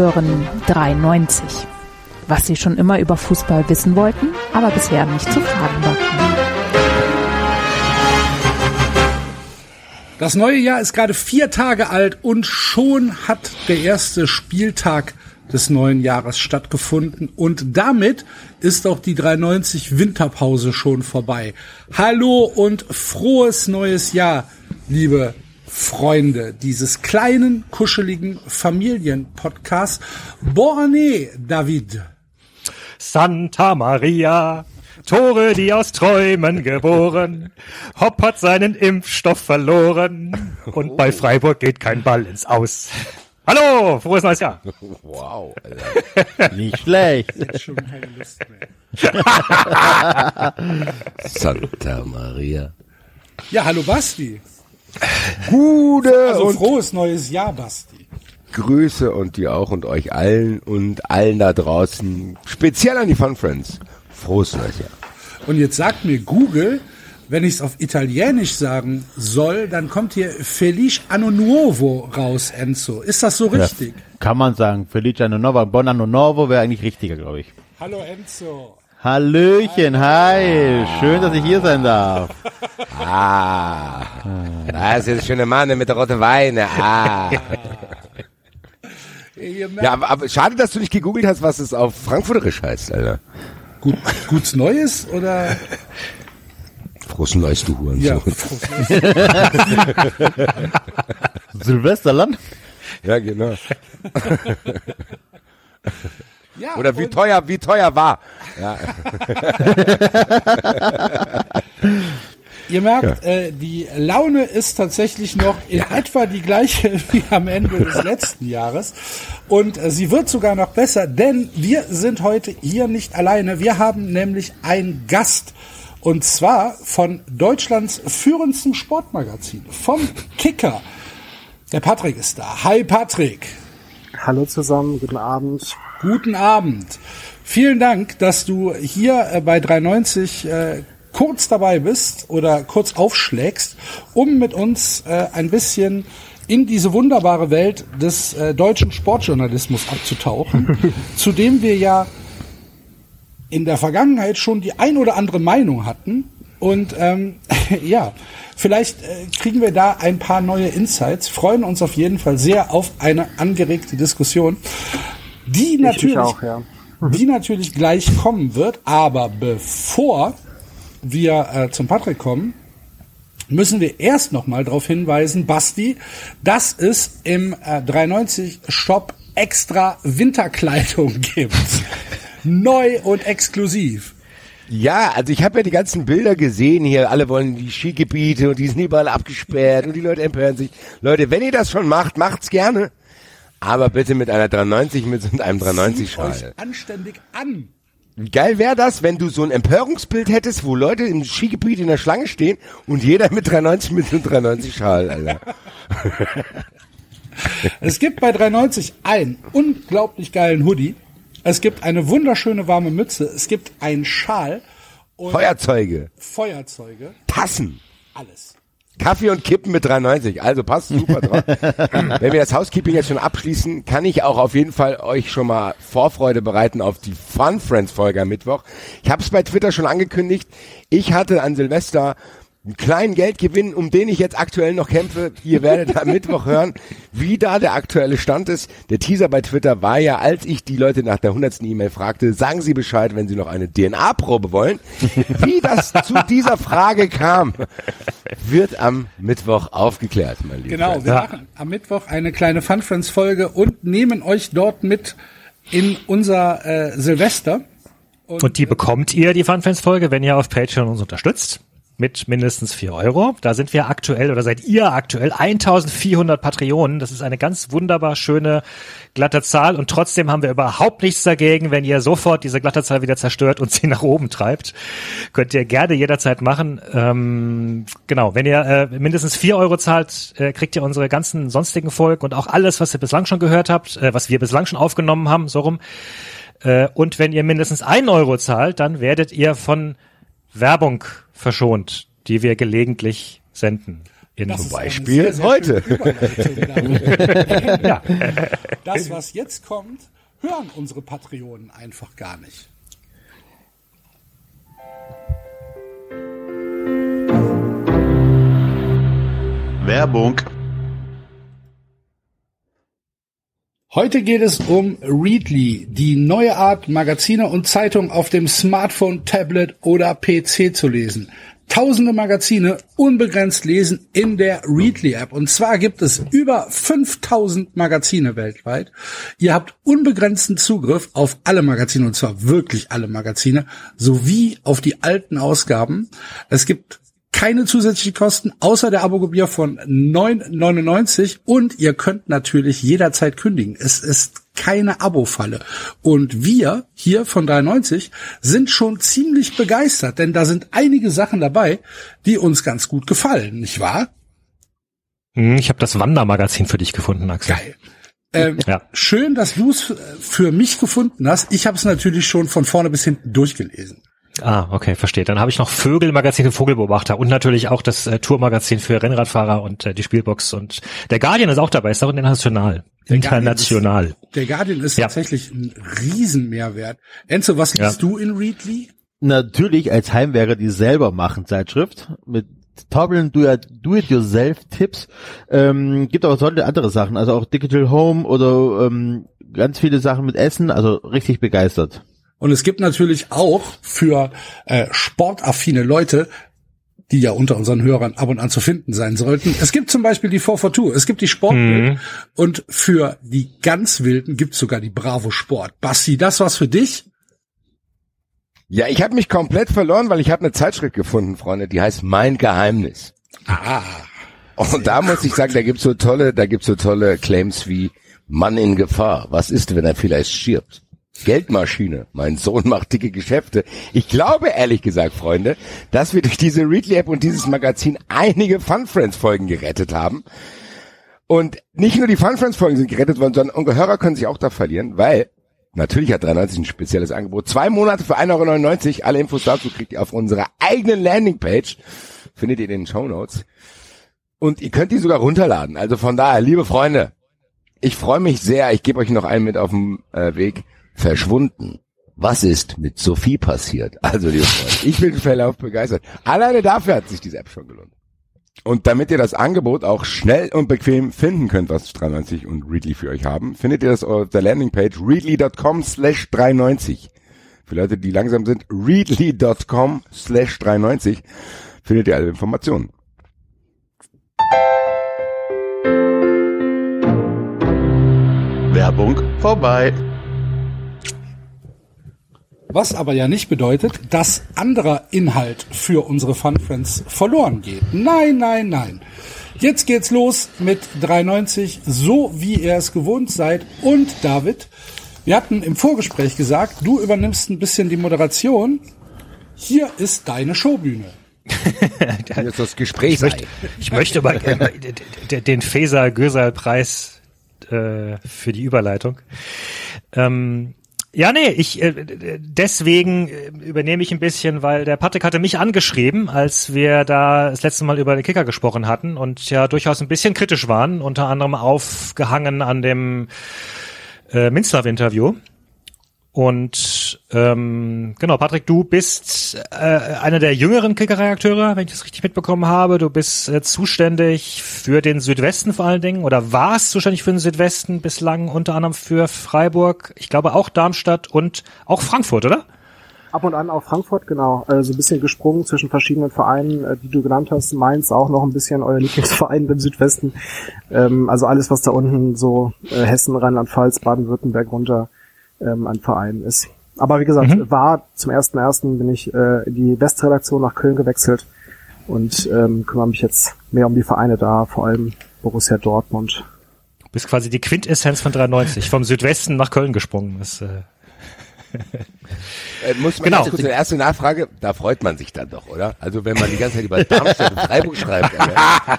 Hören 93. Was Sie schon immer über Fußball wissen wollten, aber bisher nicht zu fragen war. Das neue Jahr ist gerade vier Tage alt und schon hat der erste Spieltag des neuen Jahres stattgefunden und damit ist auch die 390 Winterpause schon vorbei. Hallo und frohes neues Jahr, liebe Freunde dieses kleinen, kuscheligen Familienpodcasts. Bonne, David. Santa Maria, Tore, die aus Träumen geboren. Hopp hat seinen Impfstoff verloren. Und bei Freiburg geht kein Ball ins Aus. Hallo, frohes neues Jahr. Wow, Alter. Nicht schlecht. Jetzt schon keine Lust mehr. Santa Maria. Ja, hallo Basti. Gute Also und frohes neues Jahr, Basti. Grüße und dir auch und euch allen und allen da draußen, speziell an die Fun Friends. Frohes neues Jahr. Und jetzt sagt mir Google, wenn ich es auf Italienisch sagen soll, dann kommt hier Felice Anno Nuovo raus, Enzo. Ist das so richtig? Kann man sagen. Felice Anno Novo, Bon Anno Novo wäre eigentlich richtiger, glaube ich. Hallo Enzo. Hallöchen, hi. Schön, dass ich hier sein darf. Ah, das ist der schöne Mann mit der roten Weine. Ah. Ja, aber, aber schade, dass du nicht gegoogelt hast, was es auf Frankfurterisch heißt, Alter. gut, gut's Neues oder? Frohes Neues, du Hurensohn. Ja. Silvesterland? ja genau. Ja, Oder wie teuer, wie teuer war. Ja. Ihr merkt, äh, die Laune ist tatsächlich noch in etwa die gleiche wie am Ende des letzten Jahres. Und äh, sie wird sogar noch besser, denn wir sind heute hier nicht alleine. Wir haben nämlich einen Gast. Und zwar von Deutschlands führendsten Sportmagazin, vom Kicker. Der Patrick ist da. Hi Patrick. Hallo zusammen, guten Abend. Guten Abend. Vielen Dank, dass du hier äh, bei 390 äh, kurz dabei bist oder kurz aufschlägst, um mit uns äh, ein bisschen in diese wunderbare Welt des äh, deutschen Sportjournalismus abzutauchen, zu dem wir ja in der Vergangenheit schon die ein oder andere Meinung hatten. Und ähm, ja, vielleicht äh, kriegen wir da ein paar neue Insights, freuen uns auf jeden Fall sehr auf eine angeregte Diskussion, die Ich natürlich, auch, ja. die natürlich gleich kommen wird. Aber bevor wir äh, zum Patrick kommen, müssen wir erst noch mal darauf hinweisen, Basti, dass es im äh, 390 Shop extra Winterkleidung gibt. Neu und exklusiv. Ja, also ich habe ja die ganzen Bilder gesehen hier. Alle wollen die Skigebiete und die sind überall abgesperrt und die Leute empören sich. Leute, wenn ihr das schon macht, macht's gerne. Aber bitte mit einer 390 mit einem 390 Zieht euch Schal. anständig an. Wie geil wäre das, wenn du so ein Empörungsbild hättest, wo Leute im Skigebiet in der Schlange stehen und jeder mit 390 mit einem 390 Schal, Alter. Es gibt bei 390 einen unglaublich geilen Hoodie. Es gibt eine wunderschöne warme Mütze. Es gibt einen Schal und Feuerzeuge, Feuerzeuge. Tassen. Alles. Kaffee und Kippen mit 3,90. Also passt super drauf. Wenn wir das Housekeeping jetzt schon abschließen, kann ich auch auf jeden Fall euch schon mal Vorfreude bereiten auf die Fun Friends Folge am Mittwoch. Ich habe es bei Twitter schon angekündigt. Ich hatte an Silvester einen kleinen Geldgewinn, um den ich jetzt aktuell noch kämpfe. Ihr werdet am Mittwoch hören, wie da der aktuelle Stand ist. Der Teaser bei Twitter war ja, als ich die Leute nach der hundertsten E-Mail fragte, sagen Sie Bescheid, wenn Sie noch eine DNA-Probe wollen. Wie das zu dieser Frage kam, wird am Mittwoch aufgeklärt, mein Lieber. Genau, wir machen am Mittwoch eine kleine Fun Friends Folge und nehmen euch dort mit in unser äh, Silvester. Und die bekommt ihr, die Funfans-Folge, wenn ihr auf Patreon uns unterstützt. Mit mindestens vier Euro. Da sind wir aktuell oder seid ihr aktuell 1400 Patreonen. Das ist eine ganz wunderbar schöne glatte Zahl und trotzdem haben wir überhaupt nichts dagegen, wenn ihr sofort diese glatte Zahl wieder zerstört und sie nach oben treibt. Könnt ihr gerne jederzeit machen. Ähm, genau, wenn ihr äh, mindestens vier Euro zahlt, äh, kriegt ihr unsere ganzen sonstigen Folgen und auch alles, was ihr bislang schon gehört habt, äh, was wir bislang schon aufgenommen haben, so rum. Äh, und wenn ihr mindestens einen Euro zahlt, dann werdet ihr von Werbung verschont, die wir gelegentlich senden. In Das eine Beispiel sehr, sehr heute. ja. Das, was jetzt kommt, hören unsere Patreonen einfach gar nicht. Werbung. Heute geht es um Readly, die neue Art, Magazine und Zeitungen auf dem Smartphone, Tablet oder PC zu lesen. Tausende Magazine unbegrenzt lesen in der Readly App. Und zwar gibt es über 5000 Magazine weltweit. Ihr habt unbegrenzten Zugriff auf alle Magazine, und zwar wirklich alle Magazine, sowie auf die alten Ausgaben. Es gibt keine zusätzlichen Kosten außer der Abogebühr von 9,99 und ihr könnt natürlich jederzeit kündigen. Es ist keine Abo-Falle. Und wir hier von 93 sind schon ziemlich begeistert, denn da sind einige Sachen dabei, die uns ganz gut gefallen, nicht wahr? Hm, Ich habe das Wandermagazin für dich gefunden, Axel. Geil. Ähm, Ja. Schön, dass du es für mich gefunden hast. Ich habe es natürlich schon von vorne bis hinten durchgelesen. Ah, okay, verstehe. Dann habe ich noch Vögelmagazin für Vogelbeobachter und natürlich auch das äh, Tourmagazin für Rennradfahrer und äh, die Spielbox und der Guardian ist auch dabei, ist auch international. international. Der Guardian ist Ja. tatsächlich ein Riesenmehrwert. Enzo, was Ja. liest du in Readly? Natürlich als Heimwerker die selber machen Zeitschrift mit Tobbeln Do-it-yourself-Tipps. Ähm, gibt aber tolle andere Sachen, also auch Digital Home oder ähm, ganz viele Sachen mit Essen, also richtig begeistert. Und es gibt natürlich auch für äh, sportaffine Leute, die ja unter unseren Hörern ab und an zu finden sein sollten. Es gibt zum Beispiel die 442, es gibt die Sportbild und für die ganz Wilden gibt es sogar die Bravo Sport. Basti, das was für dich? Ja, ich habe mich komplett verloren, weil ich habe eine Zeitschrift gefunden, Freunde, die heißt Mein Geheimnis. Ah, Und da muss ich sagen, da gibt's so tolle, da gibt's so tolle Claims wie Mann in Gefahr. Was ist, wenn er vielleicht stirbt? Geldmaschine. Mein Sohn macht dicke Geschäfte. Ich glaube ehrlich gesagt, Freunde, dass wir durch diese Readly App und dieses Magazin einige Fun Friends Folgen gerettet haben. Und nicht nur die Fun Friends Folgen sind gerettet worden, sondern unsere Hörer können sich auch da verlieren, weil natürlich hat 93 ein spezielles Angebot. Zwei Monate für 1,99 Euro. Alle Infos dazu kriegt ihr auf unserer eigenen Landingpage. Findet ihr in den Show Notes. Und ihr könnt die sogar runterladen. Also von daher, liebe Freunde, ich freue mich sehr. Ich gebe euch noch einen mit auf dem äh, Weg. Verschwunden. Was ist mit Sophie passiert? Also, liebe Freunde, ich bin verlauf begeistert. Alleine dafür hat sich diese App schon gelohnt. Und damit ihr das Angebot auch schnell und bequem finden könnt, was 93 und Readly für euch haben, findet ihr das auf der Landingpage readly.com slash 390. Für Leute, die langsam sind, readly.com slash 390 findet ihr alle Informationen. Werbung vorbei. Was aber ja nicht bedeutet, dass anderer Inhalt für unsere Fun Friends verloren geht. Nein, nein, nein. Jetzt geht's los mit 390, so wie ihr es gewohnt seid. Und David, wir hatten im Vorgespräch gesagt, du übernimmst ein bisschen die Moderation. Hier ist deine Showbühne. Hier ist das Gespräch. Ich möchte, ich möchte aber gerne den Feser-Gösal-Preis äh, für die Überleitung. Ähm, ja, nee, ich äh, deswegen äh, übernehme ich ein bisschen, weil der Patrick hatte mich angeschrieben, als wir da das letzte Mal über den Kicker gesprochen hatten und ja durchaus ein bisschen kritisch waren, unter anderem aufgehangen an dem äh, Minzlaff-Interview. Und ähm, genau, Patrick, du bist äh, einer der jüngeren Kicker-Redakteure, wenn ich das richtig mitbekommen habe. Du bist äh, zuständig für den Südwesten vor allen Dingen oder warst zuständig für den Südwesten bislang, unter anderem für Freiburg, ich glaube auch Darmstadt und auch Frankfurt, oder? Ab und an auch Frankfurt, genau. Also ein bisschen gesprungen zwischen verschiedenen Vereinen, äh, die du genannt hast. Mainz auch noch ein bisschen euer Lieblingsverein im Südwesten. Ähm, also alles, was da unten so äh, Hessen, Rheinland-Pfalz, Baden-Württemberg runter ähm, an Vereinen ist. Aber wie gesagt, war zum ersten ersten bin ich äh, in die Westredaktion nach Köln gewechselt und ähm, kümmere mich jetzt mehr um die Vereine da, vor allem Borussia Dortmund. Du bist quasi die Quintessenz von 93, vom Südwesten nach Köln gesprungen. Das, äh, Äh, muss man Genau. kurz eine erste Nachfrage, da freut man sich dann doch, oder? Also wenn man die ganze Zeit über Darmstadt und Freiburg schreibt,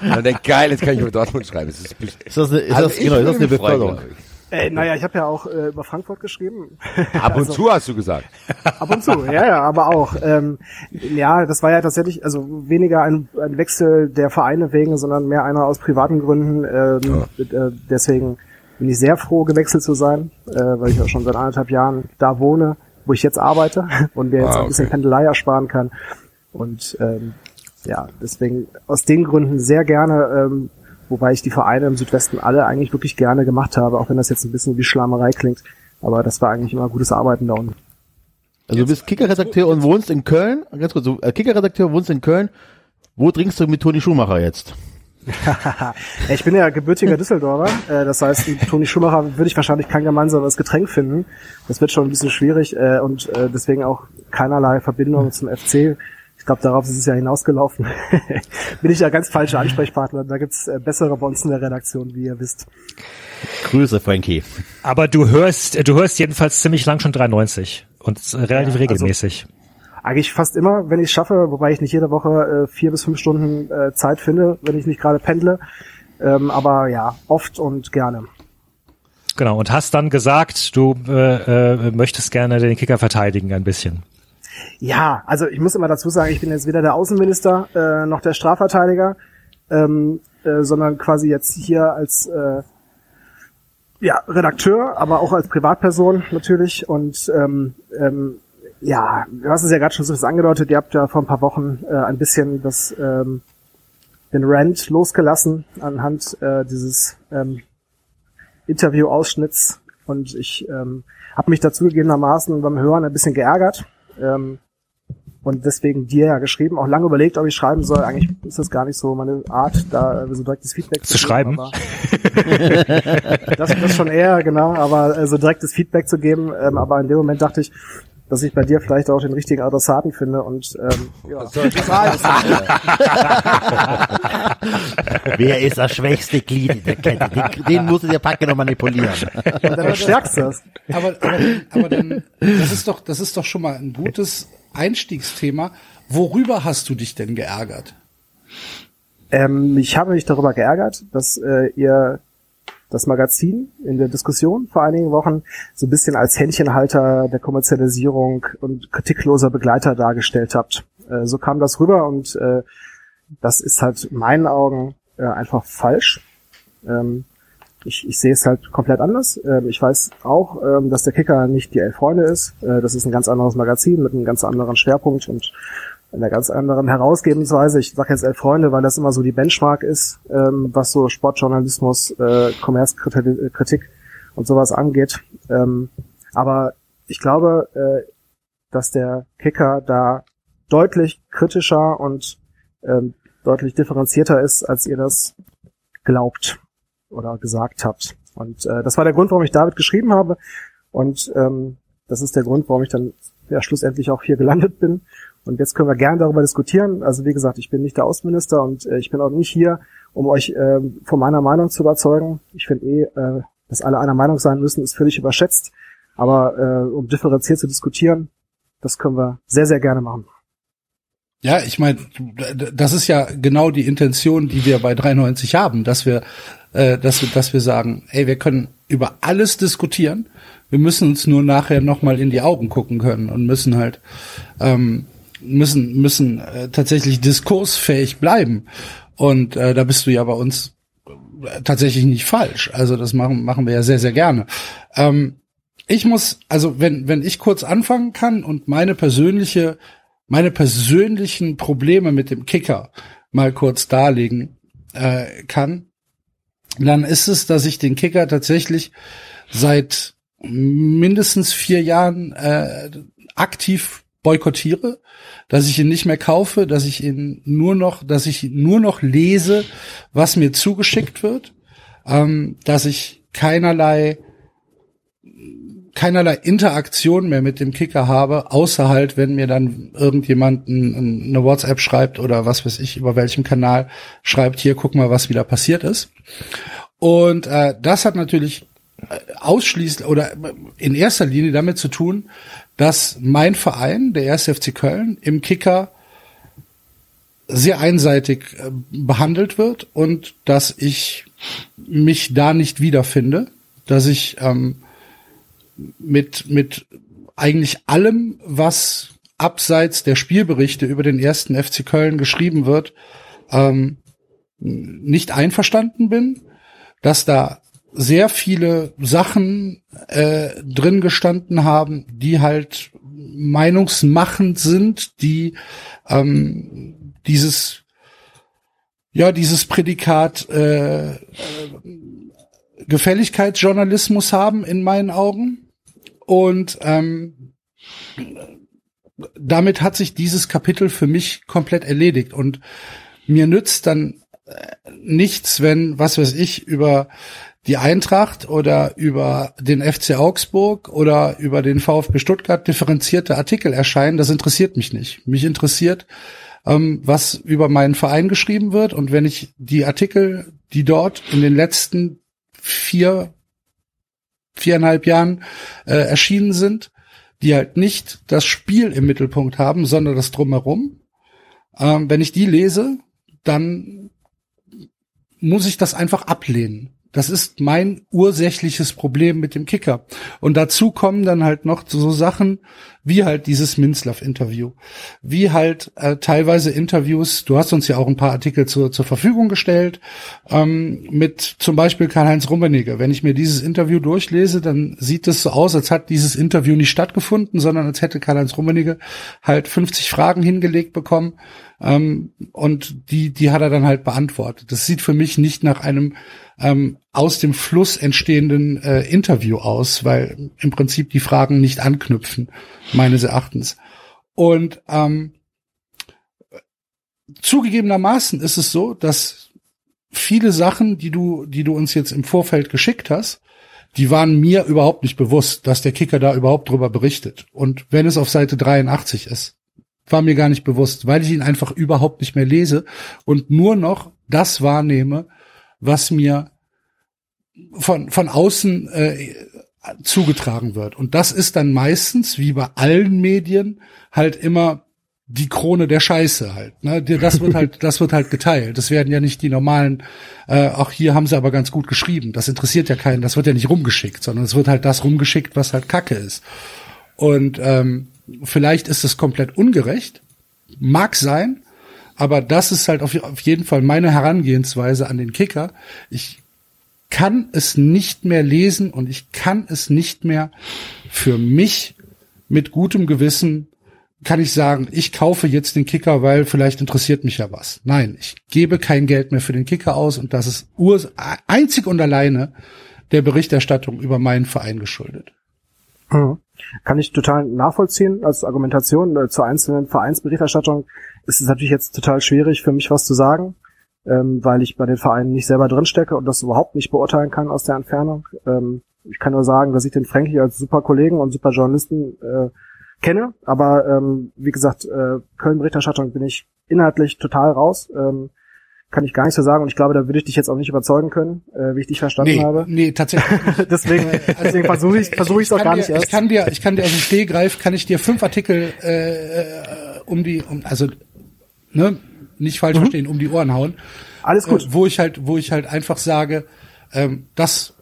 man denkt, geil, jetzt kann ich über Dortmund schreiben. Das ist, Ist das eine, ist Also das, genau, ist das eine Beförderung? ich. Äh, naja, ich habe ja auch äh, über Frankfurt geschrieben. Ab und zu hast du gesagt. Ab und zu, ja, ja, aber auch. Ähm, ja, das war ja tatsächlich, also weniger ein, ein Wechsel der Vereine wegen, sondern mehr einer aus privaten Gründen. Ähm, äh, deswegen bin ich sehr froh, gewechselt zu sein, äh, weil ich auch schon seit anderthalb Jahren da wohne, wo ich jetzt arbeite und mir jetzt Ah, ein bisschen okay. Pendelei ersparen kann. Und ähm, ja, deswegen aus den Gründen sehr gerne, ähm, wobei ich die Vereine im Südwesten alle eigentlich wirklich gerne gemacht habe, auch wenn das jetzt ein bisschen wie Schlammerei klingt. Aber das war eigentlich immer gutes Arbeiten da unten. Also du bist Kicker-Redakteur und wohnst in Köln. Ganz kurz, äh, Kicker-Redakteur, wohnst in Köln. Wo trinkst du mit Toni Schumacher jetzt? Ich bin ja gebürtiger Düsseldorfer, äh, das heißt, mit Toni Schumacher würde ich wahrscheinlich kein gemeinsames Getränk finden. Das wird schon ein bisschen schwierig äh, und deswegen auch keinerlei Verbindung zum FC. Ich glaube, darauf ist es ja hinausgelaufen. bin ich ja ganz falscher Ansprechpartner. Da gibt's äh, bessere bei uns in der Redaktion, wie ihr wisst. Grüße, Frankie. Aber du hörst, du hörst jedenfalls ziemlich lang schon 93 und äh, relativ Ja, also- regelmäßig. Eigentlich fast immer, wenn ich es schaffe, wobei ich nicht jede Woche äh, vier bis fünf Stunden äh, Zeit finde, wenn ich nicht gerade pendle. Ähm, aber ja, oft und gerne. Genau. Und hast dann gesagt, du äh, äh, möchtest gerne den Kicker verteidigen ein bisschen. Ja, also ich muss immer dazu sagen, ich bin jetzt weder der Außenminister äh, noch der Strafverteidiger, ähm, äh, sondern quasi jetzt hier als äh, ja, Redakteur, aber auch als Privatperson natürlich. Und ähm, ähm, ja, du hast es ja gerade schon so angedeutet, ihr habt ja vor ein paar Wochen äh, ein bisschen das ähm, den Rant losgelassen anhand äh, dieses ähm, Interview-Ausschnitts und ich ähm, habe mich dazu gegebenermaßen beim Hören ein bisschen geärgert ähm, und deswegen dir ja geschrieben, auch lange überlegt, ob ich schreiben soll. Eigentlich ist das gar nicht so meine Art, da so direktes Feedback Zu schreiben? aber- das, das schon eher, genau, aber äh, so direktes Feedback zu geben. Ähm, aber in dem Moment dachte ich, dass ich bei dir vielleicht auch den richtigen Adressaten finde und ähm, ja. Wer ist das schwächste Glied in der Kette? Den, den musst du dir packen und manipulieren. Und dann das Stärkste. Aber, aber, aber dann, das ist doch, das ist doch schon mal ein gutes Einstiegsthema. Worüber hast du dich denn geärgert? Ähm, ich habe mich darüber geärgert, dass äh, ihr das Magazin in der Diskussion vor einigen Wochen so ein bisschen als Händchenhalter der Kommerzialisierung und kritikloser Begleiter dargestellt habt. Äh, so kam das rüber und äh, das ist halt in meinen Augen äh, einfach falsch. Ähm, ich, ich sehe es halt komplett anders. Ähm, ich weiß auch, ähm, dass der Kicker nicht die Elf Freunde ist. Äh, das ist ein ganz anderes Magazin mit einem ganz anderen Schwerpunkt und einer ganz anderen Herausgebensweise. Ich sage jetzt Elf Freunde, weil das immer so die Benchmark ist, ähm, was so Sportjournalismus, äh, Kommerzkritik und sowas angeht. Ähm, aber ich glaube, äh, dass der Kicker da deutlich kritischer und ähm, deutlich differenzierter ist, als ihr das glaubt oder gesagt habt. Und äh, das war der Grund, warum ich David geschrieben habe. Und ähm, das ist der Grund, warum ich dann ja schlussendlich auch hier gelandet bin. Und jetzt können wir gerne darüber diskutieren. Also wie gesagt, ich bin nicht der Außenminister und äh, ich bin auch nicht hier, um euch ähm, von meiner Meinung zu überzeugen. Ich finde eh, äh, dass alle einer Meinung sein müssen, ist völlig überschätzt. Aber äh, um differenziert zu diskutieren, das können wir sehr, sehr gerne machen. Ja, ich meine, das ist ja genau die Intention, die wir bei 93 haben, dass wir, äh, dass wir, dass wir sagen, ey, wir können über alles diskutieren. Wir müssen uns nur nachher nochmal in die Augen gucken können und müssen halt ähm, müssen müssen äh, tatsächlich diskursfähig bleiben. Und äh, da bist du ja bei uns äh, tatsächlich nicht falsch. Also das machen machen wir ja sehr sehr gerne. Ähm, ich muss, also wenn wenn ich kurz anfangen kann und meine persönliche meine persönlichen Probleme mit dem Kicker mal kurz darlegen äh, kann, dann ist es, dass ich den Kicker tatsächlich seit mindestens vier Jahren äh, aktiv boykottiere, dass ich ihn nicht mehr kaufe, dass ich ihn nur noch, dass ich nur noch lese, was mir zugeschickt wird, ähm, dass ich keinerlei keinerlei Interaktion mehr mit dem Kicker habe, außer halt, wenn mir dann irgendjemand ein, eine WhatsApp schreibt oder was weiß ich, über welchem Kanal schreibt, hier, guck mal, was wieder passiert ist. Und äh, das hat natürlich äh, ausschließlich oder in erster Linie damit zu tun, dass mein Verein, der 1. FC Köln, im Kicker sehr einseitig äh, behandelt wird und dass ich mich da nicht wiederfinde dass ich ähm, mit, mit eigentlich allem, was abseits der Spielberichte über den ersten FC Köln geschrieben wird, ähm, nicht einverstanden bin, dass da sehr viele Sachen äh, drin gestanden haben, die halt meinungsmachend sind, die ähm, dieses ja dieses Prädikat äh, äh, Gefälligkeitsjournalismus haben in meinen Augen. Und ähm, damit hat sich dieses Kapitel für mich komplett erledigt. Und mir nützt dann äh, nichts, wenn, was weiß ich, über die Eintracht oder über den FC Augsburg oder über den VfB Stuttgart differenzierte Artikel erscheinen. Das interessiert mich nicht. Mich interessiert, ähm, was über meinen Verein geschrieben wird. Und wenn ich die Artikel, die dort in den letzten vier, viereinhalb Jahren äh, erschienen sind, die halt nicht das Spiel im Mittelpunkt haben, sondern das drumherum. Ähm, wenn ich die lese, dann muss ich das einfach ablehnen. Das ist mein ursächliches Problem mit dem Kicker. Und dazu kommen dann halt noch so Sachen wie halt dieses Minzlaff-Interview, wie halt äh, teilweise Interviews, du hast uns ja auch ein paar Artikel zur, zur Verfügung gestellt, ähm, mit zum Beispiel Karl-Heinz Rummenigge. Wenn ich mir dieses Interview durchlese, dann sieht es so aus, als hat dieses Interview nicht stattgefunden, sondern als hätte Karl-Heinz Rummenigge halt 50 Fragen hingelegt bekommen ähm, und die, die hat er dann halt beantwortet. Das sieht für mich nicht nach einem ähm, aus dem Fluss entstehenden äh, Interview aus, weil im Prinzip die Fragen nicht anknüpfen, meines Erachtens. Und ähm, zugegebenermaßen ist es so, dass viele Sachen, die du, die du uns jetzt im Vorfeld geschickt hast, die waren mir überhaupt nicht bewusst, dass der Kicker da überhaupt drüber berichtet. Und wenn es auf Seite 83 ist, war mir gar nicht bewusst, weil ich ihn einfach überhaupt nicht mehr lese und nur noch das wahrnehme, was mir von, von außen äh, zugetragen wird. Und das ist dann meistens, wie bei allen Medien, halt immer die Krone der Scheiße halt. Ne? Das wird halt, das wird halt geteilt. Das werden ja nicht die normalen, äh, auch hier haben sie aber ganz gut geschrieben. Das interessiert ja keinen, das wird ja nicht rumgeschickt, sondern es wird halt das rumgeschickt, was halt Kacke ist. Und ähm, vielleicht ist es komplett ungerecht, mag sein, aber das ist halt auf, auf jeden Fall meine Herangehensweise an den Kicker. Ich kann es nicht mehr lesen und ich kann es nicht mehr für mich mit gutem Gewissen kann ich sagen, ich kaufe jetzt den Kicker, weil vielleicht interessiert mich ja was. Nein, ich gebe kein Geld mehr für den Kicker aus und das ist einzig und alleine der Berichterstattung über meinen Verein geschuldet. Mhm. Kann ich total nachvollziehen als Argumentation äh, zur einzelnen Vereinsberichterstattung. Ist es natürlich jetzt total schwierig für mich was zu sagen, ähm, weil ich bei den Vereinen nicht selber drinstecke und das überhaupt nicht beurteilen kann aus der Entfernung. Ähm, ich kann nur sagen, dass ich den Frankie als super Kollegen und super Journalisten äh, kenne, aber ähm, wie gesagt, äh, Köln-Berichterstattung bin ich inhaltlich total raus. Ähm, kann ich gar nicht so sagen und ich glaube, da würde ich dich jetzt auch nicht überzeugen können, äh, wie ich dich verstanden nee, habe. Nee, tatsächlich. deswegen deswegen versuche ich versuche ich es auch gar dir, nicht erst. Ich kann dir ich kann dir aus dem Stehgreif kann ich dir fünf Artikel äh, äh um die um, also ne, nicht falsch mhm. verstehen, um die Ohren hauen. Alles gut. Äh, wo ich halt wo ich halt einfach sage, ähm, das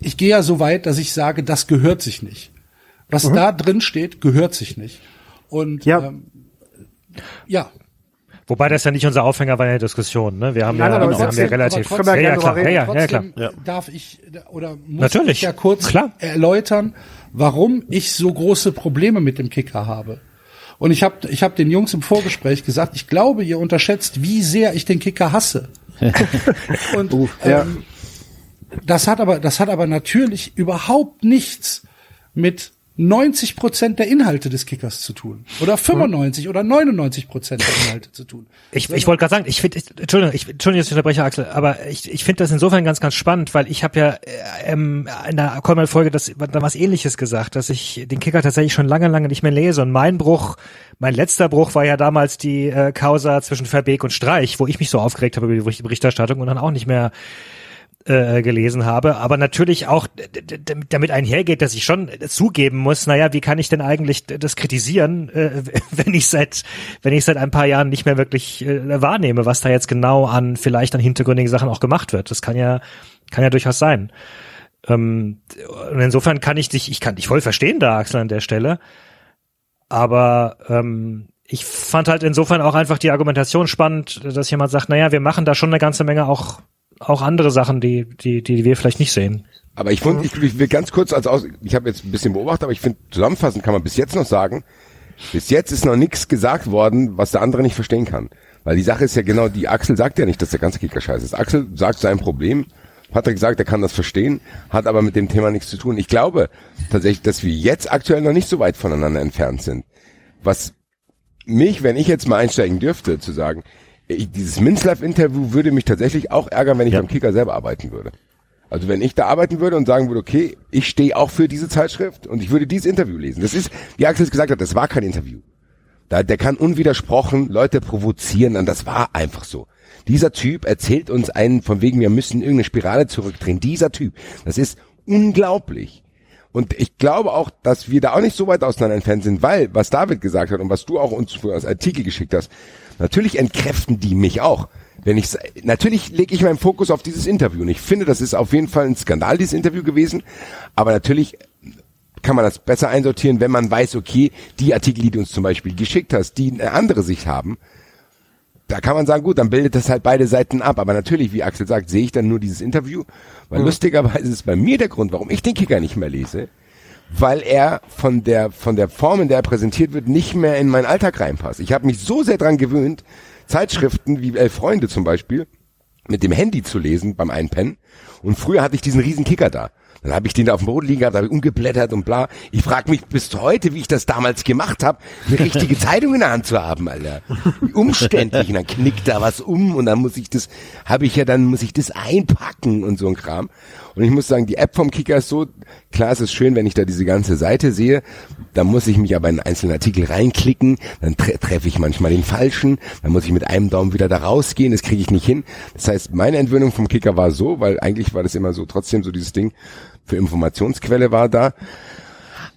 ich gehe ja so weit, dass ich sage, das gehört sich nicht. Was mhm. da drin steht, gehört sich nicht. Und ja. Ähm, ja, Wobei das ja nicht unser Aufhänger war in der Diskussion, ne? Wir haben Nein, ja, aber wir trotzdem- haben ja relativ, aber trotzdem- ja, ja, klar, ja, ja, ja, klar. darf ich oder muss Natürlich, ich ja kurz klar. erläutern, warum ich so große Probleme mit dem Kicker habe. Und ich habe ich hab den Jungs im Vorgespräch gesagt, ich glaube, ihr unterschätzt, wie sehr ich den Kicker hasse. Und ja. ähm, das hat aber das hat aber natürlich überhaupt nichts mit 90 Prozent der Inhalte des Kickers zu tun. Oder 95 oder 99 Prozent der Inhalte zu tun. Ich, ich wollte gerade sagen, ich finde, Entschuldigung, ich, Entschuldigung, dass ich unterbreche, Axel, aber ich, ich finde das insofern ganz, ganz spannend, weil ich habe ja äh, ähm, in der Kolmal-Folge das da was Ähnliches gesagt, dass ich den Kicker tatsächlich schon lange, lange nicht mehr lese. Und mein Bruch, mein letzter Bruch war ja damals die äh, Causa zwischen Verbeek und Streich, wo ich mich so aufgeregt habe über die Berichterstattung und dann auch nicht mehr äh, gelesen habe, aber natürlich auch damit einhergeht, dass ich schon zugeben muss, naja, wie kann ich denn eigentlich das kritisieren, äh, wenn ich seit wenn ich seit ein paar Jahren nicht mehr wirklich äh, wahrnehme, was da jetzt genau an vielleicht an hintergründigen Sachen auch gemacht wird. Das kann ja kann ja durchaus sein. Ähm, und insofern kann ich dich, ich kann dich voll verstehen da, Axel, an der Stelle. Aber ähm, ich fand halt insofern auch einfach die Argumentation spannend, dass jemand sagt, naja, wir machen da schon eine ganze Menge auch, auch andere Sachen, die, die, die wir vielleicht nicht sehen. Aber ich, find, ich, ich will ganz kurz als aus, ich habe jetzt ein bisschen beobachtet, aber ich finde, zusammenfassend kann man bis jetzt noch sagen, bis jetzt ist noch nichts gesagt worden, was der andere nicht verstehen kann. Weil die Sache ist ja genau, die Axel sagt ja nicht, dass der ganze Kicker scheiße ist. Axel sagt sein Problem, hat er gesagt, er kann das verstehen, hat aber mit dem Thema nichts zu tun. Ich glaube tatsächlich, dass wir jetzt aktuell noch nicht so weit voneinander entfernt sind. Was mich, wenn ich jetzt mal einsteigen dürfte, zu sagen, ich, dieses Minzlife-Interview würde mich tatsächlich auch ärgern, wenn ich Ja. beim Kicker selber arbeiten würde. Also wenn ich da arbeiten würde und sagen würde, okay, ich stehe auch für diese Zeitschrift und ich würde dieses Interview lesen. Das ist, wie Axel es gesagt hat, das war kein Interview. Da, der kann unwidersprochen Leute provozieren und das war einfach so. Dieser Typ erzählt uns einen von wegen, wir müssen irgendeine Spirale zurückdrehen. Dieser Typ, das ist unglaublich. Und ich glaube auch, dass wir da auch nicht so weit auseinander entfernt sind, weil, was David gesagt hat und was du auch uns für als Artikel geschickt hast, natürlich entkräften die mich auch. Wenn ich, natürlich lege ich meinen Fokus auf dieses Interview und ich finde, das ist auf jeden Fall ein Skandal, dieses Interview gewesen. Aber natürlich kann man das besser einsortieren, wenn man weiß, okay, die Artikel, die du uns zum Beispiel geschickt hast, die eine andere Sicht haben, da kann man sagen, gut, dann bildet das halt beide Seiten ab. Aber natürlich, wie Axel sagt, sehe ich dann nur dieses Interview, weil lustigerweise ist bei mir der Grund, warum ich den Kicker nicht mehr lese, weil er von der von der Form, in der er präsentiert wird, nicht mehr in meinen Alltag reinpasst. Ich habe mich so sehr dran gewöhnt, Zeitschriften wie Elf Freunde zum Beispiel mit dem Handy zu lesen beim Einpennen. Und früher hatte ich diesen riesen Kicker da. Dann habe ich den da auf dem Boden liegen gehabt, habe ich umgeblättert und bla. Ich frage mich bis heute, wie ich das damals gemacht habe, eine richtige Zeitung in der Hand zu haben, Alter. Wie umständlich. Und dann knickt da was um und dann muss ich das, habe ich ja dann, muss ich das einpacken und so ein Kram. Und ich muss sagen, die App vom Kicker ist so, klar ist es schön, wenn ich da diese ganze Seite sehe, da muss ich mich aber in einen einzelnen Artikel reinklicken, dann tre treffe ich manchmal den falschen, dann muss ich mit einem Daumen wieder da rausgehen, das kriege ich nicht hin. Das heißt, meine Entwöhnung vom Kicker war so, weil eigentlich war das immer so, trotzdem so dieses Ding, für Informationsquelle war da.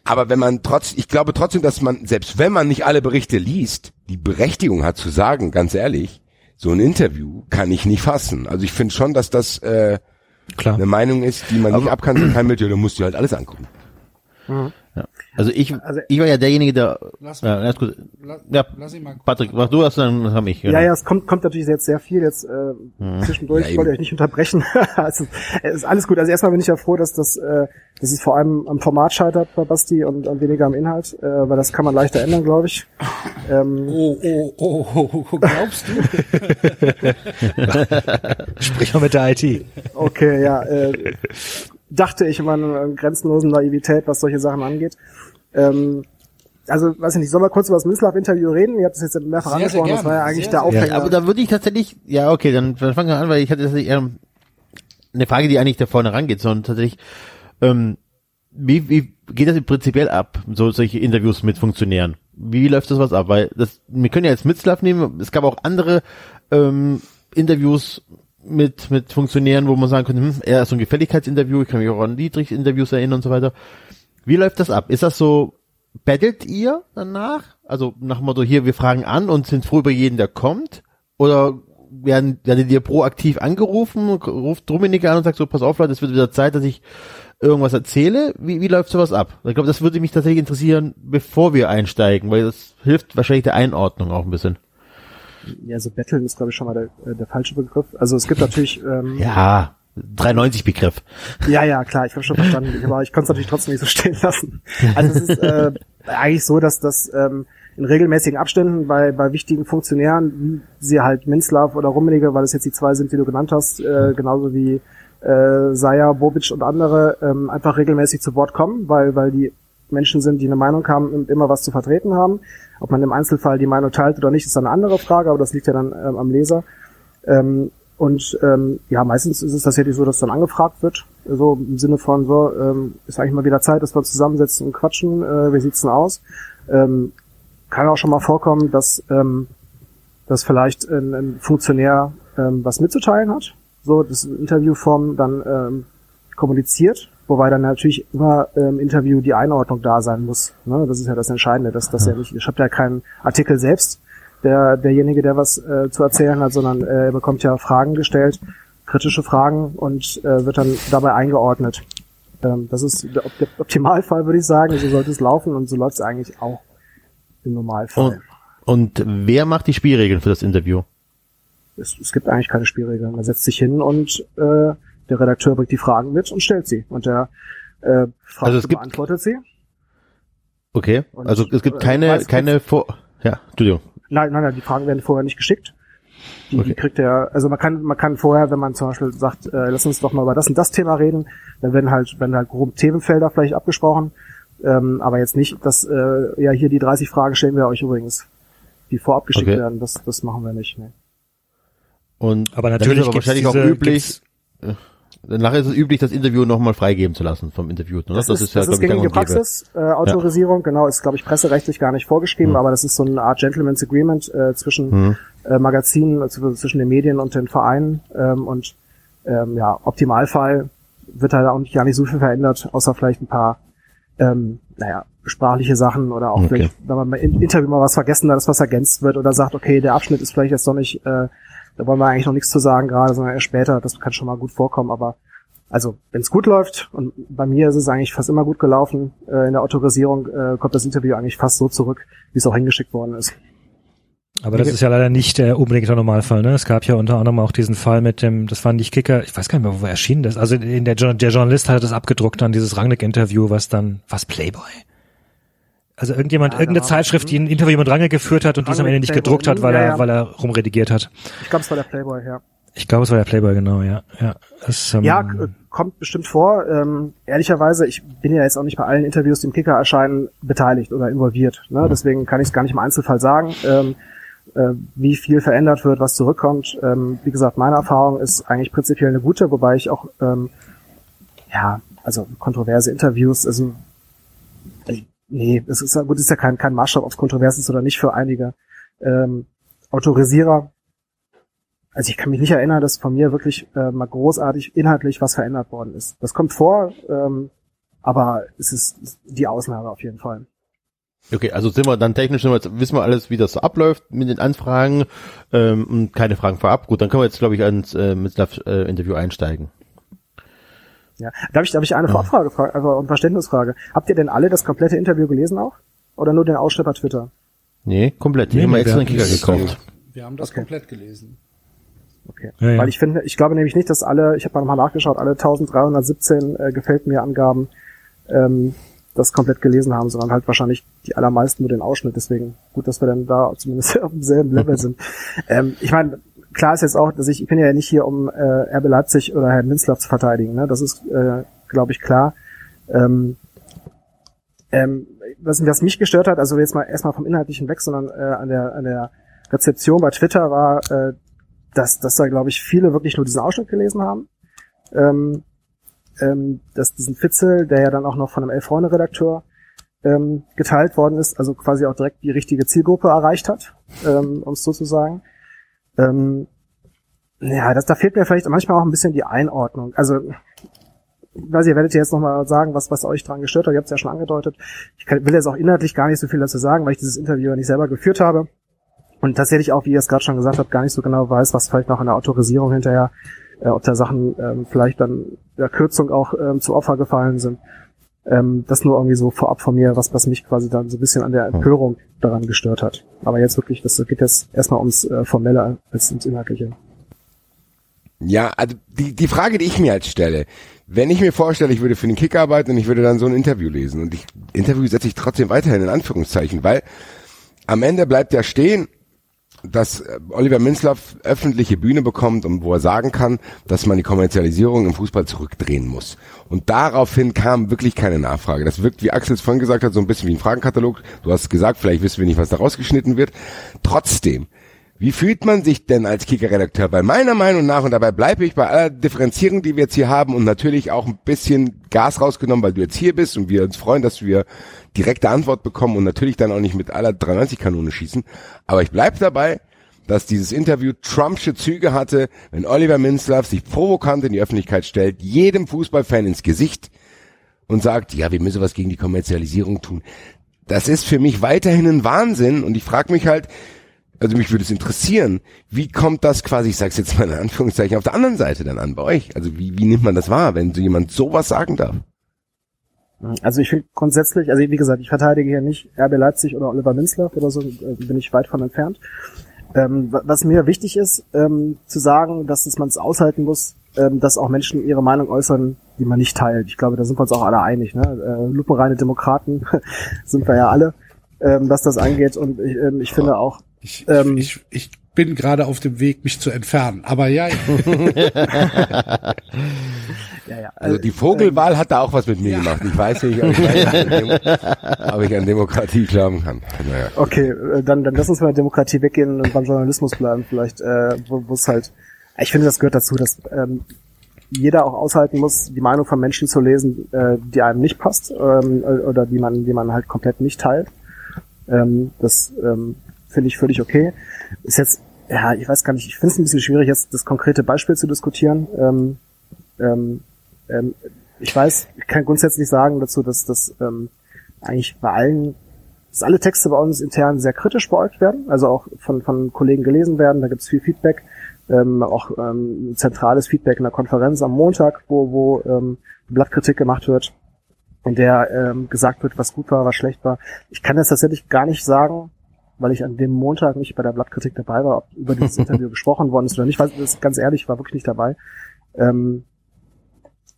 Aber wenn man trotz, ich glaube trotzdem, dass man, selbst wenn man nicht alle Berichte liest, die Berechtigung hat zu sagen, ganz ehrlich, so ein Interview kann ich nicht fassen. Also ich finde schon, dass das äh, Klar. eine Meinung ist, die man nicht abkanzeln kann mit, ja, du musst dir halt alles angucken. Also ich, Also- ich war ja derjenige, der, Lass ja, alles gut. La- Ja, lass ihn mal Patrick, mach du hast, dann hab ich. Genau. Ja, ja, es kommt, kommt natürlich jetzt sehr viel jetzt äh, zwischendurch. Ja, ich wollte euch nicht unterbrechen. also, es ist alles gut. Also erstmal bin ich ja froh, dass das, äh, dass es vor allem am Format scheitert bei Basti und, und weniger am Inhalt, äh, weil das kann man leichter ändern, glaube ich. Ähm, Oh, oh, oh, oh, oh, glaubst du? Sprich mal mit der IT. okay, ja. Äh, dachte ich in meiner grenzenlosen Naivität, was solche Sachen angeht. Ähm, also, weiß ich nicht, sollen wir kurz über das Minslav-Interview reden? Ihr habt es jetzt mehrfach Sehr, sehr angesprochen, das war ja eigentlich Sehr, der Aufhänger. Ja, aber da würde ich tatsächlich, ja, okay, dann, dann fangen wir an, weil ich hatte tatsächlich eher eine Frage, die eigentlich da vorne rangeht, sondern tatsächlich, ähm, wie, wie geht das prinzipiell ab, so solche Interviews mit Funktionären? Wie läuft das was ab? Weil das, wir können ja jetzt Mitzlaff nehmen, es gab auch andere ähm, Interviews mit, mit Funktionären, wo man sagen könnte, hm, eher so ein Gefälligkeitsinterview, ich kann mich auch an Dietrich-Interviews erinnern und so weiter. Wie läuft das ab? Ist das so, battelt ihr danach? Also nach dem Motto, hier, wir fragen an und sind froh über jeden, der kommt? Oder werden, werdet ihr proaktiv angerufen, ruft Dominik an und sagt so, pass auf Leute, es wird wieder Zeit, dass ich irgendwas erzähle? Wie, wie läuft sowas ab? Ich glaube, das würde mich tatsächlich interessieren, bevor wir einsteigen, weil das hilft wahrscheinlich der Einordnung auch ein bisschen. Ja, so Battle ist, glaube ich, schon mal der, äh, der falsche Begriff. Also es gibt natürlich, ähm, Ja, 390 Begriff. ja, ja, klar, ich habe schon verstanden, aber ich konnte es natürlich trotzdem nicht so stehen lassen. Also es ist äh, eigentlich so, dass das ähm, in regelmäßigen Abständen bei, bei wichtigen Funktionären, wie sie halt Minslav oder Rummenigge, weil es jetzt die zwei sind, die du genannt hast, äh, genauso wie äh, Saja, Bobic und andere, ähm, einfach regelmäßig zu Wort kommen, weil, weil die Menschen sind, die eine Meinung haben und immer was zu vertreten haben. Ob man im Einzelfall die Meinung teilt oder nicht, ist eine andere Frage, aber das liegt ja dann ähm, am Leser. Ähm, und ähm, ja, meistens ist es tatsächlich so, dass dann angefragt wird, so im Sinne von so, ähm, ist eigentlich mal wieder Zeit, dass wir uns zusammensetzen und quatschen, äh, wie sieht's denn aus? Ähm, kann auch schon mal vorkommen, dass, ähm, dass vielleicht ein, ein Funktionär ähm, was mitzuteilen hat, so das Interviewform dann ähm, kommuniziert, wobei dann natürlich immer im Interview die Einordnung da sein muss. Ne? Das ist ja das Entscheidende, dass das ja nicht, ich habe ja keinen Artikel selbst, der derjenige, der was äh, zu erzählen hat, sondern äh, er bekommt ja Fragen gestellt, kritische Fragen und äh, wird dann dabei eingeordnet. Ähm, das ist der, der Optimalfall, würde ich sagen. So sollte es laufen und so läuft es eigentlich auch im Normalfall. Und, und wer macht die Spielregeln für das Interview? Es, es gibt eigentlich keine Spielregeln. Man setzt sich hin und äh, der Redakteur bringt die Fragen mit und stellt sie. Und der äh, Frage Also es gibt- beantwortet sie. Okay, Und, also es gibt äh, keine, weiß- keine Vor... Ja, Entschuldigung. Nein, nein, nein, die Fragen werden vorher nicht geschickt. Die, Okay. die kriegt er, also man kann, man kann vorher, wenn man zum Beispiel sagt, äh, lass uns doch mal über das und das Thema reden, dann werden halt, werden halt grob Themenfelder vielleicht abgesprochen, ähm, aber jetzt nicht, dass, äh, ja, hier die 30 Fragen stellen wir euch übrigens, die vorab geschickt Okay. werden, das, das machen wir nicht. Ne. Und Aber natürlich ist aber wahrscheinlich auch diese- üblich, äh, nachher ist es üblich, das Interview nochmal freigeben zu lassen vom Interviewten. Oder? Das, ist, das ist glaub ich, gang gängige. Praxis, äh, Autorisierung, genau, ist, glaube ich, presserechtlich gar nicht vorgeschrieben, Hm. aber das ist so eine Art Gentleman's Agreement äh, zwischen Hm. äh, Magazinen, also zwischen den Medien und den Vereinen ähm, und ähm, ja, Optimalfall wird halt auch nicht, gar nicht so viel verändert, außer vielleicht ein paar, ähm, naja, sprachliche Sachen oder auch Okay. vielleicht, wenn man im Interview mal was vergessen hat, dass was ergänzt wird oder sagt, okay, der Abschnitt ist vielleicht jetzt noch nicht, äh, da wollen wir eigentlich noch nichts zu sagen gerade, sondern erst später, das kann schon mal gut vorkommen, aber also wenn es gut läuft, und bei mir ist es eigentlich fast immer gut gelaufen, äh, in der Autorisierung äh, kommt das Interview eigentlich fast so zurück, wie es auch hingeschickt worden ist. Aber das ist ja leider nicht der unbedingt der Normalfall. Ne? Es gab ja unter anderem auch diesen Fall mit dem, das war nicht Kicker, ich weiß gar nicht mehr, wo erschienen das. Also in der, der Journalist hat das abgedruckt an dieses Rangnick-Interview, was dann, was Playboy? Also irgendjemand, Ja, irgendeine Zeitschrift, die ein Interview mit Range geführt hat und dies am Ende nicht Playboy, gedruckt hat, weil ja, er, weil er rumredigiert hat. Ich glaube, es war der Playboy, ja. Ich glaube, es war der Playboy, genau, ja. Ja, es, ähm, Ja, kommt bestimmt vor. Ähm, ehrlicherweise, ich bin ja jetzt auch nicht bei allen Interviews, die im Kicker erscheinen, beteiligt oder involviert. Ne? Deswegen kann ich es gar nicht im Einzelfall sagen, ähm, äh, wie viel verändert wird, was zurückkommt. Ähm, wie gesagt, meine Erfahrung ist eigentlich prinzipiell eine gute, wobei ich auch, ähm, ja, also kontroverse Interviews, also nee, es ist gut, ist ja kein, kein Maßstab, ob es kontrovers ist oder nicht für einige ähm, Autorisierer. Also ich kann mich nicht erinnern, dass von mir wirklich äh, mal großartig inhaltlich was verändert worden ist. Das kommt vor, ähm, aber es ist die Ausnahme auf jeden Fall. Okay, also sind wir dann technisch, sind wir jetzt, wissen wir alles, wie das so abläuft mit den Anfragen ähm, und keine Fragen vorab. Gut, dann können wir jetzt, glaube ich, ans äh, Mitzlaff-Interview einsteigen. Ja. Darf ich, darf ich eine Vorfrage, fra- also eine Verständnisfrage? Habt ihr denn alle das komplette Interview gelesen auch? Oder nur den Ausschnitt bei Twitter? Nee, komplett. Die Nee, haben wir nee, extra wir einen Kicker gekauft. Wir haben das Okay. komplett gelesen. Okay. Ja, ja. Weil ich finde, ich glaube nämlich nicht, dass alle, ich habe mal nochmal nachgeschaut, alle 1317 äh, gefällt mir Angaben ähm, das komplett gelesen haben, sondern halt wahrscheinlich die allermeisten nur den Ausschnitt. Deswegen gut, dass wir dann da zumindest auf demselben Level sind. Ähm, ich meine, klar ist jetzt auch, dass ich, ich bin ja nicht hier, um äh, RB Leipzig oder Herrn Minzlaff zu verteidigen. Ne? Das ist, äh, glaube ich, klar. Ähm, ähm, was, was mich gestört hat, also jetzt mal erstmal vom Inhaltlichen weg, sondern äh, an der an der Rezeption bei Twitter war, äh, dass, dass da, glaube ich, viele wirklich nur diesen Ausschnitt gelesen haben. Ähm, ähm, dass diesen Fitzel, der ja dann auch noch von einem Elf-Freunde-Redakteur ähm, geteilt worden ist, also quasi auch direkt die richtige Zielgruppe erreicht hat, ähm, um es so zu sagen. Ähm, ja, das, da fehlt mir vielleicht manchmal auch ein bisschen die Einordnung. Also, ich weiß ihr werdet jetzt nochmal sagen, was, was euch dran gestört hat. Ihr habt es ja schon angedeutet. Ich kann, will jetzt auch inhaltlich gar nicht so viel dazu sagen, weil ich dieses Interview ja nicht selber geführt habe. Und tatsächlich auch, wie ihr es gerade schon gesagt habt, gar nicht so genau weiß, was vielleicht noch in der Autorisierung hinterher, äh, ob da Sachen ähm, vielleicht dann der Kürzung auch ähm, zu Opfer gefallen sind. Ähm, das nur irgendwie so vorab von mir, was, was mich quasi dann so ein bisschen an der Empörung daran gestört hat. Aber jetzt wirklich, das geht jetzt erstmal ums äh, Formelle als ums Inhaltliche. Ja, also die, die Frage, die ich mir jetzt stelle, wenn ich mir vorstelle, ich würde für den Kick arbeiten und ich würde dann so ein Interview lesen und ich Interview setze ich trotzdem weiterhin in Anführungszeichen, weil am Ende bleibt ja stehen, dass äh, Oliver Minzlaff öffentliche Bühne bekommt und wo er sagen kann, dass man die Kommerzialisierung im Fußball zurückdrehen muss. Und daraufhin kam wirklich keine Nachfrage. Das wirkt, wie Axel es vorhin gesagt hat, so ein bisschen wie ein Fragenkatalog. Du hast gesagt, vielleicht wissen wir nicht, was da rausgeschnitten wird. Trotzdem, wie fühlt man sich denn als Kicker-Redakteur? Weil meiner Meinung nach, und dabei bleibe ich bei aller Differenzierung, die wir jetzt hier haben und natürlich auch ein bisschen Gas rausgenommen, weil du jetzt hier bist und wir uns freuen, dass wir direkte Antwort bekommen und natürlich dann auch nicht mit aller 93-Kanone schießen. Aber ich bleibe dabei, dass dieses Interview Trumpsche Züge hatte, wenn Oliver Minzlaff sich provokant in die Öffentlichkeit stellt, jedem Fußballfan ins Gesicht und sagt, ja, wir müssen was gegen die Kommerzialisierung tun. Das ist für mich weiterhin ein Wahnsinn und ich frage mich halt, also mich würde es interessieren, wie kommt das quasi, ich sage es jetzt mal in Anführungszeichen, auf der anderen Seite dann an bei euch? Also wie, wie nimmt man das wahr, wenn so jemand sowas sagen darf? Also ich finde grundsätzlich, also wie gesagt, ich verteidige hier nicht RB Leipzig oder Oliver Minzlaff oder so, äh, bin ich weit von entfernt. Ähm, wa- was mir wichtig ist, ähm, zu sagen, dass man es aushalten muss, ähm, dass auch Menschen ihre Meinung äußern, die man nicht teilt. Ich glaube, da sind wir uns auch alle einig. Ne? Äh, lupenreine Demokraten sind wir ja alle, ähm, was das angeht. Und ich, ähm, ich finde auch, Ich, Ähm, ich, ich bin gerade auf dem Weg, mich zu entfernen. Aber ja, ja. ja, ja, Also die Vogelwahl hat da auch was mit mir gemacht. Ich weiß nicht, ob ich, ob ich an Demokratie glauben kann. Naja. Okay, äh, dann, dann lass uns der Demokratie weggehen und beim Journalismus bleiben, vielleicht, äh, wo wo es halt. Ich finde, das gehört dazu, dass ähm, jeder auch aushalten muss, die Meinung von Menschen zu lesen, äh, die einem nicht passt ähm, äh, oder die man, die man halt komplett nicht teilt. Ähm, das ähm, finde ich völlig okay. Ist jetzt, ja, ich weiß gar nicht, ich finde es ein bisschen schwierig, jetzt das konkrete Beispiel zu diskutieren. Ähm, ähm, ähm, ich weiß, ich kann grundsätzlich sagen dazu, dass das ähm, eigentlich bei allen dass alle Texte bei uns intern sehr kritisch beäugt werden, also auch von, von Kollegen gelesen werden. Da gibt es viel Feedback, ähm, auch ähm, zentrales Feedback in der Konferenz am Montag, wo, wo ähm, Blattkritik gemacht wird, in der ähm, gesagt wird, was gut war, was schlecht war. Ich kann das tatsächlich gar nicht sagen, weil ich an dem Montag nicht bei der Blattkritik dabei war, ob über dieses Interview gesprochen worden ist oder nicht. Weil das ist ganz ehrlich, ich war wirklich nicht dabei. Ähm,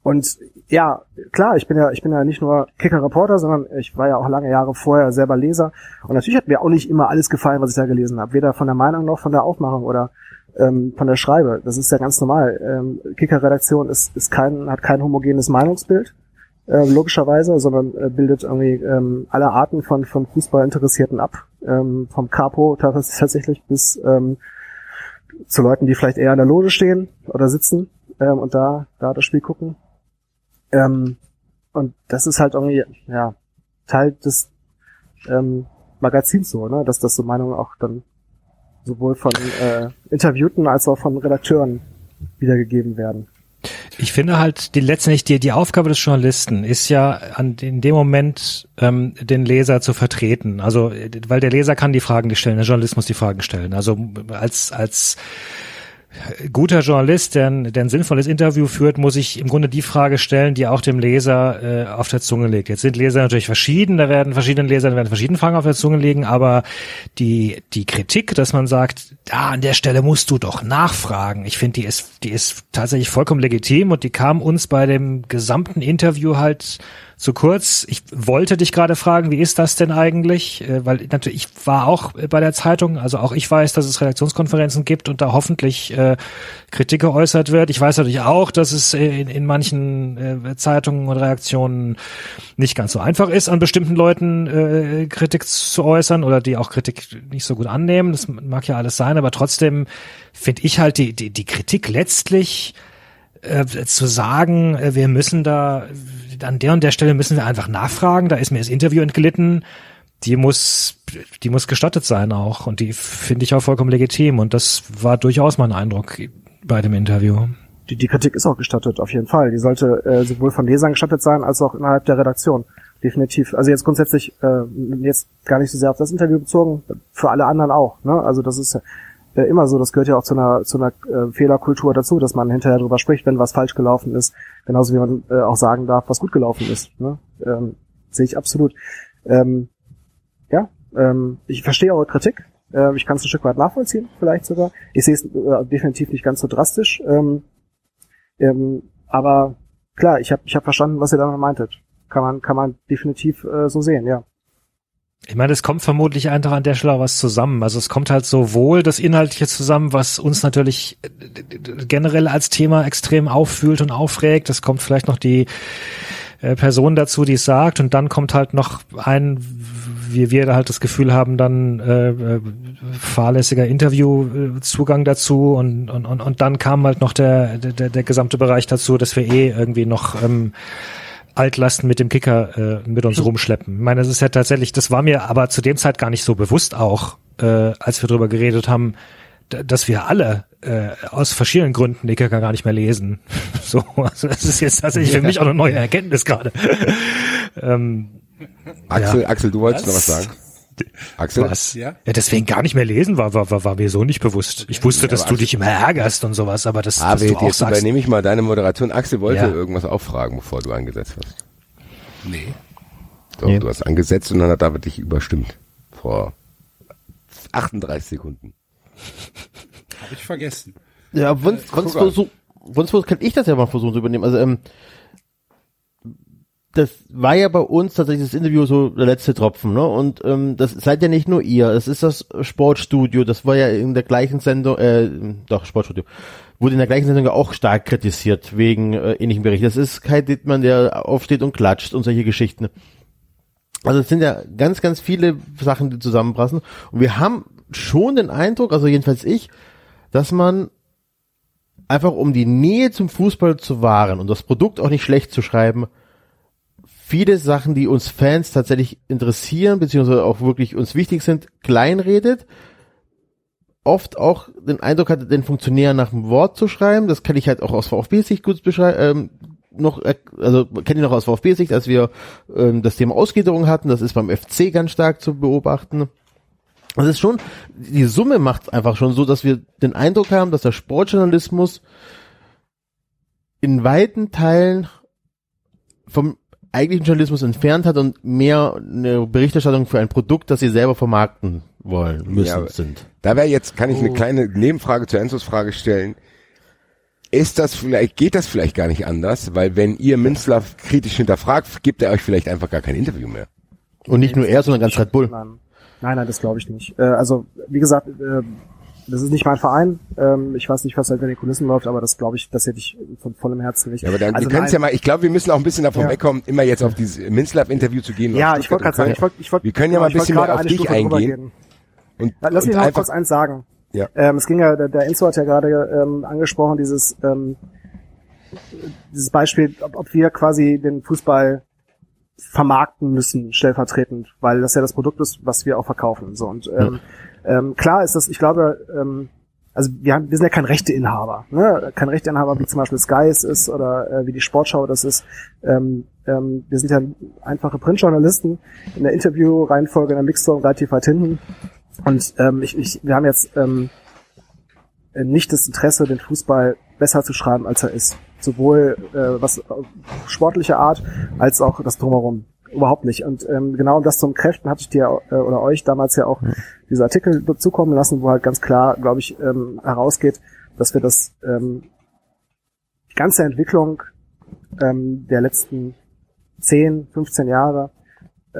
und ja, klar, ich bin ja, ich bin ja nicht nur Kicker-Reporter, sondern ich war ja auch lange Jahre vorher selber Leser. Und natürlich hat mir auch nicht immer alles gefallen, was ich da gelesen habe. Weder von der Meinung noch von der Aufmachung oder ähm, von der Schreibe. Das ist ja ganz normal. Ähm, Kicker-Redaktion ist, ist kein, hat kein homogenes Meinungsbild, äh, logischerweise, sondern äh, bildet irgendwie ähm, alle Arten von, von Fußballinteressierten ab. Ähm, vom Capo tats- tatsächlich bis ähm, zu Leuten, die vielleicht eher in der Loge stehen oder sitzen ähm, und da, da das Spiel gucken. Ähm, und das ist halt irgendwie, ja, Teil des ähm, Magazins so, ne, dass das so Meinungen auch dann sowohl von äh, Interviewten als auch von Redakteuren wiedergegeben werden. Ich finde halt, die letztendlich die, die Aufgabe des Journalisten ist ja an, in dem Moment ähm, den Leser zu vertreten. Also, äh, weil der Leser kann die Fragen nicht stellen, der Journalist muss die Fragen stellen. Also als als guter Journalist, der ein, der ein sinnvolles Interview führt, muss ich im Grunde die Frage stellen, die auch dem Leser äh, auf der Zunge liegt. Jetzt sind Leser natürlich verschieden, da werden verschiedene Leser werden verschiedene Fragen auf der Zunge liegen, aber die die Kritik, dass man sagt, ah, an der Stelle musst du doch nachfragen, ich finde, die ist die ist tatsächlich vollkommen legitim und die kam uns bei dem gesamten Interview halt zu kurz. Ich wollte dich gerade fragen, wie ist das denn eigentlich? Äh, Weil natürlich, ich war auch bei der Zeitung, also auch ich weiß, dass es Redaktionskonferenzen gibt und da hoffentlich äh, Kritik geäußert wird. Ich weiß natürlich auch, dass es in, in manchen äh, Zeitungen und Reaktionen nicht ganz so einfach ist, an bestimmten Leuten äh, Kritik zu äußern oder die auch Kritik nicht so gut annehmen. Das mag ja alles sein, aber trotzdem finde ich halt die, die, die Kritik letztlich äh, zu sagen, äh, wir müssen da an der und der Stelle müssen wir einfach nachfragen, da ist mir das Interview entglitten, die muss, die muss gestattet sein auch und die finde ich auch vollkommen legitim und das war durchaus mein Eindruck bei dem Interview. Die, die Kritik ist auch gestattet, auf jeden Fall. Die sollte äh, sowohl von Lesern gestattet sein, als auch innerhalb der Redaktion. Definitiv. Also jetzt grundsätzlich, äh, jetzt gar nicht so sehr auf das Interview bezogen, für alle anderen auch. Ne? Also das ist äh, immer so, das gehört ja auch zu einer, zu einer äh, Fehlerkultur dazu, dass man hinterher darüber spricht, wenn was falsch gelaufen ist. Genauso wie man äh, auch sagen darf, was gut gelaufen ist. Ne? Ähm, sehe ich absolut. Ähm, ja, ähm, ich verstehe eure Kritik. Äh, ich kann es ein Stück weit nachvollziehen, vielleicht sogar. Ich sehe es äh, definitiv nicht ganz so drastisch. Ähm, ähm, aber klar, ich habe ich hab verstanden, was ihr damit meintet. Kann man, kann man definitiv äh, so sehen, ja. Ich meine, es kommt vermutlich einfach an der Stelle auch was zusammen. Also es kommt halt sowohl das Inhaltliche zusammen, was uns natürlich äh, generell als Thema extrem auffühlt und aufregt. Es kommt vielleicht noch die äh, Person dazu, die es sagt, und dann kommt halt noch ein, wie wir halt das Gefühl haben, dann äh, äh, fahrlässiger Interviewzugang dazu und, und, und, und dann kam halt noch der, der, der gesamte Bereich dazu, dass wir eh irgendwie noch ähm, Altlasten mit dem Kicker äh, mit uns rumschleppen. Ich meine, das ist ja tatsächlich, das war mir aber zu dem Zeit gar nicht so bewusst auch, äh, als wir drüber geredet haben, dass wir alle äh, aus verschiedenen Gründen die Kicker gar nicht mehr lesen. so, also das ist jetzt tatsächlich für mich auch eine neue Erkenntnis gerade. ähm, Axel, Axel, du wolltest noch was sagen? Axel? was? Ja? Ja, deswegen gar nicht mehr lesen war, war, war, war mir so nicht bewusst. Ich wusste, dass du dich immer ärgerst und sowas, aber das, Ah, dass du jetzt auch sagst, übernehme ich mal deine Moderation. Axel wollte Ja. irgendwas auffragen, bevor du angesetzt hast. Nee. Doch, Nee. du hast angesetzt und dann hat David dich überstimmt. Vor 38 Sekunden. Habe ich vergessen. Ja, sonst, sonst, sonst kann ich das ja mal versuchen zu übernehmen. Also, ähm, das war ja bei uns tatsächlich das Interview so der letzte Tropfen, ne? Und ähm, das seid ja nicht nur ihr, es ist das Sportstudio, das war ja in der gleichen Sendung, äh, doch, Sportstudio, wurde in der gleichen Sendung auch stark kritisiert wegen äh, ähnlichen Berichten. Das ist Kai Dittmann, der aufsteht und klatscht und solche Geschichten. Also es sind ja ganz, ganz viele Sachen, die zusammenpassen. Und wir haben schon den Eindruck, also jedenfalls ich, dass man einfach um die Nähe zum Fußball zu wahren und das Produkt auch nicht schlecht zu schreiben, viele Sachen, die uns Fans tatsächlich interessieren, beziehungsweise auch wirklich uns wichtig sind, kleinredet. Oft auch den Eindruck hatte, den Funktionär nach dem Wort zu schreiben. Das kann ich halt auch aus VfB-Sicht gut beschreiben. Ähm, noch, äh, also kenne ich noch aus VfB-Sicht, als wir ähm, das Thema Ausgliederung hatten. Das ist beim FC ganz stark zu beobachten. Das ist schon, die Summe macht einfach schon so, dass wir den Eindruck haben, dass der Sportjournalismus in weiten Teilen vom eigentlichen Journalismus entfernt hat und mehr eine Berichterstattung für ein Produkt, das sie selber vermarkten wollen müssen Ja, sind. Da wäre jetzt, kann ich Oh. eine kleine Nebenfrage zu Enzos Frage stellen. Ist das vielleicht, geht das vielleicht gar nicht anders? Weil wenn ihr Minzlaff kritisch hinterfragt, gibt er euch vielleicht einfach gar kein Interview mehr. Und nicht nur er, sondern ganz Red Bull. Nein, nein, nein das glaube ich nicht. Äh, also, wie gesagt, äh, das ist nicht mein Verein. Ähm, ich weiß nicht, was da hinter den Kulissen läuft, aber das glaube ich, das hätte ich von vollem Herzen nicht. Ja, aber dann, also wir können ja mal, ich glaube, wir müssen auch ein bisschen davon Ja. wegkommen, immer jetzt auf dieses Minzlaff-Interview zu gehen. Ja, ich wollte gerade sagen, ich wollte, ich wollte, Wir können ja mal ein bisschen mehr gerade auf eine dich Stufe eingehen. gehen. Und, Lass mich und noch mal einfach, kurz eins sagen. Ja. Ähm, es ging ja, der, der Enzo hat ja gerade ähm, angesprochen, dieses, ähm, dieses Beispiel, ob, ob wir quasi den Fußball vermarkten müssen, stellvertretend, weil das ja das Produkt ist, was wir auch verkaufen. So und ähm, ähm, klar ist das, ich glaube, ähm, also wir, haben, wir sind ja kein Rechteinhaber, ne? kein Rechteinhaber wie zum Beispiel Sky es ist oder äh, wie die Sportschau das ist. Ähm, ähm, wir sind ja einfache Printjournalisten in der Interviewreihenfolge in der Mixzone relativ weit hinten. Und ähm, ich, ich, wir haben jetzt ähm, äh, nicht das Interesse, den Fußball besser zu schreiben, als er ist. Sowohl äh, was äh, sportliche Art als auch das drumherum. Überhaupt nicht. Und ähm, genau um das zu Kräften hatte ich dir äh, oder euch damals ja auch diese Artikel zukommen lassen, wo halt ganz klar, glaube ich, ähm, herausgeht, dass wir das ähm, die ganze Entwicklung ähm, der letzten 10, 15 Jahre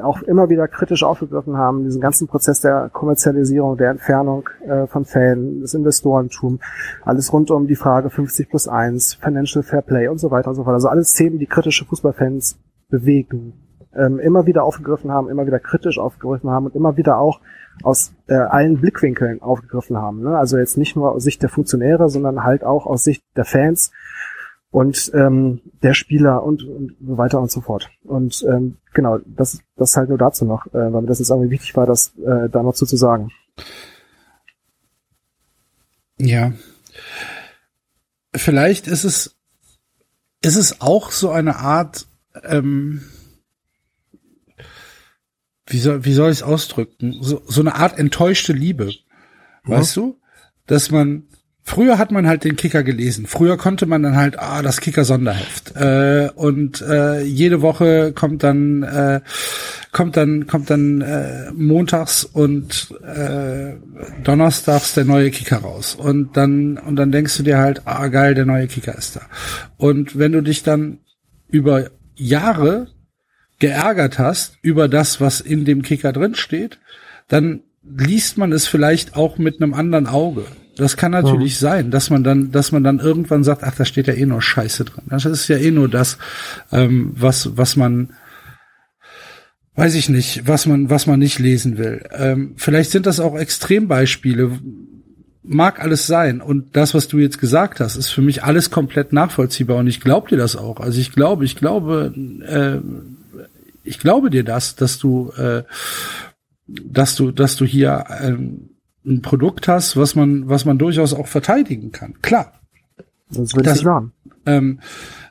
auch immer wieder kritisch aufgegriffen haben, diesen ganzen Prozess der Kommerzialisierung, der Entfernung äh, von Fällen, das Investorentum, alles rund um die Frage 50 plus 1, Financial Fair Play und so weiter und so fort. Also alles Themen, die kritische Fußballfans bewegen, ähm, immer wieder aufgegriffen haben, immer wieder kritisch aufgegriffen haben und immer wieder auch aus äh, allen Blickwinkeln aufgegriffen haben. Ne? Also jetzt nicht nur aus Sicht der Funktionäre, sondern halt auch aus Sicht der Fans und ähm, der Spieler und, und so weiter und so fort. Und ähm, genau, das, das halt nur dazu noch, äh, weil mir das jetzt irgendwie wichtig war, das äh, da noch zu, zu sagen. Ja. Vielleicht ist es, ist es auch so eine Art, ähm, wie soll, wie soll ich es ausdrücken? So, so eine Art enttäuschte Liebe. Weißt du? Dass man, früher hat man halt den Kicker gelesen. Früher konnte man dann halt, ah, das Kicker-Sonderheft. Äh, und äh, jede Woche kommt dann, äh, kommt dann, kommt dann äh, montags und äh, donnerstags der neue Kicker raus. Und dann, und dann denkst du dir halt, ah, geil, der neue Kicker ist da. Und wenn du dich dann über Jahre geärgert hast über das, was in dem Kicker drin steht, dann liest man es vielleicht auch mit einem anderen Auge. Das kann natürlich sein, dass man dann, dass man dann irgendwann sagt, ach, da steht ja eh nur Scheiße drin. Das ist ja eh nur das, ähm, was, was man, weiß ich nicht, was man, was man nicht lesen will. Ähm, vielleicht sind das auch Extrembeispiele. Mag alles sein. Und das, was du jetzt gesagt hast, ist für mich alles komplett nachvollziehbar. Und ich glaube dir das auch. Also ich glaube, ich glaube, äh, ich glaube dir das, dass du, äh, dass du, dass du hier ähm, ein Produkt hast, was man, was man durchaus auch verteidigen kann. Klar. Sonst würde ich machen. Ähm,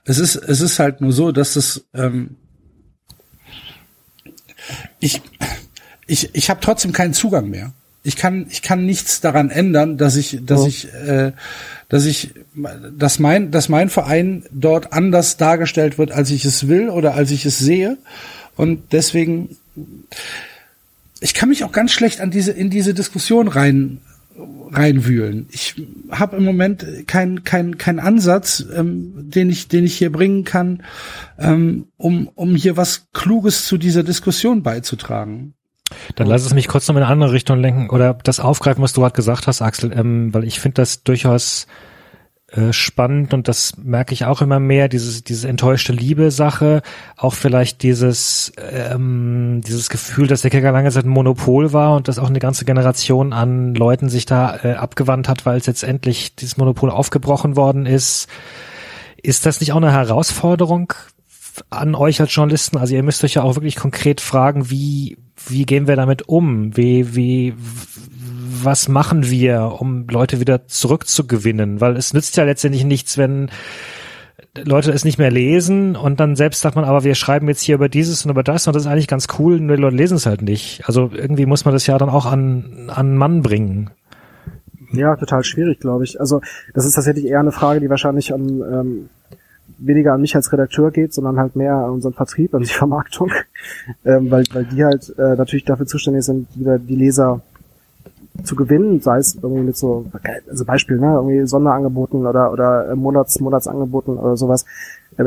es ist, es ist halt nur so, dass es, ähm, ich, ich, ich habe trotzdem keinen Zugang mehr. Ich kann, ich kann nichts daran ändern, dass ich, dass ich, äh, dass ich, dass mein, dass mein Verein dort anders dargestellt wird, als ich es will oder als ich es sehe. Und deswegen, ich kann mich auch ganz schlecht an diese, in diese Diskussion rein, reinwühlen. Ich habe im Moment keinen kein, kein Ansatz, ähm, den ich den ich hier bringen kann, ähm, um um hier was Kluges zu dieser Diskussion beizutragen. Dann lass es mich kurz noch in eine andere Richtung lenken oder das aufgreifen, was du gerade gesagt hast, Axel, ähm, weil ich finde das durchaus äh, spannend und das merke ich auch immer mehr, dieses, diese enttäuschte Liebe-Sache, auch vielleicht dieses, ähm, dieses Gefühl, dass der Kicker lange Zeit ein Monopol war und dass auch eine ganze Generation an Leuten sich da äh, abgewandt hat, weil es jetzt endlich dieses Monopol aufgebrochen worden ist. Ist das nicht auch eine Herausforderung an euch als Journalisten? Also ihr müsst euch ja auch wirklich konkret fragen, wie, wie gehen wir damit um? Wie, wie, was machen wir, um Leute wieder zurückzugewinnen? Weil es nützt ja letztendlich nichts, wenn Leute es nicht mehr lesen und dann selbst sagt man, aber wir schreiben jetzt hier über dieses und über das und das ist eigentlich ganz cool, nur die Leute lesen es halt nicht. Also irgendwie muss man das ja dann auch an, an Mann bringen. Ja, total schwierig, glaube ich. Also das ist tatsächlich eher eine Frage, die wahrscheinlich an ähm, weniger an mich als Redakteur geht, sondern halt mehr an unseren Vertrieb, an die Vermarktung, ähm, weil, weil die halt äh, natürlich dafür zuständig sind, wieder die Leser zu gewinnen, sei es irgendwie mit so, also Beispiel, ne, irgendwie Sonderangeboten oder, oder äh, Monats, Monatsangeboten oder sowas.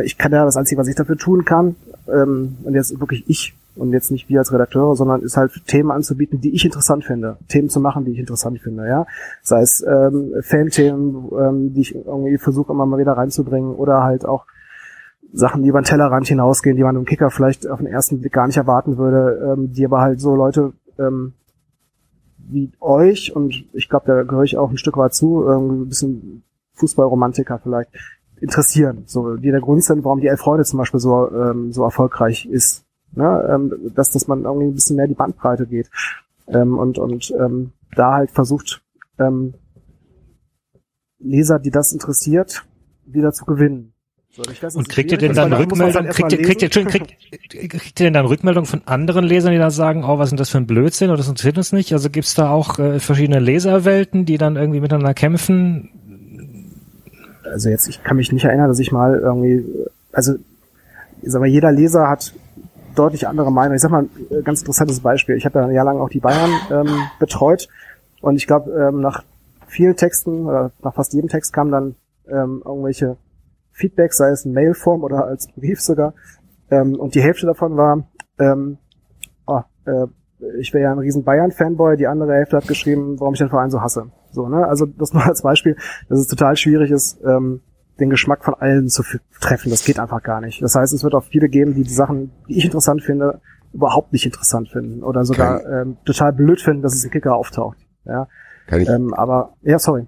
Ich kann ja das Einzige, was ich dafür tun kann, ähm, und jetzt wirklich ich und jetzt nicht wir als Redakteure, sondern ist halt Themen anzubieten, die ich interessant finde. Themen zu machen, die ich interessant finde, ja. Sei es ähm, Fan-Themen, ähm, die ich irgendwie versuche immer mal wieder reinzubringen oder halt auch Sachen, die über den Tellerrand hinausgehen, die man im Kicker vielleicht auf den ersten Blick gar nicht erwarten würde, ähm, die aber halt so Leute ähm, wie euch und ich glaube, da gehöre ich auch ein Stück weit zu, irgendwie ein bisschen Fußballromantiker vielleicht interessieren. So, die der Grund sind, warum die Elf Freunde zum Beispiel so ähm, so erfolgreich ist. Ne? Ähm, dass, dass man irgendwie ein bisschen mehr die Bandbreite geht. Ähm, und und ähm, da halt versucht, ähm, Leser, die das interessiert, wieder zu gewinnen. So, und kriegt ihr denn dann Rückmeldung, kriegt ihr, kriegt ihr, kriegt, kriegt ihr denn dann Rückmeldung von anderen Lesern, die dann sagen, oh, was ist das für ein Blödsinn oder das interessiert uns nicht? Also gibt's da auch äh, verschiedene Leserwelten, die dann irgendwie miteinander kämpfen? Also jetzt, ich kann mich nicht erinnern, dass ich mal irgendwie, also ich sag mal, jeder Leser hat deutlich andere Meinungen. Ich sag mal, ein ganz interessantes Beispiel. Ich habe ja ein Jahr lang auch die Bayern ähm, betreut und ich glaube, ähm, nach vielen Texten oder nach fast jedem Text kamen dann ähm, irgendwelche Feedback, sei es in Mailform oder als Brief sogar. Ähm, und die Hälfte davon war, ähm, oh, äh, ich wäre ja ein riesen Bayern-Fanboy, die andere Hälfte hat geschrieben, warum ich den Verein so hasse. So, ne? Also das nur als Beispiel, dass es total schwierig ist, ähm, den Geschmack von allen zu treffen. Das geht einfach gar nicht. Das heißt, es wird auch viele geben, die die Sachen, die ich interessant finde, überhaupt nicht interessant finden oder sogar ähm, total blöd finden, dass es im Kicker auftaucht. Ja. Kann ich, ähm, aber ja, sorry.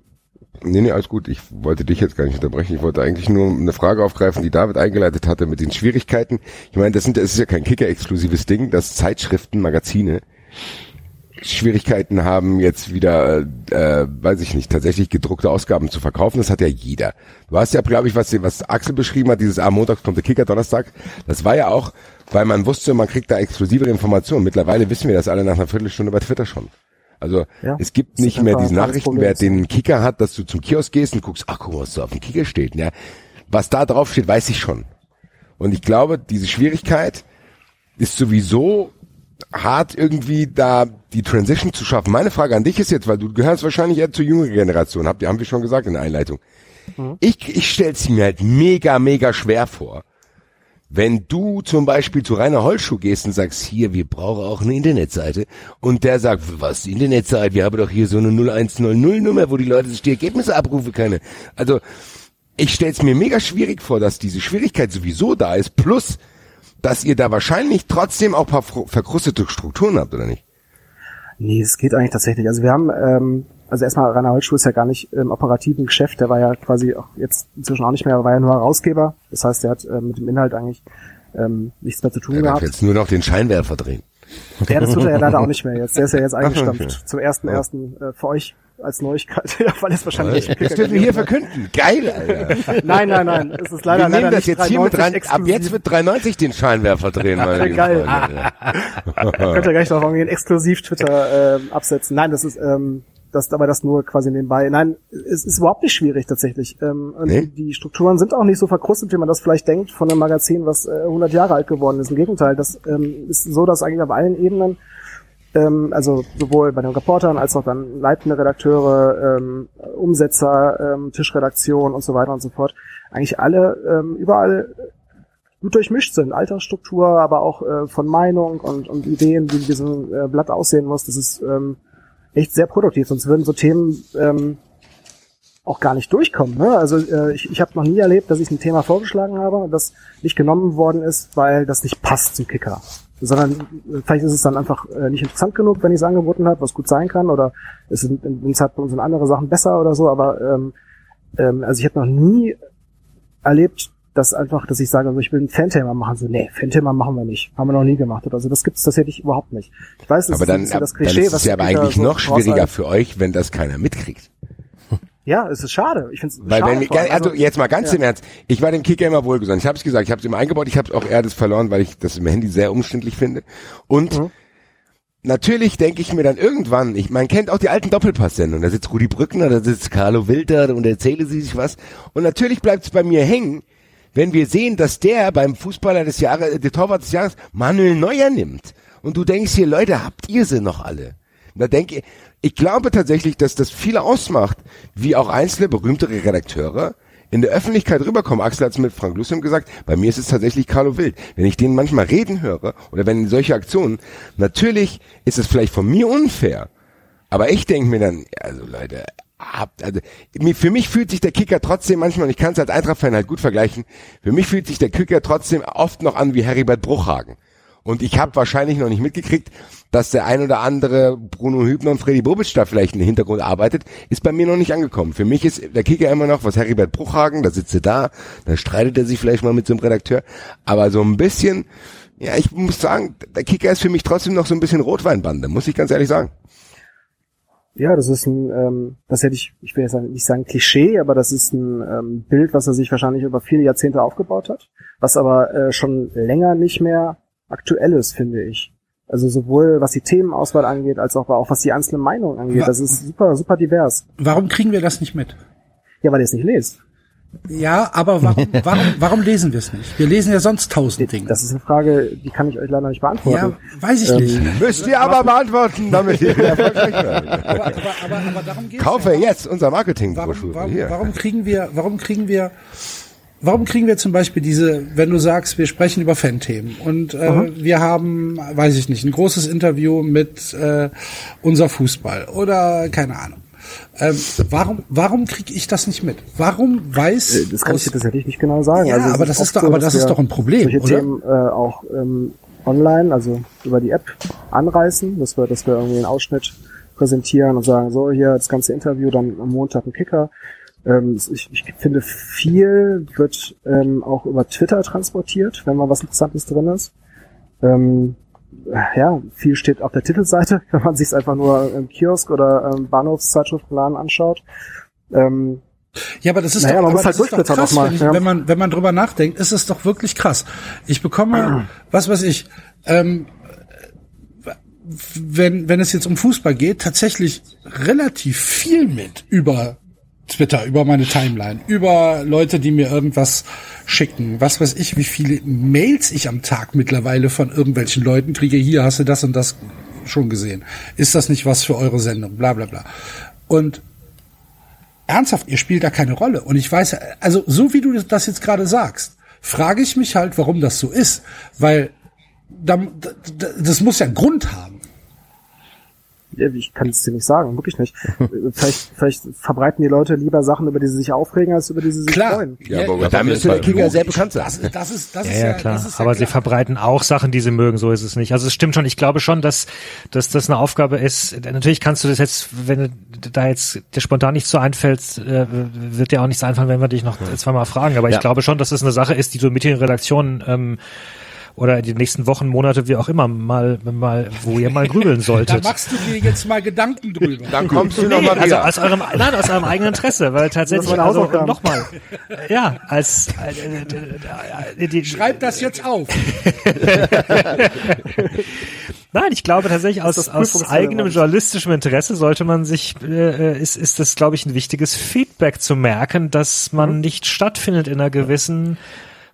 Nee, nee, alles gut. Ich wollte dich jetzt gar nicht unterbrechen. Ich wollte eigentlich nur eine Frage aufgreifen, die David eingeleitet hatte mit den Schwierigkeiten. Ich meine, das, sind, das ist ja kein Kicker-exklusives Ding, dass Zeitschriften, Magazine Schwierigkeiten haben, jetzt wieder, äh, weiß ich nicht, tatsächlich gedruckte Ausgaben zu verkaufen. Das hat ja jeder. Du hast ja, glaube ich, was, was Axel beschrieben hat, dieses, ah, Montag kommt der Kicker, Donnerstag. Das war ja auch, weil man wusste, man kriegt da exklusivere Informationen. Mittlerweile wissen wir das alle nach einer Viertelstunde bei Twitter schon. Also ja, es gibt nicht mehr diesen Nachrichtenwert, den ein Kicker hat, dass du zum Kiosk gehst und guckst, ach guck mal, was da auf dem Kicker steht. Ja, was da drauf steht, weiß ich schon. Und ich glaube, diese Schwierigkeit ist sowieso hart irgendwie da die Transition zu schaffen. Meine Frage an dich ist jetzt, weil du gehörst wahrscheinlich eher zur jüngeren Generation, habt ihr, haben wir schon gesagt in der Einleitung. Mhm. Ich, ich stell's mir halt mega, mega schwer vor, wenn du zum Beispiel zu Rainer Holzschuh gehst und sagst, hier, wir brauchen auch eine Internetseite und der sagt, was, Internetseite, wir haben doch hier so eine 0100 Nummer, wo die Leute sich die Ergebnisse abrufen können. Also, ich stell's mir mega schwierig vor, dass diese Schwierigkeit sowieso da ist, plus, dass ihr da wahrscheinlich trotzdem auch paar verkrustete Strukturen habt, oder nicht? Nee, es geht eigentlich tatsächlich. Also wir haben, ähm, also erstmal Rainer Holzschuh ist ja gar nicht im operativen Geschäft, der war ja quasi auch jetzt inzwischen auch nicht mehr, war ja nur Herausgeber. Das heißt, der hat äh, mit dem Inhalt eigentlich ähm, nichts mehr zu tun der gehabt. jetzt nur noch den Scheinwerfer drehen. Ja, das tut er ja leider auch nicht mehr jetzt. Der ist ja jetzt eingestampft zum ersten ja. ersten äh, für euch als Neuigkeit, ja, weil es wahrscheinlich Das dürfen wir hier verkünden. Geil, Alter. Nein, nein, nein, es ist leider Wir nehmen leider das nicht jetzt hier mit 93 rein. Ab exklusiv. jetzt wird 93 den Scheinwerfer drehen, meine Geil. Freunde. Könnt ihr gleich noch irgendwie einen Exklusiv-Twitter ähm, absetzen. Nein, das ist, ähm, das, aber das nur quasi nebenbei. Nein, es ist überhaupt nicht schwierig tatsächlich. Ähm, und Nee? die, Strukturen sind auch nicht so verkrustet, wie man das vielleicht denkt von einem Magazin, was äh, 100 Jahre alt geworden ist. Im Gegenteil, das ähm, ist so, dass eigentlich auf allen Ebenen ähm, also sowohl bei den Reportern als auch dann leitende Redakteure, ähm, Umsetzer, ähm, Tischredaktion und so weiter und so fort, eigentlich alle ähm, überall gut durchmischt sind. Altersstruktur, aber auch äh, von Meinung und, und Ideen, wie diesem äh, Blatt aussehen muss. Das ist ähm, echt sehr produktiv. Sonst würden so Themen ähm, auch gar nicht durchkommen. Ne? Also äh, ich, ich habe noch nie erlebt, dass ich ein Thema vorgeschlagen habe und das nicht genommen worden ist, weil das nicht passt zum Kicker. Sondern äh, vielleicht ist es dann einfach äh, nicht interessant genug, wenn ich es angeboten habe, was gut sein kann, oder es sind Zeitpunkt sind andere Sachen besser oder so, aber ähm, ähm, also ich habe noch nie erlebt, dass einfach, dass ich sage, also ich will ein Fanthema machen. So, nee, Fanthema machen wir nicht. Haben wir noch nie gemacht. Oder so. Das gibt's tatsächlich überhaupt nicht. Ich weiß, das Aber ist dann, das dann Klischee, ist es was ja aber eigentlich so noch schwieriger raushalten. für euch, wenn das keiner mitkriegt. Ja, es ist schade. Ich finde es Weil schade. wenn allem. also jetzt mal ganz ja. im Ernst, ich war dem Kicker immer wohlgesonnen. Ich habe es gesagt, ich habe es immer eingebaut, ich habe auch eher das verloren, weil ich das im Handy sehr umständlich finde. Und Mhm. natürlich denke ich mir dann irgendwann, ich man kennt auch die alten Doppelpass-Sendungen, da sitzt Rudi Brückner, da sitzt Carlo Wilder und erzähle sie sich was. Und natürlich bleibt es bei mir hängen, wenn wir sehen, dass der beim Fußballer des Jahres, der Torwart des Jahres, Manuel Neuer nimmt. Und du denkst hier, Leute, habt ihr sie noch alle? Da denke ich, ich glaube tatsächlich, dass das viel ausmacht, wie auch einzelne berühmtere Redakteure in der Öffentlichkeit rüberkommen. Axel hat es mit Frank Lussem gesagt, bei mir ist es tatsächlich Carlo Wild. Wenn ich den manchmal reden höre oder wenn solche Aktionen, natürlich ist es vielleicht von mir unfair, aber ich denke mir dann, also Leute, also für mich fühlt sich der Kicker trotzdem manchmal, und ich kann es als Eintracht-Fan halt gut vergleichen, für mich fühlt sich der Kicker trotzdem oft noch an wie Heribert Bruchhagen. Und ich habe wahrscheinlich noch nicht mitgekriegt, dass der ein oder andere Bruno Hübner und Freddy Bobic da vielleicht im Hintergrund arbeitet, ist bei mir noch nicht angekommen. Für mich ist der Kicker immer noch was Heribert Bruchhagen, da sitzt er da, da streitet er sich vielleicht mal mit so einem Redakteur, aber so ein bisschen, ja, ich muss sagen, der Kicker ist für mich trotzdem noch so ein bisschen Rotweinbande, muss ich ganz ehrlich sagen. Ja, das ist ein, ähm, das hätte ich, ich will jetzt nicht sagen Klischee, aber das ist ein ähm, Bild, was er sich wahrscheinlich über viele Jahrzehnte aufgebaut hat, was aber äh, schon länger nicht mehr aktuell ist, finde ich. Also sowohl was die Themenauswahl angeht, als auch, auch was die einzelnen Meinungen angeht. Das ist super, super divers. Warum kriegen wir das nicht mit? Ja, weil ihr es nicht lest. Ja, aber warum, warum, warum lesen wir es nicht? Wir lesen ja sonst tausend Dinge. Das ist eine Frage, die kann ich euch leider nicht beantworten. ja, weiß ich Ähm, nicht. Müsst ihr aber beantworten, damit ihr wieder erfolgreich werdet. Aber, aber, aber, aber darum geht's Kaufe ja. jetzt unser Warum, Marketingbroschüre warum, hier. warum kriegen wir, warum kriegen wir, warum kriegen wir zum Beispiel diese, wenn du sagst, wir sprechen über Fan-Themen und äh, wir haben, weiß ich nicht, ein großes Interview mit äh, unser Fußball oder keine Ahnung. Ähm, warum, warum kriege ich das nicht mit? Warum weiß Äh, Das kann aus- ich tatsächlich nicht genau sagen. Ja, also aber das ist doch- aber das ist doch ein Problem, Solche oder? Themen äh, auch ähm, online, also über die App anreißen, dass wir, dass wir irgendwie einen Ausschnitt präsentieren und sagen, so hier das ganze Interview, dann am Montag ein Kicker. Ähm, ich, ich finde, viel wird ähm, auch über Twitter transportiert, wenn mal was Interessantes drin ist. Ähm, ja, viel steht auf der Titelseite, wenn man sich es einfach nur im Kiosk oder ähm, Bahnhofszeitschriftenladen anschaut. Ähm, Ja, aber das ist Naja, doch, aber halt das ist doch krass, mal, wenn, ja. wenn man wenn man drüber nachdenkt, ist es doch wirklich krass. Ich bekomme, was weiß ich, ähm, wenn wenn es jetzt um Fußball geht, tatsächlich relativ viel mit über Twitter, über meine Timeline, über Leute, die mir irgendwas schicken. Was weiß ich, wie viele Mails ich am Tag mittlerweile von irgendwelchen Leuten kriege. Hier hast du das und das schon gesehen. Ist das nicht was für eure Sendung? Bla bla bla. Und ernsthaft, ihr spielt da keine Rolle. Und ich weiß, also so wie du das jetzt gerade sagst, frage ich mich halt, warum das so ist. Weil da, da, das muss ja einen Grund haben. Ja, Ich kann es dir nicht sagen, wirklich nicht. vielleicht, vielleicht verbreiten die Leute lieber Sachen, über die sie sich aufregen, als über die sie sich Klar. freuen. Ja, aber da müsste der Kicker sehr bekannt sein. Das, das ist, das Ja, ist ja, ja, klar. Das ist ja Aber sie klar. verbreiten auch Sachen, die sie mögen, so ist es nicht. Also es stimmt schon, ich glaube schon, dass, dass das eine Aufgabe ist. Natürlich kannst du das jetzt, wenn du da jetzt dir spontan nichts so einfällt, äh, wird dir auch nichts einfallen, wenn wir dich noch zweimal fragen. Aber Ja. ich glaube schon, dass das eine Sache ist, die du mit den Redaktionen ähm, oder die nächsten Wochen, Monate, wie auch immer, mal, mal, wo ihr mal grübeln Da solltet. machst du dir jetzt mal Gedanken drüber. Dann kommst du Nee, nochmal also aus eurem, nein, aus eurem eigenen Interesse, weil tatsächlich, also nochmal, ja, als, äh, äh, äh, die, Schreib das jetzt auf. Nein, ich glaube tatsächlich aus, aus eigenem journalistischem Interesse sollte man sich, äh, ist, ist das, glaube ich, ein wichtiges Feedback zu merken, dass man Mhm. nicht stattfindet in einer gewissen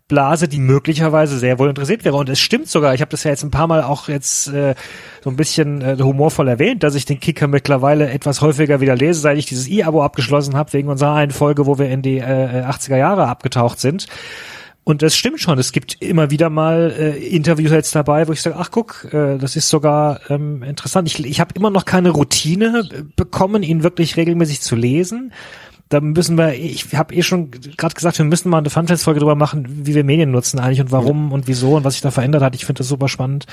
Blase, die möglicherweise sehr wohl interessiert wäre. Und es stimmt sogar, ich habe das ja jetzt ein paar Mal auch jetzt äh, so ein bisschen äh, humorvoll erwähnt, dass ich den Kicker mittlerweile etwas häufiger wieder lese, seit ich dieses E-Abo abgeschlossen habe, wegen unserer einen Folge, wo wir in die äh, 80er Jahre abgetaucht sind. Und das stimmt schon. Es gibt immer wieder mal äh, Interviews jetzt dabei, wo ich sage, ach guck, äh, das ist sogar ähm, interessant. Ich, ich habe immer noch keine Routine äh, bekommen, ihn wirklich regelmäßig zu lesen. Da müssen wir, ich habe eh schon gerade gesagt, wir müssen mal eine Funfest-Folge drüber machen, wie wir Medien nutzen eigentlich und warum und wieso und was sich da verändert hat. Ich finde das super spannend.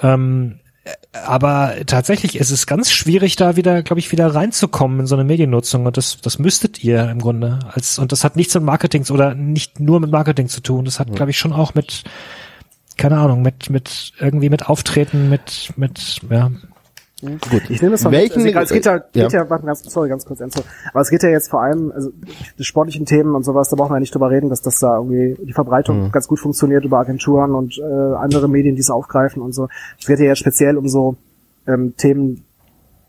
Ähm, aber tatsächlich ist es ganz schwierig, da wieder, glaube ich, wieder reinzukommen in so eine Mediennutzung. Und das, das müsstet ihr im Grunde. Als, und das hat nichts mit Marketing oder nicht nur mit Marketing zu tun. Das hat, glaube ich, schon auch mit, keine Ahnung, mit, mit, irgendwie mit Auftreten, mit, mit, ja. Gut. Ich nehme es mal Welchen- mit. Also, es geht ja, ja. geht ja, warte, ganz, sorry, ganz kurz, Enzo. Aber es geht ja jetzt vor allem, also die sportlichen Themen und sowas, da brauchen wir ja nicht drüber reden, dass das da irgendwie die Verbreitung Mhm. ganz gut funktioniert über Agenturen und äh, andere Medien, die es aufgreifen und so. Es geht ja jetzt speziell um so ähm, Themen,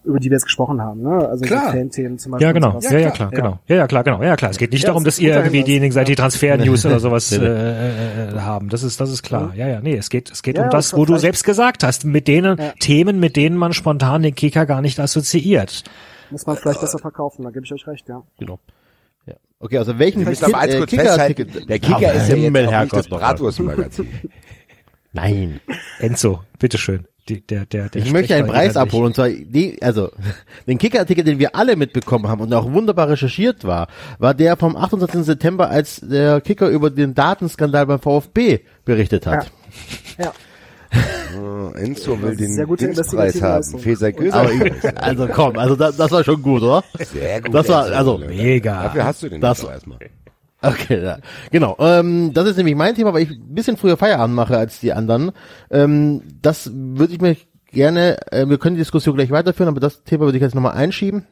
über die wir jetzt gesprochen haben, ne? Also Klar. so Fan-Themen zum Beispiel. Ja, genau. und sowas. Ja, ja, klar, Ja. genau. Ja, ja, klar, genau. Ja, klar. Es geht nicht Ja, darum, das dass ihr irgendwie Hinweis. diejenigen seid, die Transfer-News oder sowas äh, äh, äh, haben. Das ist, das ist klar. Ja, ja, nee, es geht, es geht Ja, um ja, das, wo du vielleicht- selbst gesagt hast, mit denen Ja. Themen, mit denen man spontan den Kicker gar nicht assoziiert. Muss man vielleicht besser verkaufen, da gebe ich euch recht, ja. Genau. Ja. Okay, also welchen Wir müssen aber eins äh, kurz festhalten, der Kicker ist ja jetzt Himmel, auch nicht das. Bratwurstmagazin. Nein. Enzo, bitteschön. Die, der, der, der Ich möchte einen Preis abholen und zwar die, also den Kicker-Artikel, den wir alle mitbekommen haben und auch wunderbar recherchiert war, war der vom 28. September, als der Kicker über den Datenskandal beim VfB berichtet hat. Ja. Oh, Enzo will den Dienstpreis investigative haben. Feser also komm, also das, das war schon gut, oder? Sehr gut. Das war- also, mega. Dafür hast du den Das- erstmal. Okay, ja. genau. Ähm, das ist nämlich mein Thema, weil ich ein bisschen früher Feierabend mache als die anderen. Ähm, das würde ich mir gerne, äh, wir können die Diskussion gleich weiterführen, aber das Thema würde ich jetzt nochmal einschieben.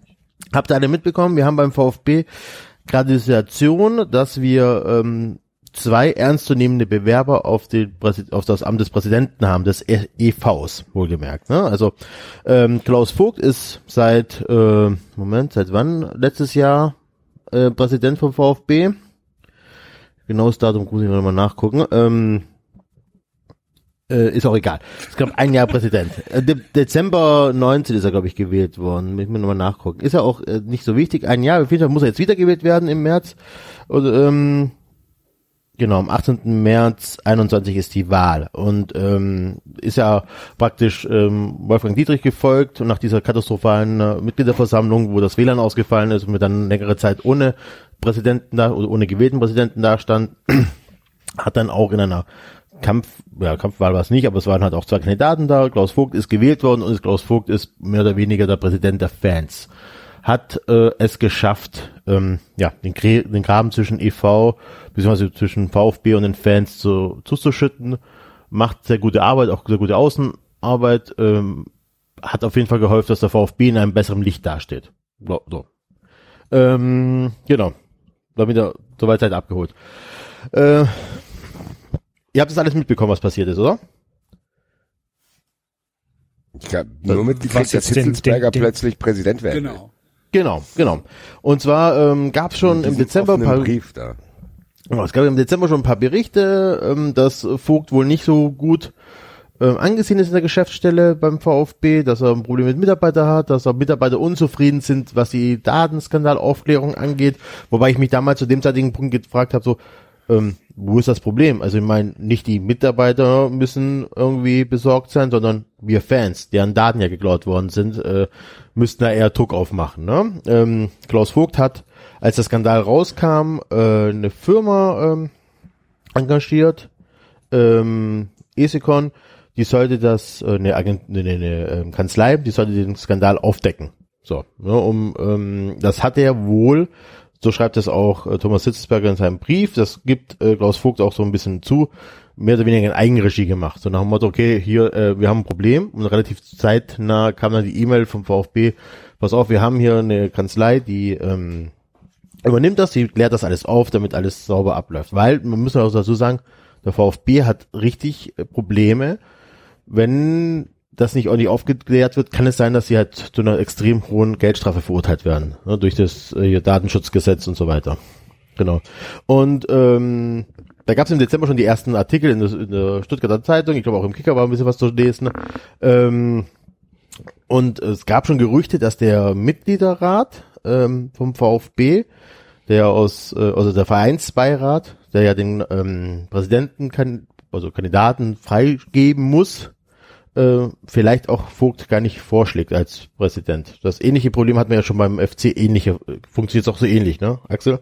Habt ihr alle mitbekommen, wir haben beim VfB gerade die Situation, dass wir ähm, zwei ernstzunehmende Bewerber auf, Präsi- auf das Amt des Präsidenten haben, des E- EVs, wohlgemerkt. Ne? Also ähm, Klaus Vogt ist seit, äh, Moment, seit wann? Letztes Jahr äh, Präsident vom VfB. Genaues Datum muss ich noch mal nachgucken. Ähm, äh, ist auch egal. Ich glaube, ein Jahr Präsident. Äh, De Dezember 19 ist er, glaube ich, gewählt worden. Muss ich mir nochmal nachgucken. Ist ja auch äh, nicht so wichtig. Ein Jahr, auf jeden Fall muss er jetzt wiedergewählt werden im März. Und, ähm, genau, am 18. März 21 ist die Wahl. Und ähm, ist ja praktisch ähm, Wolfgang Dietrich gefolgt und nach dieser katastrophalen äh, Mitgliederversammlung, wo das WLAN ausgefallen ist und wir dann längere Zeit ohne Präsidenten da oder ohne gewählten Präsidenten da stand, hat dann auch in einer Kampf, ja, Kampfwahl war es nicht, aber es waren halt auch zwei Kandidaten da. Klaus Vogt ist gewählt worden und Klaus Vogt ist mehr oder weniger der Präsident der Fans. Hat äh, es geschafft, ähm, ja, den, Gre den Graben zwischen EV beziehungsweise zwischen VfB und den Fans zu, zuzuschütten. Macht sehr gute Arbeit, auch sehr gute Außenarbeit. Ähm, hat auf jeden Fall geholfen, dass der VfB in einem besseren Licht dasteht. So. so. Ähm, genau. Damit er soweit seid abgeholt. Äh, ihr habt das alles mitbekommen, was passiert ist, oder? Ich glaube, nur mit Was kriegt der jetzt den- Zitzelsberger den- den- plötzlich Präsident werden. Genau. Genau, genau. Und zwar ähm, gab es schon im Dezember ein paar, Brief da. Genau, es gab im Dezember schon ein paar Berichte, ähm, dass Vogt wohl nicht so gut ähm, angesehen ist in der Geschäftsstelle beim VfB, dass er ein Problem mit Mitarbeitern hat, dass er Mitarbeiter unzufrieden sind, was die Datenskandalaufklärung angeht. Wobei ich mich damals zu dem zeitigen Punkt gefragt habe, so, ähm, wo ist das Problem? Also ich meine, nicht die Mitarbeiter müssen irgendwie besorgt sein, sondern wir Fans, deren Daten ja geklaut worden sind, äh, müssten da eher Druck aufmachen. Ne? Ähm, Klaus Vogt hat, als der Skandal rauskam, äh, eine Firma ähm, engagiert, ähm, Esikon, die sollte das, äh, eine, Agent, eine, eine, eine ähm, Kanzlei, die sollte den Skandal aufdecken. So, ne, um ähm, das hat er wohl So schreibt es auch äh, Thomas Hitzesberger in seinem Brief. Das gibt äh, Klaus Vogt auch so ein bisschen zu, mehr oder weniger in Eigenregie gemacht. So nach dem Motto, okay, hier, äh, wir haben ein Problem. Und relativ zeitnah kam dann die E-Mail vom VfB, pass auf, wir haben hier eine Kanzlei, die ähm, übernimmt das, die klärt das alles auf, damit alles sauber abläuft. Weil, man muss auch dazu sagen, der VfB hat richtig äh, Probleme, wenn das nicht ordentlich aufgeklärt wird, kann es sein, dass sie halt zu einer extrem hohen Geldstrafe verurteilt werden, ne, durch das äh, Datenschutzgesetz und so weiter. Genau. Und ähm, da gab es im Dezember schon die ersten Artikel in der, in der Stuttgarter Zeitung, ich glaube auch im Kicker war ein bisschen was zu lesen. Ähm, und es gab schon Gerüchte, dass der Mitgliederrat ähm, vom VfB, der aus, äh, also der Vereinsbeirat, der ja den ähm, Präsidenten kann, also Kandidaten freigeben muss, äh, vielleicht auch Vogt gar nicht vorschlägt als Präsident. Das ähnliche Problem hat man ja schon beim FC ähnliche, funktioniert auch so ähnlich, ne, Axel?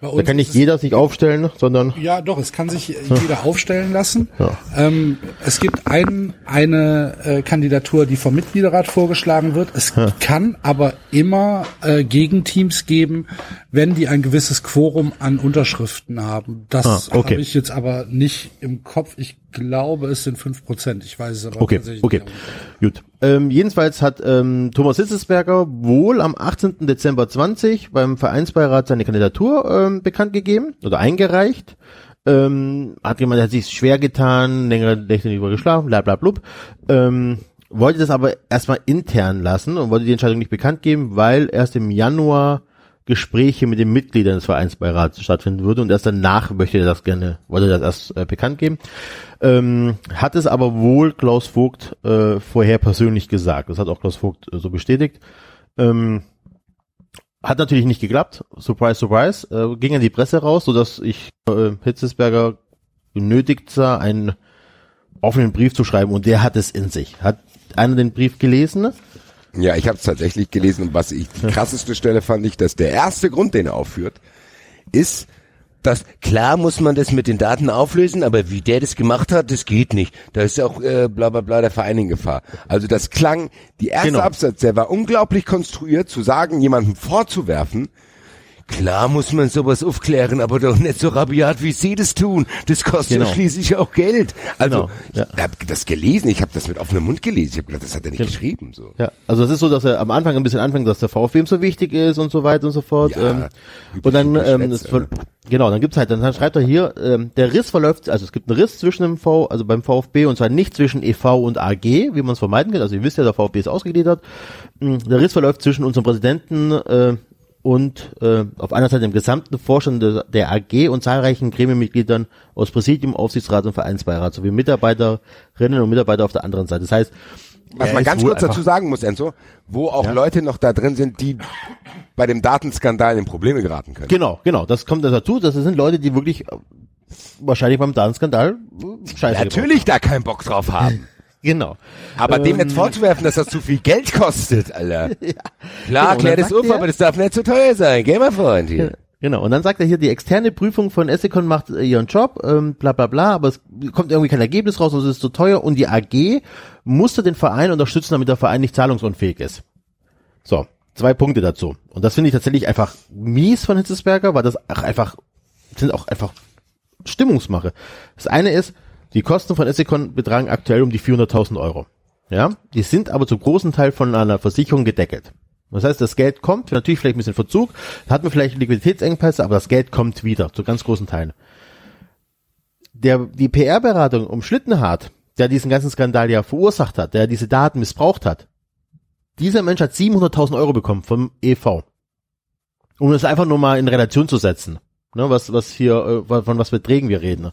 Da kann nicht jeder sich aufstellen, sondern Ja, doch, es kann sich jeder aufstellen lassen. Ähm, es gibt ein, eine äh, Kandidatur, die vom Mitgliederrat vorgeschlagen wird. Es kann aber immer äh, Gegenteams geben, wenn die ein gewisses Quorum an Unterschriften haben. Das Ah, okay. habe ich jetzt aber nicht im Kopf. Ich glaube, es sind fünf Prozent. Ich weiß es aber Okay, tatsächlich okay, nicht. gut. Ähm, jedenfalls hat ähm, Thomas Hitzesberger wohl am 18. Dezember 20 beim Vereinsbeirat seine Kandidatur ähm, bekannt gegeben oder eingereicht. Ähm, hat jemand, der hat sich schwer getan, längere Nächte nicht über geschlafen, bla bla blub. Ähm, wollte das aber erstmal intern lassen und wollte die Entscheidung nicht bekannt geben, weil erst im Januar Gespräche mit den Mitgliedern des Vereinsbeirats stattfinden würde und erst danach möchte er das gerne, wollte er das erst äh, bekannt geben. Ähm, hat es aber wohl Klaus Vogt äh, vorher persönlich gesagt. Das hat auch Klaus Vogt äh, so bestätigt. Ähm, hat natürlich nicht geklappt. Surprise, surprise. Äh, ging an die Presse raus, sodass ich äh, Hitzesberger genötigt sah, einen offenen Brief zu schreiben und der hat es in sich. Hat einer den Brief gelesen? Ja, ich habe es tatsächlich gelesen und was ich die krasseste Stelle fand ich, dass der erste Grund, den er aufführt, ist, dass klar muss man das mit den Daten auflösen, aber wie der das gemacht hat, das geht nicht. Da ist auch äh, bla bla bla der Verein in Gefahr. Also das klang, die erste Genau. Absatz, der war unglaublich konstruiert, zu sagen, jemandem vorzuwerfen, Klar muss man sowas aufklären, aber doch nicht so rabiat, wie Sie das tun. Das kostet Genau. ja schließlich auch Geld. Also, Genau, ja. ich habe das gelesen, ich habe das mit offenem Mund gelesen. Ich habe gedacht, das hat er nicht geschrieben. So. Ja, also es ist so, dass er am Anfang ein bisschen anfängt, dass der VfB ihm so wichtig ist und so weiter und so fort. Ja, ähm, und dann, ähm, es ver- genau, dann gibt's halt, dann schreibt er hier, ähm, der Riss verläuft, also es gibt einen Riss zwischen dem V, also beim VfB und zwar nicht zwischen EV und AG, wie man es vermeiden kann. Also ihr wisst ja, der VfB ist ausgegliedert. Mm, Der Riss verläuft zwischen unserem Präsidenten äh, und äh, auf einer Seite dem gesamten Vorstand der, der AG und zahlreichen Gremienmitgliedern aus Präsidium, Aufsichtsrat und Vereinsbeirat sowie Mitarbeiterinnen und Mitarbeiter auf der anderen Seite. Das heißt, Was man ganz kurz dazu sagen muss, Enzo, wo auch Leute noch da drin sind, die bei dem Datenskandal in Probleme geraten können. Genau, genau. Das kommt dazu. Das sind Leute, die wirklich äh, wahrscheinlich beim Datenskandal äh, scheiße Natürlich da keinen Bock drauf haben. Genau. Aber dem Ähm, jetzt vorzuwerfen, dass das zu viel Geld kostet, Alter. Klar, Genau, klär das auf, er- aber das darf nicht zu teuer sein. Geh mal, Freund hier. Genau. Und dann sagt er hier, die externe Prüfung von Essecon macht äh, ihren Job, ähm, bla bla bla, aber es kommt irgendwie kein Ergebnis raus und es ist zu teuer und die AG musste den Verein unterstützen, damit der Verein nicht zahlungsunfähig ist. So, zwei Punkte dazu. Und das finde ich tatsächlich einfach mies von Hitzesberger, weil das einfach, sind auch einfach Stimmungsmache. Das eine ist, die Kosten von Essecon betragen aktuell um die 400.000 Euro. Ja, die sind aber zum großen Teil von einer Versicherung gedeckelt. Das heißt, das Geld kommt, natürlich vielleicht ein bisschen Verzug, hat man vielleicht Liquiditätsengpässe, aber das Geld kommt wieder, zu ganz großen Teilen. Der, die PR-Beratung um Schlittenhardt, der diesen ganzen Skandal ja verursacht hat, der diese Daten missbraucht hat, dieser Mensch hat 700.000 Euro bekommen vom EV. Um das einfach nur mal in Relation zu setzen. Ne, was, was hier, äh, von was Beträgen wir reden.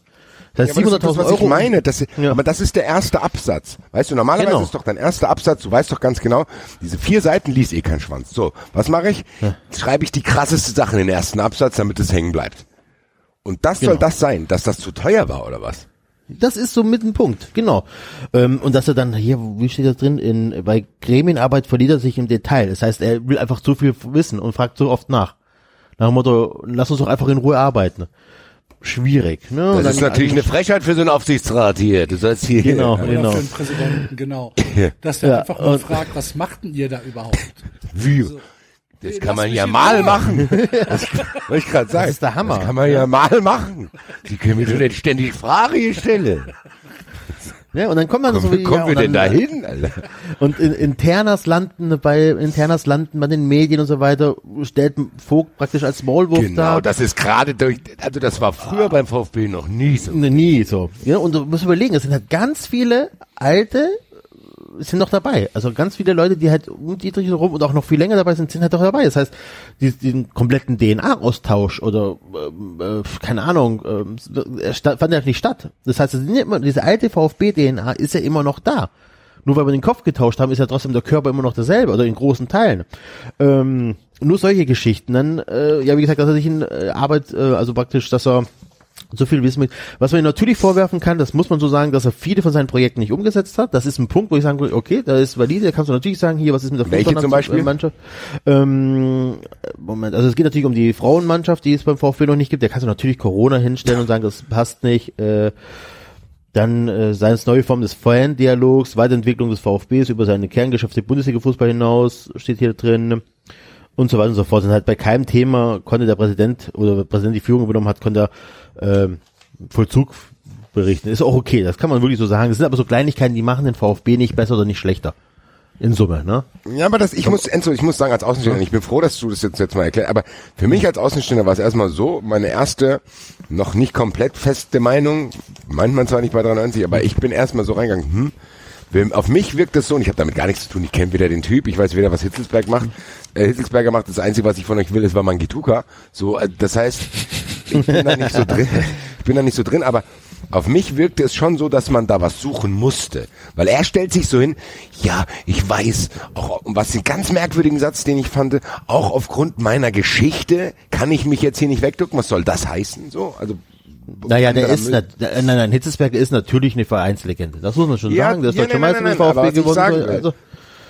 Das heißt, Ja, aber das ist 700.000 das, was Euro. ich meine. Das, Ja. Aber das ist der erste Absatz. Weißt du, normalerweise Genau. ist doch dein erster Absatz, du weißt doch ganz genau, diese vier Seiten liest eh kein Schwanz. So, was mache ich? Schreibe ich die krasseste Sache in den ersten Absatz, damit es hängen bleibt. Und das soll Genau. das sein, dass das zu teuer war, oder was? Das ist so mit ein Punkt, genau. Ähm, und dass er dann, hier, wie steht das drin, in, bei Gremienarbeit verliert er sich im Detail. Das heißt, er will einfach zu viel wissen und fragt so oft nach. Nach dem Motto, lass uns doch einfach in Ruhe arbeiten. Schwierig, ne? Das ist natürlich eine Frechheit für so einen Aufsichtsrat hier. Du sollst hier. Genau, Oder genau. für den Präsidenten, genau. Dass der Ja, einfach mal fragt, was macht denn ihr da überhaupt? Wie? Das kann man ja mal machen. Das wollte ich gerade sagen. Das ist der Hammer. Das kann man ja mal machen. Sie können mir doch nicht ständig Frage stellen. Ja, und dann kommt man so Wie kommen ja, wir denn da dann- hin, Alter? Und in, internas landen bei internas landen bei den Medien und so weiter stellt Vogt praktisch als Maulwurf Genau, dar. das ist gerade durch, also das war früher beim VfB noch nie so. Nie so. Ja, und du musst überlegen, es sind halt ganz viele alte sind noch dabei. Also ganz viele Leute, die halt um Dietrich rum und auch noch viel länger dabei sind, sind halt doch dabei. Das heißt, den kompletten DNA-Austausch oder ähm, äh, keine Ahnung, sta- fand ja nicht statt. Das heißt, immer, diese alte VfB-DNA ist ja immer noch da. Nur weil wir den Kopf getauscht haben, ist ja trotzdem der Körper immer noch derselbe oder in großen Teilen. Ähm, nur solche Geschichten. Dann, äh, ja, wie gesagt, dass er sich in äh, Arbeit, äh, also praktisch, dass er so viel Wissen mit. Was man ihm natürlich vorwerfen kann, das muss man so sagen, dass er viele von seinen Projekten nicht umgesetzt hat. Das ist ein Punkt, wo ich sagen würde, okay, da ist valide, da kannst du natürlich sagen, hier, was ist mit der Welche zum Beispiel? Mannschaft? Ähm, Moment, also es geht natürlich um die Frauenmannschaft, die es beim VfB noch nicht gibt. Da kannst du natürlich Corona hinstellen und sagen, das passt nicht. Äh, dann äh, seine neue Form des Fan-Dialogs, Weiterentwicklung des VfBs über seine Kerngeschäfte Bundesliga-Fußball hinaus, steht hier drin und so weiter und so fort. Und halt bei keinem Thema konnte der Präsident oder der Präsident die Führung übernommen hat, konnte er ähm, Vollzug berichten. Ist auch okay, das kann man wirklich so sagen. Das sind aber so Kleinigkeiten, die machen den VfB nicht besser oder nicht schlechter. In Summe, ne? Ja, aber das, ich muss, Enzo, ich muss sagen, als Außenstehender, ich bin froh, dass du das jetzt, jetzt mal erklärst, aber für mich als Außenstehender war es erstmal so, meine erste, noch nicht komplett feste Meinung, meint man zwar nicht bei 93, aber ich bin erstmal so reingegangen, hm, auf mich wirkt es so, und ich habe damit gar nichts zu tun, ich kenne weder den Typ, ich weiß weder, was Hitzelsberg macht, äh, Hitzelsberger macht, das Einzige, was ich von euch will, ist war Mangituka, so, äh, das heißt, ich bin da nicht so drin, ich bin da nicht so drin, aber auf mich wirkte es schon so, dass man da was suchen musste. Weil er stellt sich so hin, ja, ich weiß, auch und was den ganz merkwürdigen Satz, den ich fand, auch aufgrund meiner Geschichte kann ich mich jetzt hier nicht wegducken. Was soll das heißen? So, also Naja, der ist, Müll. nat- der- nein, nein, Hitzesberger ist natürlich eine Vereinslegende. Das muss man schon Ja, sagen. Der ist ja, deutscher nein, Meister nein, mit nein, aber VfB gewonnen. Also,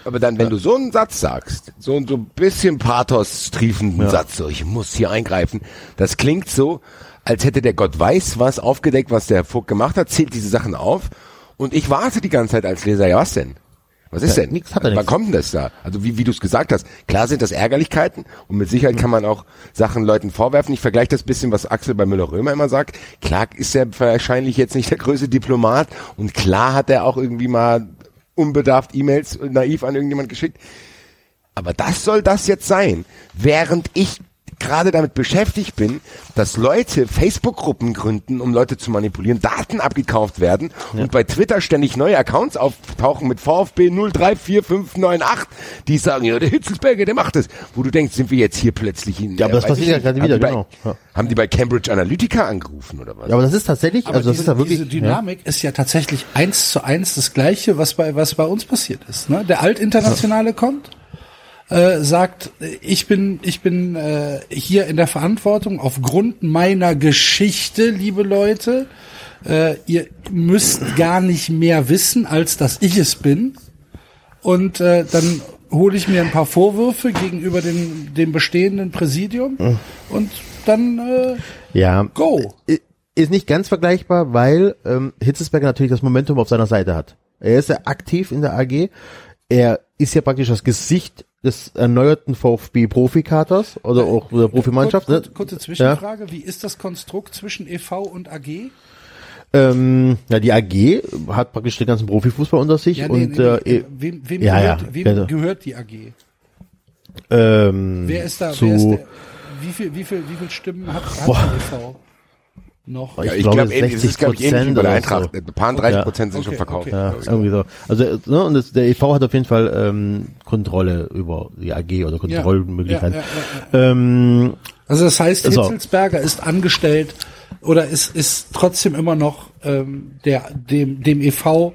Aber dann, wenn du so einen Satz sagst, so, so ein bisschen Pathos-triefenden Satz, so, ich muss hier eingreifen, das klingt so, als hätte der Gott weiß was aufgedeckt, was der Vogt gemacht hat, zählt diese Sachen auf und ich warte die ganze Zeit als Leser, ja was denn? Was ist denn? nix hat er Wann nix. kommt denn das da? Also wie, wie du es gesagt hast, klar sind das Ärgerlichkeiten und mit Sicherheit kann man auch Sachen Leuten vorwerfen. Ich vergleiche das bisschen, was Axel bei Müller-Römer immer sagt. Klar ist er wahrscheinlich jetzt nicht der größte Diplomat und klar hat er auch irgendwie mal unbedarft E-Mails naiv an irgendjemand geschickt. Aber das soll das jetzt sein, während ich gerade damit beschäftigt bin, dass Leute Facebook-Gruppen gründen, um Leute zu manipulieren, Daten abgekauft werden und bei Twitter ständig neue Accounts auftauchen mit VfB 034598, die sagen, ja, der Hitzelsberger, der macht es. Wo du denkst, sind wir jetzt hier plötzlich in Ja, aber das passiert ja gerade haben wieder, die bei, genau. Ja. Haben die bei Cambridge Analytica angerufen oder was? ja, aber das ist tatsächlich, Aber also das diese, ist ja wirklich. diese Dynamik ist ja tatsächlich eins zu eins das Gleiche, was bei, was bei uns passiert ist. Ne? Der Altinternationale kommt, äh, sagt, ich bin, ich bin äh, hier in der Verantwortung aufgrund meiner Geschichte, liebe Leute. Äh, ihr müsst gar nicht mehr wissen, als dass ich es bin. Und äh, dann hole ich mir ein paar Vorwürfe gegenüber dem, dem bestehenden Präsidium und dann äh, Ja. go. Ist nicht ganz vergleichbar, weil ähm, Hitzesberger natürlich das Momentum auf seiner Seite hat. Er ist ja aktiv in der AG. Er ist ja praktisch das Gesicht des erneuerten VfB-Profikaters oder auch der Profimannschaft. Kurz, ne? kurze Zwischenfrage, wie ist das Konstrukt zwischen e.V. und AG? Ähm, ja, die AG hat praktisch den ganzen Profifußball unter sich und nee, äh, nee, wem, wem, ja, gehört, ja, wem gehört die AG? ähm, Wer ist da? zu, wer ist der, wie viel, wie viel, wie viel Stimmen hat, hat die e.V. noch? ja, ich ich glaube, ich, wie 60% bei der oder Eintracht. so. Ein paar 30 Ja. Prozent sind schon Okay, verkauft. okay. Ja, glaub ich. irgendwie so. Also äh, ne, und das, der EV hat auf jeden Fall ähm, Kontrolle über die AG oder Kontrollmöglichkeiten. Ja, ja, ja, Ähm, Also das heißt, So. Hitzelsberger ist angestellt oder ist, ist trotzdem immer noch ähm, der, dem, dem e.V.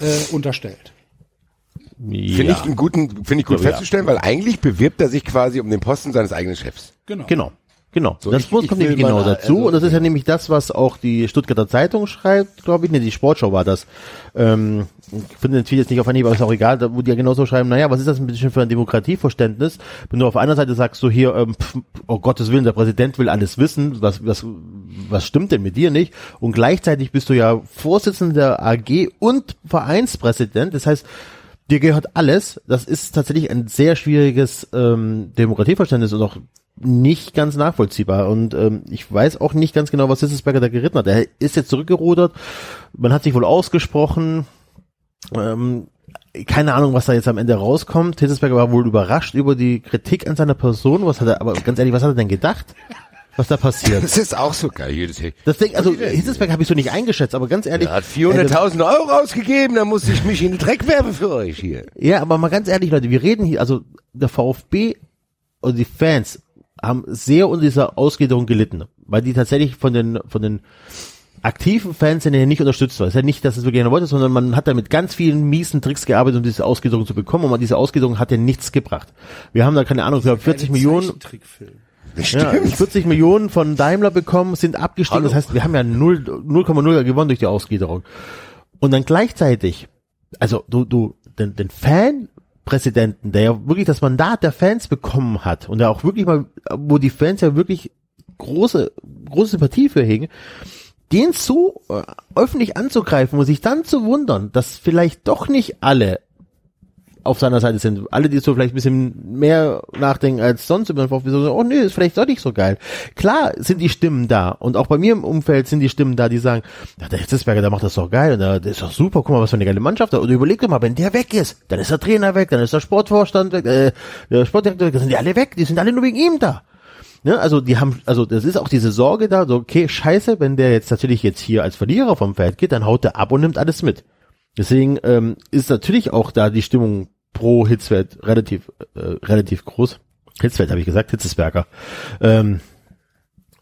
Äh, unterstellt. Finde ja, ich einen guten, finde ich gut Ja, ja. festzustellen, weil eigentlich bewirbt er sich quasi um den Posten seines eigenen Chefs. Genau. genau. Genau, So, das ich- ich kommt will nämlich genau mal, dazu also- und das ist ja nämlich das, was auch die Stuttgarter Zeitung schreibt, glaube ich, ne, die Sportschau war das. Ähm, ich finde den Tweet jetzt nicht auf Anhieb, aber ist auch egal, da, wo die ja genauso schreiben, naja, was ist das ein bisschen für ein Demokratieverständnis? Wenn du auf einer Seite sagst, so hier, ähm, pf, oh Gottes Willen, der Präsident will alles wissen, was, was, was stimmt denn mit dir nicht? Und gleichzeitig bist du ja Vorsitzender der AG und Vereinspräsident, das heißt, dir gehört alles. Das ist tatsächlich ein sehr schwieriges ähm, Demokratieverständnis und auch nicht ganz nachvollziehbar. Und ähm, ich weiß auch nicht ganz genau, was Hitzelsberger da geritten hat. Er ist jetzt zurückgerudert. Man hat sich wohl ausgesprochen. Ähm, keine Ahnung, was da jetzt am Ende rauskommt. Hitzelsberger war wohl überrascht über die Kritik an seiner Person. Was hat er, aber ganz ehrlich, was hat er denn gedacht? Was da passiert? Das ist auch so geil. Hier, das, Das Ding, also Hitzelsberger habe ich so nicht eingeschätzt, aber ganz ehrlich. er hat 400.000 Euro ausgegeben, da muss ich mich in den Dreck werfen für euch hier. Ja, aber mal ganz ehrlich, Leute, wir reden hier, also der VfB und die Fans haben sehr unter dieser Ausgliederung gelitten, weil die tatsächlich von den von den aktiven Fans sind ja nicht unterstützt war. Es ist ja nicht, dass es wirklich einer wollte, sondern man hat da mit ganz vielen miesen Tricks gearbeitet, um diese Ausgliederung zu bekommen. Und diese Ausgliederung hat ja nichts gebracht. Wir haben da keine Ahnung, ich glaube 40 Millionen, ja, 40 Millionen von Daimler bekommen, sind abgestiegen. Das heißt, wir haben ja 0 0,0 gewonnen durch die Ausgliederung. Und dann gleichzeitig, also du, du, den, den Fanpräsidenten, der ja wirklich das Mandat der Fans bekommen hat und der auch wirklich mal, wo die Fans ja wirklich große, große Sympathie für hegen, den so äh, öffentlich anzugreifen und sich dann zu wundern, dass vielleicht doch nicht alle auf seiner Seite sind. Alle, die so vielleicht ein bisschen mehr nachdenken als sonst über den VfB, so, oh nee, ist vielleicht doch nicht so geil. Klar sind die Stimmen da und auch bei mir im Umfeld sind die Stimmen da, die sagen, ja, der Hitzesberger, der macht das doch geil und der, der ist doch super, guck mal, was für eine geile Mannschaft. Und überleg doch mal, wenn der weg ist, dann ist der Trainer weg, dann ist der Sportvorstand weg, äh, der Sportdirektor weg, dann sind die alle weg, die sind alle nur wegen ihm da. Ne, also die haben, also das ist auch diese Sorge da, so okay, scheiße, wenn der jetzt natürlich jetzt hier als Verlierer vom Feld geht, dann haut der ab und nimmt alles mit. Deswegen ähm, ist natürlich auch da die Stimmung pro Hitzfeld relativ äh, relativ groß. Hitzfeld habe ich gesagt, Hitzesberger. Ähm,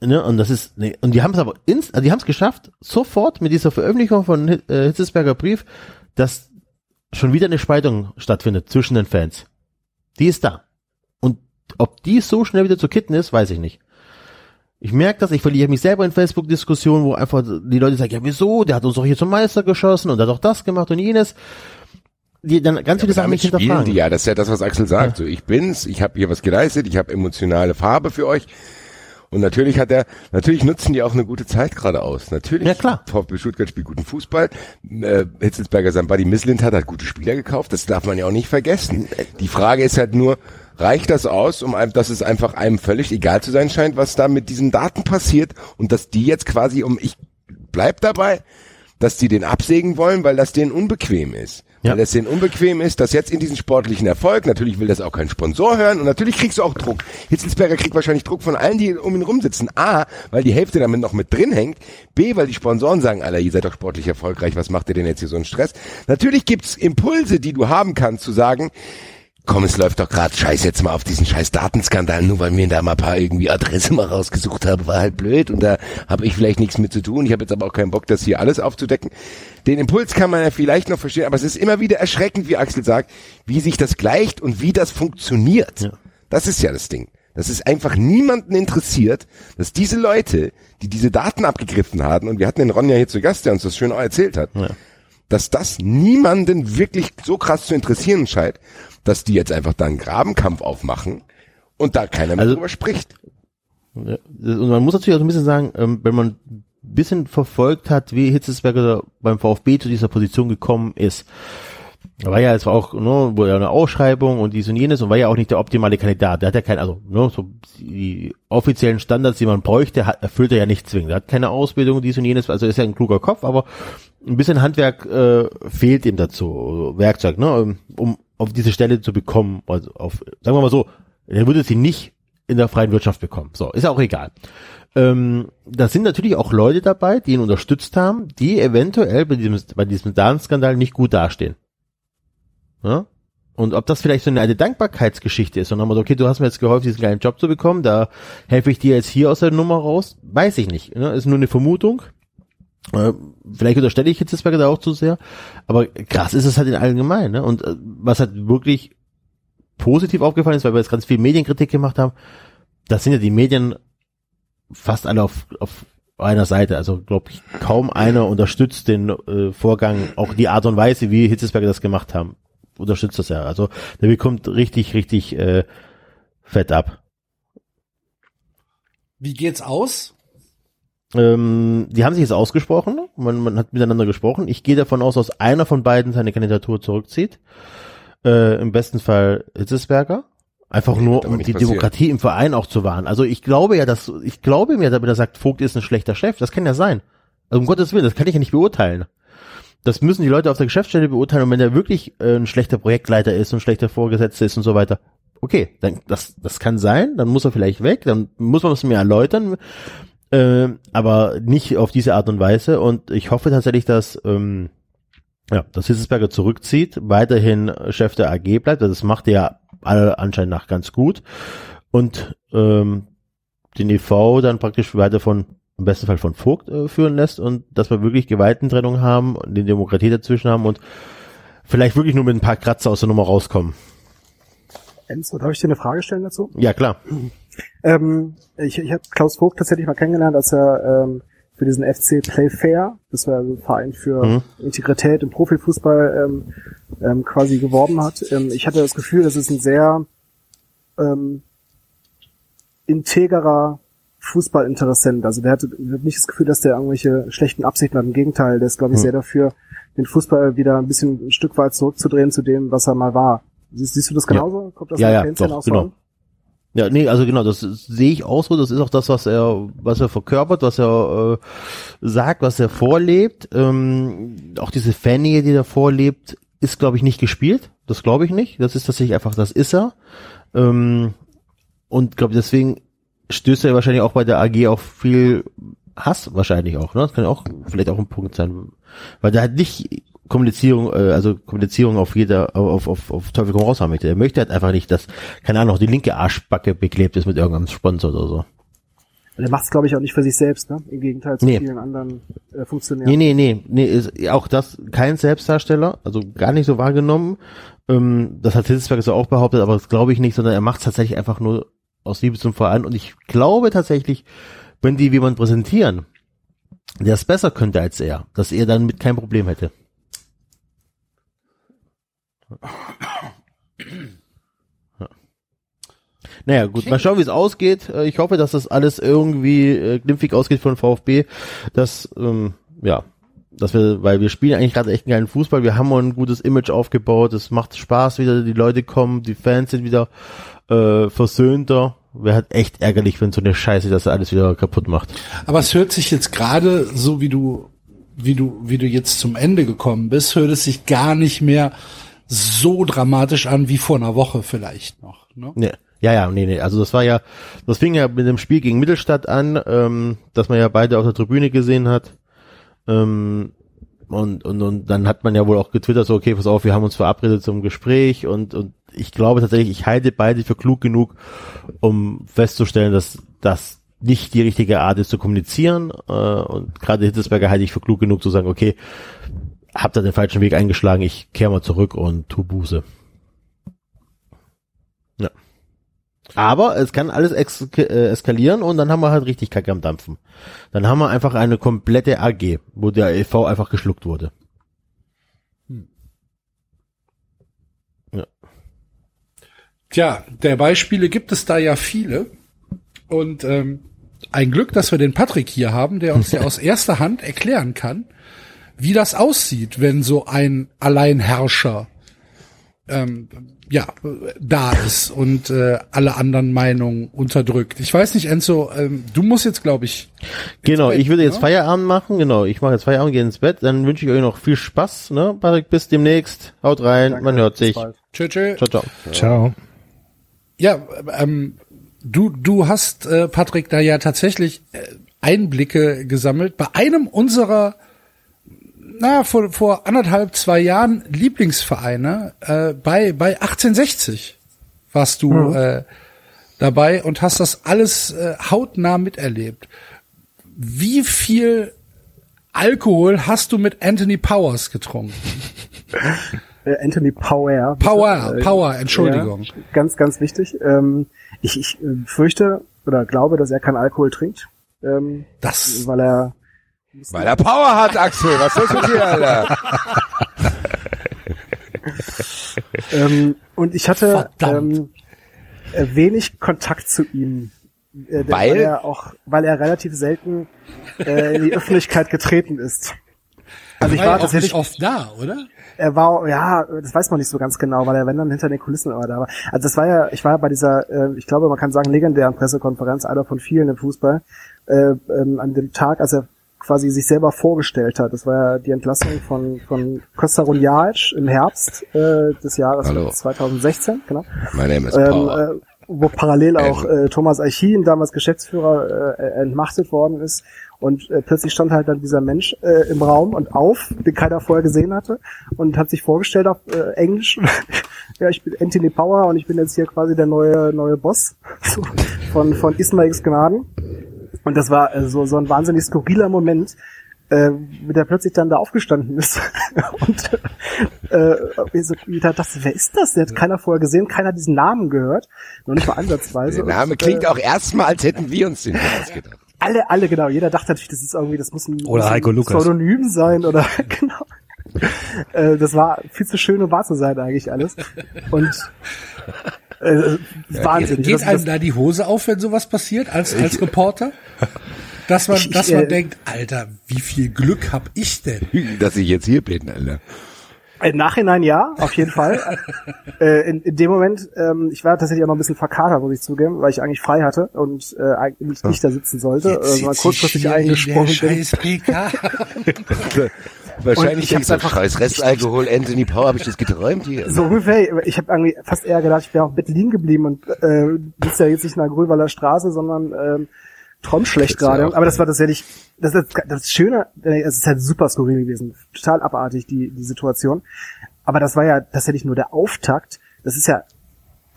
ne, und das ist nee, und die haben es aber ins, also die haben es geschafft, sofort mit dieser Veröffentlichung von äh, Hitzesberger Brief, dass schon wieder eine Spaltung stattfindet zwischen den Fans. Die ist da. Und ob die so schnell wieder zu kitten ist, weiß ich nicht. Ich merke das, ich verliere mich selber in Facebook-Diskussionen, wo einfach die Leute sagen, ja wieso, der hat uns doch hier zum Meister geschossen und hat doch das gemacht und jenes. Die dann ganz viele Sachen nicht hinterfragen. die ja, das ist ja das, was Axel sagt. So, ich bin's, ich habe hier was geleistet, ich habe emotionale Farbe für euch. Und natürlich hat er, natürlich nutzen die auch eine gute Zeit gerade aus. Natürlich. Ja, klar. VfB Stuttgart spielt guten Fußball. Äh, Hitzelsberger sein Buddy Mislint hat, hat gute Spieler gekauft. Das darf man ja auch nicht vergessen. Die Frage ist halt nur, reicht das aus, um dass es einfach einem völlig egal zu sein scheint, was da mit diesen Daten passiert und dass die jetzt quasi um, ich bleib dabei, dass die den absägen wollen, weil das denen unbequem ist. Ja. Weil es denen unbequem ist, dass jetzt in diesen sportlichen Erfolg, natürlich will das auch kein Sponsor hören und natürlich kriegst du auch Druck. Hitzelsberger kriegt wahrscheinlich Druck von allen, die um ihn rumsitzen. A, weil die Hälfte damit noch mit drin hängt. B, weil die Sponsoren sagen, Alter, ihr seid doch sportlich erfolgreich, was macht ihr denn jetzt hier so einen Stress? Natürlich gibt's Impulse, die du haben kannst, zu sagen, komm, es läuft doch gerade scheiß jetzt mal auf diesen scheiß Datenskandal, nur weil mir da mal ein paar irgendwie Adresse mal rausgesucht habe, war halt blöd und da habe ich vielleicht nichts mit zu tun. Ich habe jetzt aber auch keinen Bock, das hier alles aufzudecken. Den Impuls kann man ja vielleicht noch verstehen, aber es ist immer wieder erschreckend, wie Axel sagt, wie sich das gleicht und wie das funktioniert. Das ist ja das Ding. Das ist einfach niemanden interessiert, dass diese Leute, die diese Daten abgegriffen haben, und wir hatten den Ron ja hier zu Gast, der uns das schön auch erzählt hat, dass das niemanden wirklich so krass zu interessieren scheint, dass die jetzt einfach da einen Grabenkampf aufmachen und da keiner mehr Also- drüber spricht. Und man muss natürlich auch ein bisschen sagen, ähm, wenn man ein bisschen verfolgt hat, wie Hitzesberger beim VfB zu dieser Position gekommen ist. Da war ja, es war auch, ne, wurde ja eine Ausschreibung und dies und jenes und war ja auch nicht der optimale Kandidat. Der hat ja kein, also, ne, so die offiziellen Standards, die man bräuchte, hat, erfüllt er ja nicht zwingend. Er hat keine Ausbildung, dies und jenes, also ist ja ein kluger Kopf, aber ein bisschen Handwerk äh, fehlt ihm dazu, Werkzeug, ne, um auf diese Stelle zu bekommen, also auf, sagen wir mal so, er würde sie nicht in der freien Wirtschaft bekommen. So, ist auch egal. Ähm, da sind natürlich auch Leute dabei, die ihn unterstützt haben, die eventuell bei diesem, bei diesem Datenskandal nicht gut dastehen. Ja? Und ob das vielleicht so eine alte Dankbarkeitsgeschichte ist und dann mal so, okay, du hast mir jetzt geholfen, diesen geilen Job zu bekommen, da helfe ich dir jetzt hier aus der Nummer raus, weiß ich nicht. Ne? Ist nur eine Vermutung. Äh, vielleicht unterstelle ich Hitzesberger da auch zu sehr, aber krass ist es halt in allgemein. Ne? Und äh, was halt wirklich positiv aufgefallen ist, weil wir jetzt ganz viel Medienkritik gemacht haben, das sind ja die Medien fast alle auf, auf einer Seite. Also glaube ich, kaum einer unterstützt den äh, Vorgang, auch die Art und Weise, wie Hitzesberger das gemacht haben, unterstützt das ja. Also der bekommt richtig, richtig äh, fett ab. Wie geht's aus? Ähm, die haben sich jetzt ausgesprochen, man, man hat miteinander gesprochen. Ich gehe davon aus, dass einer von beiden seine Kandidatur zurückzieht. äh, im besten Fall Hitzesberger. Einfach Nee, nur, um die passieren. Demokratie im Verein auch zu wahren. Also ich glaube ja, dass, ich glaube mir, wenn er sagt, Vogt ist ein schlechter Chef, das kann ja sein. Also um Gottes Willen, das kann ich ja nicht beurteilen. Das müssen die Leute auf der Geschäftsstelle beurteilen und wenn er wirklich äh, ein schlechter Projektleiter ist, ein schlechter Vorgesetzter ist und so weiter, okay, dann das, das kann sein, dann muss er vielleicht weg, dann muss man es mir erläutern, äh, aber nicht auf diese Art und Weise und ich hoffe tatsächlich, dass ähm, ja, dass Hitzesberger zurückzieht, weiterhin Chef der AG bleibt, das macht er ja alle anscheinend nach ganz gut und ähm, den EV dann praktisch weiter von im besten Fall von Vogt äh, führen lässt und dass wir wirklich Gewaltentrennung haben und die Demokratie dazwischen haben und vielleicht wirklich nur mit ein paar Kratzer aus der Nummer rauskommen. Enzo, darf ich dir eine Frage stellen dazu? Ja, klar. Ähm, ich ich habe Klaus Vogt tatsächlich mal kennengelernt, als er ähm, für diesen FC Playfair, das war also ein Verein für Mhm. Integrität im Profifußball, ähm, ähm, quasi geworben hat. Ähm, ich hatte das Gefühl, das ist ein sehr ähm, integrer Fußballinteressent. Also der hatte nicht das Gefühl, dass der irgendwelche schlechten Absichten hat. Im Gegenteil, der ist, glaube ich, Mhm. sehr dafür, den Fußball wieder ein bisschen ein Stück weit zurückzudrehen zu dem, was er mal war. Siehst, siehst du das Ja. genauso? Kommt das Ja, ja, doch, genau. Ja, nee, also genau, das sehe ich auch so. Das ist auch das, was er, was er verkörpert, was er äh, sagt, was er vorlebt. Ähm, auch diese Fannähe, die er vorlebt, ist, glaube ich, nicht gespielt. Das glaube ich nicht. Das ist tatsächlich einfach, das ist er. Ähm, und glaube deswegen stößt er wahrscheinlich auch bei der AG auf viel Hass wahrscheinlich auch. Ne? Das kann ja auch vielleicht auch ein Punkt sein, weil der halt nicht Kommunizierung, äh, also Kommunizierung auf jeder, auf, auf, auf Teufel komm raus haben möchte. Er möchte halt einfach nicht, dass, keine Ahnung, die linke Arschbacke beklebt ist mit irgendeinem Sponsor oder so. Und er macht es, glaube ich, auch nicht für sich selbst, ne? Im Gegenteil zu Nee. vielen anderen äh, Funktionären. Nee, nee, nee, nee, ist auch das kein Selbstdarsteller, also gar nicht so wahrgenommen. Ähm, das hat Hitzberg so auch behauptet, aber das glaube ich nicht, sondern er macht es tatsächlich einfach nur aus Liebe zum Verein. Und ich glaube tatsächlich, wenn die jemand präsentieren, der es besser könnte als er, dass er dann mit kein Problem hätte. Ja. Naja, gut, mal schauen, wie es ausgeht. Äh, Ich hoffe, dass das alles irgendwie äh, glimpfig ausgeht von VfB. Dass, ähm, ja, dass wir, weil wir spielen eigentlich gerade echt einen geilen Fußball. Wir haben ein gutes Image aufgebaut. Es macht Spaß wieder. Die Leute kommen, die Fans sind wieder äh, versöhnter. Wäre halt echt ärgerlich, wenn so eine Scheiße das alles wieder kaputt macht. Aber es hört sich jetzt gerade so, wie du, wie du, wie du jetzt zum Ende gekommen bist, hört es sich gar nicht mehr so dramatisch an wie vor einer Woche vielleicht noch. Ne? Nee. Ja, ja, nee, nee. Also das war ja, das fing ja mit dem Spiel gegen Mittelstadt an, ähm, dass man ja beide auf der Tribüne gesehen hat. Ähm, und, und, und dann hat man ja wohl auch getwittert, so, okay, pass auf, wir haben uns verabredet zum Gespräch und, und ich glaube tatsächlich, ich halte beide für klug genug, um festzustellen, dass das nicht die richtige Art ist zu kommunizieren. Äh, und gerade Hitzesberger halte ich für klug genug zu sagen, okay, hab da den falschen Weg eingeschlagen, ich kehre mal zurück und tu Buße. Ja. Aber es kann alles äh, eskalieren und dann haben wir halt richtig Kacke am Dampfen. Dann haben wir einfach eine komplette AG, wo der EV einfach geschluckt wurde. Tja, der Beispiele gibt es da ja viele. Und ähm, ein Glück, dass wir den Patrick hier haben, der uns ja aus erster Hand erklären kann, wie das aussieht, wenn so ein Alleinherrscher ähm, ja da ist und äh, alle anderen Meinungen unterdrückt. Ich weiß nicht, Enzo, ähm, du musst jetzt, glaube ich, Genau, Bett, ich würde jetzt ne? Feierabend machen, genau, ich mache jetzt Feierabend, gehe ins Bett, dann wünsche ich euch noch viel Spaß, ne, Patrick, bis demnächst, haut rein, Danke, man hört sich, tschö, tschö. ciao, ciao. Ciao. Ja, ähm, du, du hast, äh, Patrick, da ja tatsächlich äh, Einblicke gesammelt. Bei einem unserer, na, vor, vor anderthalb, zwei Jahren Lieblingsvereine, äh, bei, bei 1860 warst du äh, dabei und hast das alles äh, hautnah miterlebt. Wie viel Alkohol hast du mit Anthony Powers getrunken? Äh, Anthony Power. bitte. Power, Äh, Power, Entschuldigung. Ja, ganz, ganz wichtig. Ähm, ich ich äh, fürchte oder glaube, dass er keinen Alkohol trinkt, ähm, Das, weil er Weil er Power hat, Axel. Was ist mit dir, Alter? ähm, und ich hatte ähm, äh, wenig Kontakt zu ihm. Äh, denn- Weil? er auch, weil er relativ selten äh, in die Öffentlichkeit getreten ist. Also ich war war ja auch nicht tatsächlich, oft da, oder? er war, ja, das weiß man nicht so ganz genau, weil er, wenn dann hinter den Kulissen immer da war. Also das war ja, ich war ja bei dieser, äh, ich glaube, man kann sagen, legendären Pressekonferenz, einer von vielen im Fußball, äh, ähm, an dem Tag, als er quasi sich selber vorgestellt hat. Das war ja die Entlassung von, von Costa Runjaic im Herbst äh, des Jahres Hallo. 2016, genau. My name is Ähm, Power. äh, wo parallel auch äh, Thomas Eichin, damals Geschäftsführer, äh, entmachtet worden ist. Und äh, plötzlich stand halt dann dieser Mensch äh, im Raum und auf, den keiner vorher gesehen hatte, und hat sich vorgestellt auf äh, Englisch. ja, ich bin Anthony Power und ich bin jetzt hier quasi der neue neue Boss von von Ismails Gnaden. Und das war äh, so so ein wahnsinnig skurriler Moment, äh, mit der plötzlich dann da aufgestanden ist und äh, ich so, ich dachte, wer ist das? Der hat keiner vorher gesehen, keiner hat diesen Namen gehört, noch nicht mal ansatzweise. Der Name Und, klingt äh, auch erstmal, als hätten wir uns den ausgedacht. Alle, alle, genau. Jeder dachte natürlich, das ist irgendwie, das muss ein, Oder muss ein Heiko Lukas. Pseudonym sein oder genau. Äh, das war viel zu schön, um wahr zu sein eigentlich alles. Und äh, wahnsinnig. Geht einem da die Hose auf, wenn sowas passiert, als, als Reporter? Dass man, Ich- ich, dass man äh, denkt, Alter, wie viel Glück hab ich denn? Dass ich jetzt hier bin, Alter. Im Nachhinein ja, auf jeden Fall. äh, in, in dem Moment, ähm, ich war tatsächlich auch noch ein bisschen verkatert, muss ich zugeben, weil ich eigentlich frei hatte und äh, eigentlich nicht da sitzen sollte, äh, sondern kurzfristig eingesprungen bin. Wahrscheinlich denkst du, einfach- scheiß Restalkohol, Anthony Power, habe ich das geträumt hier? So ungefähr. Ich habe irgendwie fast eher gedacht, ich wäre auf Bett liegen geblieben und äh, sitze ja jetzt nicht in der Grünwalder Straße, sondern ähm, träum schlecht gerade. Aber das war tatsächlich, das ist das Schöne, äh, es ist halt super skurril gewesen, total abartig die die Situation. Aber das war ja tatsächlich nur der Auftakt. Das ist ja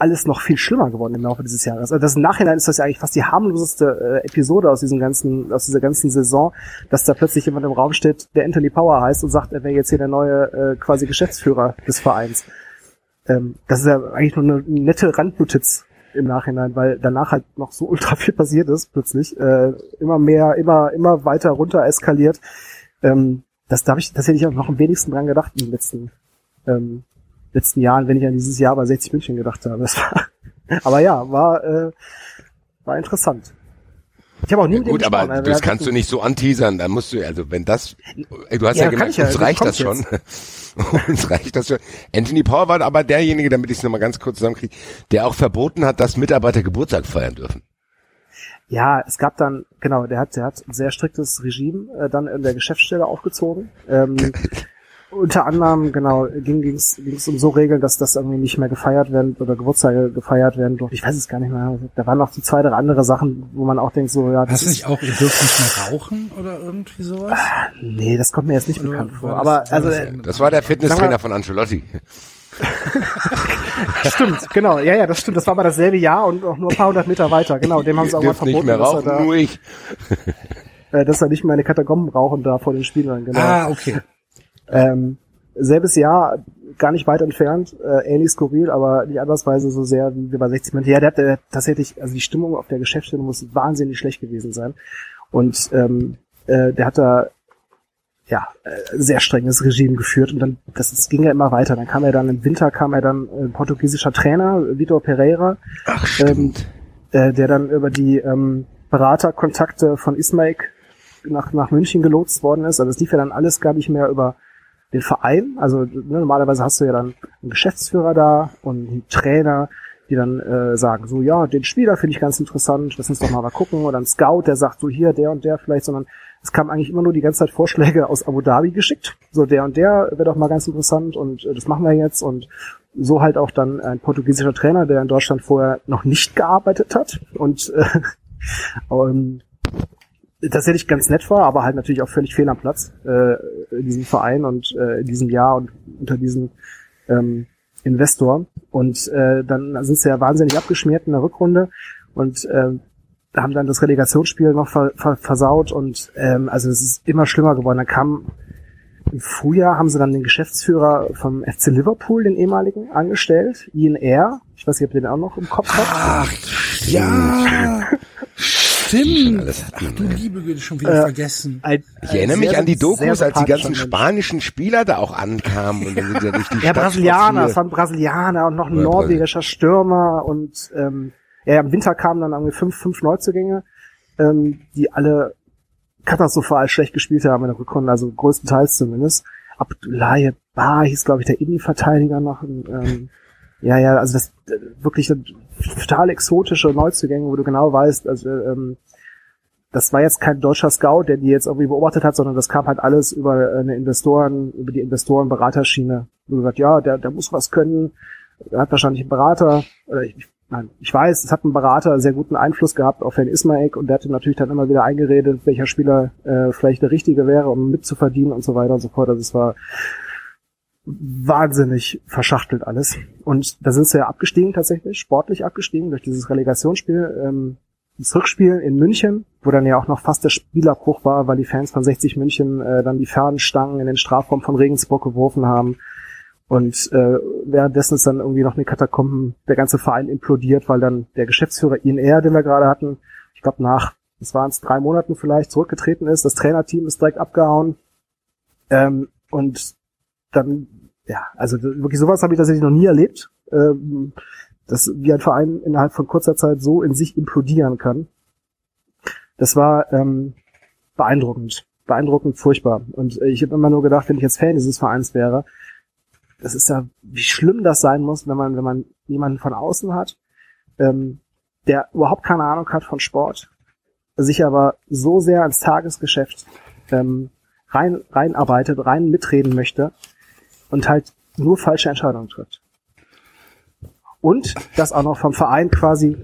alles noch viel schlimmer geworden im Laufe dieses Jahres. Also das im Nachhinein ist das ja eigentlich fast die harmloseste äh, Episode aus diesem ganzen, aus dieser ganzen Saison, dass da plötzlich jemand im Raum steht, der Anthony Power heißt und sagt, er wäre jetzt hier der neue äh, quasi Geschäftsführer des Vereins. Ähm, das ist ja eigentlich nur eine nette Randnotiz im Nachhinein, weil danach halt noch so ultra viel passiert ist plötzlich, äh, immer mehr, immer immer weiter runter eskaliert. Ähm, das da habe ich tatsächlich auch noch am wenigsten dran gedacht in den letzten ähm, letzten Jahren, wenn ich an dieses Jahr bei 60 München gedacht habe. Das war, aber ja, war äh, war interessant. Ich habe auch nie ihm Gut, aber gesprochen, also das kannst du nicht so anteasern. Da musst du, also wenn das, du hast Ja, ja, gemerkt, ja, uns das reicht das schon. uns reicht das schon. Anthony Power war aber derjenige, damit ich es nochmal ganz kurz zusammenkriege, der auch verboten hat, dass Mitarbeiter Geburtstag feiern dürfen. Ja, es gab dann, genau, der hat, der hat ein sehr striktes Regime äh, dann in der Geschäftsstelle aufgezogen. Ähm, unter anderem, genau, ging es ging's um so Regeln, dass das irgendwie nicht mehr gefeiert werden oder Geburtstage gefeiert werden durften. Ich weiß es gar nicht mehr. Da waren noch so zwei, drei andere Sachen, wo man auch denkt, so, ja, das Hast du ist, nicht auch, ihr dürft nicht mehr rauchen oder irgendwie sowas? nee, das kommt mir jetzt nicht Oder bekannt vor. Aber, das- war also, das äh, Das war der Fitnesstrainer von Ancelotti. stimmt, genau, ja, ja, das stimmt. Das war aber dasselbe Jahr und auch nur ein paar hundert Meter weiter. Genau, dem haben sie auch mal Dürft nicht verboten, mehr dass, rauchen, er nur ich. da, äh, dass er nicht mehr eine Katakomben rauchen darf vor den Spielern. Genau. Ah, okay. Ähm, selbes Jahr, gar nicht weit entfernt, äh, ähnlich skurril, aber nicht andersweise so sehr wie, bei 60 Minuten. Ja, der hat äh, tatsächlich, also die Stimmung auf der Geschäftsstelle muss wahnsinnig schlecht gewesen sein. Und ähm, äh, der hat da ja äh, sehr strenges Regime geführt und dann das, das ging ja immer weiter. Dann kam er dann im Winter kam er dann äh, portugiesischer Trainer Vitor Pereira, Ach, ähm, äh, der dann über die ähm, Beraterkontakte von Ismail nach, nach München gelotst worden ist. Also das lief ja dann alles gar nicht mehr über den Verein. Also ne, normalerweise hast du ja dann einen Geschäftsführer da und einen Trainer, die dann äh, sagen, so ja, den Spieler finde ich ganz interessant, lass uns doch mal mal gucken. Oder ein Scout, der sagt, so hier, der und der vielleicht, sondern es kam eigentlich immer nur die ganze Zeit Vorschläge aus Abu Dhabi geschickt. So der und der wäre doch mal ganz interessant und äh, das machen wir jetzt. Und so halt auch dann ein portugiesischer Trainer, der in Deutschland vorher noch nicht gearbeitet hat und äh, ähm, tatsächlich ganz nett war, aber halt natürlich auch völlig fehl am Platz äh, in diesem Verein und äh, in diesem Jahr und unter diesem ähm, Investor. Und äh, dann sind sie ja wahnsinnig abgeschmiert in der Rückrunde und äh, haben dann das Relegationsspiel noch ver ver versaut und ähm, also es ist immer schlimmer geworden. Dann kam im Frühjahr haben sie dann den Geschäftsführer vom FC Liverpool, den ehemaligen, angestellt, Ian Air. Ich weiß nicht, ob ihr den auch noch im Kopf habt. Ach, ja. Stimmt. alles Ach du liebe Güte, schon wieder Äh, vergessen. Ein, Ich erinnere mich an die Dokus, als die ganzen spanischen Spieler da auch ankamen und dann sind durch die Ja, Stadt Brasilianer, es waren Brasilianer und noch ein Ja, norwegischer Stürmer und ähm, ja, im Winter kamen dann irgendwie fünf, fünf Neuzugänge, ähm, die alle katastrophal schlecht gespielt haben in der Rückrunde, also größtenteils zumindest. Abdullahi Bar hieß, glaube ich, der Innenverteidiger noch. Ähm, ja, ja, also das äh, wirklich total exotische Neuzugänge, wo du genau weißt, also ähm, das war jetzt kein deutscher Scout, der die jetzt irgendwie beobachtet hat, sondern das kam halt alles über eine Investoren, über die Investoren-Beraterschiene. Wo gesagt, ja, der, der muss was können, er hat wahrscheinlich einen Berater, oder ich, nein, ich weiß, es hat ein Berater sehr guten Einfluss gehabt auf Herrn Ismaek und der hat ihm natürlich dann immer wieder eingeredet, welcher Spieler äh, vielleicht der richtige wäre, um mitzuverdienen und so weiter und so fort. Also es war wahnsinnig verschachtelt alles. Und da sind sie ja abgestiegen tatsächlich, sportlich abgestiegen durch dieses Relegationsspiel. Ähm, das Rückspiel in München, wo dann ja auch noch fast der Spielabbruch war, weil die Fans von 60 München äh, dann die Fahnenstangen in den Strafraum von Regensburg geworfen haben. Und äh, währenddessen ist dann irgendwie noch eine Katakomben, der ganze Verein implodiert, weil dann der Geschäftsführer INR, den wir gerade hatten, ich glaube nach, das waren es drei Monaten vielleicht, zurückgetreten ist. Das Trainerteam ist direkt abgehauen. Ähm, und dann, ja, also wirklich sowas habe ich tatsächlich noch nie erlebt, ähm, dass wie ein Verein innerhalb von kurzer Zeit so in sich implodieren kann. Das war ähm, beeindruckend, beeindruckend furchtbar. Und ich habe immer nur gedacht, wenn ich jetzt Fan dieses Vereins wäre, das ist ja, wie schlimm das sein muss, wenn man, wenn man jemanden von außen hat, ähm, der überhaupt keine Ahnung hat von Sport, sich aber so sehr ans Tagesgeschäft ähm, rein reinarbeitet, rein mitreden möchte und halt nur falsche Entscheidungen trifft. Und das auch noch vom Verein quasi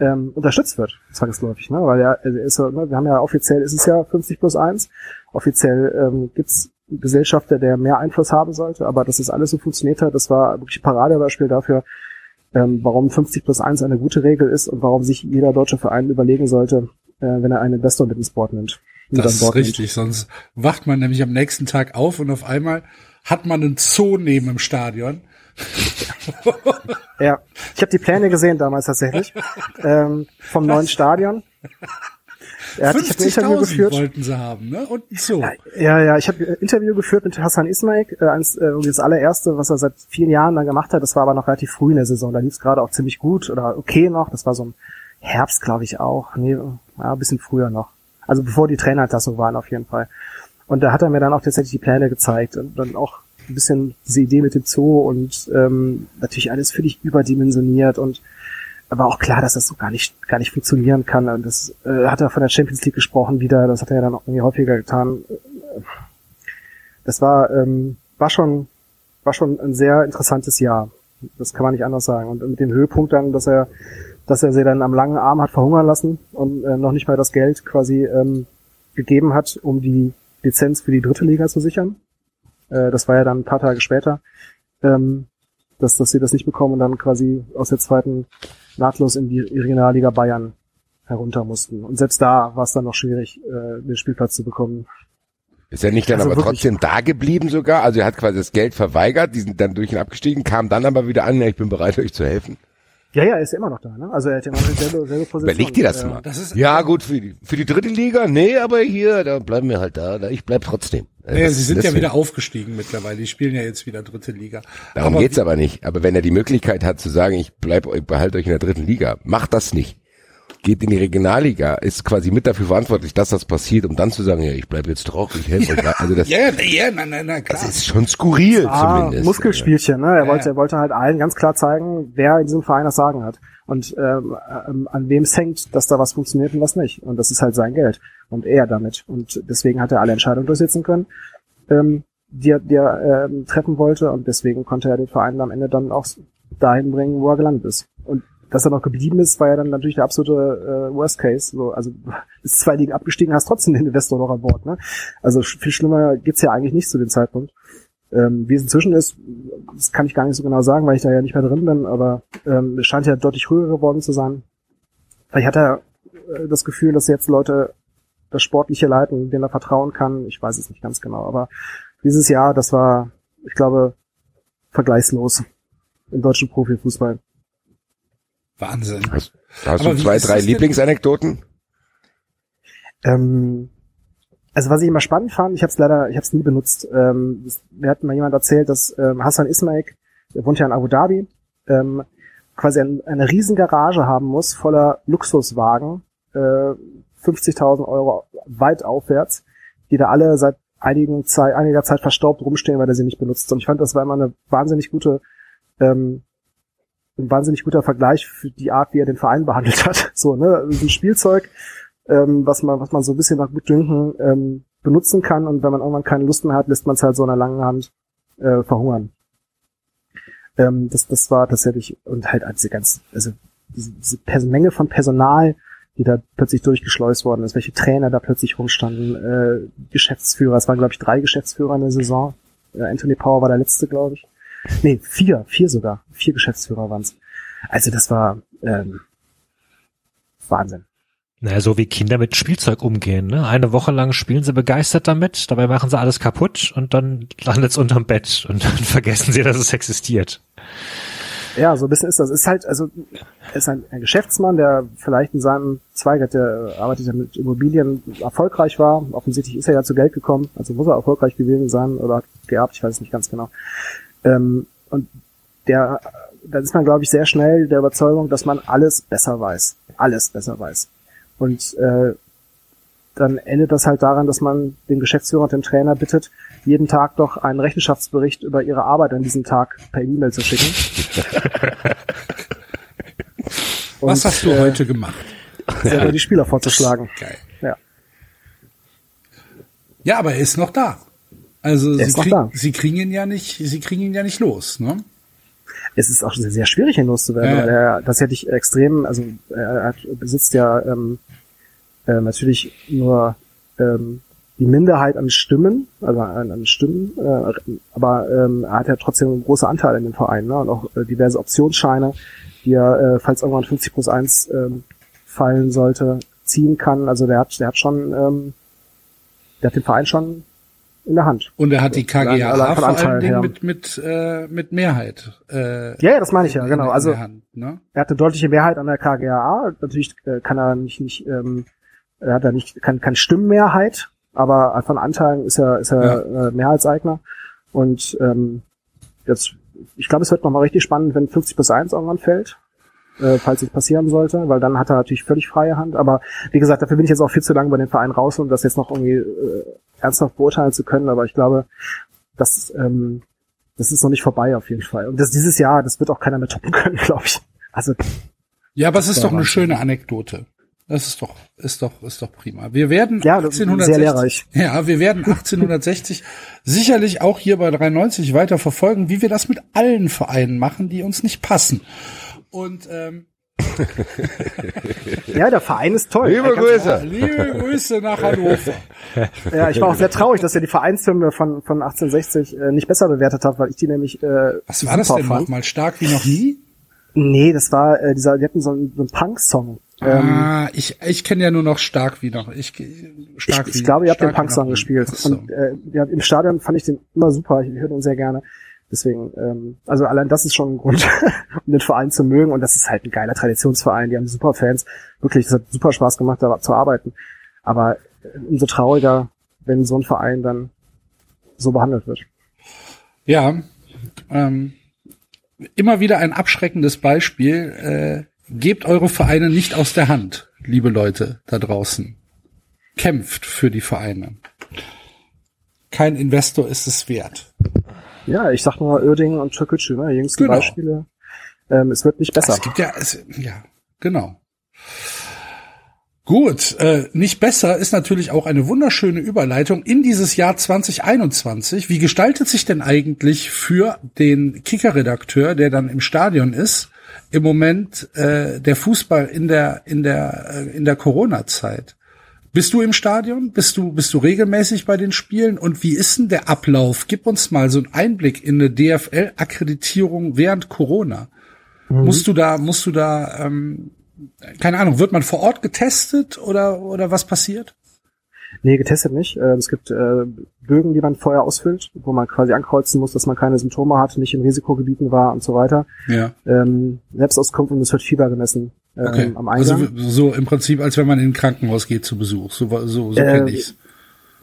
ähm, unterstützt wird, zwangsläufig, ne? Weil ja, ist, ne, wir haben ja offiziell ist es ja 50 plus 1, offiziell ähm, gibt's Gesellschafter, der mehr Einfluss haben sollte, aber dass es alles so funktioniert hat, das war wirklich ein Paradebeispiel dafür, ähm, warum 50 plus 1 eine gute Regel ist und warum sich jeder deutsche Verein überlegen sollte, äh, wenn er einen Investor mit ins Board nimmt. Das ist richtig, nimmt. sonst wacht man nämlich am nächsten Tag auf und auf einmal hat man einen Zoo neben dem Stadion. ja, ich habe die Pläne gesehen damals tatsächlich ähm, vom neuen Stadion. Er hat, 50.000 geführt. wollten sie haben, ne? Und so. Ja, ja, ich habe ein Interview geführt mit Hassan Ismail, äh, eins, äh, das allererste, was er seit vielen Jahren dann gemacht hat. Das war aber noch relativ früh in der Saison. Da lief es gerade auch ziemlich gut oder okay noch. Das war so im Herbst, glaube ich auch. Nee, ja, ein bisschen früher noch. Also bevor die Trainerentlassung waren auf jeden Fall. Und da hat er mir dann auch tatsächlich die Pläne gezeigt und dann auch ein bisschen diese Idee mit dem Zoo und ähm, natürlich alles völlig überdimensioniert und war auch klar, dass das so gar nicht, gar nicht funktionieren kann. Und das äh, hat er von der Champions League gesprochen wieder, das hat er ja dann auch irgendwie häufiger getan. Das war, ähm, war schon, war schon ein sehr interessantes Jahr. Das kann man nicht anders sagen. Und mit dem Höhepunkt dann, dass er, dass er sie dann am langen Arm hat verhungern lassen und äh, noch nicht mal das Geld quasi ähm, gegeben hat, um die Lizenz für die dritte Liga zu sichern. Äh, das war ja dann ein paar Tage später. Ähm, dass, dass sie das nicht bekommen und dann quasi aus der zweiten nahtlos in die Regionalliga Bayern herunter mussten. Und selbst da war es dann noch schwierig, äh, den Spielplatz zu bekommen. Ist er nicht dann also aber trotzdem da geblieben sogar? Also er hat quasi das Geld verweigert, die sind dann durch ihn abgestiegen, kam dann aber wieder an, ja, ich bin bereit, euch zu helfen. Ja, ja, er ist immer noch da, ne? Also er hat immer selbe, selbe Position. Überleg dir das mal. Das ja, gut, für die, für die dritte Liga, nee, aber hier, da bleiben wir halt da, ich bleib trotzdem. Naja, sie sind ja wieder aufgestiegen mittlerweile. Die spielen ja jetzt wieder dritte Liga. Darum aber geht's aber nicht. Aber wenn er die Möglichkeit hat zu sagen, ich bleib, ich behalte euch in der dritten Liga, macht das nicht. Geht in die Regionalliga, ist quasi mit dafür verantwortlich, dass das passiert, um dann zu sagen, ja, ich bleib jetzt drauf, ich helfe euch. Also das, ja, ja, nein, nein, nein, klar. Das ist schon skurril ah, zumindest. Muskelspielchen, ne? Er ja. wollte, er wollte halt allen ganz klar zeigen, wer in diesem Verein das Sagen hat und ähm, ähm, an wem es hängt, dass da was funktioniert und was nicht. Und das ist halt sein Geld und er damit. Und deswegen hat er alle Entscheidungen durchsetzen können ähm, die er, die er ähm, treffen wollte und deswegen konnte er den Verein am Ende dann auch dahin bringen, wo er gelandet ist. Dass er noch geblieben ist, war ja dann natürlich der absolute äh, Worst Case. So, also ist zwei Ligen abgestiegen, hast trotzdem den Investor noch an Bord. Ne? Also viel schlimmer geht's ja eigentlich nicht zu dem Zeitpunkt. Ähm, wie es inzwischen ist, das kann ich gar nicht so genau sagen, weil ich da ja nicht mehr drin bin, aber ähm, es scheint ja deutlich früher geworden zu sein. Vielleicht hat er äh, das Gefühl, dass jetzt Leute das Sportliche leiten, denen er vertrauen kann. Ich weiß es nicht ganz genau, aber dieses Jahr, das war, ich glaube, vergleichslos im deutschen Profifußball. Wahnsinn. Hast, hast du zwei, drei Lieblingsanekdoten? Ähm, also was ich immer spannend fand, ich habe es leider, ich habe es nie benutzt. Ähm, mir hat mal jemand erzählt, dass ähm, Hassan Ismail, der wohnt ja in Abu Dhabi, ähm, quasi ein, eine riesen Garage haben muss voller Luxuswagen, äh, 50.000 Euro weit aufwärts, die da alle seit einigen Zeit, einiger Zeit verstaubt rumstehen, weil er sie nicht benutzt. Und ich fand, das war immer eine wahnsinnig gute, ähm, ein wahnsinnig guter Vergleich für die Art, wie er den Verein behandelt hat. So, ne, ein Spielzeug, ähm, was man, was man so ein bisschen nach Gutdünken ähm, benutzen kann und wenn man irgendwann keine Lust mehr hat, lässt man es halt so in der langen Hand äh, verhungern. Ähm, das, das war tatsächlich und halt diese ganz, also diese, diese Menge von Personal, die da plötzlich durchgeschleust worden ist, welche Trainer da plötzlich rumstanden, äh, Geschäftsführer, es waren glaube ich drei Geschäftsführer in der Saison. Äh, Anthony Power war der letzte, glaube ich. Nee, vier, vier sogar. Vier Geschäftsführer waren's. Also das war ähm, Wahnsinn. Naja, so wie Kinder mit Spielzeug umgehen. Ne? Eine Woche lang spielen sie begeistert damit, dabei machen sie alles kaputt und dann landet es unterm Bett und dann vergessen sie, dass es existiert. Ja, so ein bisschen ist das. Ist halt, also, ist ein, ein Geschäftsmann, der vielleicht in seinem Zweig hat, der arbeitet ja mit Immobilien erfolgreich war. Offensichtlich ist er ja zu Geld gekommen, also muss er erfolgreich gewesen sein oder hat geerbt, ich weiß es nicht ganz genau. Ähm, und der, da ist man, glaube ich, sehr schnell der Überzeugung, dass man alles besser weiß. Alles besser weiß. Und äh, dann endet das halt daran, dass man den Geschäftsführer und den Trainer bittet, jeden Tag doch einen Rechenschaftsbericht über ihre Arbeit an diesem Tag per E-Mail zu schicken. Was Und, hast du äh, heute gemacht? Selber die Spieler vorzuschlagen. Geil. Ja. Ja, aber er ist noch da. Also sie, krieg, da. sie kriegen ihn ja nicht, sie kriegen ihn ja nicht los, ne? Es ist auch sehr, sehr schwierig, ihn loszuwerden. Ja, weil Er, das hätte ich extrem, also er hat, besitzt ja ähm, äh, natürlich nur ähm, die Minderheit an Stimmen, also an, an Stimmen, äh, aber ähm, er hat ja trotzdem einen großen Anteil in dem Verein ne? und auch äh, diverse Optionsscheine, die er, äh, falls irgendwann 50 plus 1 ähm, fallen sollte, ziehen kann. Also der hat, der hat schon, ähm, der hat den Verein schon in der Hand. Und er hat die KGA vor allen Dingen mit mit äh, mit Mehrheit. Äh, Ja, ja, das meine ich ja, genau. Also Hand, ne? er hat eine deutliche Mehrheit an der KGAA. Natürlich äh, kann er nicht, nicht ähm, er hat er nicht, kann, kann Stimmenmehrheit, aber von Anteilen ist er, ist er äh, Mehrheitseigner. Und ähm, jetzt, ich glaube, es wird nochmal richtig spannend, wenn 50 plus 1 irgendwann fällt, äh, falls es passieren sollte, weil dann hat er natürlich völlig freie Hand. Aber wie gesagt, dafür bin ich jetzt auch viel zu lange bei dem Verein raus, um das jetzt noch irgendwie äh, ernsthaft beurteilen zu können. Aber ich glaube, das, ähm, das ist noch nicht vorbei auf jeden Fall. Und das dieses Jahr, das wird auch keiner mehr toppen können, glaube ich. Also Ja, aber es ist doch eine Wahnsinn. schöne Anekdote. Das ist doch, ist doch, ist doch prima. Wir werden Ja, das ist 1860, sehr lehrreich. ja, wir werden 1860 sicherlich auch hier bei 93 weiter verfolgen, wie wir das mit allen Vereinen machen, die uns nicht passen. Und ähm, Ja, der Verein ist toll. Liebe Grüße. liebe Grüße nach Hannover. Ja, ich war auch sehr traurig, dass er die Vereinshymne von, von 1860 äh, nicht besser bewertet hat, weil ich die nämlich äh, Was war das denn fand. nochmal? Stark wie noch nie? Nee, das war äh, dieser, die hatten so einen, so einen Punk-Song. Ähm, ah, ich, ich kenne ja nur noch stark wie noch. Ich, stark ich, wie, ich glaube, ihr habt den Punk-Song gespielt. Und äh, ja, im Stadion fand ich den immer super. Ich höre den sehr gerne. Deswegen, ähm, also allein das ist schon ein Grund, um den Verein zu mögen. Und das ist halt ein geiler Traditionsverein. Die haben super Fans. Wirklich, es hat super Spaß gemacht, da zu arbeiten. Aber äh, umso trauriger, wenn so ein Verein dann so behandelt wird. Ja, ähm, immer wieder ein abschreckendes Beispiel. Äh, gebt eure Vereine nicht aus der Hand, liebe Leute da draußen. Kämpft für die Vereine. Kein Investor ist es wert. Ja, ich sag nur Oerding und Türkgücü, ne? Die jüngsten Genau. Beispiele. Ähm, es wird nicht besser. Es gibt ja, es, ja, genau. Gut, äh, nicht besser ist natürlich auch eine wunderschöne Überleitung in dieses Jahr 2021. Wie gestaltet sich denn eigentlich für den Kicker-Redakteur, der dann im Stadion ist, im Moment äh, der Fußball in der in der äh, in der Corona-Zeit? Bist du im Stadion? Bist du bist du regelmäßig bei den Spielen? Und wie ist denn der Ablauf? Gib uns mal so einen Einblick in eine DFL-Akkreditierung während Corona. Musst du da, musst du da, ähm, keine Ahnung, wird man vor Ort getestet oder oder was passiert? Nee, getestet nicht. Äh, es gibt äh, Bögen, die man vorher ausfüllt, wo man quasi ankreuzen muss, dass man keine Symptome hat, nicht in Risikogebieten war und so weiter. Ja. Ähm, Selbstauskunft und es wird Fieber gemessen ähm, Okay. am Eingang. Also so im Prinzip, als wenn man in ein Krankenhaus geht zu Besuch. So so, so Äh, kenne ich's.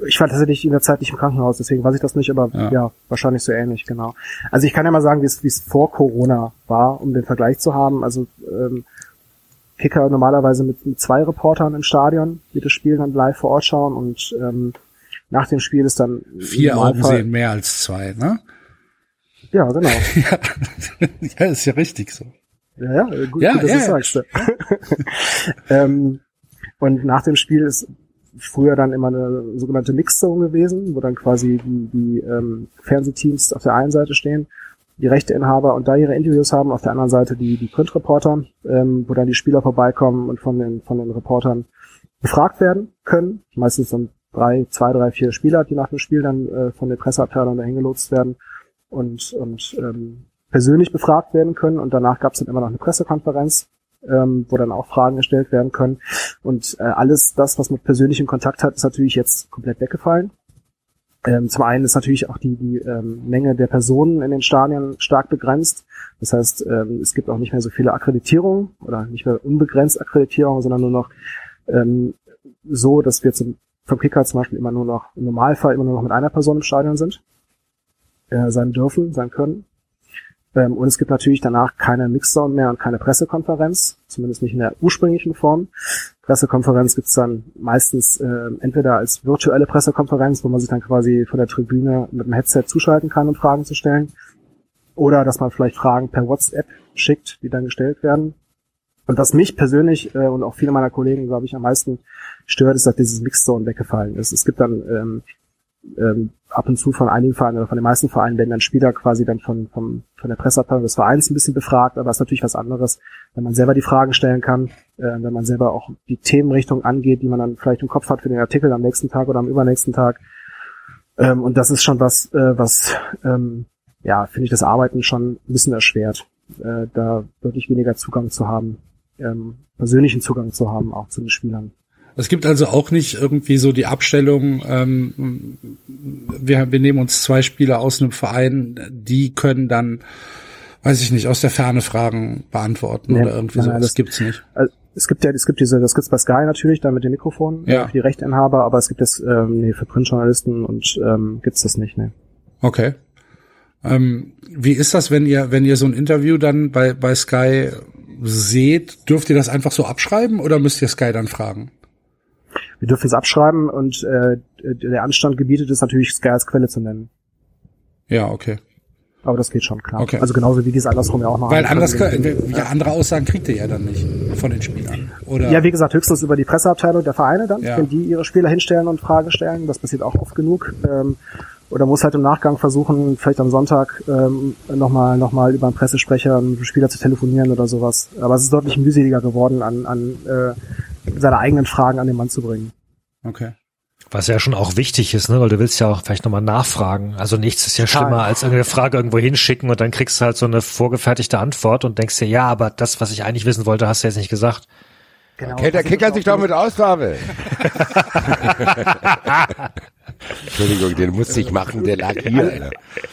ich war tatsächlich in der Zeit nicht im Krankenhaus, deswegen weiß ich das nicht, aber Ja. ja, wahrscheinlich so ähnlich, genau. Also ich kann ja mal sagen, wie es vor Corona war, um den Vergleich zu haben. Also ähm, Kicker normalerweise mit, mit zwei Reportern im Stadion, die das Spiel dann live vor Ort schauen und ähm, nach dem Spiel ist dann Vier Augen sehen mehr als zwei, ne? Ja, genau. ja. ja, ist ja richtig so. Ja, ja, äh, gut, Ja, gut dass ja, du sagst. ähm, und nach dem Spiel ist früher dann immer eine sogenannte Mixzone gewesen, wo dann quasi die, die ähm, Fernsehteams auf der einen Seite stehen, die Rechteinhaber und da ihre Interviews haben, auf der anderen Seite die, die Printreporter, ähm, wo dann die Spieler vorbeikommen und von den, von den Reportern befragt werden können. Meistens dann drei, zwei, drei, vier Spieler, die nach dem Spiel dann äh, von der Presseabteilung dahin gelotst werden und, und ähm, persönlich befragt werden können. Und danach gab es dann immer noch eine Pressekonferenz, ähm, wo dann auch Fragen gestellt werden können. Und äh, alles das, was mit persönlichem Kontakt hat, ist natürlich jetzt komplett weggefallen. Ähm, zum einen ist natürlich auch die, die ähm, Menge der Personen in den Stadien stark begrenzt. Das heißt, ähm, es gibt auch nicht mehr so viele Akkreditierungen oder nicht mehr unbegrenzt Akkreditierungen, sondern nur noch ähm, so, dass wir zum, vom Kicker zum Beispiel immer nur noch, im Normalfall immer nur noch mit einer Person im Stadion sind, äh, sein dürfen, sein können. Ähm, und es gibt natürlich danach keine Mixzone mehr und keine Pressekonferenz, zumindest nicht in der ursprünglichen Form. Pressekonferenz gibt's dann meistens äh, entweder als virtuelle Pressekonferenz, wo man sich dann quasi von der Tribüne mit dem Headset zuschalten kann, um Fragen zu stellen. Oder dass man vielleicht Fragen per WhatsApp schickt, die dann gestellt werden. Und was mich persönlich äh, und auch viele meiner Kollegen, glaube ich, am meisten stört, ist, dass dieses Mixzone weggefallen ist. Es gibt dann ähm, ähm, ab und zu von einigen Vereinen oder von den meisten Vereinen werden dann Spieler quasi dann von, vom, von der Presseabteilung des Vereins ein bisschen befragt, aber es ist natürlich was anderes, wenn man selber die Fragen stellen kann, äh, wenn man selber auch die Themenrichtung angeht, die man dann vielleicht im Kopf hat für den Artikel am nächsten Tag oder am übernächsten Tag. Ähm, und das ist schon was, äh, was, ähm, ja, finde ich das Arbeiten schon ein bisschen erschwert, äh, da wirklich weniger Zugang zu haben, ähm, persönlichen Zugang zu haben, auch zu den Spielern. Es gibt also auch nicht irgendwie so die Abstellung, ähm, wir, wir nehmen uns zwei Spieler aus einem Verein, die können dann, weiß ich nicht, aus der Ferne Fragen beantworten Nee, oder irgendwie nein, so. Das das- gibt's nicht. Also, es gibt ja, es gibt diese, das gibt's bei Sky natürlich, da mit dem Mikrofon, Ja. äh, für die Rechteinhaber, aber es gibt es, ähm, nee, für Printjournalisten und ähm, gibt's das nicht, ne. Okay. Ähm, wie ist das, wenn ihr, wenn ihr so ein Interview dann bei, bei Sky seht, dürft ihr das einfach so abschreiben oder müsst ihr Sky dann fragen? Wir dürfen es abschreiben und äh, der Anstand gebietet es natürlich, Sky als Quelle zu nennen. Ja, okay. Aber das geht schon, klar. Okay. Also genauso wie die es andersrum ja auch machen. Weil anders, ja, andere Aussagen kriegt ihr ja dann nicht von den Spielern. Oder? Ja, wie gesagt, höchstens über die Presseabteilung der Vereine dann, Ja. wenn die ihre Spieler hinstellen und Fragen stellen. Das passiert auch oft genug. Ähm, oder muss halt im Nachgang versuchen, vielleicht am Sonntag ähm, nochmal noch mal über einen Pressesprecher dem Spieler zu telefonieren oder sowas. Aber es ist deutlich mühseliger geworden, an, an äh, seine eigenen Fragen an den Mann zu bringen. Okay. Was ja schon auch wichtig ist, ne? weil du willst ja auch vielleicht nochmal nachfragen. Also nichts ist ja Total. schlimmer, als irgendeine Frage irgendwo hinschicken und dann kriegst du halt so eine vorgefertigte Antwort und denkst dir, ja, aber das, was ich eigentlich wissen wollte, hast du jetzt nicht gesagt. Genau. Kennt der Kicker sich doch mit aus, Pavel? Entschuldigung, den musste ich machen, der lag hier. Alter.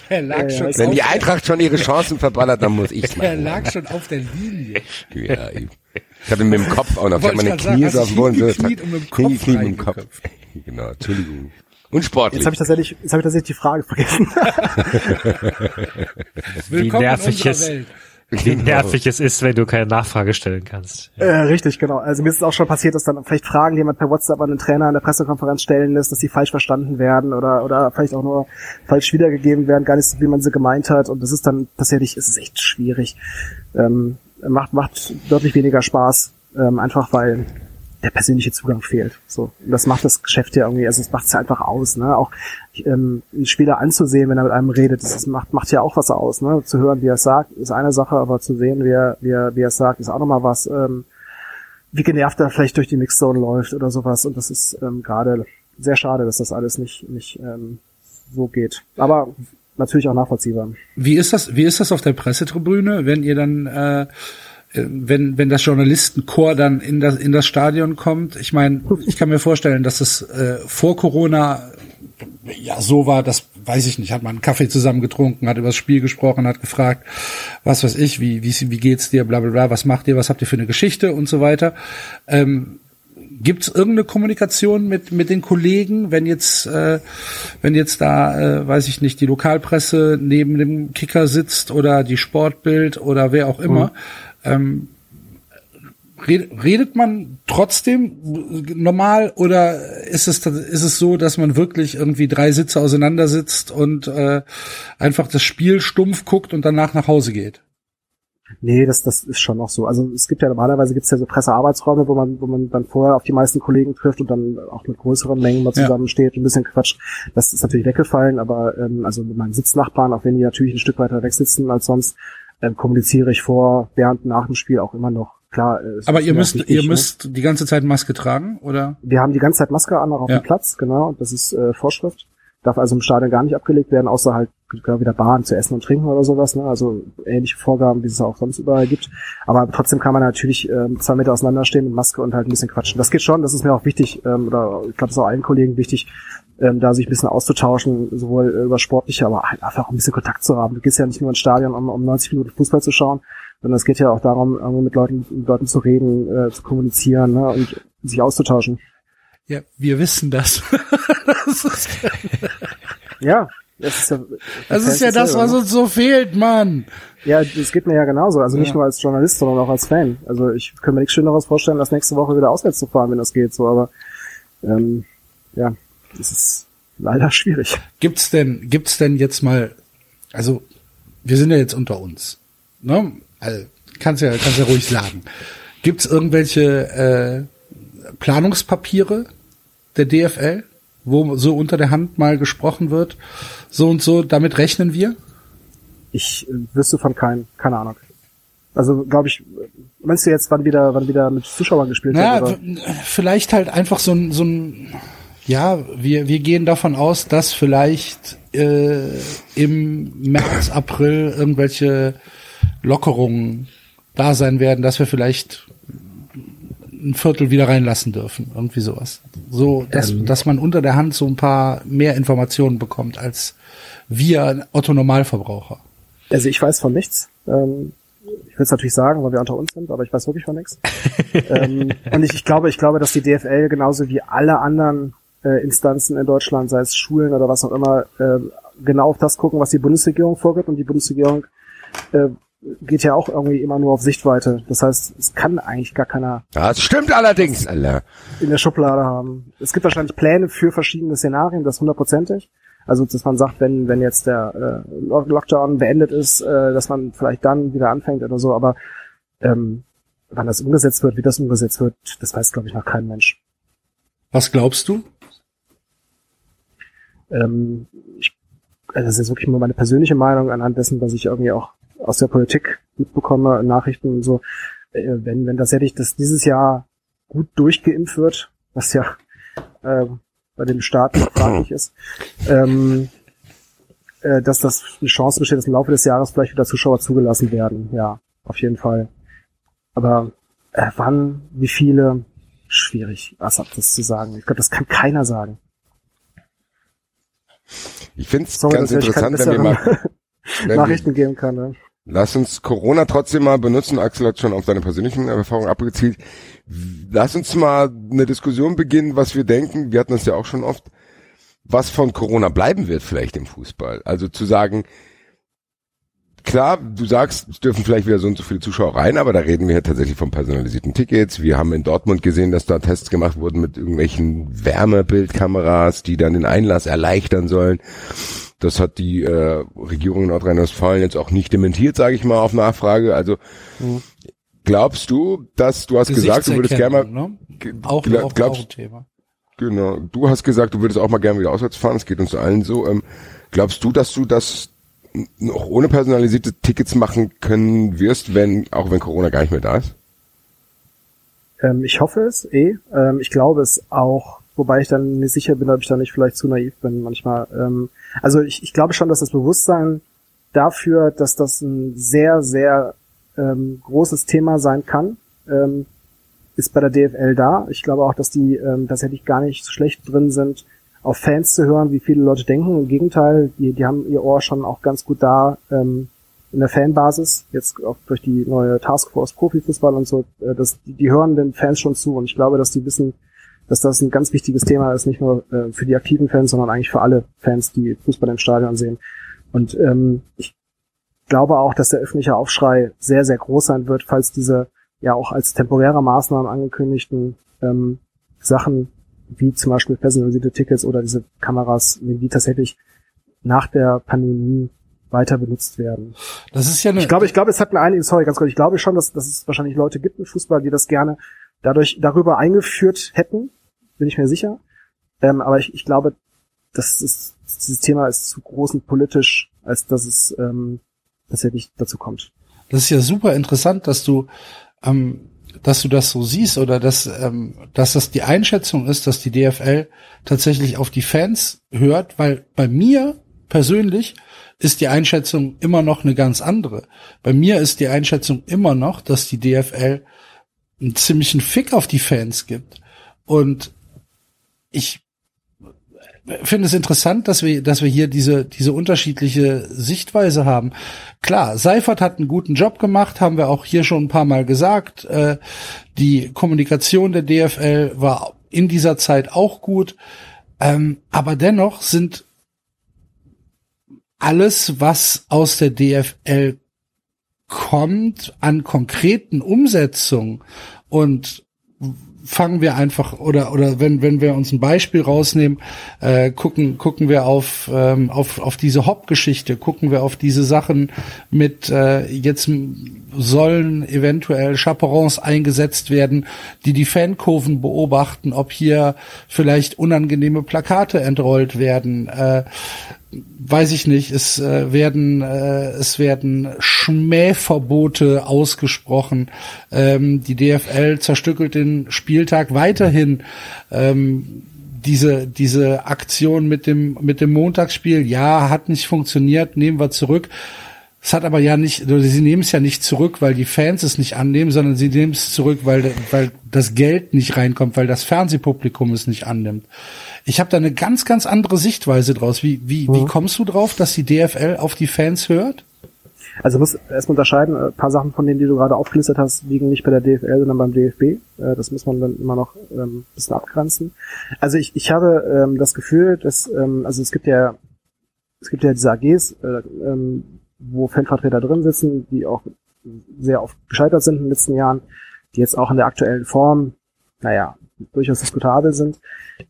Er lag, schon, Wenn die Eintracht schon ihre Chancen verballert, dann muss ich's er machen. lag schon auf der Linie. Ja, ich ich hatte mit dem Kopf auch noch, ich habe meine Knie so auf dem Boden. dich so- hingekniet und mit dem Kopf hingekniet mit dem Kopf. Genau, Entschuldigung. Unsportlich. Jetzt habe ich tatsächlich, jetzt habe ich tatsächlich die Frage vergessen. Willkommen nervig in es- unserer Welt. Wie nervig es ist, wenn du keine Nachfrage stellen kannst. Äh, richtig, genau. Also mir ist es auch schon passiert, dass dann vielleicht Fragen, die jemand per WhatsApp an den Trainer in der Pressekonferenz stellen lässt, dass die falsch verstanden werden oder oder vielleicht auch nur falsch wiedergegeben werden, gar nicht so, wie man sie gemeint hat. Und das ist dann tatsächlich, es ist echt schwierig. Ähm, macht macht deutlich weniger Spaß, ähm, einfach weil der persönliche Zugang fehlt. So, und das macht das Geschäft ja irgendwie, also es macht es ja einfach aus, ne? Auch ähm, einen Spieler anzusehen, wenn er mit einem redet, das macht macht ja auch was aus, ne? Zu hören, wie er es sagt, ist eine Sache, aber zu sehen, wie er wie er, wie er es sagt, ist auch nochmal was. Ähm, wie genervt er vielleicht durch die Mixzone läuft oder sowas. Und das ist ähm, gerade sehr schade, dass das alles nicht nicht ähm, so geht. Aber natürlich auch nachvollziehbar. Wie ist das, wie ist das auf der Pressetribüne, wenn ihr dann, äh, wenn, wenn das Journalistenchor dann in das, in das Stadion kommt? Ich meine, ich kann mir vorstellen, dass es äh, vor Corona ja so war, das weiß ich nicht, hat man einen Kaffee zusammen getrunken, hat über das Spiel gesprochen, hat gefragt, was weiß ich, wie, wie, wie geht's dir, bla bla bla, was macht ihr, was habt ihr für eine Geschichte und so weiter. Ähm, Gibt es irgendeine Kommunikation mit mit den Kollegen, wenn jetzt äh, wenn jetzt da äh, weiß ich nicht die Lokalpresse neben dem Kicker sitzt oder die Sportbild oder wer auch immer? Ähm, Red- Redet man trotzdem normal oder ist es ist es so, dass man wirklich irgendwie drei Sitze auseinander sitzt und äh, einfach das Spiel stumpf guckt und danach nach Hause geht? Nee, das, das ist schon noch so. Also es gibt ja normalerweise gibt's ja so Pressearbeitsräume, wo man, wo man dann vorher auf die meisten Kollegen trifft und dann auch mit größeren Mengen mal Ja. zusammensteht und ein bisschen quatscht. Das ist natürlich weggefallen, aber ähm, also mit meinen Sitznachbarn, auch wenn die natürlich ein Stück weiter weg sitzen als sonst, ähm, kommuniziere ich vor, während, nach dem Spiel auch immer noch. Klar. äh, Aber ihr müsst wichtig, ihr ne? müsst die ganze Zeit Maske tragen oder? Wir haben die ganze Zeit Maske an, auch auf Ja. dem Platz, genau, und das ist äh, Vorschrift. Darf also im Stadion gar nicht abgelegt werden, außer halt genau wie der Bahn zu essen und trinken oder sowas, ne? Also ähnliche Vorgaben, wie es auch sonst überall gibt. Aber trotzdem kann man natürlich ähm, zwei Meter auseinanderstehen mit Maske und halt ein bisschen quatschen. Das geht schon, das ist mir auch wichtig, ähm, oder ich glaube, es ist auch allen Kollegen wichtig, ähm, da sich ein bisschen auszutauschen, sowohl äh, über sportliche, aber halt einfach auch ein bisschen Kontakt zu haben. Du gehst ja nicht nur ins Stadion, um, um 90 Minuten Fußball zu schauen, sondern es geht ja auch darum, mit Leuten, mit Leuten zu reden, äh, zu kommunizieren ne? und sich auszutauschen. Ja, wir wissen das. das ist, Ja, das ist ja, das ist ja das, was uns so fehlt, Mann. ne? Ja, das geht mir ja genauso. Also nicht Ja. nur als Journalist, sondern auch als Fan. Also ich kann mir nichts Schöneres vorstellen, als nächste Woche wieder auswärts zu fahren, wenn das geht. So, aber ähm, ja, das ist leider schwierig. Gibt's denn, gibt's denn jetzt mal, also wir sind ja jetzt unter uns, ne? Also, kannst ja, kannst ja ruhig sagen. Gibt's irgendwelche äh, Planungspapiere der DFL, wo so unter der Hand mal gesprochen wird, so und so, damit rechnen wir? Ich äh, wüsste von keinem, keine Ahnung. Also glaube ich, meinst du jetzt, wann wieder, wann wieder mit Zuschauern gespielt wird? Oder? w- vielleicht halt einfach so ein, so ein ja, wir, wir gehen davon aus, dass vielleicht äh, im März, April irgendwelche Lockerungen da sein werden, dass wir vielleicht ein Viertel wieder reinlassen dürfen. Irgendwie sowas. So, dass, dass man unter der Hand so ein paar mehr Informationen bekommt als wir Otto Normalverbraucher. Also ich weiß von nichts. Ähm, ich will es natürlich sagen, weil wir unter uns sind, aber ich weiß wirklich von nichts. ähm, und ich, ich glaube, ich glaube, dass die DFL genauso wie alle anderen äh, Instanzen in Deutschland, sei es Schulen oder was auch immer, äh, genau auf das gucken, was die Bundesregierung vorgibt. Und die Bundesregierung äh, geht ja auch irgendwie immer nur auf Sichtweite. Das heißt, es kann eigentlich gar keiner Das stimmt allerdings, Alter. in der Schublade haben. Es gibt wahrscheinlich Pläne für verschiedene Szenarien, das hundertprozentig. Also, dass man sagt, wenn, wenn jetzt der äh, Lock- Lockdown beendet ist, äh, dass man vielleicht dann wieder anfängt oder so, aber ähm, wann das umgesetzt wird, wie das umgesetzt wird, das weiß, glaube ich, noch kein Mensch. Was glaubst du? Ähm, ich, also das ist wirklich nur meine persönliche Meinung anhand dessen, was ich irgendwie auch aus der Politik mitbekomme, Nachrichten und so. Äh, wenn, wenn tatsächlich das dieses Jahr gut durchgeimpft wird, was ja äh, bei dem Staat noch fraglich ist, ähm, äh, dass das eine Chance besteht, dass im Laufe des Jahres vielleicht wieder Zuschauer zugelassen werden. Ja, auf jeden Fall. Aber äh, wann, wie viele, schwierig, was ab das zu sagen. Ich glaube, das kann keiner sagen. Ich finde es ganz interessant, wenn wir mal, Nachrichten geben kann. Ne? lass uns Corona trotzdem mal benutzen. Axel hat schon auf seine persönlichen Erfahrungen abgezielt. Lass uns mal eine Diskussion beginnen, was wir denken. Wir hatten das ja auch schon oft, was von Corona bleiben wird vielleicht im Fußball. Also zu sagen, klar, du sagst, es dürfen vielleicht wieder so und so viele Zuschauer rein, aber da reden wir ja tatsächlich von personalisierten Tickets. Wir haben in Dortmund gesehen, dass da Tests gemacht wurden mit irgendwelchen Wärmebildkameras, die dann den Einlass erleichtern sollen. Das hat die äh, Regierung in Nordrhein-Westfalen jetzt auch nicht dementiert, sage ich mal, auf Nachfrage. Also glaubst du, dass du hast gesagt, du würdest gerne mal, ne? Auch, gla- auch, glaubst- auch ein Thema. genau, du hast gesagt, du würdest auch mal gerne wieder auswärts fahren. Es geht uns allen so. Ähm, glaubst du, dass du das noch ohne personalisierte Tickets machen können wirst, wenn auch wenn Corona gar nicht mehr da ist? Ähm, ich hoffe es eh. Ähm, ich glaube es auch, wobei ich dann nicht sicher bin, ob ich da nicht vielleicht zu naiv bin manchmal. Ähm, also ich, ich glaube schon, dass das Bewusstsein dafür, dass das ein sehr, sehr ähm, großes Thema sein kann, ähm, ist bei der DFL da. Ich glaube auch, dass die ähm, tatsächlich gar nicht so schlecht drin sind, auf Fans zu hören, wie viele Leute denken. Im Gegenteil, die, die haben ihr Ohr schon auch ganz gut da ähm, in der Fanbasis, jetzt auch durch die neue Taskforce Profifußball und so, äh, das, die, die hören den Fans schon zu und ich glaube, dass die wissen, dass das ein ganz wichtiges Thema ist, nicht nur äh, für die aktiven Fans, sondern eigentlich für alle Fans, die Fußball im Stadion sehen. Und ähm, ich glaube auch, dass der öffentliche Aufschrei sehr, sehr groß sein wird, falls diese ja auch als temporäre Maßnahmen angekündigten ähm, Sachen, wie zum Beispiel personalisierte Tickets oder diese Kameras, die tatsächlich nach der Pandemie weiter benutzt werden. Das ist ja eine, Ich glaube, ich glaube, es hat eine einige, sorry, ganz kurz, ich glaube schon, dass, dass es wahrscheinlich Leute gibt im Fußball, die das gerne dadurch darüber eingeführt hätten, bin ich mir sicher. Ähm, aber ich, ich glaube, dass es, dieses Thema ist zu groß und politisch, als dass es ähm, tatsächlich dazu kommt. Das ist ja super interessant, dass du, ähm, dass du das so siehst oder dass, ähm, dass das die Einschätzung ist, dass die DFL tatsächlich auf die Fans hört, weil bei mir persönlich ist die Einschätzung immer noch eine ganz andere. Bei mir ist die Einschätzung immer noch, dass die DFL einen ziemlichen Fick auf die Fans gibt. Und ich finde es interessant, dass wir, dass wir hier diese, diese unterschiedliche Sichtweise haben. Klar, Seifert hat einen guten Job gemacht, haben wir auch hier schon ein paar Mal gesagt. Äh, die Kommunikation der DFL war in dieser Zeit auch gut. Ähm, aber dennoch sind alles, was aus der DFL kommt, an konkreten Umsetzungen und fangen wir einfach oder oder wenn wenn wir uns ein Beispiel rausnehmen, äh, gucken gucken wir auf ähm, auf auf diese Hop-Geschichte, gucken wir auf diese Sachen mit äh, jetzt sollen eventuell Chaperons eingesetzt werden, die die Fankurven beobachten, ob hier vielleicht unangenehme Plakate entrollt werden. Äh, weiß ich nicht, es äh, werden äh, es werden Schmähverbote ausgesprochen. Ähm, die DFL zerstückelt den Spieltag weiterhin. Ähm, diese diese Aktion mit dem mit dem Montagsspiel, ja, hat nicht funktioniert, nehmen wir zurück. Es hat aber ja nicht, sie nehmen es ja nicht zurück, weil die Fans es nicht annehmen, sondern sie nehmen es zurück, weil, weil das Geld nicht reinkommt, weil das Fernsehpublikum es nicht annimmt. Ich habe da eine ganz, ganz andere Sichtweise draus. Wie, wie, mhm. wie kommst du drauf, dass die DFL auf die Fans hört? Also muss erstmal unterscheiden, ein paar Sachen von denen, die du gerade aufgelistet hast, liegen nicht bei der DFL, sondern beim DFB. Äh, das muss man dann immer noch ähm, ein bisschen abgrenzen. Also ich, ich habe ähm, das Gefühl, dass, ähm, also es gibt ja, es gibt ja diese AGs, äh, ähm, wo Fanvertreter drin sitzen, die auch sehr oft gescheitert sind in den letzten Jahren, die jetzt auch in der aktuellen Form, naja, durchaus diskutabel sind.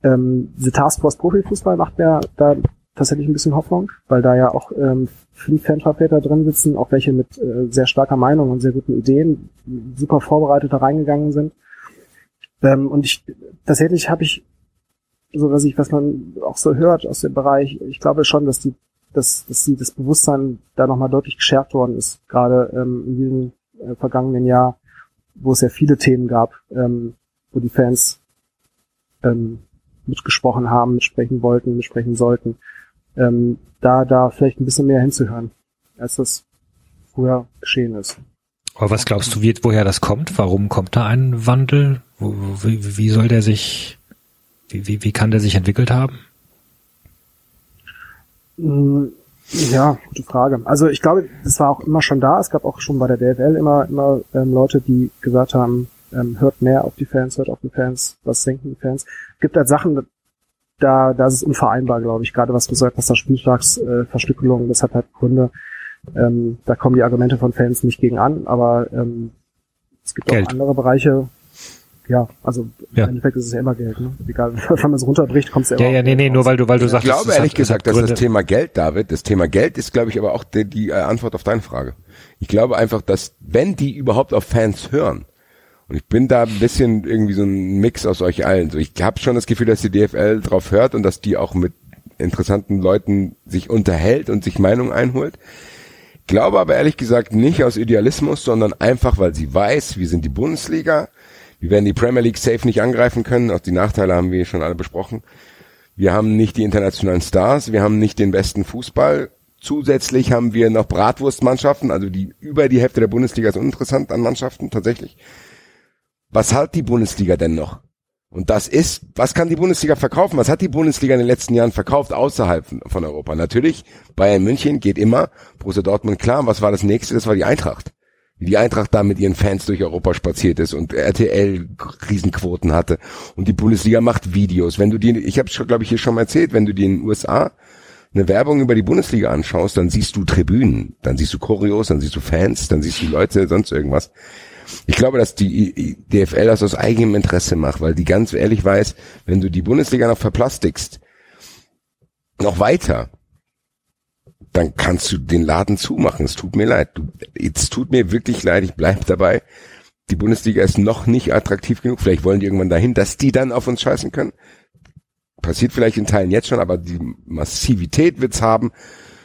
Ähm, diese Taskforce Profifußball macht mir da tatsächlich ein bisschen Hoffnung, weil da ja auch ähm, viele Fanvertreter drin sitzen, auch welche mit äh, sehr starker Meinung und sehr guten Ideen, super vorbereitet da reingegangen sind. Ähm, und ich tatsächlich habe ich, so was ich, was man auch so hört aus dem Bereich, ich glaube schon, dass die dass, dass sie das Bewusstsein da nochmal deutlich geschärft worden ist, gerade ähm, in diesem äh, vergangenen Jahr, wo es ja viele Themen gab, ähm, wo die Fans ähm, mitgesprochen haben, mitsprechen wollten, mitsprechen sollten, ähm, da, da vielleicht ein bisschen mehr hinzuhören, als das früher geschehen ist. Aber was glaubst du, wie, woher das kommt? Warum kommt da ein Wandel? Wie, wie soll der sich, wie, wie, wie kann der sich entwickelt haben? Mm, ja, gute Frage. Also ich glaube, das war auch immer schon da. Es gab auch schon bei der DFL immer, immer ähm, Leute, die gesagt haben, ähm, hört mehr auf die Fans, hört auf die Fans, was denken die Fans. Es gibt halt Sachen, da, da ist es unvereinbar, glaube ich. Gerade was du sagst, dass da Spieltagsverstückelung, äh, das hat halt Gründe. Ähm, da kommen die Argumente von Fans nicht gegen an, aber ähm, es gibt Geld. auch andere Bereiche, ja, also ja. im Endeffekt ist es ja immer Geld, ne? Egal, wenn man es runterbricht, kommt es ja immer. Ja, ja, nee, nee, nur weil du, weil du sagst. Ich glaube ehrlich hat, gesagt, dass das Thema Geld, David, das Thema Geld ist, glaube ich, aber auch die, die äh, Antwort auf deine Frage. Ich glaube einfach, dass wenn die überhaupt auf Fans hören, und ich bin da ein bisschen irgendwie so ein Mix aus euch allen. So, ich habe schon das Gefühl, dass die DFL drauf hört und dass die auch mit interessanten Leuten sich unterhält und sich Meinungen einholt. Glaube aber ehrlich gesagt nicht aus Idealismus, sondern einfach, weil sie weiß, wir sind die Bundesliga, wir werden die Premier League safe nicht angreifen können. Auch die Nachteile haben wir schon alle besprochen. Wir haben nicht die internationalen Stars. Wir haben nicht den besten Fußball. Zusätzlich haben wir noch Bratwurstmannschaften, also die über die Hälfte der Bundesliga ist uninteressant an Mannschaften tatsächlich. Was hat die Bundesliga denn noch? Und das ist, was kann die Bundesliga verkaufen? Was hat die Bundesliga in den letzten Jahren verkauft außerhalb von Europa? Natürlich, Bayern München geht immer, Borussia Dortmund klar. Was war das nächste? Das war die Eintracht wie die Eintracht da mit ihren Fans durch Europa spaziert ist und RTL Riesenquoten hatte und die Bundesliga macht Videos. Wenn du die, ich habe glaube ich hier schon mal erzählt, wenn du die in den USA eine Werbung über die Bundesliga anschaust, dann siehst du Tribünen, dann siehst du Choreos, dann siehst du Fans, dann siehst du Leute, sonst irgendwas. Ich glaube, dass die DFL das aus eigenem Interesse macht, weil die ganz ehrlich weiß, wenn du die Bundesliga noch verplastikst, noch weiter, dann kannst du den Laden zumachen. Es tut mir leid. Du, es tut mir wirklich leid. Ich bleib dabei. Die Bundesliga ist noch nicht attraktiv genug. Vielleicht wollen die irgendwann dahin, dass die dann auf uns scheißen können. Passiert vielleicht in Teilen jetzt schon, aber die Massivität wird's haben.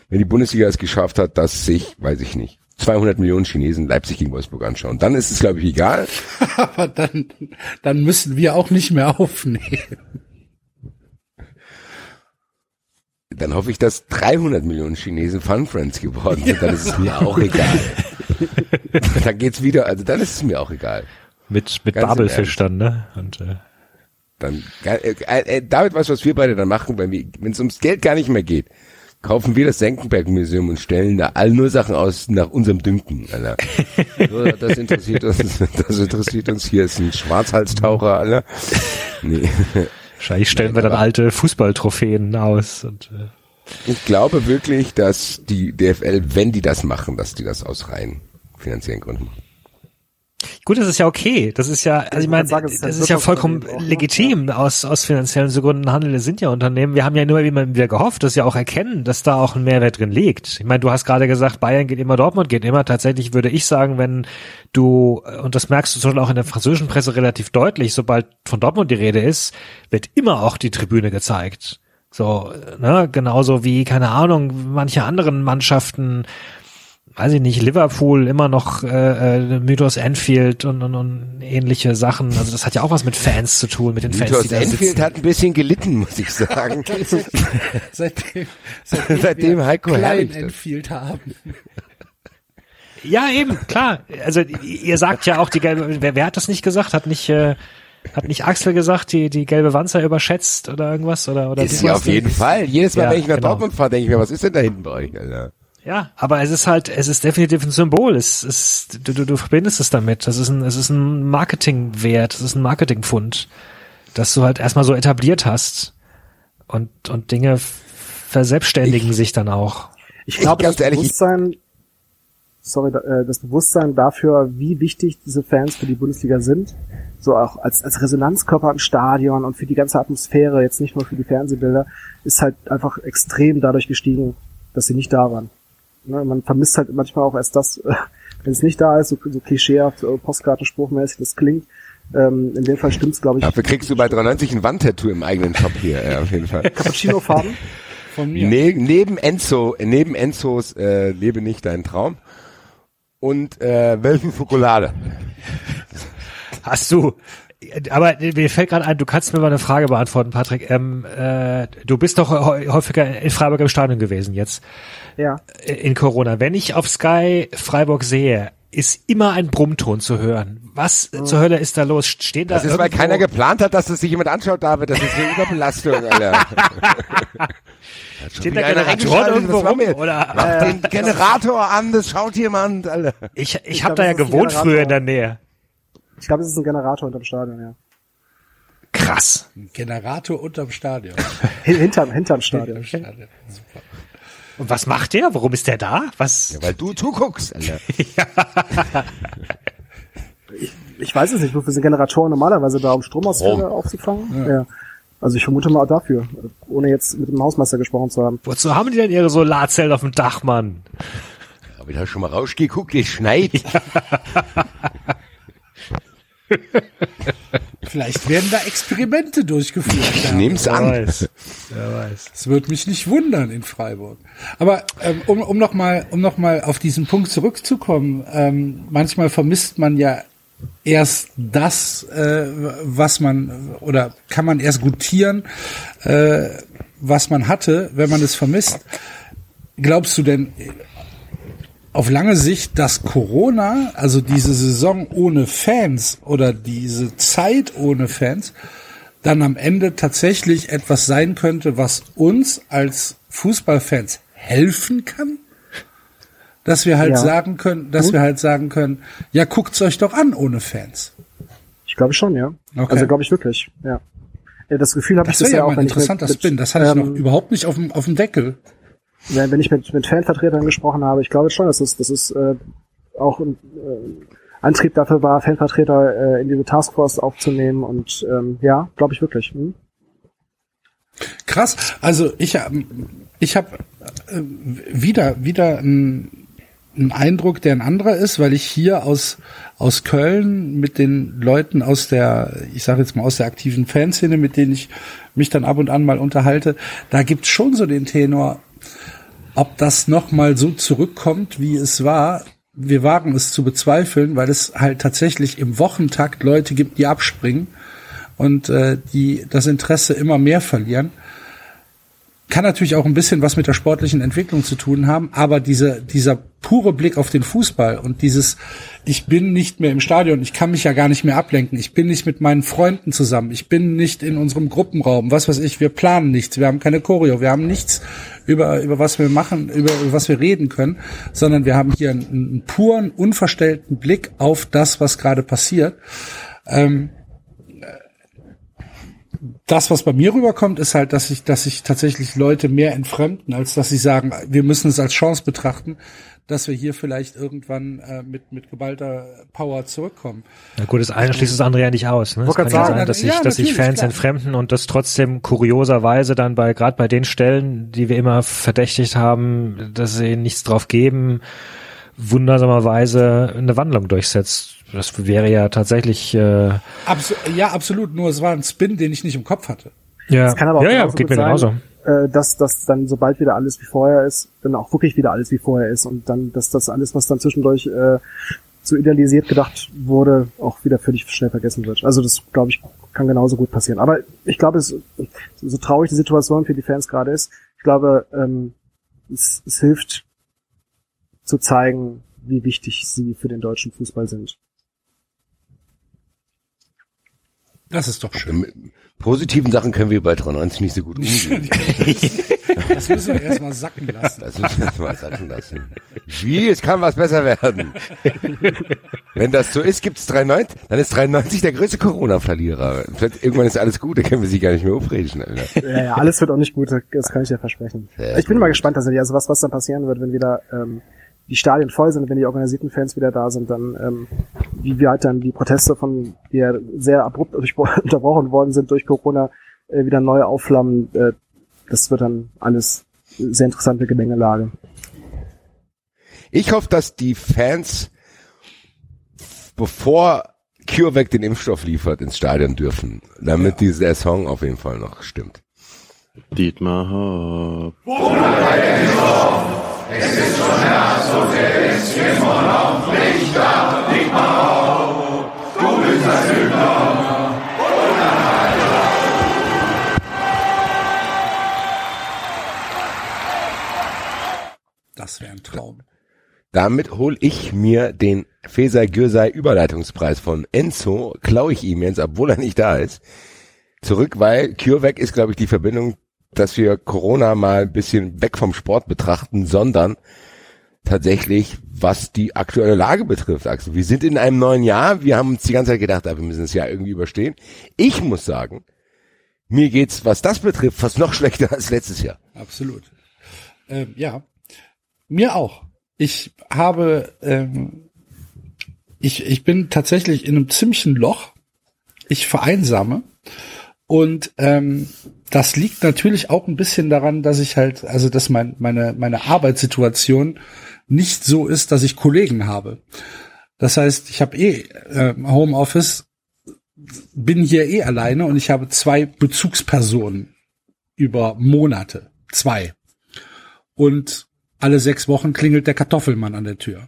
Wenn die Bundesliga es geschafft hat, dass sich, weiß ich nicht, 200 Millionen Chinesen Leipzig gegen Wolfsburg anschauen. Dann ist es, glaube ich, egal. Aber dann, dann müssen wir auch nicht mehr aufnehmen. Dann hoffe ich, dass 300 Millionen Chinesen Fun Friends geworden sind. Dann ist es mir auch egal. dann geht's wieder, also dann ist es mir auch egal. Mit, mit Babelfisch dann, ne? Und, äh, Dann, äh, äh, David, weißt du, was wir beide dann machen, wenn es ums Geld gar nicht mehr geht? Kaufen wir das Senckenberg-Museum und stellen da all nur Sachen aus nach unserem Dünken, Alter. Das interessiert uns, das interessiert uns. Hier ist ein Schwarzhalstaucher, Alter. Nee. Wahrscheinlich stellen wir dann alte Fußballtrophäen aus. Und, äh, Ich glaube wirklich, dass die DFL, wenn die das machen, dass die das aus rein finanziellen Gründen machen. Gut, das ist ja okay. Das ist ja, also ich meine, sagen, es das ist ja vollkommen legitim. Aus, aus finanziellen Gründen handeln sind ja Unternehmen. Wir haben ja nur immer wieder gehofft, dass sie auch erkennen, dass da auch ein Mehrwert drin liegt. Ich meine, du hast gerade gesagt, Bayern geht immer, Dortmund geht immer. Tatsächlich würde ich sagen, wenn du, und das merkst du schon auch in der französischen Presse relativ deutlich, sobald von Dortmund die Rede ist, wird immer auch die Tribüne gezeigt. So, ne, genauso wie, keine Ahnung, manche anderen Mannschaften, weiß ich nicht, Liverpool immer noch äh, äh, Mythos Anfield und, und, und ähnliche Sachen. Also das hat ja auch was mit Fans zu tun, mit den Fans, Mythos die da Enfield sitzen. hat ein bisschen gelitten, muss ich sagen. seitdem, Seitdem wir Heiko Klein Enfield haben. Ja, eben, klar. Also ihr sagt ja auch die gelbe, wer, wer hat das nicht gesagt? Hat nicht äh, hat nicht Axel gesagt, die die gelbe Wanzer überschätzt oder irgendwas oder oder Ist ja auf jeden den- Fall. Jedes Mal, Ja, wenn ich nach genau. Dortmund fahre, denke ich mir, was ist denn da hinten bei euch, Alter? Ja, aber es ist halt, es ist definitiv ein Symbol. Es ist, du, du, du verbindest es damit. Das ist ein, es ist ein Marketingwert, es ist ein Marketingfund, dass du halt erstmal so etabliert hast und und Dinge verselbstständigen sich dann auch. Ich glaube, ganz das ehrlich, ich- Bewusstsein, sorry, da- äh, das Bewusstsein dafür, wie wichtig diese Fans für die Bundesliga sind, so auch als, als Resonanzkörper im Stadion und für die ganze Atmosphäre, jetzt nicht nur für die Fernsehbilder, ist halt einfach extrem dadurch gestiegen, dass sie nicht da waren. Ne, man vermisst halt manchmal auch erst das, äh, wenn es nicht da ist, so, so klischeehaft, äh, Postkartenspruchmäßig das klingt. Ähm, in dem Fall stimmt's, glaube ich. Dafür kriegst du bei 93 ein Wandtattoo im eigenen Shop hier, ja, auf jeden Fall. Cappuccino-Farben. Von mir. Ne neben Enzo, neben Enzos äh, Lebe nicht dein Traum und äh, Wölfen Schokolade. Hast du? Aber mir fällt gerade ein, du kannst mir mal eine Frage beantworten, Patrick. Ähm, äh, du bist doch hä- häufiger in Freiburg im Stadion gewesen jetzt Ja. äh, in Corona. Wenn ich auf Sky Freiburg sehe, ist immer ein Brummton zu hören. Was zur Hölle ist da los? Stehen da Das ist, weil irgendwo- keiner geplant hat, dass es sich jemand anschaut, David. Das ist eine Überbelastung, Alter. Stehen da Generatoren irgendwo was war rum? mir? Oder? Mach den Generator an, das schaut jemand, Alter. Ich, ich, Ich habe da ja gewohnt Generator. früher in der Nähe. Ich glaube, es ist ein Generator unterm Stadion, ja. Krass. Generator unterm Stadion. Hin- Hinterm, hinterm Stadion. Stadion. Super. Und was macht der? Warum ist der da? Was? Ja, weil du zuguckst, Alter. Ich weiß es nicht, wofür sind Generatoren normalerweise da, um Stromausfälle aufzufangen? Ja. Also ich vermute mal dafür, ohne jetzt mit dem Hausmeister gesprochen zu haben. Wozu haben die denn ihre Solarzellen auf dem Dach, Mann? Hab ich da schon mal rausgeguckt, es schneit. Vielleicht werden da Experimente durchgeführt. Ich nehm's an. weiß. Wer weiß. Es wird mich nicht wundern in Freiburg. Aber ähm, um, um noch mal, um noch mal auf diesen Punkt zurückzukommen, ähm, manchmal vermisst man ja erst das, äh, was man oder kann man erst gutieren, äh, was man hatte, wenn man es vermisst. Glaubst du denn auf lange Sicht, dass Corona, also diese Saison ohne Fans oder diese Zeit ohne Fans, dann am Ende tatsächlich etwas sein könnte, was uns als Fußballfans helfen kann? Dass wir halt Ja. sagen können, dass wir halt sagen können, ja, guckt's euch doch an ohne Fans. Ich glaube schon, ja. Okay. Also glaube ich wirklich, ja. Ja, Das Gefühl habe ich Das wäre ja auch, mal ein wenn ich interessanter mit, Spin. Das hatte ich noch ähm, überhaupt nicht auf dem, auf dem Deckel. Wenn ich mit, mit Fanvertretern gesprochen habe, ich glaube schon, dass es, das ist äh, auch ein, äh, Antrieb dafür war, Fanvertreter äh, in diese Taskforce aufzunehmen und ähm, ja, glaube ich wirklich. Hm? Krass. Also ich, ähm, ich habe äh, wieder wieder ein, ein Eindruck, der ein anderer ist, weil ich hier aus aus Köln mit den Leuten aus der, ich sage jetzt mal aus der aktiven Fanszene, mit denen ich mich dann ab und an mal unterhalte, da gibt's schon so den Tenor, ob das noch mal so zurückkommt, wie es war. Wir wagen es zu bezweifeln, weil es halt tatsächlich im Wochentakt Leute gibt, die abspringen und äh, die das Interesse immer mehr verlieren. Kann natürlich auch ein bisschen was mit der sportlichen Entwicklung zu tun haben, aber diese, dieser pure Blick auf den Fußball und dieses, ich bin nicht mehr im Stadion, ich kann mich ja gar nicht mehr ablenken, ich bin nicht mit meinen Freunden zusammen, ich bin nicht in unserem Gruppenraum, was weiß ich, wir planen nichts, wir haben keine Choreo, wir haben nichts, über, über was wir machen, über, über was wir reden können, sondern wir haben hier einen, einen puren, unverstellten Blick auf das, was gerade passiert. Ähm, das, was bei mir rüberkommt, ist halt, dass ich, dass ich tatsächlich Leute mehr entfremden, als dass sie sagen, wir müssen es als Chance betrachten, dass wir hier vielleicht irgendwann äh, mit, mit geballter Power zurückkommen. Na gut, das eine schließt das andere ja nicht aus. Ne? Es kann ja sein, dass sich, ja, dass sich Fans klar. entfremden und das trotzdem kurioserweise dann bei, gerade bei den Stellen, die wir immer verdächtigt haben, dass sie nichts drauf geben, wundersamerweise eine Wandlung durchsetzt. Das wäre ja tatsächlich. Äh Abs ja, absolut. Nur es war ein Spin, den ich nicht im Kopf hatte. Ja, das kann aber auch ja, ja, geht mir genauso. Äh, dass, dass dann sobald wieder alles wie vorher ist, dann auch wirklich wieder alles wie vorher ist und dann, dass das alles, was dann zwischendurch äh, so idealisiert gedacht wurde, auch wieder völlig schnell vergessen wird. Also das, glaube ich, kann genauso gut passieren. Aber ich glaube, es, so traurig die Situation für die Fans gerade ist, ich glaube, ähm, es, es hilft zu zeigen, wie wichtig sie für den deutschen Fußball sind. Das ist doch schön. Mit positiven Sachen können wir bei 93 nicht so gut umgehen. das müssen wir erstmal sacken lassen. Das müssen wir erstmal sacken lassen. Wie? Es kann was besser werden. Wenn das so ist, gibt's 93, dann ist 93 der größte Corona-Verlierer. Irgendwann ist alles gut, da können wir sie gar nicht mehr aufregen. Alter. Ja, ja, alles wird auch nicht gut, das kann ich dir versprechen. Sehr ich bin gut. mal gespannt, tatsächlich, also was, was dann passieren wird, wenn wieder ähm, die Stadien voll sind, wenn die organisierten Fans wieder da sind, dann ähm, wie wir halt dann die Proteste von, die ja sehr abrupt unterbrochen worden sind durch Corona, äh, wieder neu aufflammen. Äh, das wird dann alles sehr interessante Gemengelage. Ich hoffe, dass die Fans, bevor CureVac den Impfstoff liefert, ins Stadion dürfen, damit ja. dieser Song auf jeden Fall noch stimmt. Dietmar Hopp. Es ist schon Herbst und er ist immer noch nicht da. Mal auf, du bist ein Lügner. Das wäre ein Traum. Damit hole ich mir den Feser Gürsei Überleitungspreis von Enzo, klaue ich ihm jetzt, obwohl er nicht da ist, zurück, weil CureVac ist, glaube ich, die Verbindung dass wir Corona mal ein bisschen weg vom Sport betrachten, sondern tatsächlich, was die aktuelle Lage betrifft, Axel. Wir sind in einem neuen Jahr. Wir haben uns die ganze Zeit gedacht, wir müssen das Jahr irgendwie überstehen. Ich muss sagen, mir geht's, was das betrifft, fast noch schlechter als letztes Jahr. Absolut. Ähm, ja, mir auch. Ich habe, ähm, ich, ich bin tatsächlich in einem ziemlichen Loch. Ich vereinsame und ähm, das liegt natürlich auch ein bisschen daran, dass ich halt, also dass mein, meine, meine Arbeitssituation nicht so ist, dass ich Kollegen habe. Das heißt, ich habe eh äh, Homeoffice, bin hier eh alleine und ich habe zwei Bezugspersonen über Monate. Zwei. Und alle sechs Wochen klingelt der Kartoffelmann an der Tür.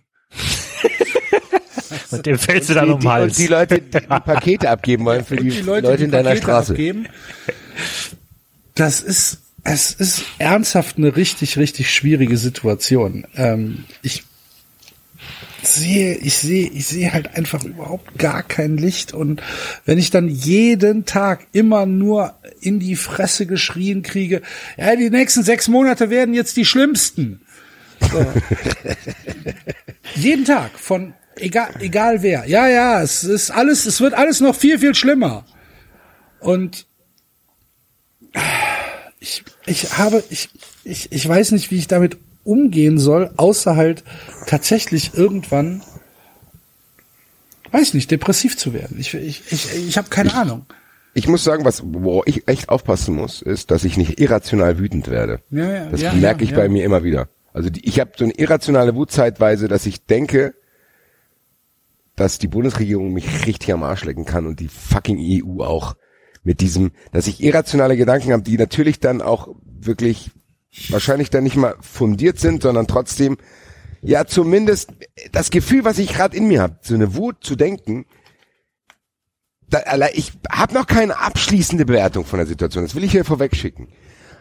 Mit dem fällst du dann um den Hals. Und die Leute, die, die Pakete abgeben wollen für die, die Leute, Leute, in deiner Pakete Straße. Abgeben. Das ist, es ist ernsthaft eine richtig, richtig schwierige Situation. Ähm, ich sehe, ich sehe, ich sehe halt einfach überhaupt gar kein Licht und wenn ich dann jeden Tag immer nur in die Fresse geschrien kriege, ja, die nächsten sechs Monate werden jetzt die schlimmsten. So. jeden Tag von egal, egal wer. Ja, ja, es ist alles, es wird alles noch viel, viel schlimmer. Und ich, ich habe, ich, ich, ich weiß nicht, wie ich damit umgehen soll, außer halt tatsächlich irgendwann weiß nicht, depressiv zu werden. Ich, ich, ich, ich habe keine Ahnung. Ich muss sagen, was wo ich echt aufpassen muss, ist, dass ich nicht irrational wütend werde. Ja, ja, das ja, merke ich bei mir immer wieder. Also die, ich habe so eine irrationale Wut zeitweise, dass ich denke, dass die Bundesregierung mich richtig am Arsch lecken kann und die fucking EU auch mit diesem, dass ich irrationale Gedanken habe, die natürlich dann auch wirklich wahrscheinlich dann nicht mal fundiert sind, sondern trotzdem ja zumindest das Gefühl, was ich gerade in mir habe, so eine Wut zu denken, da, ich habe noch keine abschließende Bewertung von der Situation, das will ich hier vorweg schicken.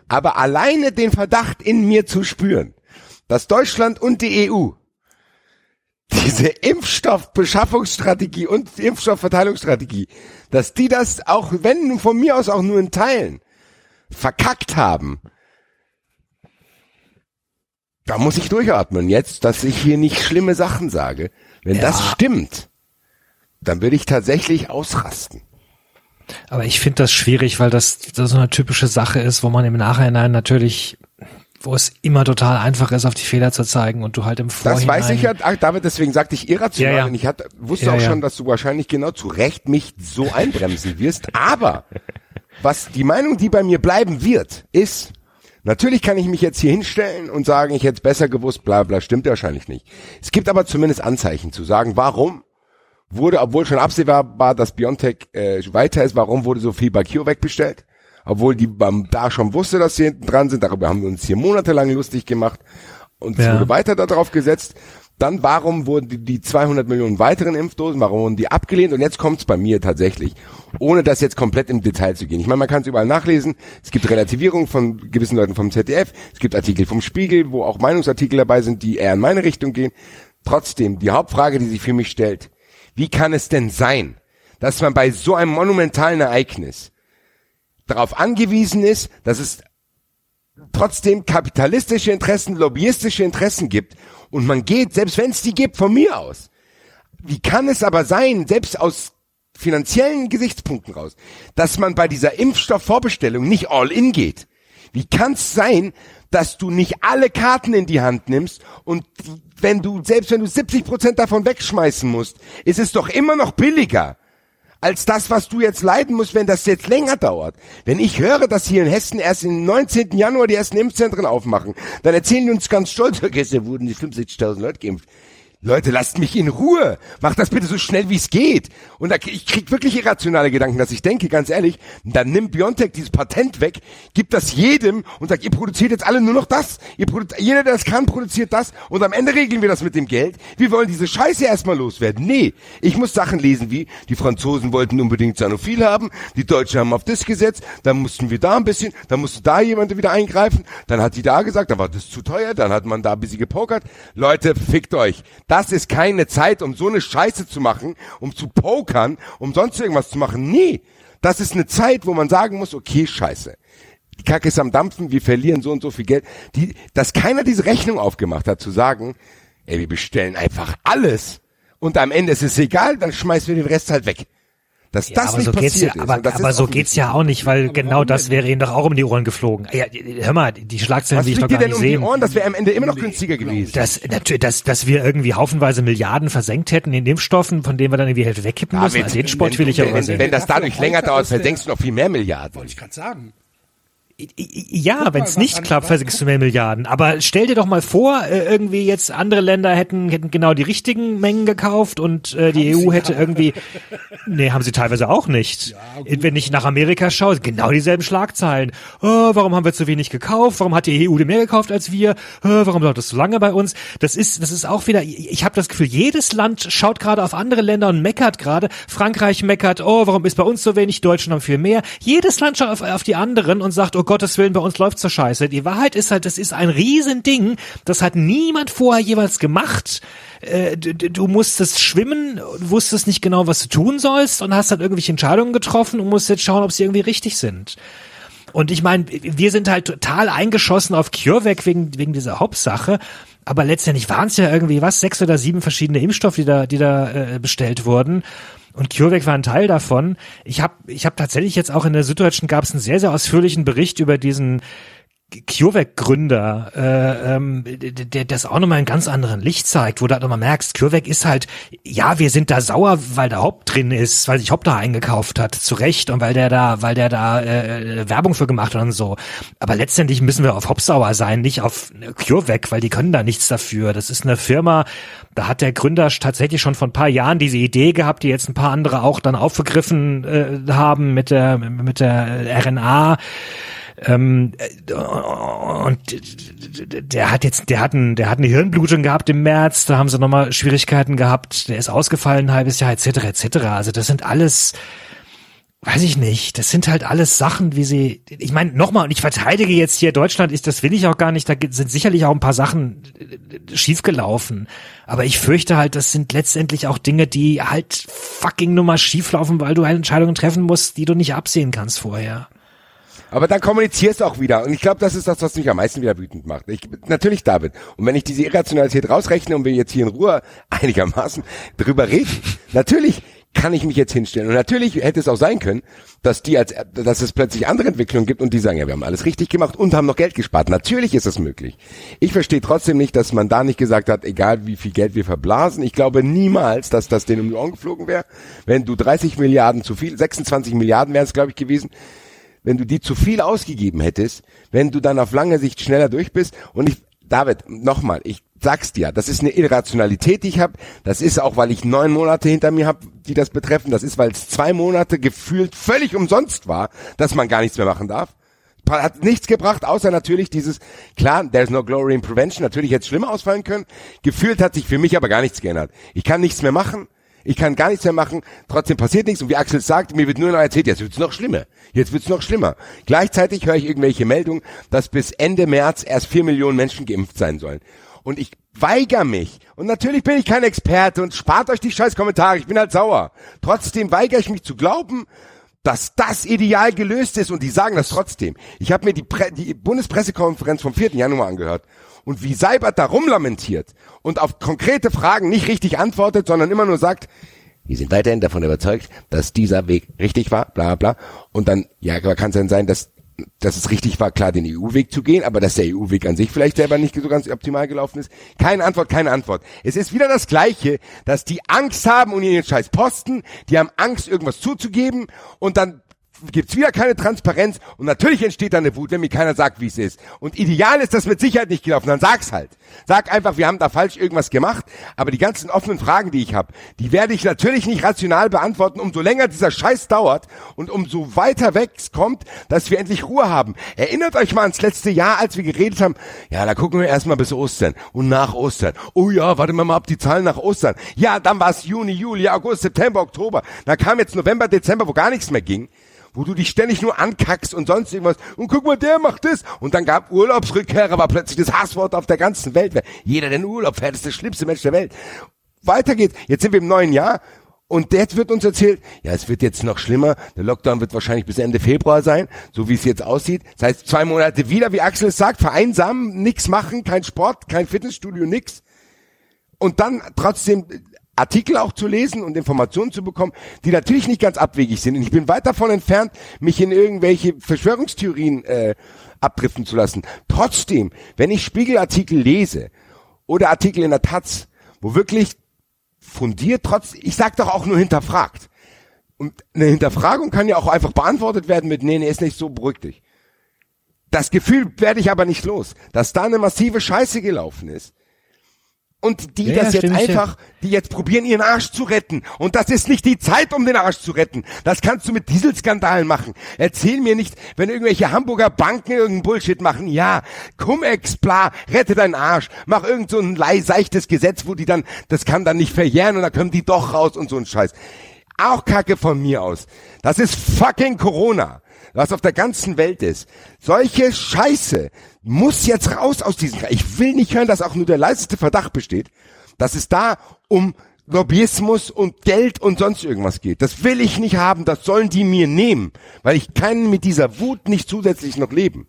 Aber alleine den Verdacht in mir zu spüren, dass Deutschland und die EU diese Impfstoffbeschaffungsstrategie und Impfstoffverteilungsstrategie, dass die das auch, wenn von mir aus auch nur in Teilen, verkackt haben, da muss ich durchatmen jetzt, dass ich hier nicht schlimme Sachen sage. Wenn das stimmt, dann würde ich tatsächlich ausrasten. Aber ich finde das schwierig, weil das, das so eine typische Sache ist, wo man im Nachhinein natürlich, wo es immer total einfach ist, auf die Fehler zu zeigen und du halt im Vorhinein. Das weiß ich ja, ach, David, deswegen sagte ich irrational, Ja, ja. denn ich hatte, wusste Ja, auch schon, dass du wahrscheinlich genau zu Recht mich so einbremsen wirst. Aber was die Meinung, die bei mir bleiben wird, ist, natürlich kann ich mich jetzt hier hinstellen und sagen, ich hätte es besser gewusst, bla bla, stimmt wahrscheinlich nicht. Es gibt aber zumindest Anzeichen zu sagen, warum wurde, obwohl schon absehbar war, dass Biontech äh, weiter ist, warum wurde so viel bei CureVac bestellt? Obwohl die beim da schon wusste, dass sie hinten dran sind, darüber haben wir uns hier monatelang lustig gemacht und es Ja. wurde weiter darauf gesetzt. Dann warum wurden die, die 200 Millionen weiteren Impfdosen, warum wurden die abgelehnt? Und jetzt kommt's bei mir tatsächlich, ohne das jetzt komplett im Detail zu gehen. Ich meine, man kann es überall nachlesen. Es gibt Relativierung von gewissen Leuten vom ZDF. Es gibt Artikel vom Spiegel, wo auch Meinungsartikel dabei sind, die eher in meine Richtung gehen. Trotzdem, die Hauptfrage, die sich für mich stellt, wie kann es denn sein, dass man bei so einem monumentalen Ereignis darauf angewiesen ist, dass es trotzdem kapitalistische Interessen, lobbyistische Interessen gibt und man geht, selbst wenn es die gibt, von mir aus. Wie kann es aber sein, selbst aus finanziellen Gesichtspunkten raus, dass man bei dieser Impfstoffvorbestellung nicht all in geht? Wie kann es sein, dass du nicht alle Karten in die Hand nimmst und wenn du, selbst wenn du 70 Prozent davon wegschmeißen musst, ist es doch immer noch billiger als das, was du jetzt leiden musst, wenn das jetzt länger dauert. Wenn ich höre, dass hier in Hessen erst im 19. Januar die ersten Impfzentren aufmachen, dann erzählen die uns ganz stolz, gestern wurden die 65.000 Leute geimpft. Leute, lasst mich in Ruhe. Macht das bitte so schnell, wie es geht. Und da, ich krieg wirklich irrationale Gedanken, dass ich denke, ganz ehrlich, dann nimmt Biontech dieses Patent weg, gibt das jedem und sagt, ihr produziert jetzt alle nur noch das. Ihr produ jeder, der das kann, produziert das. Und am Ende regeln wir das mit dem Geld. Wir wollen diese Scheiße erstmal loswerden. Nee, ich muss Sachen lesen wie, die Franzosen wollten unbedingt Sanophil haben, die Deutschen haben auf das gesetzt, dann mussten wir da ein bisschen, dann musste da jemand wieder eingreifen, dann hat die da gesagt, da war das zu teuer, dann hat man da ein bisschen gepokert. Leute, fickt euch. Das ist keine Zeit, um so eine Scheiße zu machen, um zu pokern, um sonst irgendwas zu machen. Nee, das ist eine Zeit, wo man sagen muss, okay, scheiße. Die Kacke ist am Dampfen, wir verlieren so und so viel Geld. Die, dass keiner diese Rechnung aufgemacht hat, zu sagen, ey, wir bestellen einfach alles und am Ende ist es egal, dann schmeißen wir den Rest halt weg. Dass Ja, das aber nicht so geht's ja, passiert ist. aber, das aber so geht's ja auch nicht, weil genau das wäre ihnen doch auch um die Ohren geflogen. Ja, hör mal, die Schlagzeilen Was will ich doch gar denn nicht um die sehen. Ohren? Das wäre am Ende immer noch günstiger gewesen. dass, natürlich, dass, dass wir irgendwie haufenweise Milliarden versenkt hätten in Impfstoffen, von denen wir dann irgendwie Hälfte wegkippen müssen. wenn- Also den Sport wenn- will ich ja wenn, übersehen. wenn das dadurch länger dauert, versenkst du noch viel mehr Milliarden. Wollte ich gerade sagen. Ja, wenn es nicht klappt, versenkst du mehr Milliarden. Aber stell dir doch mal vor, äh, irgendwie jetzt andere Länder hätten, hätten genau die richtigen Mengen gekauft und äh, die Haben EU hätte ja. irgendwie, nee, haben sie teilweise auch nicht. Wenn ich nach Amerika schaue, genau dieselben Schlagzeilen. Oh, warum haben wir zu wenig gekauft? Warum hat die EU mehr gekauft als wir? Oh, warum dauert das so lange bei uns? Das ist, das ist auch wieder, ich habe das Gefühl, jedes Land schaut gerade auf andere Länder und meckert gerade. Frankreich meckert, oh, warum ist bei uns so wenig? Deutschland haben viel mehr. Jedes Land schaut auf, auf die anderen und sagt, oh Gottes Willen, bei uns läuft's so scheiße. Die Wahrheit ist halt, das ist ein Riesending. Das hat niemand vorher jeweils gemacht. Äh, du, musstest schwimmen, wusstest nicht genau, was du tun sollst und hast halt irgendwelche Entscheidungen getroffen und musst jetzt schauen, ob sie irgendwie richtig sind. Und ich meine, wir sind halt total eingeschossen auf CureVac wegen, wegen dieser Hauptsache. Aber letztendlich waren es ja irgendwie was, sechs oder sieben verschiedene Impfstoffe, die da, die da äh, bestellt wurden. Und CureVac war ein Teil davon. Ich habe ich hab tatsächlich jetzt auch in der Süddeutschen gab es einen sehr, sehr ausführlichen Bericht über diesen CureVac-Gründer, äh, ähm, der das auch nochmal in ganz anderen Licht zeigt, wo du halt nochmal merkst, CureVac ist halt, ja, wir sind da sauer, weil der Hop drin ist, weil sich Hop da eingekauft hat, zu Recht, und weil der da, weil der da äh, Werbung für gemacht hat und so. Aber letztendlich müssen wir auf Hop sauer sein, nicht auf CureVac, weil die können da nichts dafür. Das ist eine Firma, da hat der Gründer tatsächlich schon vor ein paar Jahren diese Idee gehabt, die jetzt ein paar andere auch dann aufgegriffen äh, haben mit der, mit der RNA. Ähm, äh, und der hat jetzt, der hat, ein, der hat eine Hirnblutung gehabt im März, da haben sie nochmal Schwierigkeiten gehabt, der ist ausgefallen ein halbes Jahr, etc., etc. Also das sind alles, weiß ich nicht, das sind halt alles Sachen, wie sie, ich meine, nochmal, und ich verteidige jetzt hier Deutschland, ist, das will ich auch gar nicht, da sind sicherlich auch ein paar Sachen äh, schiefgelaufen. Aber ich fürchte halt, das sind letztendlich auch Dinge, die halt fucking nur mal schieflaufen, weil du halt Entscheidungen treffen musst, die du nicht absehen kannst vorher. Aber dann kommunizierst du auch wieder. Und ich glaube, das ist das, was mich am meisten wieder wütend macht. Ich, natürlich David. Und wenn ich diese Irrationalität rausrechne und wir jetzt hier in Ruhe einigermaßen drüber reden, natürlich kann ich mich jetzt hinstellen. Und natürlich hätte es auch sein können, dass die als, dass es plötzlich andere Entwicklungen gibt und die sagen, ja, wir haben alles richtig gemacht und haben noch Geld gespart. Natürlich ist das möglich. Ich verstehe trotzdem nicht, dass man da nicht gesagt hat, egal wie viel Geld wir verblasen. Ich glaube niemals, dass das denen um die Ohren geflogen wäre. Wenn du 30 Milliarden zu viel, 26 Milliarden wären es, glaube ich, gewesen, wenn du die zu viel ausgegeben hättest, wenn du dann auf lange Sicht schneller durch bist. Und ich, David, nochmal, ich sag's dir, das ist eine Irrationalität, die ich habe. Das ist auch, weil ich neun Monate hinter mir habe, die das betreffen. Das ist, weil es zwei Monate gefühlt völlig umsonst war, dass man gar nichts mehr machen darf. Hat nichts gebracht, außer natürlich dieses, klar, there's no glory in prevention, natürlich hätte es schlimmer ausfallen können. Gefühlt hat sich für mich aber gar nichts geändert. Ich kann nichts mehr machen. Ich kann gar nichts mehr machen, trotzdem passiert nichts. Und wie Axel sagt, mir wird nur noch erzählt, jetzt wird's noch schlimmer. Jetzt wird's noch schlimmer. Gleichzeitig höre ich irgendwelche Meldungen, dass bis Ende März erst vier Millionen Menschen geimpft sein sollen. Und ich weigere mich. Und natürlich bin ich kein Experte und spart euch die scheiß Kommentare. Ich bin halt sauer. Trotzdem weigere ich mich zu glauben, dass das ideal gelöst ist und die sagen das trotzdem. Ich habe mir die, Pre die Bundespressekonferenz vom 4. Januar angehört und wie Seibert da rumlamentiert und auf konkrete Fragen nicht richtig antwortet, sondern immer nur sagt, wir sind weiterhin davon überzeugt, dass dieser Weg richtig war, bla bla. Und dann, ja, kann es dann sein, dass, dass es richtig war, klar den EU-Weg zu gehen, aber dass der EU-Weg an sich vielleicht selber nicht so ganz optimal gelaufen ist. Keine Antwort, keine Antwort. Es ist wieder das Gleiche, dass die Angst haben um ihren scheiß Posten, die haben Angst, irgendwas zuzugeben und dann gibt's wieder keine Transparenz und natürlich entsteht da eine Wut, wenn mir keiner sagt, wie es ist. Und ideal ist das mit Sicherheit nicht gelaufen, dann sag's halt. Sag einfach, wir haben da falsch irgendwas gemacht, aber die ganzen offenen Fragen, die ich habe, die werde ich natürlich nicht rational beantworten, umso länger dieser Scheiß dauert und umso weiter weg es kommt, dass wir endlich Ruhe haben. Erinnert euch mal ans letzte Jahr, als wir geredet haben, ja, da gucken wir erstmal bis Ostern und nach Ostern. Oh ja, warte mal ab die Zahlen nach Ostern. Ja, dann war es Juni, Juli, August, September, Oktober. Da kam jetzt November, Dezember, wo gar nichts mehr ging wo du dich ständig nur ankackst und sonst irgendwas. Und guck mal, der macht das. Und dann gab Urlaubsrückkehrer, war plötzlich das Hasswort auf der ganzen Welt. Jeder, der in Urlaub fährt, ist der schlimmste Mensch der Welt. Weiter geht's. Jetzt sind wir im neuen Jahr. Und jetzt wird uns erzählt, ja, es wird jetzt noch schlimmer. Der Lockdown wird wahrscheinlich bis Ende Februar sein, so wie es jetzt aussieht. Das heißt, zwei Monate wieder, wie Axel es sagt, vereinsamen, nix machen, kein Sport, kein Fitnessstudio, nix. Und dann trotzdem Artikel auch zu lesen und Informationen zu bekommen, die natürlich nicht ganz abwegig sind. Und ich bin weit davon entfernt, mich in irgendwelche Verschwörungstheorien äh, abdriften zu lassen. Trotzdem, wenn ich Spiegelartikel lese oder Artikel in der Taz, wo wirklich fundiert, trotz, ich sag doch auch nur hinterfragt. Und eine Hinterfragung kann ja auch einfach beantwortet werden mit, nee, nee, ist nicht so, beruhig dich. Das Gefühl werde ich aber nicht los, dass da eine massive Scheiße gelaufen ist und die ja, das jetzt einfach, die jetzt probieren, ihren Arsch zu retten. Und das ist nicht die Zeit, um den Arsch zu retten. Das kannst du mit Dieselskandalen machen. Erzähl mir nicht, wenn irgendwelche Hamburger Banken irgendeinen Bullshit machen. Ja, Cum-Ex, bla, rette deinen Arsch. Mach irgend so ein seichtes Gesetz, wo die dann, das kann dann nicht verjähren und dann kommen die doch raus und so ein Scheiß. Auch Kacke von mir aus. Das ist fucking Corona was auf der ganzen Welt ist. Solche Scheiße muss jetzt raus aus diesem. Ich will nicht hören, dass auch nur der leiseste Verdacht besteht, dass es da um Lobbyismus und Geld und sonst irgendwas geht. Das will ich nicht haben, das sollen die mir nehmen, weil ich kann mit dieser Wut nicht zusätzlich noch leben.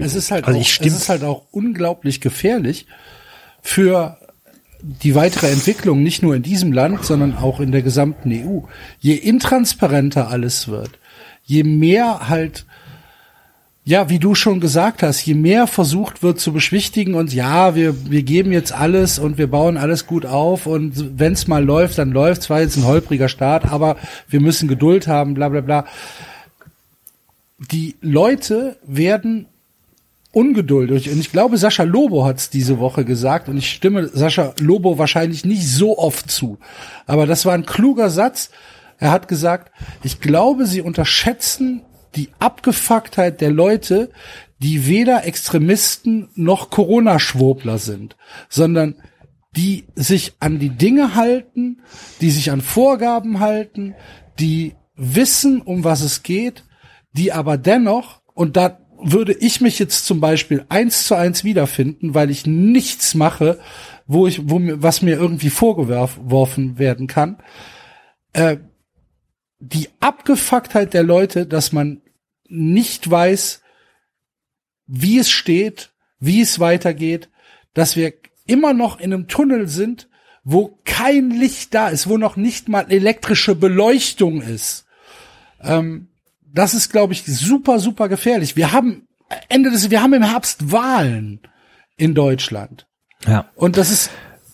Es ist halt, also auch, es ist halt auch unglaublich gefährlich für die weitere Entwicklung nicht nur in diesem Land, sondern auch in der gesamten EU. Je intransparenter alles wird, je mehr halt ja, wie du schon gesagt hast, je mehr versucht wird zu beschwichtigen und ja, wir, wir geben jetzt alles und wir bauen alles gut auf und wenn es mal läuft, dann läuft es, war jetzt ein holpriger Start, aber wir müssen Geduld haben, bla bla bla. Die Leute werden ungeduldig und ich glaube, Sascha Lobo hat es diese Woche gesagt und ich stimme Sascha Lobo wahrscheinlich nicht so oft zu, aber das war ein kluger Satz. Er hat gesagt, ich glaube, sie unterschätzen die Abgefucktheit der Leute, die weder Extremisten noch Corona-Schwurbler sind, sondern die sich an die Dinge halten, die sich an Vorgaben halten, die wissen, um was es geht, die aber dennoch, und da würde ich mich jetzt zum Beispiel eins zu eins wiederfinden, weil ich nichts mache, wo ich, wo mir, was mir irgendwie vorgeworfen werden kann, äh, die Abgefucktheit der Leute, dass man nicht weiß, wie es steht, wie es weitergeht, dass wir immer noch in einem Tunnel sind, wo kein Licht da ist, wo noch nicht mal elektrische Beleuchtung ist. Ähm, das ist, glaube ich, super, super gefährlich. Wir haben Ende des, wir haben im Herbst Wahlen in Deutschland. Ja. Und das ist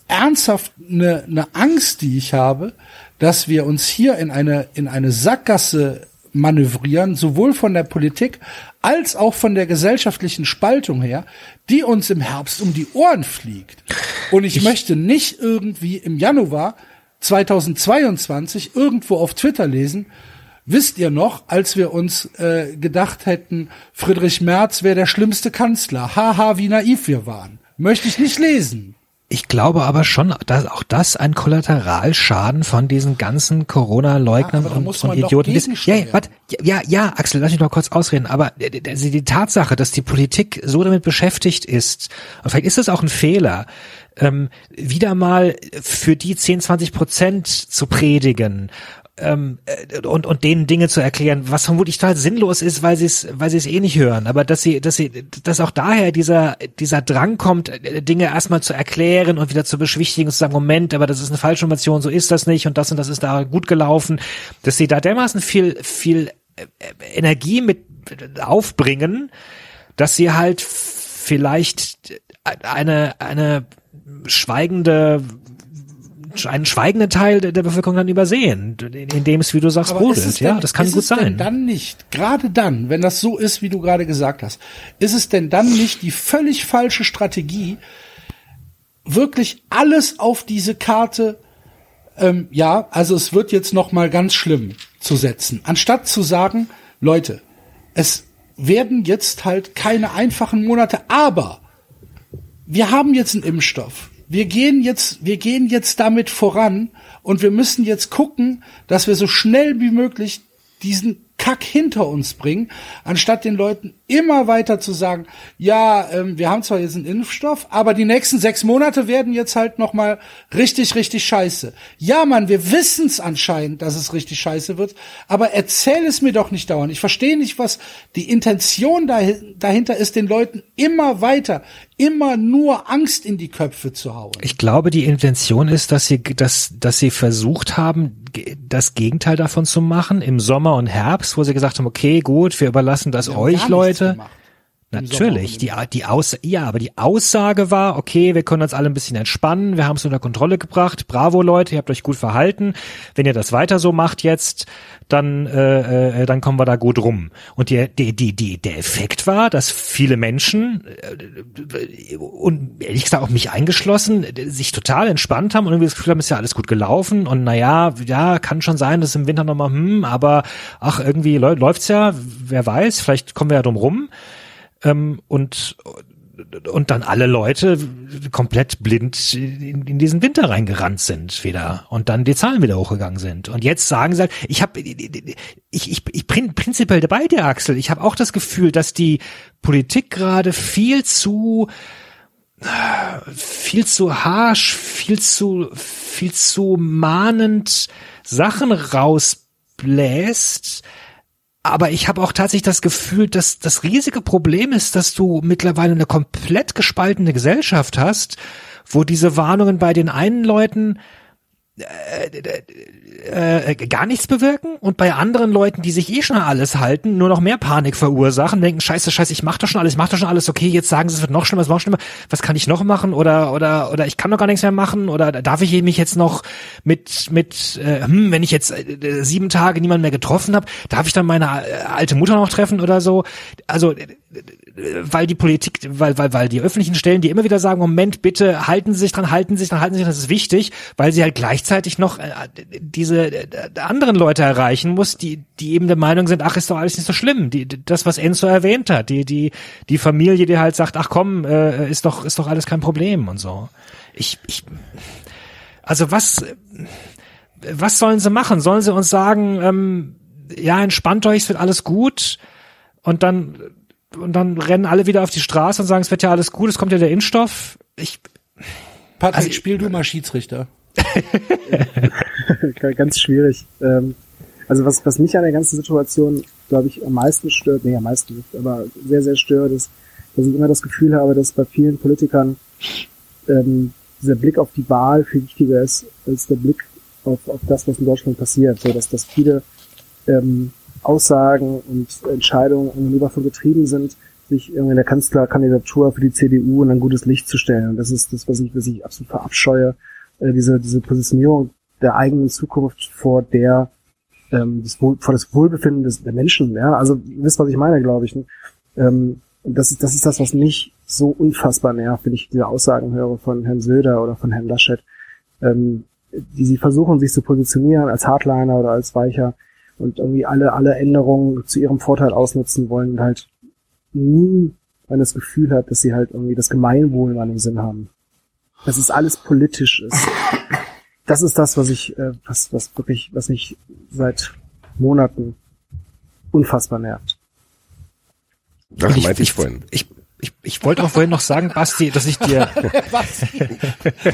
ernsthaft eine, eine Angst, die ich habe, dass wir uns hier in eine, in eine Sackgasse manövrieren, sowohl von der Politik als auch von der gesellschaftlichen Spaltung her, die uns im Herbst um die Ohren fliegt. Und ich, ich möchte nicht irgendwie im Januar 2022 irgendwo auf Twitter lesen, wisst ihr noch, als wir uns äh, gedacht hätten, Friedrich Merz wäre der schlimmste Kanzler, haha, wie naiv wir waren. Möchte ich nicht lesen. Ich glaube aber schon, dass auch das ein Kollateralschaden von diesen ganzen Corona-Leugnern ja, und, und Idioten ist. Ja, ja, ja, ja, Axel, lass mich noch kurz ausreden. Aber also die Tatsache, dass die Politik so damit beschäftigt ist, und vielleicht ist es auch ein Fehler, ähm, wieder mal für die 10, 20 Prozent zu predigen ähm, äh, und und denen Dinge zu erklären, was vermutlich total sinnlos ist, weil sie es weil sie es eh nicht hören, aber dass sie dass sie dass auch daher dieser dieser Drang kommt, äh, Dinge erstmal zu erklären und wieder zu beschwichtigen und zu sagen, Moment, aber das ist eine falsche Information, so ist das nicht und das und das ist da gut gelaufen, dass sie da dermaßen viel viel äh, Energie mit aufbringen, dass sie halt vielleicht eine eine schweigende einen schweigenden Teil der, der Bevölkerung dann übersehen, in dem es, wie du sagst, brodelt. Ja, das kann gut sein. dann nicht, gerade dann, wenn das so ist, wie du gerade gesagt hast, ist es denn dann nicht die völlig falsche Strategie, wirklich alles auf diese Karte, ähm, ja, also es wird jetzt noch mal ganz schlimm zu setzen, anstatt zu sagen, Leute, es werden jetzt halt keine einfachen Monate, aber wir haben jetzt einen Impfstoff wir gehen jetzt, wir gehen jetzt damit voran und wir müssen jetzt gucken, dass wir so schnell wie möglich diesen Kack hinter uns bringen, anstatt den Leuten immer weiter zu sagen, ja, ähm, wir haben zwar jetzt einen Impfstoff, aber die nächsten sechs Monate werden jetzt halt noch mal richtig, richtig scheiße. Ja, Mann, wir wissen es anscheinend, dass es richtig scheiße wird, aber erzähl es mir doch nicht dauernd. Ich verstehe nicht, was die Intention dahinter ist, den Leuten immer weiter, immer nur Angst in die Köpfe zu hauen. Ich glaube, die Intention ist, dass sie, dass, dass sie versucht haben, das Gegenteil davon zu machen im Sommer und Herbst, wo sie gesagt haben, okay, gut, wir überlassen das euch, Leute. Natürlich, die, die Aus ja, aber die Aussage war, okay, wir können uns alle ein bisschen entspannen, wir haben es unter Kontrolle gebracht, bravo Leute, ihr habt euch gut verhalten, wenn ihr das weiter so macht jetzt, dann, äh, äh, dann kommen wir da gut rum. Und die, die, die, die, der Effekt war, dass viele Menschen, äh, und ehrlich gesagt auch mich eingeschlossen, sich total entspannt haben und irgendwie das Gefühl haben, ist ja alles gut gelaufen und naja, ja, kann schon sein, dass im Winter nochmal, hm, aber ach, irgendwie läuft's ja, wer weiß, vielleicht kommen wir ja drum rum ähm, und und dann alle Leute komplett blind in, in, diesen Winter reingerannt sind wieder und dann die Zahlen wieder hochgegangen sind. Und jetzt sagen sie, halt, ich habe ich, ich, ich bin prinzipiell dabei, der Axel. Ich habe auch das Gefühl, dass die Politik gerade viel zu viel zu harsch, viel zu viel zu mahnend Sachen rausbläst, aber ich habe auch tatsächlich das Gefühl, dass das riesige Problem ist, dass du mittlerweile eine komplett gespaltene Gesellschaft hast, wo diese Warnungen bei den einen Leuten äh, gar nichts bewirken und bei anderen Leuten, die sich eh schon alles halten, nur noch mehr Panik verursachen, denken, scheiße, scheiße, ich mach doch schon alles, ich mach doch schon alles, okay, jetzt sagen sie, es wird noch schlimmer, es wird noch schlimmer, was kann ich noch machen? Oder oder oder ich kann doch gar nichts mehr machen. Oder darf ich mich jetzt noch mit mit äh, hm, wenn ich jetzt äh, sieben Tage niemanden mehr getroffen habe, darf ich dann meine äh, alte Mutter noch treffen oder so? Also äh, weil die Politik, weil, weil, weil die öffentlichen Stellen, die immer wieder sagen, Moment, bitte halten Sie sich dran, halten Sie sich dran, halten Sie sich dran, das ist wichtig, weil sie halt gleichzeitig noch äh, diese äh, anderen Leute erreichen muss, die, die eben der Meinung sind, ach, ist doch alles nicht so schlimm. Die, das, was Enzo erwähnt hat, die, die, die Familie, die halt sagt, ach komm, äh, ist doch, ist doch alles kein Problem und so. Ich, ich, also was, was sollen sie machen? Sollen sie uns sagen, ähm, ja, entspannt euch, es wird alles gut und dann und dann rennen alle wieder auf die Straße und sagen, es wird ja alles gut, es kommt ja der Impfstoff. Ich Patrick, Also- spiel du mal Schiedsrichter. Ganz schwierig. Ähm, also was, was mich an der ganzen Situation, glaube ich, am meisten stört, nee, am meisten nicht, aber sehr, sehr stört, ist, dass ich immer das Gefühl habe, dass bei vielen Politikern ähm, dieser Blick auf die Wahl viel wichtiger ist als der Blick auf, auf das, was in Deutschland passiert. So dass, dass viele ähm, Aussagen und Entscheidungen davon getrieben sind, sich irgendwie in der Kanzlerkandidatur für die CDU in ein gutes Licht zu stellen. Und das ist das, was ich, was ich absolut verabscheue, äh, diese, diese Positionierung der eigenen Zukunft vor der ähm, das Wohl, vor das Wohlbefinden des, der Menschen. Ja, also ihr wisst, was ich meine, glaube ich. Ne? Ähm, das ist das ist das, was mich so unfassbar nervt, wenn ich diese Aussagen höre von Herrn Söder oder von Herrn Laschet, ähm, die sie versuchen, sich zu positionieren als Hardliner oder als Weicher und irgendwie alle alle Änderungen zu ihrem Vorteil ausnutzen wollen und halt nie man das Gefühl hat, dass sie halt irgendwie das Gemeinwohl mal im Sinn haben. Dass es alles politisch ist. Das ist das, was ich, äh, was, was wirklich, was mich seit Monaten unfassbar nervt. Das meinte ich ich, vorhin. ich, ich, ich wollte auch vorhin noch sagen, Basti, dass ich dir, Was?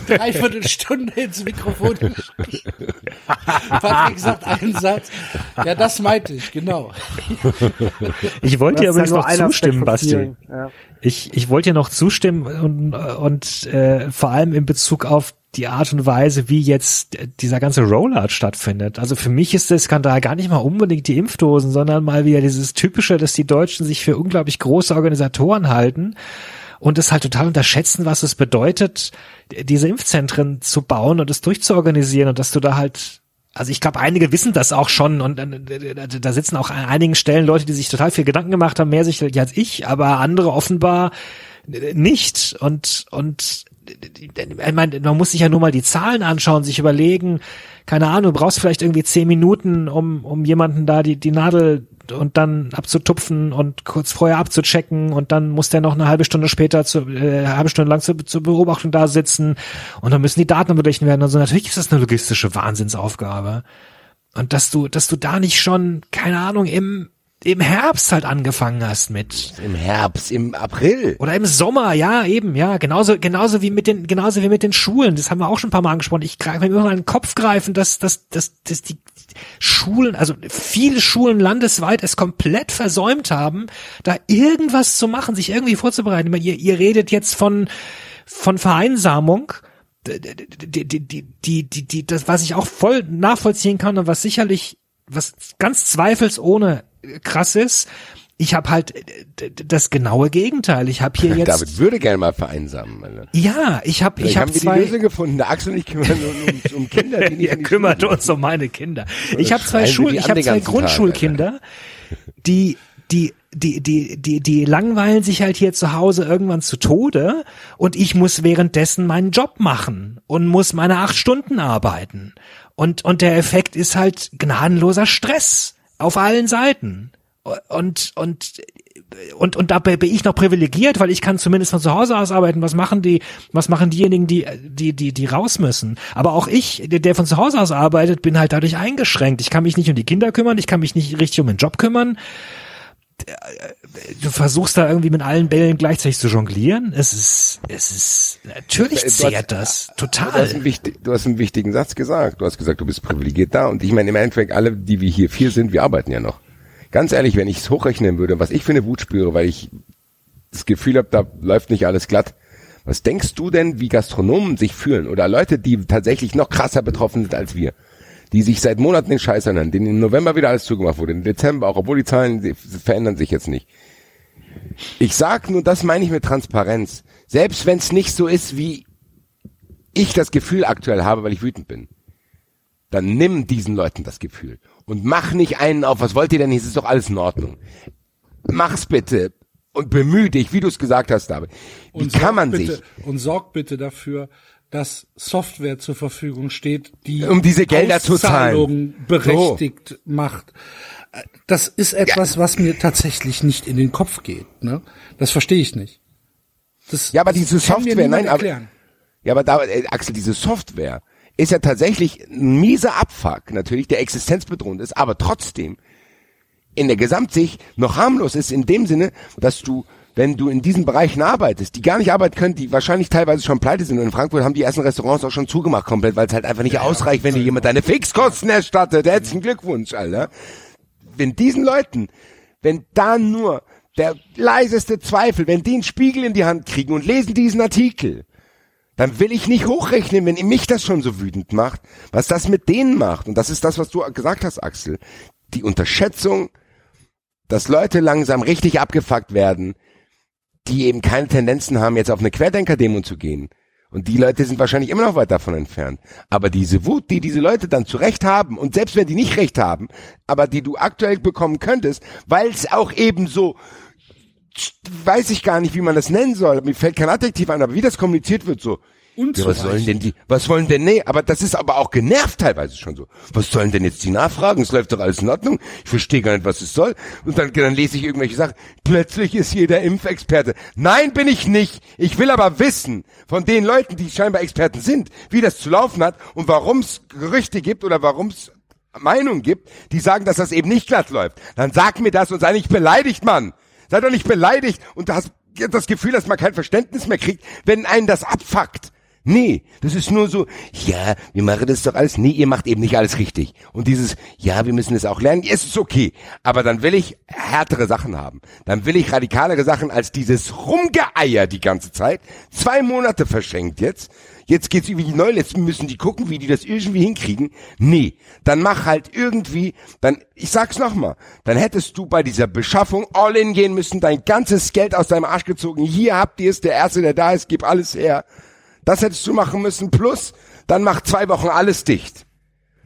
Dreiviertel Stunde ins Mikrofon geschrieben. Patrick sagt einen Satz. Ja, das meinte ich, genau. ich wollte dir übrigens noch zustimmen, Basti. Ja. Ich, ich wollte dir noch zustimmen und, und äh, vor allem in Bezug auf die Art und Weise, wie jetzt dieser ganze Rollout stattfindet. Also für mich ist der Skandal gar nicht mal unbedingt die Impfdosen, sondern mal wieder dieses Typische, dass die Deutschen sich für unglaublich große Organisatoren halten und es halt total unterschätzen, was es bedeutet, diese Impfzentren zu bauen und es durchzuorganisieren und dass du da halt also ich glaube, einige wissen das auch schon und da sitzen auch an einigen Stellen Leute, die sich total viel Gedanken gemacht haben, mehr sicherlich als ich, aber andere offenbar nicht. Und und ich meine, man muss sich ja nur mal die Zahlen anschauen, sich überlegen, keine Ahnung, du brauchst vielleicht irgendwie zehn Minuten, um um jemanden da die die Nadel und dann abzutupfen und kurz vorher abzuchecken und dann muss der noch eine halbe Stunde später zu, äh, halbe Stunde lang zur, zur Beobachtung da sitzen und dann müssen die Daten beglichen werden und so. Natürlich ist das eine logistische Wahnsinnsaufgabe. Und dass du, dass du da nicht schon, keine Ahnung, im, im Herbst halt angefangen hast mit. Im Herbst, im April. Oder im Sommer, ja, eben, ja, genauso, genauso wie mit den, genauso wie mit den Schulen. Das haben wir auch schon ein paar Mal angesprochen. Ich greife mir immer an den Kopf greifen, dass, dass, dass, dass die Schulen, also viele Schulen landesweit es komplett versäumt haben, da irgendwas zu machen, sich irgendwie vorzubereiten. Meine, ihr, ihr redet jetzt von, von Vereinsamung. Die, die, die, die, die, die, das, was ich auch voll nachvollziehen kann und was sicherlich, was ganz zweifelsohne krass ist, ich habe halt äh, das genaue Gegenteil. Ich habe hier jetzt David würde gerne mal vereinsamen. Alter. ja, ich habe ich habe haben wir die zwei Lösung gefunden. Der Axel und ich kümmern uns um, um Kinder, die nicht die kümmert Schule uns um meine Kinder. Ich habe zwei Schul, ich habe zwei Grundschulkinder, die die die die die die langweilen sich halt hier zu Hause irgendwann zu Tode und ich muss währenddessen meinen Job machen und muss meine acht Stunden arbeiten und und der Effekt ist halt gnadenloser Stress auf allen Seiten und und und und dabei bin ich noch privilegiert, weil ich kann zumindest von zu Hause aus arbeiten. Was machen die? Was machen diejenigen, die die die die raus müssen? Aber auch ich, der, von zu Hause aus arbeitet, bin halt dadurch eingeschränkt. Ich kann mich nicht um die Kinder kümmern, ich kann mich nicht richtig um den Job kümmern. Du versuchst da irgendwie mit allen Bällen gleichzeitig zu jonglieren. Es ist es ist natürlich zehrt das Du hast, total. einen du hast einen wichtigen Satz gesagt. Du hast gesagt, du bist privilegiert da. Und ich meine, im Endeffekt, alle, die wir hier vier sind, wir arbeiten ja noch. Ganz ehrlich, wenn ich es hochrechnen würde, was ich für eine Wut spüre, weil ich das Gefühl habe, da läuft nicht alles glatt Was denkst du denn, wie Gastronomen sich fühlen oder Leute, die tatsächlich noch krasser betroffen sind als wir? Die sich seit Monaten den Scheiß erinnern, denen im November wieder alles zugemacht wurde, im Dezember auch, obwohl die Zahlen die verändern sich jetzt nicht. Ich sag nur, das meine ich mit Transparenz. Selbst wenn es nicht so ist, wie ich das Gefühl aktuell habe, weil ich wütend bin, dann nimm diesen Leuten das Gefühl und mach nicht einen auf, was wollt ihr denn? Es ist doch alles in Ordnung. Mach's bitte und bemühe dich, wie du es gesagt hast, David. Wie Und kann sorg man bitte, sich Und sorgt bitte dafür, dass Software zur Verfügung steht, die Um diese Gelder zu zahlen. Berechtigt macht. Äh, Das ist etwas, was mir tatsächlich nicht in den Kopf geht. Ne? Das verstehe ich nicht. Das, Ja, aber diese Software, nein, aber- erklären. Ja, aber da, äh, Axel, diese Software ist ja tatsächlich ein mieser Abfuck, natürlich, der existenzbedrohend ist, aber trotzdem in der Gesamtsicht noch harmlos ist in dem Sinne, dass du, wenn du in diesen Bereichen arbeitest, die gar nicht arbeiten können, die wahrscheinlich teilweise schon pleite sind. Und in Frankfurt haben die ersten Restaurants auch schon zugemacht komplett, weil es halt einfach nicht ausreicht, wenn dir jemand deine Fixkosten erstattet. Herzlichen Glückwunsch, Alter. Wenn diesen Leuten, wenn da nur der leiseste Zweifel, wenn die einen Spiegel in die Hand kriegen und lesen diesen Artikel, dann will ich nicht hochrechnen, wenn mich das schon so wütend macht, was das mit denen macht. Und das ist das, was du gesagt hast, Axel. Die Unterschätzung, dass Leute langsam richtig abgefuckt werden, die eben keine Tendenzen haben, jetzt auf eine Querdenker-Demo zu gehen. Und die Leute sind wahrscheinlich immer noch weit davon entfernt. Aber diese Wut, die diese Leute dann zu Recht haben, und selbst wenn die nicht Recht haben, aber die du aktuell bekommen könntest, weil es auch eben so weiß ich gar nicht, wie man das nennen soll. Mir fällt kein Adjektiv ein, aber wie das kommuniziert wird, so. Ja, was sollen denn die, was wollen denn, nee, aber das ist aber auch genervt teilweise schon so. Was sollen denn jetzt die Nachfragen? Es läuft doch alles in Ordnung. Ich verstehe gar nicht, was es soll. Und dann, dann lese ich irgendwelche Sachen. Plötzlich ist jeder Impfexperte. Nein, bin ich nicht. Ich will aber wissen von den Leuten, die scheinbar Experten sind, wie das zu laufen hat und warum es Gerüchte gibt oder warum es Meinungen gibt, die sagen, dass das eben nicht glatt läuft. Dann sag mir das und sei nicht beleidigt, Mann. Sei doch nicht beleidigt und hast das Gefühl, dass man kein Verständnis mehr kriegt, wenn einen das abfuckt. Nee, das ist nur so, ja, wir machen das doch alles. Nee, ihr macht eben nicht alles richtig. Und dieses, ja, wir müssen es auch lernen, es ist okay. Aber dann will ich härtere Sachen haben. Dann will ich radikalere Sachen als dieses Rumgeeier die ganze Zeit. Zwei Monate verschenkt jetzt. Jetzt geht's über die neu, jetzt müssen die gucken, wie die das irgendwie hinkriegen. Nee, dann mach halt irgendwie, dann, ich sag's nochmal, dann hättest du bei dieser Beschaffung all in gehen müssen, dein ganzes Geld aus deinem Arsch gezogen. Hier habt ihr es, der Erste, der da ist, gib alles her. Das hättest du machen müssen. Plus, dann mach zwei Wochen alles dicht.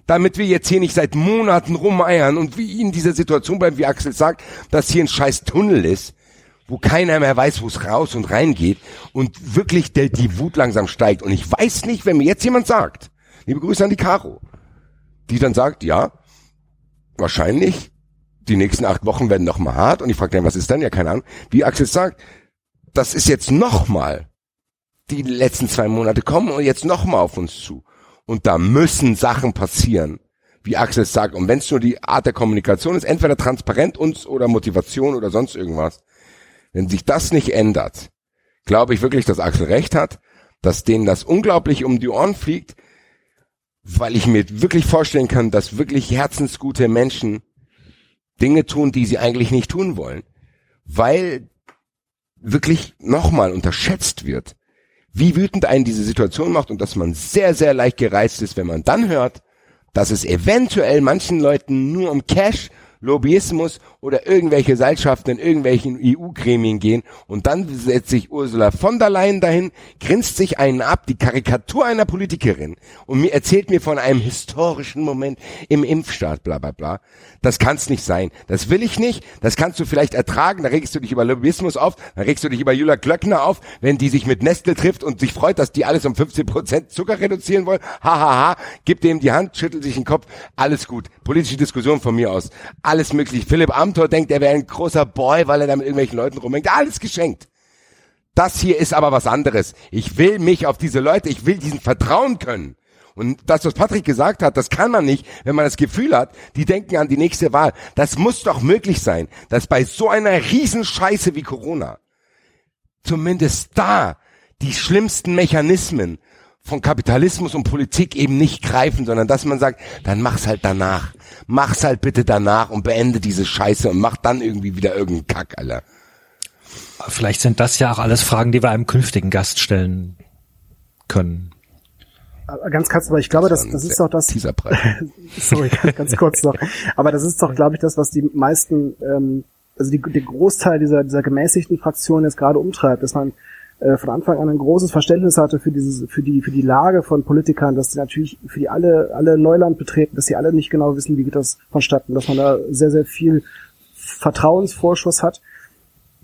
Damit wir jetzt hier nicht seit Monaten rumeiern und wie in dieser Situation bleiben, wie Axel sagt, dass hier ein scheiß Tunnel ist, wo keiner mehr weiß, wo es raus und rein geht und wirklich der, die Wut langsam steigt. Und ich weiß nicht, wenn mir jetzt jemand sagt, liebe Grüße an die Caro, die dann sagt, ja, wahrscheinlich, die nächsten acht Wochen werden noch mal hart. Und ich frage dann, was ist dann? Ja, keine Ahnung. Wie Axel sagt, das ist jetzt noch mal die letzten zwei Monate kommen und jetzt noch mal auf uns zu. Und da müssen Sachen passieren, wie Axel sagt. Und wenn es nur die Art der Kommunikation ist, entweder transparent uns oder Motivation oder sonst irgendwas. Wenn sich das nicht ändert, glaube ich wirklich, dass Axel recht hat, dass denen das unglaublich um die Ohren fliegt, weil ich mir wirklich vorstellen kann, dass wirklich herzensgute Menschen Dinge tun, die sie eigentlich nicht tun wollen, weil wirklich nochmal unterschätzt wird, wie wütend einen diese Situation macht und dass man sehr, sehr leicht gereizt ist, wenn man dann hört, dass es eventuell manchen Leuten nur um Cash, Lobbyismus oder irgendwelche Seilschaften in irgendwelchen EU-Gremien gehen und dann setzt sich Ursula von der Leyen dahin, grinst sich einen ab, die Karikatur einer Politikerin und mir erzählt mir von einem historischen Moment im Impfstaat, bla bla bla. Das kann's nicht sein. Das will ich nicht. Das kannst du vielleicht ertragen. Da regst du dich über Lobbyismus auf. Da regst du dich über Julia Klöckner auf, wenn die sich mit Nestle trifft und sich freut, dass die alles um 15 Prozent Zucker reduzieren wollen. Hahaha. Ha, ha. Gib dem die Hand, schüttelt sich den Kopf. Alles gut. Politische Diskussion von mir aus. Alles möglich. Philipp Amthor denkt, er wäre ein großer Boy, weil er da mit irgendwelchen Leuten rumhängt. Alles geschenkt. Das hier ist aber was anderes. Ich will mich auf diese Leute, ich will diesen vertrauen können. Und das, was Patrick gesagt hat, das kann man nicht, wenn man das Gefühl hat, die denken an die nächste Wahl. Das muss doch möglich sein, dass bei so einer Riesenscheiße wie Corona zumindest da die schlimmsten Mechanismen von Kapitalismus und Politik eben nicht greifen, sondern dass man sagt, dann mach's halt danach. Mach's halt bitte danach und beende diese Scheiße und mach dann irgendwie wieder irgendeinen Kack, Alter. vielleicht sind das ja auch alles Fragen, die wir einem künftigen Gast stellen können. Ganz kurz, aber ich glaube, das, das ist doch das. Sorry, ganz, ganz kurz noch. Aber das ist doch, glaube ich, das, was die meisten, ähm, also die, der Großteil dieser, dieser gemäßigten Fraktion jetzt gerade umtreibt, dass man äh, von Anfang an ein großes Verständnis hatte für dieses, für die, für die Lage von Politikern, dass sie natürlich für die alle, alle Neuland betreten, dass sie alle nicht genau wissen, wie geht das vonstatten, dass man da sehr, sehr viel Vertrauensvorschuss hat,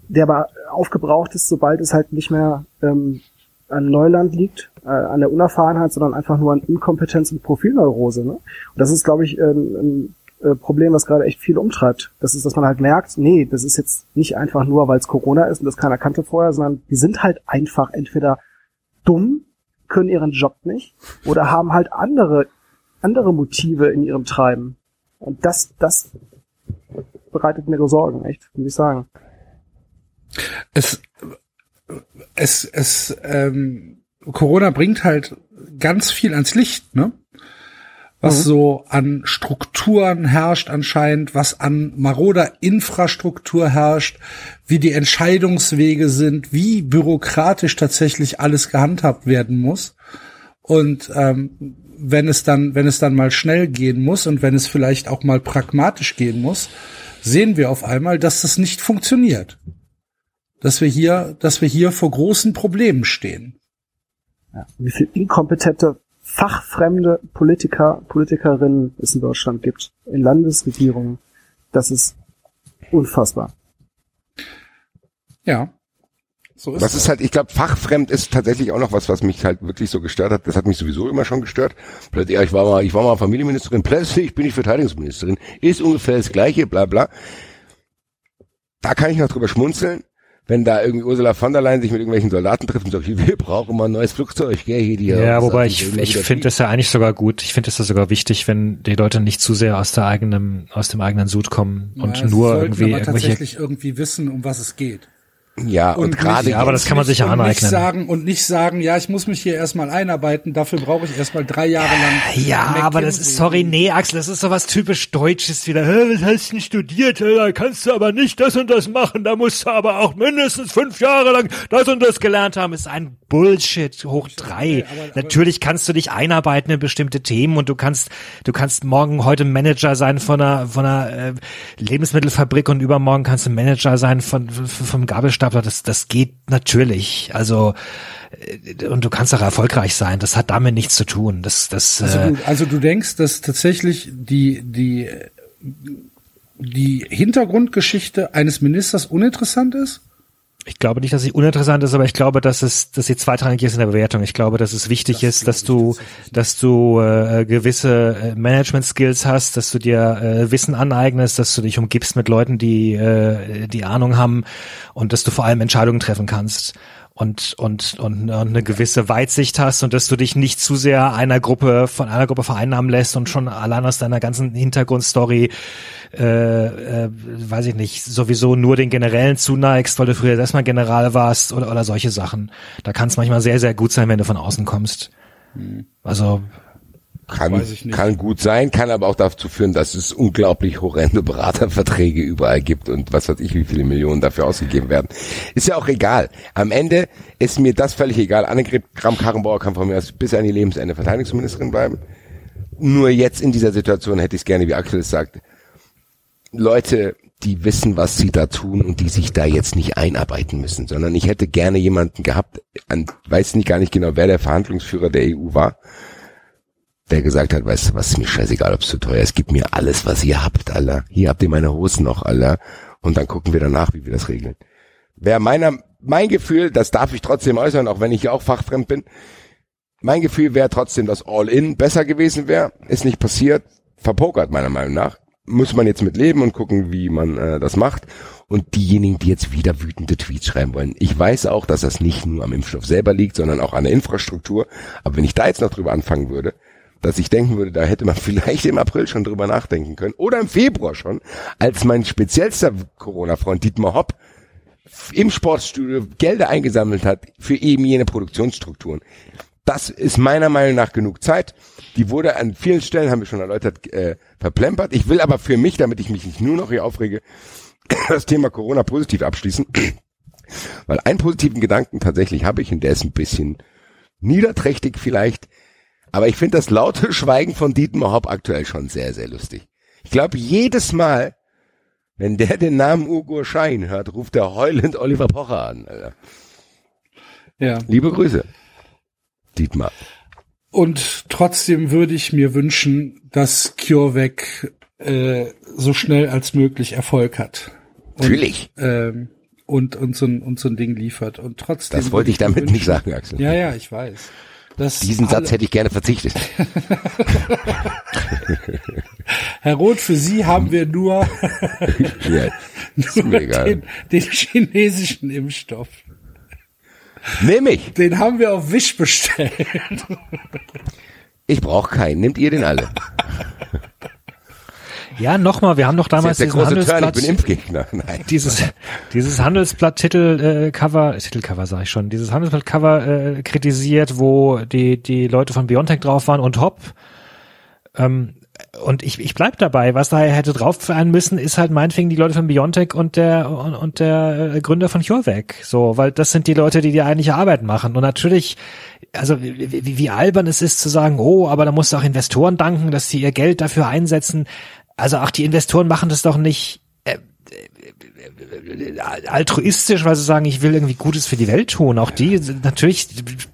der aber aufgebraucht ist, sobald es halt nicht mehr ähm, an Neuland liegt, äh, an der Unerfahrenheit, sondern einfach nur an Inkompetenz und Profilneurose. Ne? Und das ist, glaube ich, ein, ein äh, Problem, was gerade echt viel umtreibt. Das ist, dass man halt merkt, nee, das ist jetzt nicht einfach nur, weil es Corona ist und das keiner kannte vorher, sondern die sind halt einfach entweder dumm, können ihren Job nicht oder haben halt andere andere Motive in ihrem Treiben. Und das, das bereitet mir Sorgen, echt, muss ich sagen. Es, es, es, ähm, Corona bringt halt ganz viel ans Licht, ne? Was Mhm. so an Strukturen herrscht anscheinend, was an maroder Infrastruktur herrscht, wie die Entscheidungswege sind, wie bürokratisch tatsächlich alles gehandhabt werden muss. Und ähm, wenn es dann, wenn es dann mal schnell gehen muss und wenn es vielleicht auch mal pragmatisch gehen muss, sehen wir auf einmal, dass das nicht funktioniert. Dass wir hier, dass wir hier vor großen Problemen stehen. Ja. Wie viel inkompetente, fachfremde Politiker, Politikerinnen es in Deutschland gibt, in Landesregierungen, das ist unfassbar. Ja. So ist Das ist halt, ich glaube, fachfremd ist tatsächlich auch noch was, was mich halt wirklich so gestört hat. Das hat mich sowieso immer schon gestört. Plötzlich, ja, ich war mal, ich war mal Familienministerin, plötzlich bin ich Verteidigungsministerin. Ist ungefähr das Gleiche, bla, bla. Da kann ich noch drüber schmunzeln, wenn da irgendwie Ursula von der Leyen sich mit irgendwelchen Soldaten trifft und sagt, wir brauchen mal ein neues Flugzeug, gell, hier die. Ja, wobei ich, ich finde das ja eigentlich sogar gut. Ich finde es ja sogar wichtig, wenn die Leute nicht zu sehr aus der eigenen, aus dem eigenen Sud kommen und Ja, nur sollten irgendwie aber tatsächlich irgendwie wissen, um was es geht. Ja, und, nicht- gerade Ja, aber das kann man sich ja und nicht aneignen. sagen und nicht sagen, ja, ich muss mich hier erstmal einarbeiten, dafür brauche ich erstmal drei Jahre lang. Ja, aber das ist, sorry, nee, Axel, das ist sowas typisch Deutsches wieder. Hä, was hast du denn studiert? Hä, Da kannst du aber nicht das und das machen. Da musst du aber auch mindestens fünf Jahre lang das und das gelernt haben. Ist ein Bullshit hoch drei. aber- aber- Natürlich kannst du dich einarbeiten in bestimmte Themen und du kannst, du kannst morgen heute Manager sein von einer, von einer äh, Lebensmittelfabrik und übermorgen kannst du Manager sein von, von vom Gabelstapler. Das, das geht natürlich. Also, äh, und du kannst auch erfolgreich sein. Das hat damit nichts zu tun. Das, das, Also äh, du, also du denkst, dass tatsächlich die, die, die Hintergrundgeschichte eines Ministers uninteressant ist? Ich glaube nicht, dass sie uninteressant ist, aber ich glaube, dass es, dass sie zweitrangig ist in der Bewertung. Ich glaube, dass es wichtig ist, dass du, dass du äh, gewisse äh, Management-Skills hast, dass du dir äh, Wissen aneignest, dass du dich umgibst mit Leuten, die äh, die Ahnung haben und dass du vor allem Entscheidungen treffen kannst und und und, eine gewisse Weitsicht hast und dass du dich nicht zu sehr einer Gruppe von einer Gruppe vereinnahmen lässt und schon allein aus deiner ganzen Hintergrundstory äh, äh, weiß ich nicht, sowieso nur den Generälen zuneigst, weil du früher erstmal General warst oder, oder solche Sachen. Da kann es manchmal sehr, sehr gut sein, wenn du von außen kommst. Also, Kann, kann gut sein, kann aber auch dazu führen, dass es unglaublich horrende Beraterverträge überall gibt und was weiß ich, wie viele Millionen dafür ausgegeben werden. Ist ja auch egal. Am Ende ist mir das völlig egal. Annegret Kramp-Karrenbauer kann von mir aus bis an ihr Lebensende Verteidigungsministerin bleiben. Nur jetzt in dieser Situation hätte ich es gerne, wie Axel es sagt, Leute, die wissen, was sie da tun und die sich da jetzt nicht einarbeiten müssen, sondern ich hätte gerne jemanden gehabt, an, weiß nicht gar nicht genau, wer der Verhandlungsführer der EU war, der gesagt hat, weißt du was, ist mir scheißegal, ob es zu teuer ist, gib mir alles, was ihr habt, Alter. Hier habt ihr meine Hosen noch, Alter. Und dann gucken wir danach, wie wir das regeln. Wäre meiner, mein Gefühl, das darf ich trotzdem äußern, auch wenn ich ja auch fachfremd bin, mein Gefühl wäre trotzdem, dass All-In besser gewesen wäre. Ist nicht passiert. Verpokert, meiner Meinung nach. Muss man jetzt mit leben und gucken, wie man äh, das macht. Und diejenigen, die jetzt wieder wütende Tweets schreiben wollen. Ich weiß auch, dass das nicht nur am Impfstoff selber liegt, sondern auch an der Infrastruktur. Aber wenn ich da jetzt noch drüber anfangen würde, dass ich denken würde, da hätte man vielleicht im April schon drüber nachdenken können. Oder im Februar schon, als mein speziellster Corona-Freund Dietmar Hopp im Sportstudio Gelder eingesammelt hat für eben jene Produktionsstrukturen. Das ist meiner Meinung nach genug Zeit. Die wurde an vielen Stellen, haben wir schon erläutert, äh, verplempert. Ich will aber für mich, damit ich mich nicht nur noch hier aufrege, das Thema Corona positiv abschließen. Weil einen positiven Gedanken tatsächlich habe ich und der ist ein bisschen niederträchtig vielleicht. Aber ich finde das laute Schweigen von Dietmar Hopp aktuell schon sehr, sehr lustig. Ich glaube, jedes Mal, wenn der den Namen Ugo Schein hört, ruft er heulend Oliver Pocher an. Alter. Ja. Liebe Grüße, Dietmar. Und trotzdem würde ich mir wünschen, dass CureVac äh, so schnell als möglich Erfolg hat. Und, Natürlich. Ähm, und, und, so ein, und so ein Ding liefert. Und trotzdem. Das wollte ich damit nicht wünschen- sagen, Axel. Ja, ja, ich weiß. Dass Diesen Satz hätte ich gerne verzichtet. Herr Roth, für Sie haben wir nur, ja, nur den, den chinesischen Impfstoff. Nimm ich. Den haben wir auf Wish bestellt. Ich brauche keinen. Nehmt ihr den alle. Ja, nochmal, wir haben doch damals diesen große Turn. Ich Handelsblatt, bin Impfgegner. Nein. dieses, dieses Handelsblatt-Titel, äh, Cover, Titelcover sage ich schon, dieses Handelsblatt-Cover äh, kritisiert, wo die, die Leute von Biontech drauf waren und Hopp. Ähm, und ich, ich bleib dabei, was da hätte drauf sein müssen, ist halt meinetwegen die Leute von Biontech und der und, und der äh, Gründer von CureVac. So, weil das sind die Leute, die die eigentliche Arbeit machen. Und natürlich, also wie, wie, wie albern es ist zu sagen, oh, aber da musst du auch Investoren danken, dass sie ihr Geld dafür einsetzen. Also auch die Investoren machen das doch nicht äh, äh, altruistisch, weil sie sagen, ich will irgendwie Gutes für die Welt tun. Auch die natürlich,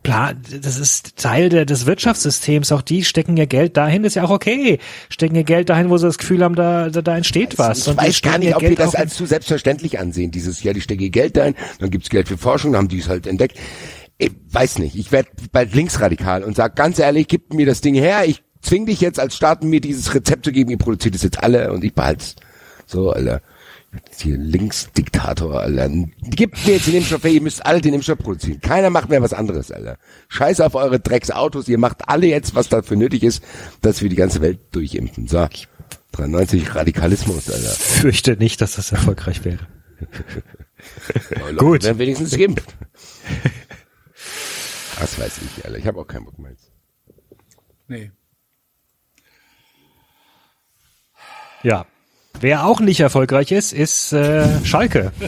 das ist Teil der, des Wirtschaftssystems. Auch die stecken ihr Geld dahin, ist ja auch okay. Stecken ihr Geld dahin, wo sie das Gefühl haben, da, da, da entsteht was. Ich Und weiß gar stecken nicht, ihr ob wir Geld das auch in- als zu selbstverständlich ansehen. Dieses, ja, die stecke Geld ein, dann gibt's Geld für Forschung, dann haben die es halt entdeckt. Ich weiß nicht, ich werde bald linksradikal und sag ganz ehrlich, gib mir das Ding her, ich zwing dich jetzt als Staat, mir dieses Rezept zu geben, ihr produziert es jetzt alle und ich behalte So, Alter. Hier Linksdiktator, Alter. Gebt mir jetzt den Impfstoff her, ihr müsst alle den Impfstoff produzieren. Keiner macht mehr was anderes, Alter. Scheiß auf eure Drecksautos, ihr macht alle jetzt, was dafür nötig ist, dass wir die ganze Welt durchimpfen. So. 93 Radikalismus, Alter. fürchte nicht, dass das erfolgreich wäre. Leute Gut. werden wenigstens geimpft. Was weiß ich, Alter. Ich habe auch keinen Bock mehr jetzt. Nee. Ja. Wer auch nicht erfolgreich ist, ist äh, Schalke.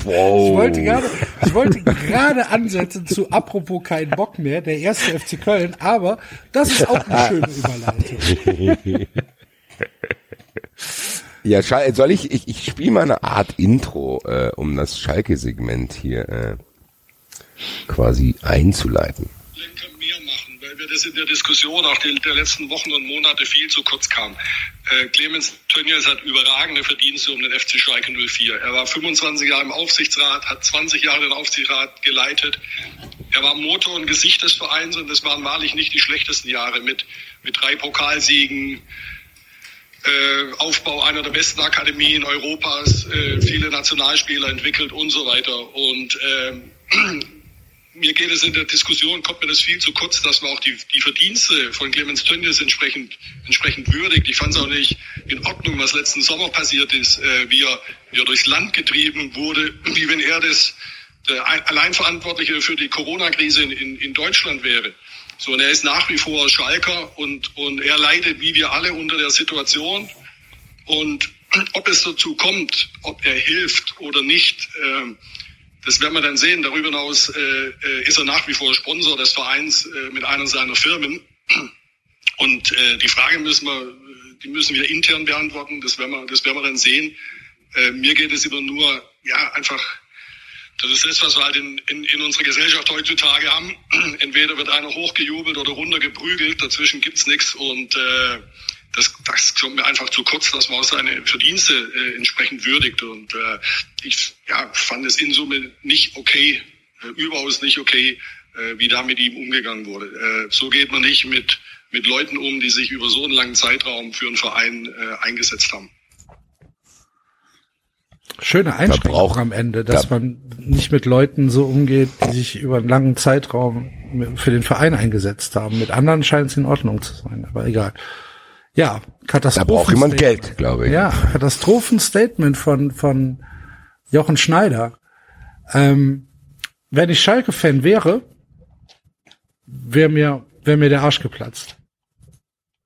Ich wollte gerade, ich wollte gerade ansetzen zu apropos kein Bock mehr, der erste FC Köln, aber das ist auch eine schöne Überleitung. Ja, Schal soll ich, ich, ich spiele mal eine Art Intro, äh, um das Schalke-Segment hier äh, quasi einzuleiten. Weil das in der Diskussion auch der, der letzten Wochen und Monate viel zu kurz kam. Äh, Clemens Tönnies hat überragende Verdienste um den FC Schalke 04. Er war 25 Jahre im Aufsichtsrat, hat 20 Jahre den Aufsichtsrat geleitet. Er war Motor und Gesicht des Vereins und das waren wahrlich nicht die schlechtesten Jahre mit, mit drei Pokalsiegen, äh, Aufbau einer der besten Akademien Europas, äh, viele Nationalspieler entwickelt und so weiter. Und ähm, mir geht es in der Diskussion, kommt mir das viel zu kurz, dass man auch die, die Verdienste von Clemens Tönnies entsprechend, entsprechend würdigt. Ich fand es auch nicht in Ordnung, was letzten Sommer passiert ist, äh, wie, er, wie er durchs Land getrieben wurde, wie wenn er das der ein- Alleinverantwortliche für die Corona-Krise in, in, Deutschland wäre. So, und er ist nach wie vor Schalker und, und er leidet wie wir alle unter der Situation. Und ob es dazu kommt, ob er hilft oder nicht, ähm, das werden wir dann sehen. Darüber hinaus äh, äh, ist er nach wie vor Sponsor des Vereins äh, mit einer seiner Firmen. Und äh, die Frage müssen wir, äh, die müssen wir intern beantworten. Das werden wir, das werden wir dann sehen. Äh, mir geht es immer nur, ja, einfach, das ist das, was wir halt in, in, in unserer Gesellschaft heutzutage haben. Entweder wird einer hochgejubelt oder runtergeprügelt, dazwischen gibt's nichts und äh, das, das kommt mir einfach zu kurz, dass man auch seine Verdienste äh, entsprechend würdigt. Und äh, ich ja, fand es in Summe nicht okay, äh, überaus nicht okay, äh, wie da mit ihm umgegangen wurde. Äh, so geht man nicht mit, mit Leuten um, die sich über so einen langen Zeitraum für einen Verein äh, eingesetzt haben. Schöne Einschränkung braucht- am Ende, dass da- man nicht mit Leuten so umgeht, die sich über einen langen Zeitraum für den Verein eingesetzt haben. Mit anderen scheint es in Ordnung zu sein, aber egal. Ja, Da Katastrophen. braucht jemand Geld, glaube ich. Ja, Katastrophenstatement von, von Jochen Schneider. Ähm, wenn ich Schalke-Fan wäre, wäre mir, wäre mir der Arsch geplatzt.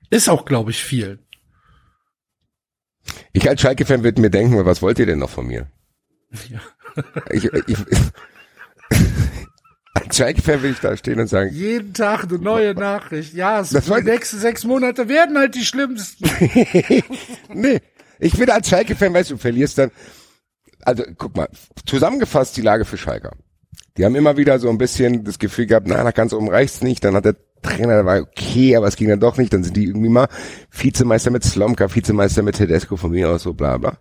Ist auch, glaube ich, viel. Ich als Schalke-Fan würde mir denken, was wollt ihr denn noch von mir? Ich, ich, will ich da stehen und sagen, Jeden Tag eine neue Nachricht. Ja, es Das die nächsten sechs Monate werden halt die schlimmsten. nee, ich bin als Schalke-Fan, weißt du, du verlierst dann, also guck mal, zusammengefasst die Lage für Schalker. Die haben immer wieder so ein bisschen das Gefühl gehabt, na, nach ganz oben reicht's nicht, dann hat der Trainer, der war okay, aber es ging dann doch nicht, dann sind die irgendwie mal Vizemeister mit Slomka, Vizemeister mit Tedesco, von mir aus so bla bla.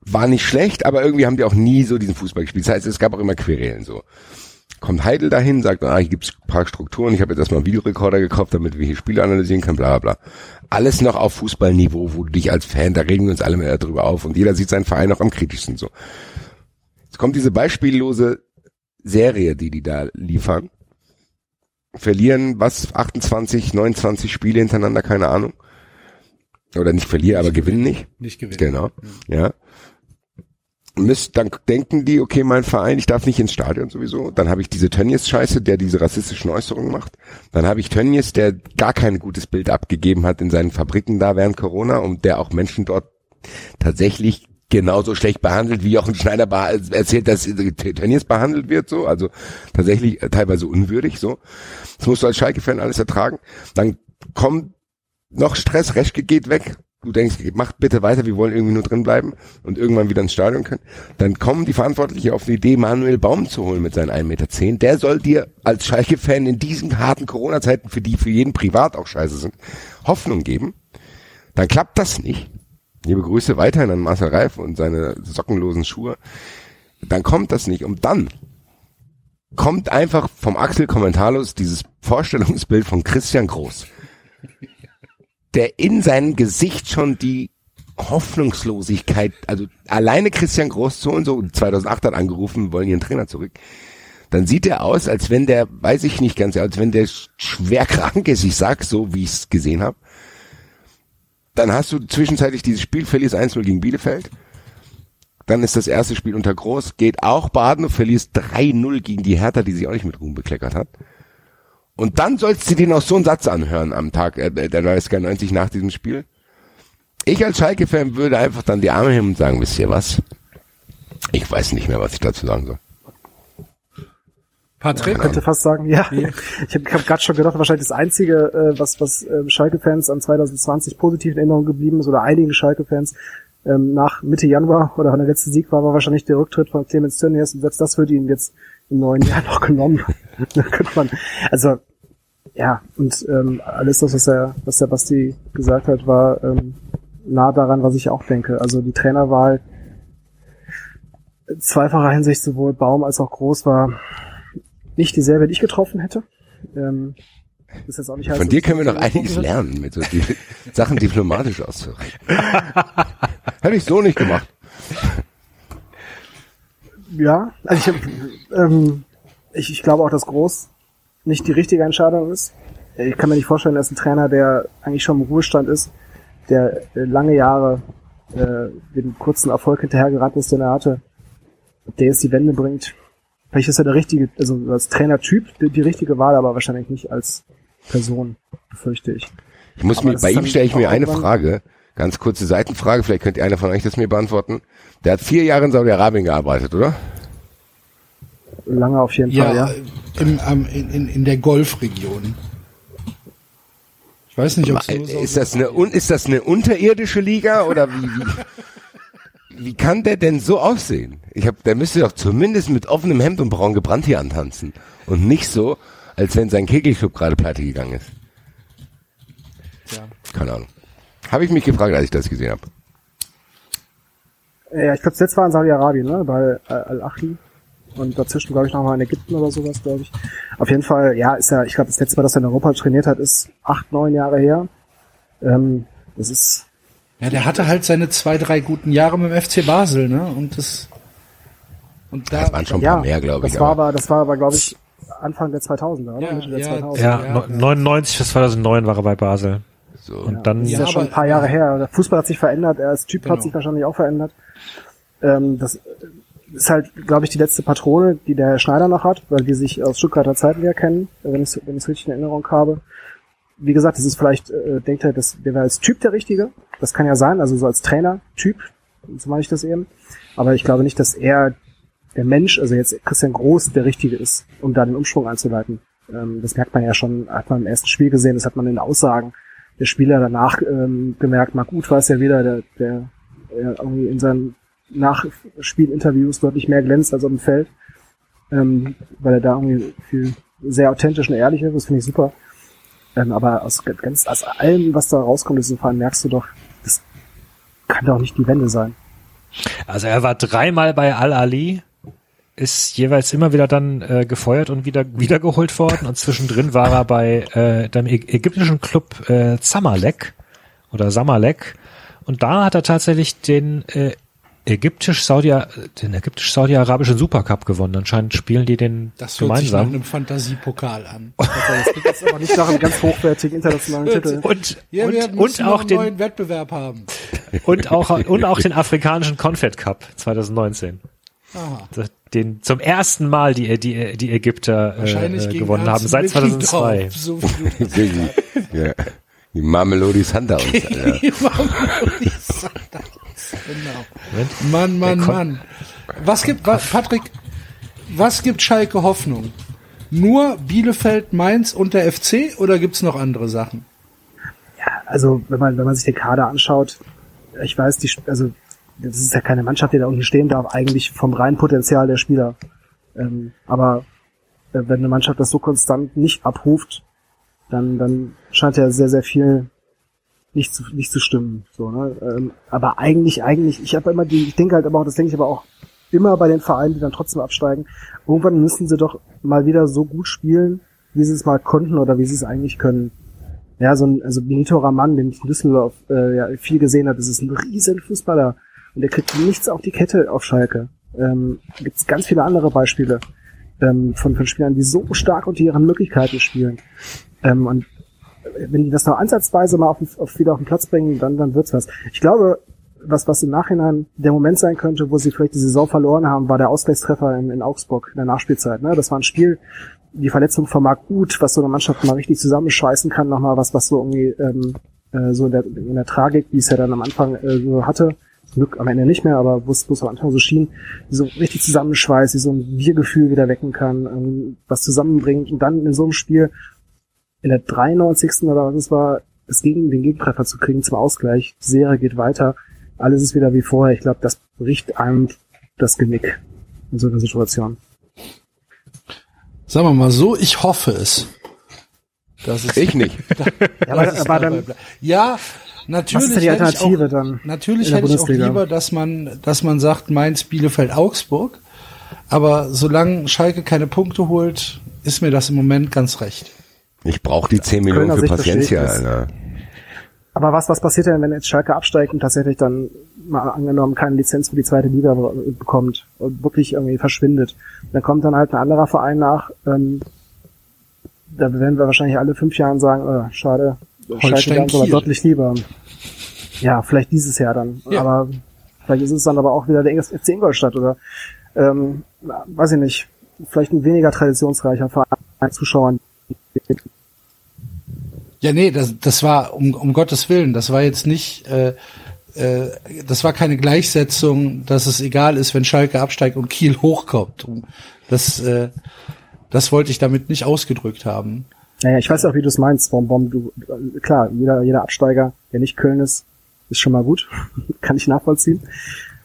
War nicht schlecht, aber irgendwie haben die auch nie so diesen Fußball gespielt. Das heißt, es gab auch immer Querelen so. Kommt Heidel dahin, sagt, ah, hier gibt's ein paar Strukturen, ich habe jetzt erstmal einen Videorekorder gekauft, damit wir hier Spiele analysieren können, bla bla bla. Alles noch auf Fußballniveau, wo du dich als Fan, da regen wir uns alle mehr darüber auf und jeder sieht seinen Verein auch am kritischsten so. Jetzt kommt diese beispiellose Serie, die die da liefern. Verlieren, was, 28, 29 Spiele hintereinander, keine Ahnung. Oder nicht verlieren, aber gewinnen nicht. Nicht gewinnen. Genau, ja. Müsst, dann denken die, okay, mein Verein, ich darf nicht ins Stadion sowieso. Dann habe ich diese Tönnies-Scheiße, der diese rassistischen Äußerungen macht. Dann habe ich Tönnies, der gar kein gutes Bild abgegeben hat in seinen Fabriken da während Corona und der auch Menschen dort tatsächlich genauso schlecht behandelt, wie Jochen Schneider erzählt, dass Tönnies behandelt wird, so. Also tatsächlich äh, teilweise unwürdig, so. Das musst du als Schalke-Fan alles ertragen. Dann kommt noch Stress, Reschke geht weg. Du denkst, macht bitte weiter, wir wollen irgendwie nur drin bleiben und irgendwann wieder ins Stadion können. Dann kommen die Verantwortlichen auf die Idee, Manuel Baum zu holen mit seinen 1,10 Meter. Der soll dir als Schalke-Fan in diesen harten Corona-Zeiten, für die für jeden privat auch scheiße sind, Hoffnung geben. Dann klappt das nicht. Liebe Grüße weiterhin an Marcel Reif und seine sockenlosen Schuhe. Dann kommt das nicht. Und dann kommt einfach vom Axel kommentarlos dieses Vorstellungsbild von Christian Groß der in seinem Gesicht schon die Hoffnungslosigkeit, also alleine Christian Groß so und so 2008 hat angerufen, wollen ihren Trainer zurück. Dann sieht er aus, als wenn der, weiß ich nicht ganz, als wenn der schwer krank ist. Ich sag so, wie ich es gesehen habe. Dann hast du zwischenzeitlich dieses Spiel, verlierst 1-0 gegen Bielefeld. Dann ist das erste Spiel unter Groß, geht auch baden und verlierst 3-0 gegen die Hertha, die sich auch nicht mit Ruhm bekleckert hat. Und dann sollst du dir noch so einen Satz anhören am Tag äh, der 90 nach diesem Spiel. Ich als Schalke-Fan würde einfach dann die Arme heben und sagen, wisst ihr was? Ich weiß nicht mehr, was ich dazu sagen soll. Patrick? Ich könnte fast sagen, ja. Ich habe hab gerade schon gedacht, wahrscheinlich das Einzige, äh, was, was äh, Schalke-Fans an 2020 positiv in Erinnerung geblieben ist, oder einigen Schalke-Fans, ähm, nach Mitte Januar oder der letzte Sieg war, war wahrscheinlich der Rücktritt von Clemens Tönnies und selbst das wird ihnen jetzt im neuen Jahr noch genommen. da könnte man, also ja, und ähm, alles das, was der, was der Basti gesagt hat, war ähm, nah daran, was ich auch denke. Also die Trainerwahl in zweifacher Hinsicht sowohl Baum als auch Groß war nicht dieselbe, die ich getroffen hätte. Ähm, das jetzt auch nicht heißt, Von dir können wir noch einiges hätte. lernen, mit so die Sachen diplomatisch auszureden. Hätte ich so nicht gemacht. Ja, also ich, ähm, ich, ich glaube auch, dass Groß nicht die richtige Entscheidung ist. Ich kann mir nicht vorstellen, dass ein Trainer, der eigentlich schon im Ruhestand ist, der äh, lange Jahre äh, den kurzen Erfolg hinterhergerannt ist, den er hatte, der jetzt die Wende bringt. Vielleicht ist er der richtige, also als Trainertyp die, die richtige Wahl, aber wahrscheinlich nicht als Person, befürchte ich. Ich muss Aber mir, bei ihm stelle ich mir eine Frage, ganz kurze Seitenfrage, vielleicht könnt ihr einer von euch das mir beantworten. Der hat vier Jahre in Saudi-Arabien gearbeitet, oder? Lange auf jeden Fall, Ja, ja. im, ähm, in, in, in der Golfregion. Ich weiß nicht, ob so Ist das eine, ist das eine unterirdische Liga oder wie, wie, wie kann der denn so aussehen? Ich hab, der müsste doch zumindest mit offenem Hemd und braun gebrannt hier antanzen und nicht so, als wenn sein Kegelclub gerade pleite gegangen ist. Keine Ahnung. Habe ich mich gefragt, als ich das gesehen habe. Ja, ich glaube, das letzte war in Saudi-Arabien, ne? Bei äh, Al-Ahli. Und dazwischen, glaube ich, nochmal in Ägypten oder sowas, glaube ich. Auf jeden Fall, ja, ist ja, ich glaube, das letzte Mal, dass er in Europa trainiert hat, ist acht, neun Jahre her. Ähm, das ist, Ja, der hatte halt seine zwei, drei guten Jahre mit dem FC Basel, ne? Und das und da Das waren schon ein ja, paar mehr, glaube ich. das war aber aber, das war aber, glaube ich, Anfang der 2000er, oder? Ja, Mitte der ja, 2000er. Ja, ja. 99 bis 2009 war er bei Basel. So. Und dann, Das ist Ja, ja schon ein paar Jahre her. Der Fußball hat sich verändert, er als Typ Genau. hat sich wahrscheinlich auch verändert. Ähm, das ist halt, glaube ich, die letzte Patrone, die der Herr Schneider noch hat, weil die sich aus Stuttgarter Zeiten ja kennen, wenn ich wenn ich es richtig in Erinnerung habe. Wie gesagt, das ist vielleicht, äh, denkt er, das, der wäre als Typ der Richtige. Das kann ja sein, also so als Trainer, Typ, so meine ich das eben. Aber ich glaube nicht, dass er der Mensch, also jetzt Christian Groß, der Richtige ist, um da den Umschwung einzuleiten. Ähm, das merkt man ja schon, hat man im ersten Spiel gesehen, das hat man in Aussagen der Spieler danach ähm, gemerkt. Mal gut war es ja wieder, der, der, der irgendwie in seinen Nachspielinterviews deutlich mehr glänzt als auf dem Feld, ähm, weil er da irgendwie viel sehr authentisch und ehrlich ist, das finde ich super. Ähm, aber aus ganz aus allem, was da rauskommt, ist Fall merkst du doch, das kann doch nicht die Wende sein. Also er war dreimal bei Al-Ali, ist jeweils immer wieder dann äh, gefeuert und wieder wiedergeholt worden und zwischendrin war er bei äh, dem ägyptischen Club äh, Zamalek oder Samalek und da hat er tatsächlich den äh, ägyptisch-Saudi den ägyptisch-saudi-arabischen Supercup gewonnen. Anscheinend spielen die den Das hört gemeinsam. sich nach einem Fantasiepokal an. Das jetzt aber nicht nach einem ganz hochwertigen internationalen Titel. und Ja, und, wir und auch einen den neuen Wettbewerb haben. und auch und auch den afrikanischen Confed Cup 2019. Aha. Den zum ersten Mal die die die Ägypter Wahrscheinlich äh, gegen gewonnen haben seit Wilkendorf, 2002. So Die, ja, die Mamelodi Sundowns. Alter. Genau. Mann, Mann, Mann. Was gibt, was, Patrick, was gibt Schalke Hoffnung? Nur Bielefeld, Mainz und der FC oder gibt's noch andere Sachen? Also, wenn man, wenn man sich den Kader anschaut, ich weiß, die, also, das ist ja keine Mannschaft, die da unten stehen darf, eigentlich vom reinen Potenzial der Spieler. Ähm, aber äh, wenn eine Mannschaft das so konstant nicht abruft, dann, dann scheint ja sehr, sehr viel nicht zu, nicht zu stimmen. So, ne? ähm, aber eigentlich, eigentlich, ich habe immer die, ich denke halt aber auch, das denke ich aber auch immer bei den Vereinen, die dann trotzdem absteigen, irgendwann müssen sie doch mal wieder so gut spielen, wie sie es mal konnten oder wie sie es eigentlich können. Ja, so ein, also Benito Raman, den ich in Düsseldorf äh, ja, viel gesehen habe, das ist ein riesen Fußballer und der kriegt nichts auf die Kette auf Schalke. Ähm, Gibt es ganz viele andere Beispiele ähm, von, von Spielern, die so stark unter ihren Möglichkeiten spielen. Ähm, und wenn die das noch ansatzweise mal auf, auf, wieder auf den Platz bringen, dann, dann wird's was. Ich glaube, was, was im Nachhinein der Moment sein könnte, wo sie vielleicht die Saison verloren haben, war der Ausgleichstreffer in, in Augsburg in der Nachspielzeit. Ne? Das war ein Spiel, die Verletzung Marc Gut, was so eine Mannschaft mal richtig zusammenschweißen kann, nochmal was, was so irgendwie ähm, äh, so in der, in der Tragik, wie es ja dann am Anfang äh, so hatte, zum Glück am Ende nicht mehr, aber wo es wo es am Anfang so schien, die so richtig zusammenschweißt, die so ein Wir-Gefühl wieder wecken kann, ähm, was zusammenbringt und dann in so einem Spiel in der 93. oder was es war, es gegen den Gegentreffer zu kriegen zum Ausgleich. Die Serie geht weiter, alles ist wieder wie vorher. Ich glaube, das bricht einem das Genick in so einer Situation. Sagen wir mal so, ich hoffe es. Das ist, Ich nicht. Ja, aber, aber dann, ja, natürlich was ist denn die hätte ich Alternative auch, dann? Natürlich hätte ich auch Bundesliga? lieber, dass man, dass man sagt, Mainz, Bielefeld, Augsburg. Aber solange Schalke keine Punkte holt, ist mir das im Moment ganz recht. Ich brauche die 10 Millionen Kölner für Paciencia. Alter. Aber was, was passiert denn, wenn jetzt Schalke absteigt und tatsächlich dann mal angenommen keine Lizenz für die zweite Liga be- bekommt und wirklich irgendwie verschwindet? Dann kommt dann halt ein anderer Verein nach, ähm, da werden wir wahrscheinlich alle fünf Jahren sagen, äh, schade, Holstein aber Kiel. deutlich lieber. Ja, vielleicht dieses Jahr dann. Ja. Aber vielleicht ist es dann aber auch wieder der FC Ingolstadt oder ähm, weiß ich nicht, vielleicht ein weniger traditionsreicher Verein Zuschauern. Ja, nee, das, das war um, um Gottes Willen, das war jetzt nicht, äh, äh, das war keine Gleichsetzung, dass es egal ist, wenn Schalke absteigt und Kiel hochkommt. Das, äh, das wollte ich damit nicht ausgedrückt haben. Naja, ich weiß auch, wie du es meinst, warum, warum du, klar, jeder, jeder Absteiger, der nicht Köln ist, ist schon mal gut. Kann ich nachvollziehen.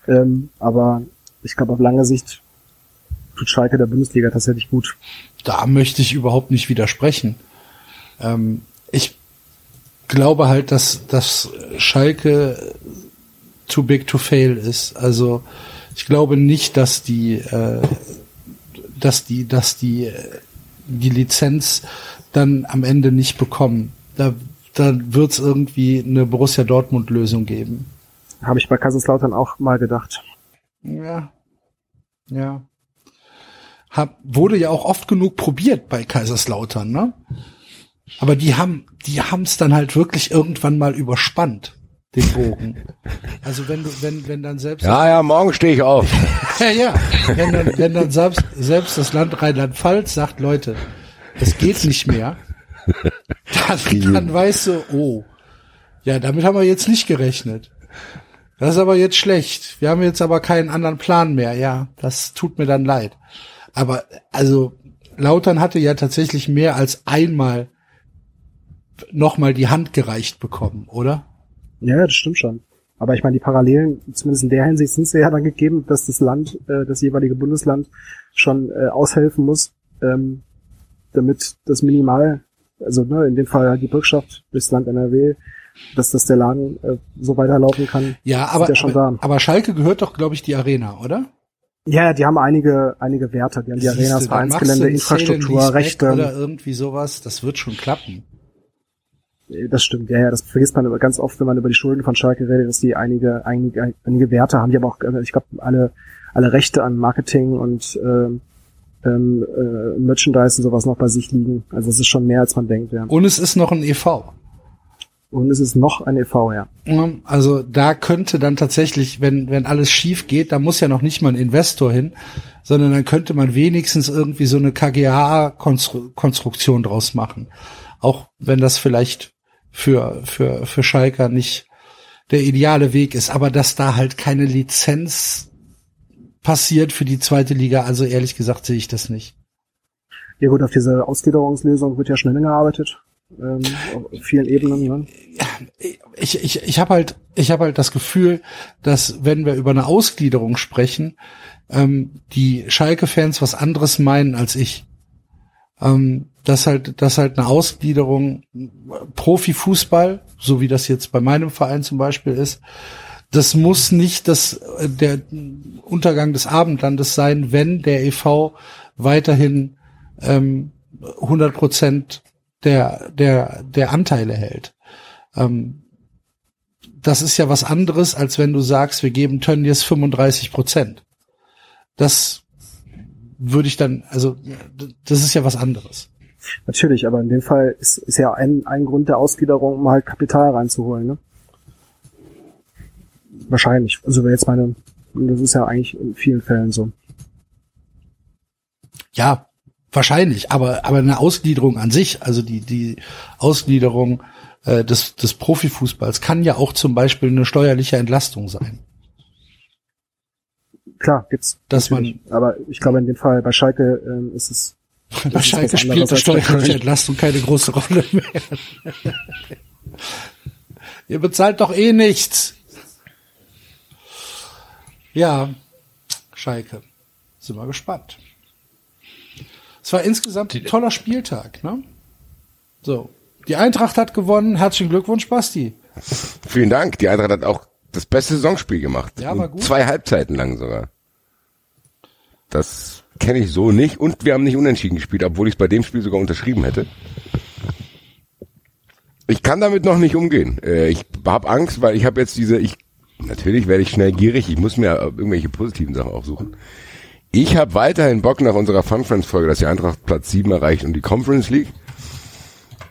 Ähm, aber ich glaube, auf lange Sicht tut Schalke der Bundesliga tatsächlich gut. Da möchte ich überhaupt nicht widersprechen. Ähm, ich glaube halt, dass, dass Schalke too big to fail ist. Also ich glaube nicht, dass die, äh, dass die, dass die äh, die Lizenz dann am Ende nicht bekommen. Da, da wird es irgendwie eine Borussia Dortmund Lösung geben. Habe ich bei Kaiserslautern auch mal gedacht. Ja. Ja. Hab, wurde ja auch oft genug probiert bei Kaiserslautern, ne? Aber die haben, die haben es dann halt wirklich irgendwann mal überspannt, den Bogen. Also wenn du, wenn, wenn dann selbst Ja, ja, morgen stehe ich auf. ja, ja. Wenn dann, wenn dann selbst, selbst das Land Rheinland-Pfalz sagt, Leute, es geht nicht mehr, dann, dann weißt du, oh, ja, damit haben wir jetzt nicht gerechnet. Das ist aber jetzt schlecht. Wir haben jetzt aber keinen anderen Plan mehr. Ja, das tut mir dann leid. Aber also Lautern hatte ja tatsächlich mehr als einmal nochmal die Hand gereicht bekommen, oder? Ja, das stimmt schon. Aber ich meine, die Parallelen, zumindest in der Hinsicht, sind es ja dann gegeben, dass das Land, äh, das jeweilige Bundesland schon äh, aushelfen muss, ähm, damit das minimal, also ne, in dem Fall halt die Bürgschaft durchs Land NRW, dass das der Laden äh, so weiterlaufen kann. Ja, ist aber, ja schon aber, da. aber Schalke gehört doch, glaube ich, die Arena, oder? Ja, die haben einige, einige Werte. Die haben die Siehste, du Vereinsgelände, Infrastruktur, Rechte. Oder irgendwie sowas. Das wird schon klappen. Das stimmt, ja, ja, das vergisst man ganz oft, wenn man über die Schulden von Schalke redet, dass die einige, einige, einige Werte haben, die aber auch, äh, ich glaube, alle, alle Rechte an Marketing und ähm, ähm, äh, Merchandise und sowas noch bei sich liegen. Also es ist schon mehr, als man denkt, ja. Und es ist noch ein EV. Und es ist noch ein e.V., ja. Also da könnte dann tatsächlich, wenn, wenn alles schief geht, da muss ja noch nicht mal ein Investor hin, sondern dann könnte man wenigstens irgendwie so eine KGA-Konstruktion draus machen. Auch wenn das vielleicht für, für, für Schalker nicht der ideale Weg ist, aber dass da halt keine Lizenz passiert für die zweite Liga, also ehrlich gesagt sehe ich das nicht. Ja gut, auf diese Ausgliederungslösung wird ja schnell gearbeitet. Ähm, auf vielen Ebenen. Ne? Ich, ich, ich habe halt, ich habe halt das Gefühl, dass wenn wir über eine Ausgliederung sprechen, ähm, die Schalke-Fans was anderes meinen als ich. Ähm, dass halt, dass halt eine Ausgliederung Profifußball, so wie das jetzt bei meinem Verein zum Beispiel ist, das muss nicht das, der Untergang des Abendlandes sein, wenn der EV weiterhin ähm, 100 Prozent der, der, der Anteile hält. Ähm, das ist ja was anderes, als wenn du sagst, wir geben Tönnies 35 Prozent. Das würde ich dann, also das ist ja was anderes. Natürlich, aber in dem Fall ist, ist ja ein, ein Grund der Ausgliederung, um halt Kapital reinzuholen. Ne? Wahrscheinlich. Also wäre jetzt meine, das ist ja eigentlich in vielen Fällen so. Ja, wahrscheinlich, aber aber eine Ausgliederung an sich, also die die Ausgliederung äh, des des Profifußballs kann ja auch zum Beispiel eine steuerliche Entlastung sein. Klar, gibt's. Dass natürlich. aber ich glaube in dem Fall bei Schalke ähm, ist es bei Schalke spielt die steuerliche Entlastung keine große Rolle mehr. Ihr bezahlt doch eh nichts. Ja, Schalke. Sind wir gespannt. Es war insgesamt ein toller Spieltag, ne? So. Die Eintracht hat gewonnen. Herzlichen Glückwunsch, Basti. Vielen Dank. Die Eintracht hat auch das beste Saisonspiel gemacht. Ja, war gut. Zwei Halbzeiten lang sogar. Das kenne ich so nicht. Und wir haben nicht unentschieden gespielt, obwohl ich es bei dem Spiel sogar unterschrieben hätte. Ich kann damit noch nicht umgehen. Äh, Ich habe Angst, weil ich habe jetzt diese, ich natürlich werde ich schnell gierig, ich muss mir irgendwelche positiven Sachen auch suchen. Ich habe weiterhin Bock nach unserer Fun Friends Folge, dass die Eintracht Platz 7 erreicht und die Conference League.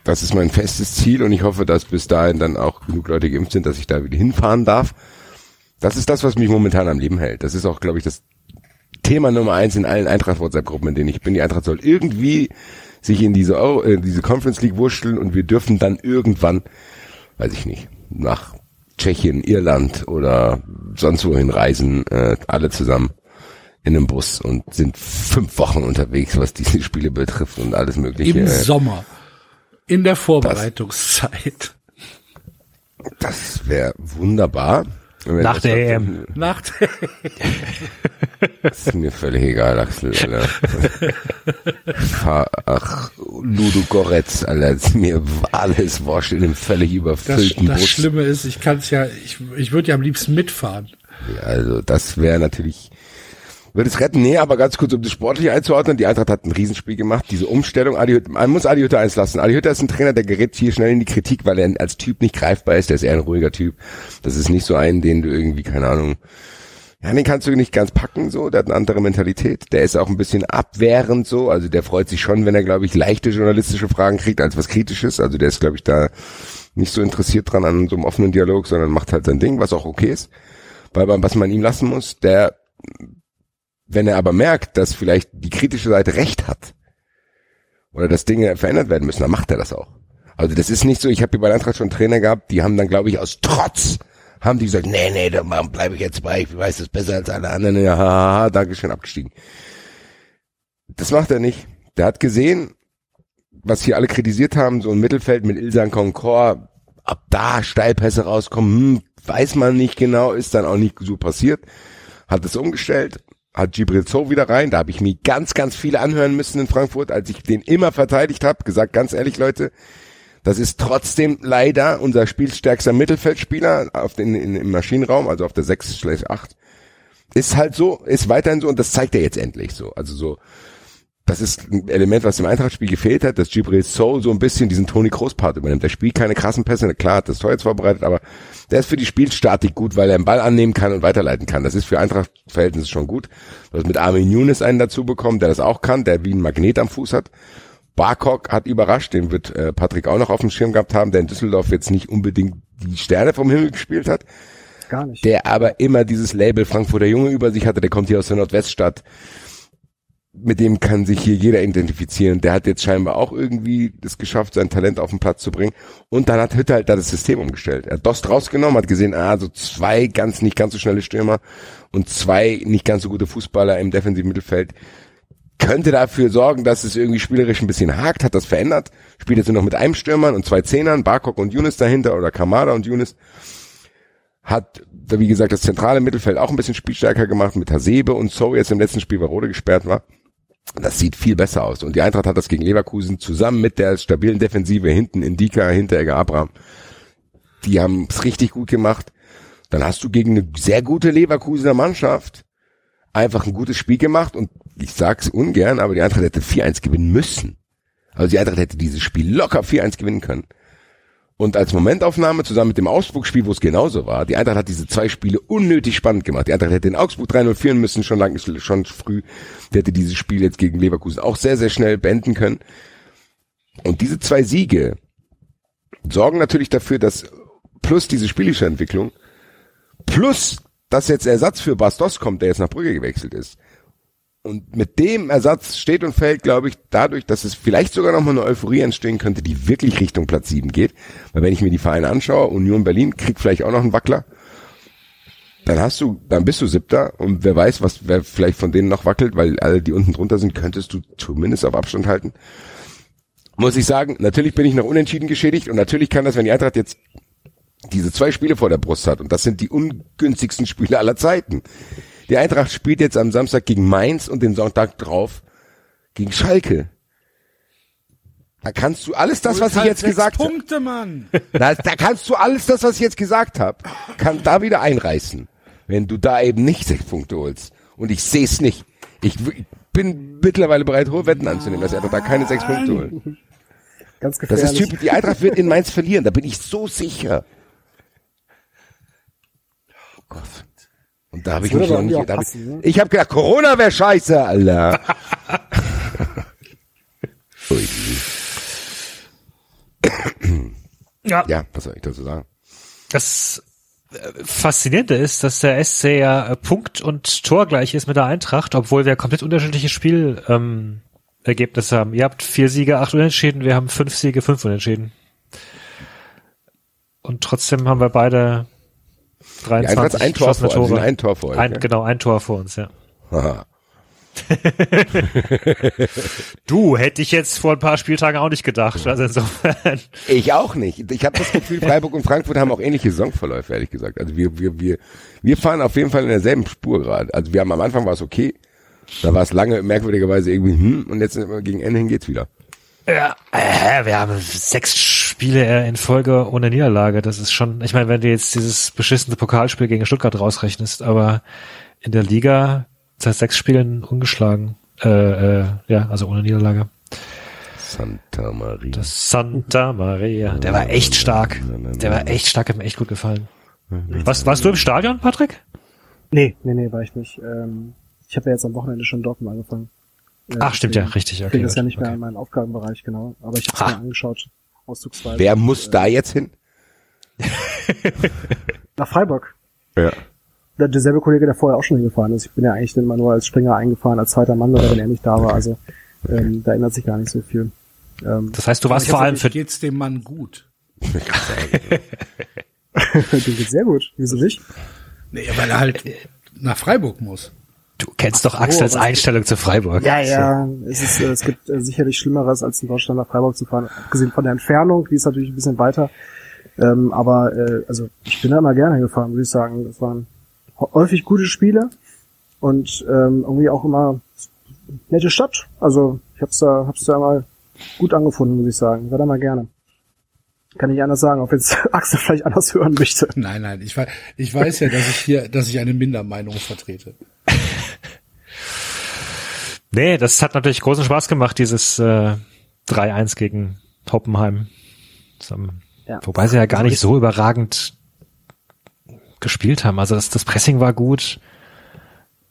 Das ist mein festes Ziel und ich hoffe, dass bis dahin dann auch genug Leute geimpft sind, dass ich da wieder hinfahren darf. Das ist das, was mich momentan am Leben hält. Das ist auch, glaube ich, das Thema Nummer eins in allen Eintracht-WhatsApp-Gruppen, in denen ich bin. Die Eintracht soll irgendwie sich in diese, Euro, äh, diese Conference League wurschteln und wir dürfen dann irgendwann, weiß ich nicht, nach Tschechien, Irland oder sonst wohin reisen, äh, alle zusammen in einem Bus und sind fünf Wochen unterwegs, was diese Spiele betrifft und alles mögliche. Im Sommer. In der Vorbereitungszeit. Das wäre wunderbar. Nach das der EM. Nach der Das ist mir völlig egal, Axel, Alter. Ach, Ludo Goretz, Alter, ist mir alles wurscht in einem völlig das, überfüllten das Bus. Schlimme ist, ich kann es ja, ich, ich würde ja am liebsten mitfahren. Also, das wäre natürlich, würde es retten. Nee, aber ganz kurz, um das sportlich einzuordnen, die Eintracht hat ein Riesenspiel gemacht. Diese Umstellung, Adi Hütter, man muss Adi Hütter eins lassen. Adi Hütter ist ein Trainer, der gerät hier schnell in die Kritik, weil er als Typ nicht greifbar ist. Der ist eher ein ruhiger Typ. Das ist nicht so ein, den du irgendwie, keine Ahnung, ja, den kannst du nicht ganz packen, so. Der hat eine andere Mentalität. Der ist auch ein bisschen abwehrend, so. Also der freut sich schon, wenn er, glaube ich, leichte journalistische Fragen kriegt, als was Kritisches. Also der ist, glaube ich, da nicht so interessiert dran an so einem offenen Dialog, sondern macht halt sein Ding, was auch okay ist. Weil was man ihm lassen muss, der, wenn er aber merkt, dass vielleicht die kritische Seite recht hat, oder dass Dinge verändert werden müssen, dann macht er das auch. Also das ist nicht so, ich habe hier bei Eintracht schon Trainer gehabt, die haben dann, glaube ich, aus Trotz haben die gesagt, nee, nee, da bleibe ich jetzt bei, ich weiß es besser als alle anderen. Ja, haha, Dankeschön, abgestiegen. Das macht er nicht. Der hat gesehen, was hier alle kritisiert haben, so ein Mittelfeld mit Ilsan Concord, ob da Steilpässe rauskommen, hm, weiß man nicht genau, ist dann auch nicht so passiert. Hat es umgestellt, hat Gibril Zo wieder rein, da habe ich mir ganz, ganz viele anhören müssen in Frankfurt, als ich den immer verteidigt habe, gesagt, ganz ehrlich, Leute, das ist trotzdem leider unser spielstärkster Mittelfeldspieler auf den, in, im Maschinenraum, also auf der 6-8. Ist halt so, ist weiterhin so und das zeigt er jetzt endlich so. Also so, das ist ein Element, was im Eintrachtspiel gefehlt hat, dass Gibril So so ein bisschen diesen Toni Kroos Part übernimmt. Der spielt keine krassen Pässe, klar hat das Tor jetzt vorbereitet, aber der ist für die Spielstatik gut, weil er den Ball annehmen kann und weiterleiten kann. Das ist für Eintracht-Verhältnisse schon gut. Du hast mit Armin Younes einen dazu bekommen, der das auch kann, der wie ein Magnet am Fuß hat. Barkok hat überrascht, den wird äh, Patrick auch noch auf dem Schirm gehabt haben, der in Düsseldorf jetzt nicht unbedingt die Sterne vom Himmel gespielt hat. Gar nicht. Der aber immer dieses Label Frankfurter Junge über sich hatte, der kommt hier aus der Nordweststadt mit dem kann sich hier jeder identifizieren. Der hat jetzt scheinbar auch irgendwie es geschafft, sein Talent auf den Platz zu bringen. Und dann hat Hütte halt da das System umgestellt. Er hat Dost rausgenommen, hat gesehen, ah, so zwei ganz, nicht ganz so schnelle Stürmer und zwei nicht ganz so gute Fußballer im defensiven Mittelfeld. Könnte dafür sorgen, dass es irgendwie spielerisch ein bisschen hakt, hat das verändert. Spielt jetzt nur noch mit einem Stürmern und zwei Zehnern, Barkok und Younes dahinter oder Kamada und Younes. Hat, wie gesagt, das zentrale Mittelfeld auch ein bisschen spielstärker gemacht mit Hasebe und So jetzt im letzten Spiel, weil Rode gesperrt war. Das sieht viel besser aus. Und die Eintracht hat das gegen Leverkusen zusammen mit der stabilen Defensive hinten Indika, Hinteregger, Abraham. Die haben es richtig gut gemacht. Dann hast du gegen eine sehr gute Leverkusener Mannschaft einfach ein gutes Spiel gemacht und ich sag's ungern, aber die Eintracht hätte 4-1 gewinnen müssen. Also die Eintracht hätte dieses Spiel locker 4-1 gewinnen können. Und als Momentaufnahme zusammen mit dem Augsburg-Spiel, wo es genauso war, die Eintracht hat diese zwei Spiele unnötig spannend gemacht. Die Eintracht hätte in Augsburg 3-0 führen müssen, schon lang, schon früh. Die hätte dieses Spiel jetzt gegen Leverkusen auch sehr, sehr schnell beenden können. Und diese zwei Siege sorgen natürlich dafür, dass plus diese spielische Entwicklung, plus dass jetzt Ersatz für Bastos kommt, der jetzt nach Brügge gewechselt ist, und mit dem Ersatz steht und fällt, glaube ich, dadurch, dass es vielleicht sogar nochmal eine Euphorie entstehen könnte, die wirklich Richtung Platz 7 geht. Weil wenn ich mir die Vereine anschaue, Union Berlin kriegt vielleicht auch noch einen Wackler. Dann hast du, dann bist du siebter und wer weiß, was, wer vielleicht von denen noch wackelt, weil alle, die unten drunter sind, könntest du zumindest auf Abstand halten. Muss ich sagen, natürlich bin ich noch unentschieden geschädigt und natürlich kann das, wenn die Eintracht jetzt diese zwei Spiele vor der Brust hat und das sind die ungünstigsten Spiele aller Zeiten die Eintracht spielt jetzt am Samstag gegen Mainz und den Sonntag drauf gegen Schalke. Da kannst du alles das, was ich halt jetzt gesagt habe. Punkte, Mann. Da, da kannst du alles das, was ich jetzt gesagt habe, kann da wieder einreißen, wenn du da eben nicht sechs Punkte holst. Und ich sehe es nicht. Ich, ich bin mittlerweile bereit, hohe Wetten anzunehmen, dass er da keine sechs Punkte holt. Ganz Das gefährlich. ist typisch. Die Eintracht wird in Mainz verlieren. Da bin ich so sicher. Oh Gott. Und da habe ich mich noch nicht. hab passen, ne? ich ich habe gedacht, Corona wäre scheiße, Alter. Ui. Ja, Ja, was soll ich dazu sagen? das äh, Faszinierende ist, dass der SC ja äh, Punkt und Tor gleich ist mit der Eintracht, obwohl wir komplett unterschiedliche Spielergebnisse ähm, haben. Ihr habt vier Siege, acht Unentschieden, wir haben fünf Siege, fünf Unentschieden. Und trotzdem haben wir beide 23 hat ein Tor vor, Tore. ein Tor vor euch. Ein, ja? genau, ein Tor vor uns, ja. Du, hätte ich jetzt vor ein paar Spieltagen auch nicht gedacht. Also insofern. Ich auch nicht. Ich habe das Gefühl, Freiburg und Frankfurt haben auch ähnliche Saisonverläufe, ehrlich gesagt. Also wir, wir, wir, wir fahren auf jeden Fall in derselben Spur gerade. Also wir haben am Anfang war es okay. Da war es lange merkwürdigerweise irgendwie, hm, und jetzt gegen Ende hin geht's wieder. Ja, äh, wir haben sechs Spiele in Folge ohne Niederlage. Das ist schon, ich meine, wenn du jetzt dieses beschissene Pokalspiel gegen Stuttgart rausrechnest, aber in der Liga seit sechs Spielen ungeschlagen. Äh, äh, ja, also ohne Niederlage. Santa Maria. Das Santa Maria. Der war echt stark. Der war echt stark, hat mir echt gut gefallen. Was, warst du im Stadion, Patrick? Nee, nee, nee, war ich nicht. Ähm, ich habe ja jetzt am Wochenende schon Dortmund angefangen. Ach, stimmt ja, richtig. Okay, das ja gut, nicht mehr okay. in meinen Aufgabenbereich, genau. Aber ich habe Ha. mir angeschaut, auszugsweise. Wer muss da jetzt hin? Nach Freiburg. Ja. Der, derselbe Kollege, der vorher auch schon hingefahren ist. Ich bin ja eigentlich immer nur als Springer eingefahren, als zweiter Mann, oder wenn er nicht da war. Also ähm, da ändert sich gar nicht so viel. Ähm, Das heißt, du warst vor allem für, geht's dem Mann gut. Dem geht's sehr gut. Wieso nicht? Nee, weil er halt nach Freiburg muss. Du kennst doch Axels Oh, aber- Einstellung zu Freiburg. Ja, ja. Es, ist, äh, es gibt äh, sicherlich Schlimmeres, als in Deutschland nach Freiburg zu fahren. Abgesehen von der Entfernung, die ist natürlich ein bisschen weiter. Ähm, aber äh, also ich bin da immer gerne gefahren, würde ich sagen. Das waren hä- häufig gute Spiele und ähm, irgendwie auch immer nette Stadt. Also ich hab's da, hab's da mal gut angefunden, muss ich sagen. War da mal gerne. Kann ich anders sagen, auch wenn es Axel vielleicht anders hören möchte. Nein, nein, ich weiß, ich weiß ja, dass ich hier, dass ich eine Mindermeinung vertrete. Nee, das hat natürlich großen Spaß gemacht, dieses äh, 3-1 gegen Hoppenheim. Ja. Wobei sie ja gar nicht so überragend gespielt haben. Also das, das Pressing war gut.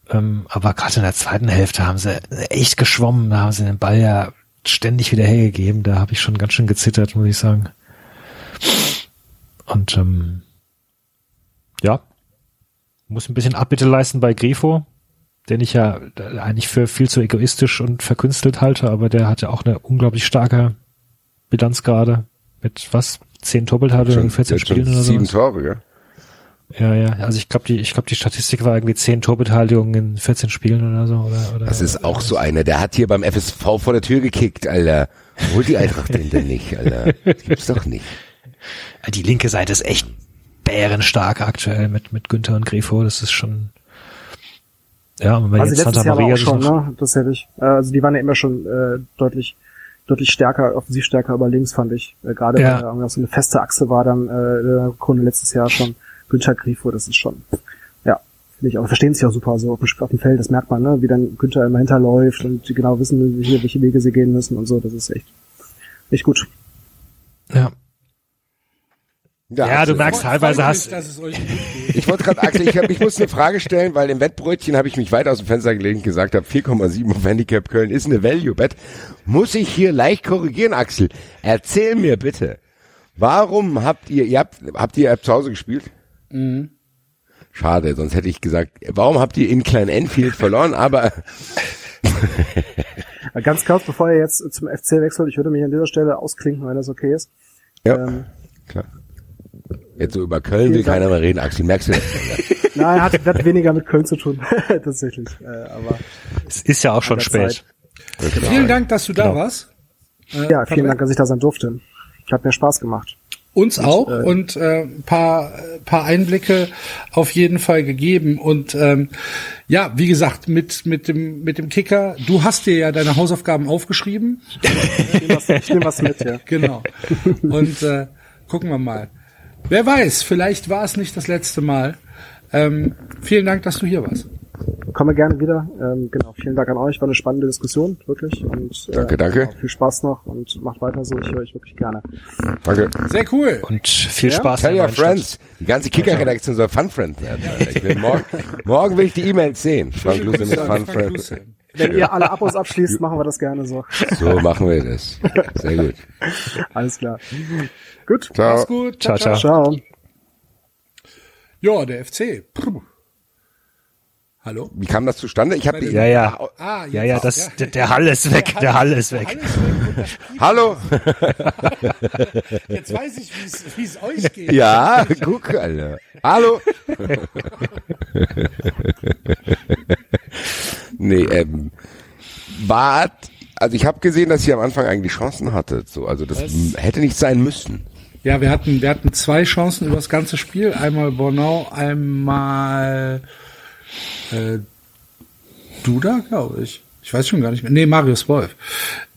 Ähm, aber gerade in der zweiten Hälfte haben sie echt geschwommen. Da haben sie den Ball ja ständig wieder hergegeben. Da habe ich schon ganz schön gezittert, muss ich sagen. Und ähm, ja, muss ein bisschen Abbitte leisten bei Grifo, den ich ja eigentlich für viel zu egoistisch und verkünstelt halte, aber der hat ja auch eine unglaublich starke Bilanz gerade mit was? Zehn Doppelteile in 14 jetzt schon Spielen oder so. sieben Tore, gell? Ja, ja. Also ich glaube, die, ich glaube, die Statistik war irgendwie zehn Torbeteiligungen in 14 Spielen oder so. Oder, oder Das ist auch so einer, der hat hier beim FSV vor der Tür gekickt, Alter. Holt die Eintracht den denn nicht, Alter? Das gibt's doch nicht. die linke Seite ist echt bärenstark aktuell mit mit Günther und Grifo. Das ist schon. Ja, und wenn Also jetzt letztes Santa Maria auch schon, ne? Tatsächlich. Äh, Also die waren ja immer schon äh, deutlich deutlich stärker, offensiv stärker über links, fand ich. Äh, Gerade Ja. weil da so eine feste Achse war dann äh, in der Kunde letztes Jahr schon. Günther Grifo, das ist schon, ja, finde ich auch. Verstehen sich auch super so auf dem, auf dem Feld, das merkt man, ne? Wie dann Günther immer hinterläuft und die genau wissen, welche, welche Wege sie gehen müssen und so. Das ist echt, echt gut. ja. Ja, du Axel, merkst teilweise hast, mich, dass es euch gut geht. Ich wollte gerade, Axel, ich, hab, ich muss eine Frage stellen, weil im Wettbrötchen habe ich mich weit aus dem Fenster gelegt und gesagt habe, 4,7 auf Handicap Köln ist eine Value-Bet. Muss ich hier leicht korrigieren, Axel? Erzähl mir bitte, warum habt ihr, ihr habt, habt ihr zu Hause gespielt? Mhm. Schade, sonst hätte ich gesagt, warum habt ihr in Klein Enfield verloren? Aber Ganz kurz, bevor ihr jetzt zum FC wechselt, ich würde mich an dieser Stelle ausklinken, wenn das okay ist. ja, Ähm, klar. Jetzt so über Köln will keiner mehr reden, Axel, merkst du das? nein, hat, hat weniger mit Köln zu tun, tatsächlich. Äh, aber es ist ja auch schon spät. Zeit. Vielen Dank, dass du da Genau. warst. Äh, ja, vielen. Dank, dass ich da sein durfte. Hat mir Spaß gemacht. Uns auch äh, und äh, ein paar, äh, paar Einblicke auf jeden Fall gegeben. Und ähm, ja, wie gesagt, mit, mit, dem, mit dem Kicker, du hast dir ja deine Hausaufgaben aufgeschrieben. Ich nehme was, ich nehm was mit, ja. Genau. Und äh, gucken wir mal. Wer weiß, vielleicht war es nicht das letzte Mal. Ähm, vielen Dank, dass du hier warst. Komme gerne wieder. Ähm, genau, vielen Dank an euch. War eine spannende Diskussion, wirklich. Und, äh, Danke, danke. genau, Viel Spaß noch und macht weiter so. Ich höre euch wirklich gerne. Danke. Sehr cool. Und viel Ja? Spaß. Tell your friends. Die ganze Kicker-Redaktion soll Fun Friend werden. Alter. Ich will morgen, morgen will ich die E-Mails sehen. Frank Luse mit Fun Frank Friend. Luse. Wenn ihr alle Abos abschließt, machen wir das gerne so. So machen wir das. Sehr gut. Alles klar. Gut. Ciao. Mach's gut. Ciao, ciao. Ciao. Ja, der FC. Puh. Hallo? Wie kam das zustande? Ich habe die. Ja, ja. Ah, Ja, ja, das, Der, der Hall ist weg, der Hall ist weg. Alles weg Hallo. Jetzt weiß ich, wie es- wie es euch geht. Ja, guck, Alter. Hallo. nee, ähm, war, also ich habe gesehen, dass ihr am Anfang eigentlich Chancen hattet. So, also das m- hätte nicht sein müssen. Ja, wir hatten, wir hatten zwei Chancen über das ganze Spiel. Einmal Bornau, einmal äh, Duda, glaube ich. Ich weiß schon gar nicht mehr. Nee, Marius Wolf.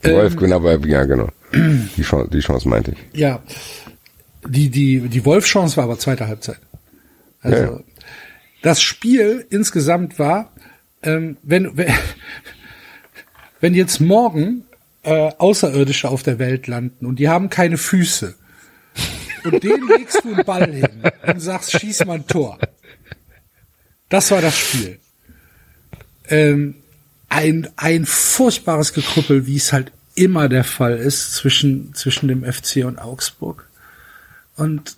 Wolf, genau, aber ja, genau. Die Chance, die Chance meinte ich. Ja, die, die, die Wolf-Chance war aber zweite Halbzeit. Also, Ja. das Spiel insgesamt war, ähm, wenn, wenn, wenn jetzt morgen äh, Außerirdische auf der Welt landen und die haben keine Füße und denen legst du einen Ball hin und sagst, schieß mal ein Tor. Das war das Spiel. Ähm, ein, ein furchtbares Gekrüppel, wie es halt immer der Fall ist zwischen, zwischen dem FC und Augsburg. Und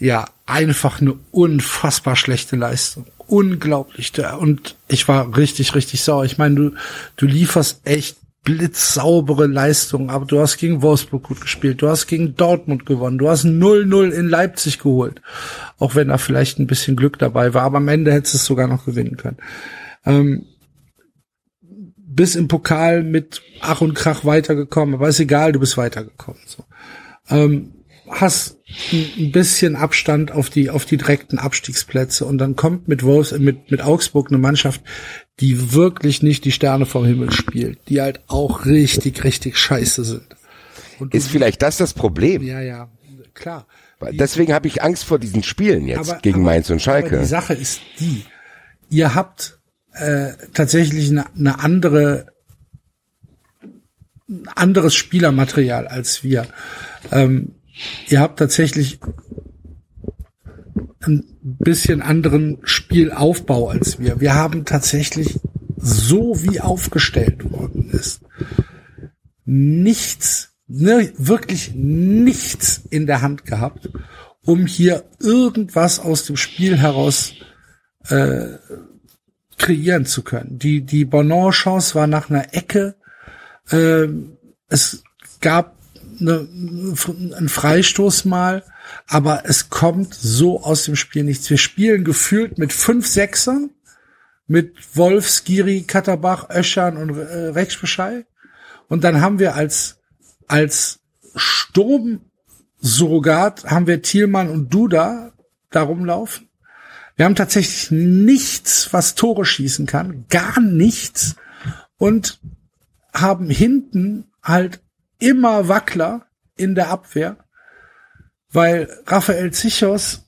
ja, einfach eine unfassbar schlechte Leistung. Unglaublich. Und ich war richtig, richtig sauer. Ich meine, du, du lieferst echt blitzsaubere Leistungen, aber du hast gegen Wolfsburg gut gespielt, du hast gegen Dortmund gewonnen, du hast 0-0 in Leipzig geholt, auch wenn da vielleicht ein bisschen Glück dabei war, aber am Ende hättest du es sogar noch gewinnen können. Ähm, bis im Pokal mit Ach und Krach weitergekommen, aber ist egal, du bist weitergekommen. So. Ähm, hast ein bisschen Abstand auf die auf die direkten Abstiegsplätze und dann kommt mit Wolfs mit mit Augsburg eine Mannschaft, die wirklich nicht die Sterne vom Himmel spielt, die halt auch richtig richtig scheiße sind. Und ist vielleicht das das Problem? Ja, ja, klar. Deswegen habe ich Angst vor diesen Spielen jetzt aber, gegen aber, Mainz und Schalke. die Sache ist die, ihr habt äh, tatsächlich eine, eine andere ein anderes Spielermaterial als wir. Ähm, ihr habt tatsächlich ein bisschen anderen Spielaufbau als wir. Wir haben tatsächlich so wie aufgestellt worden ist, nichts, ne, wirklich nichts in der Hand gehabt, um hier irgendwas aus dem Spiel heraus äh, kreieren zu können. Die, die Bonon-Chance war nach einer Ecke. Äh, es gab eine, einen Freistoß mal, aber es kommt so aus dem Spiel nichts. Wir spielen gefühlt mit fünf Sechsern, mit Wolf, Skiri, Katterbach, Öschern und äh, Rexbeschei. Und dann haben wir als, als Sturmsurrogat haben wir Thielmann und Duda da rumlaufen. Wir haben tatsächlich nichts, was Tore schießen kann, gar nichts und haben hinten halt immer Wackler in der Abwehr, weil Raphael Zichos,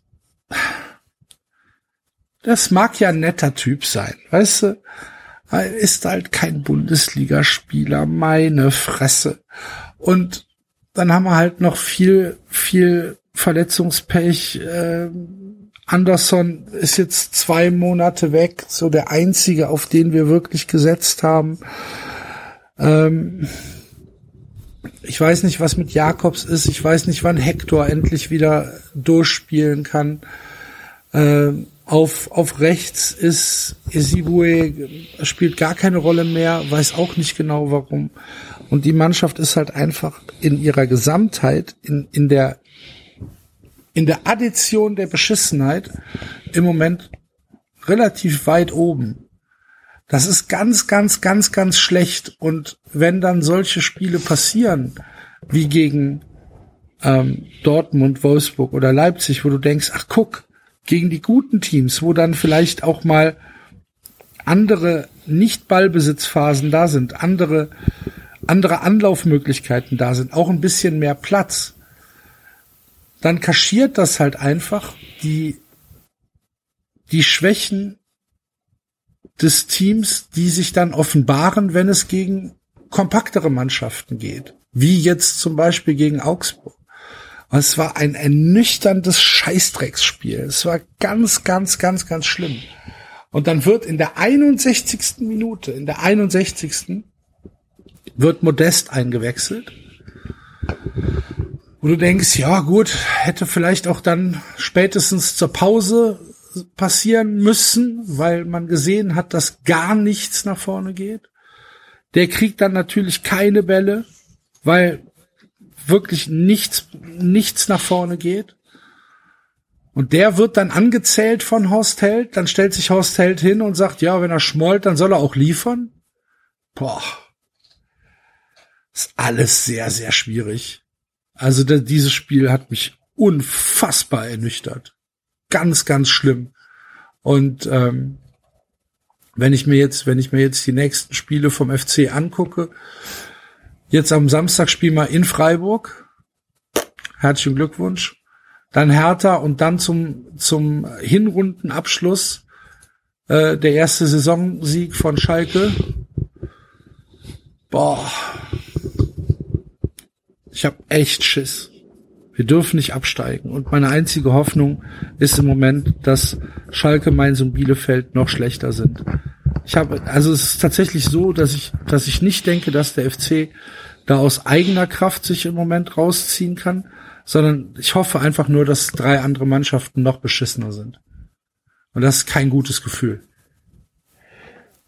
das mag ja ein netter Typ sein, weißt du, er ist halt kein Bundesligaspieler, meine Fresse. Und dann haben wir halt noch viel, viel Verletzungspech. Äh, Anderson ist jetzt zwei Monate weg, so der einzige, auf den wir wirklich gesetzt haben. Ähm, ich weiß nicht, was mit Jakobs ist. Ich weiß nicht, wann Hector endlich wieder durchspielen kann. Ähm, auf, auf rechts ist Isibue, spielt gar keine Rolle mehr, weiß auch nicht genau warum. Und die Mannschaft ist halt einfach in ihrer Gesamtheit, in, in der, in der Addition der Beschissenheit im Moment relativ weit oben. Das ist ganz, ganz, ganz, ganz schlecht. Und wenn dann solche Spiele passieren, wie gegen ähm, Dortmund, Wolfsburg oder Leipzig, wo du denkst, ach guck, gegen die guten Teams, wo dann vielleicht auch mal andere Nicht-Ballbesitzphasen da sind, andere, andere Anlaufmöglichkeiten da sind, auch ein bisschen mehr Platz, dann kaschiert das halt einfach die, die Schwächen des Teams, die sich dann offenbaren, wenn es gegen kompaktere Mannschaften geht. Wie jetzt zum Beispiel gegen Augsburg. Und es war ein ernüchterndes Scheißdrecksspiel. Es war ganz, ganz, ganz, ganz schlimm. Und dann wird in der 61. Minute, in der 61. wird Modest eingewechselt. Und du denkst, ja gut, hätte vielleicht auch dann spätestens zur Pause passieren müssen, weil man gesehen hat, dass gar nichts nach vorne geht. Der kriegt dann natürlich keine Bälle, weil wirklich nichts, nichts nach vorne geht. Und der wird dann angezählt von Horst Held, dann stellt sich Horst Held hin und sagt, ja, wenn er schmollt, dann soll er auch liefern. Boah. Ist alles sehr, sehr schwierig. Also dieses Spiel hat mich unfassbar ernüchtert. Ganz, ganz schlimm. Und ähm, wenn ich mir jetzt, wenn ich mir jetzt die nächsten Spiele vom FC angucke, Jetzt am Samstag spielen wir in Freiburg. Herzlichen Glückwunsch. Dann Hertha und dann zum, zum Hinrundenabschluss äh, der erste Saisonsieg von Schalke. Boah. Ich habe echt Schiss. Wir dürfen nicht absteigen. Und meine einzige Hoffnung ist im Moment, dass Schalke, Mainz und Bielefeld noch schlechter sind. Ich habe, also es ist tatsächlich so, dass ich, dass ich nicht denke, dass der FC da aus eigener Kraft sich im Moment rausziehen kann, sondern ich hoffe einfach nur, dass drei andere Mannschaften noch beschissener sind. Und das ist kein gutes Gefühl.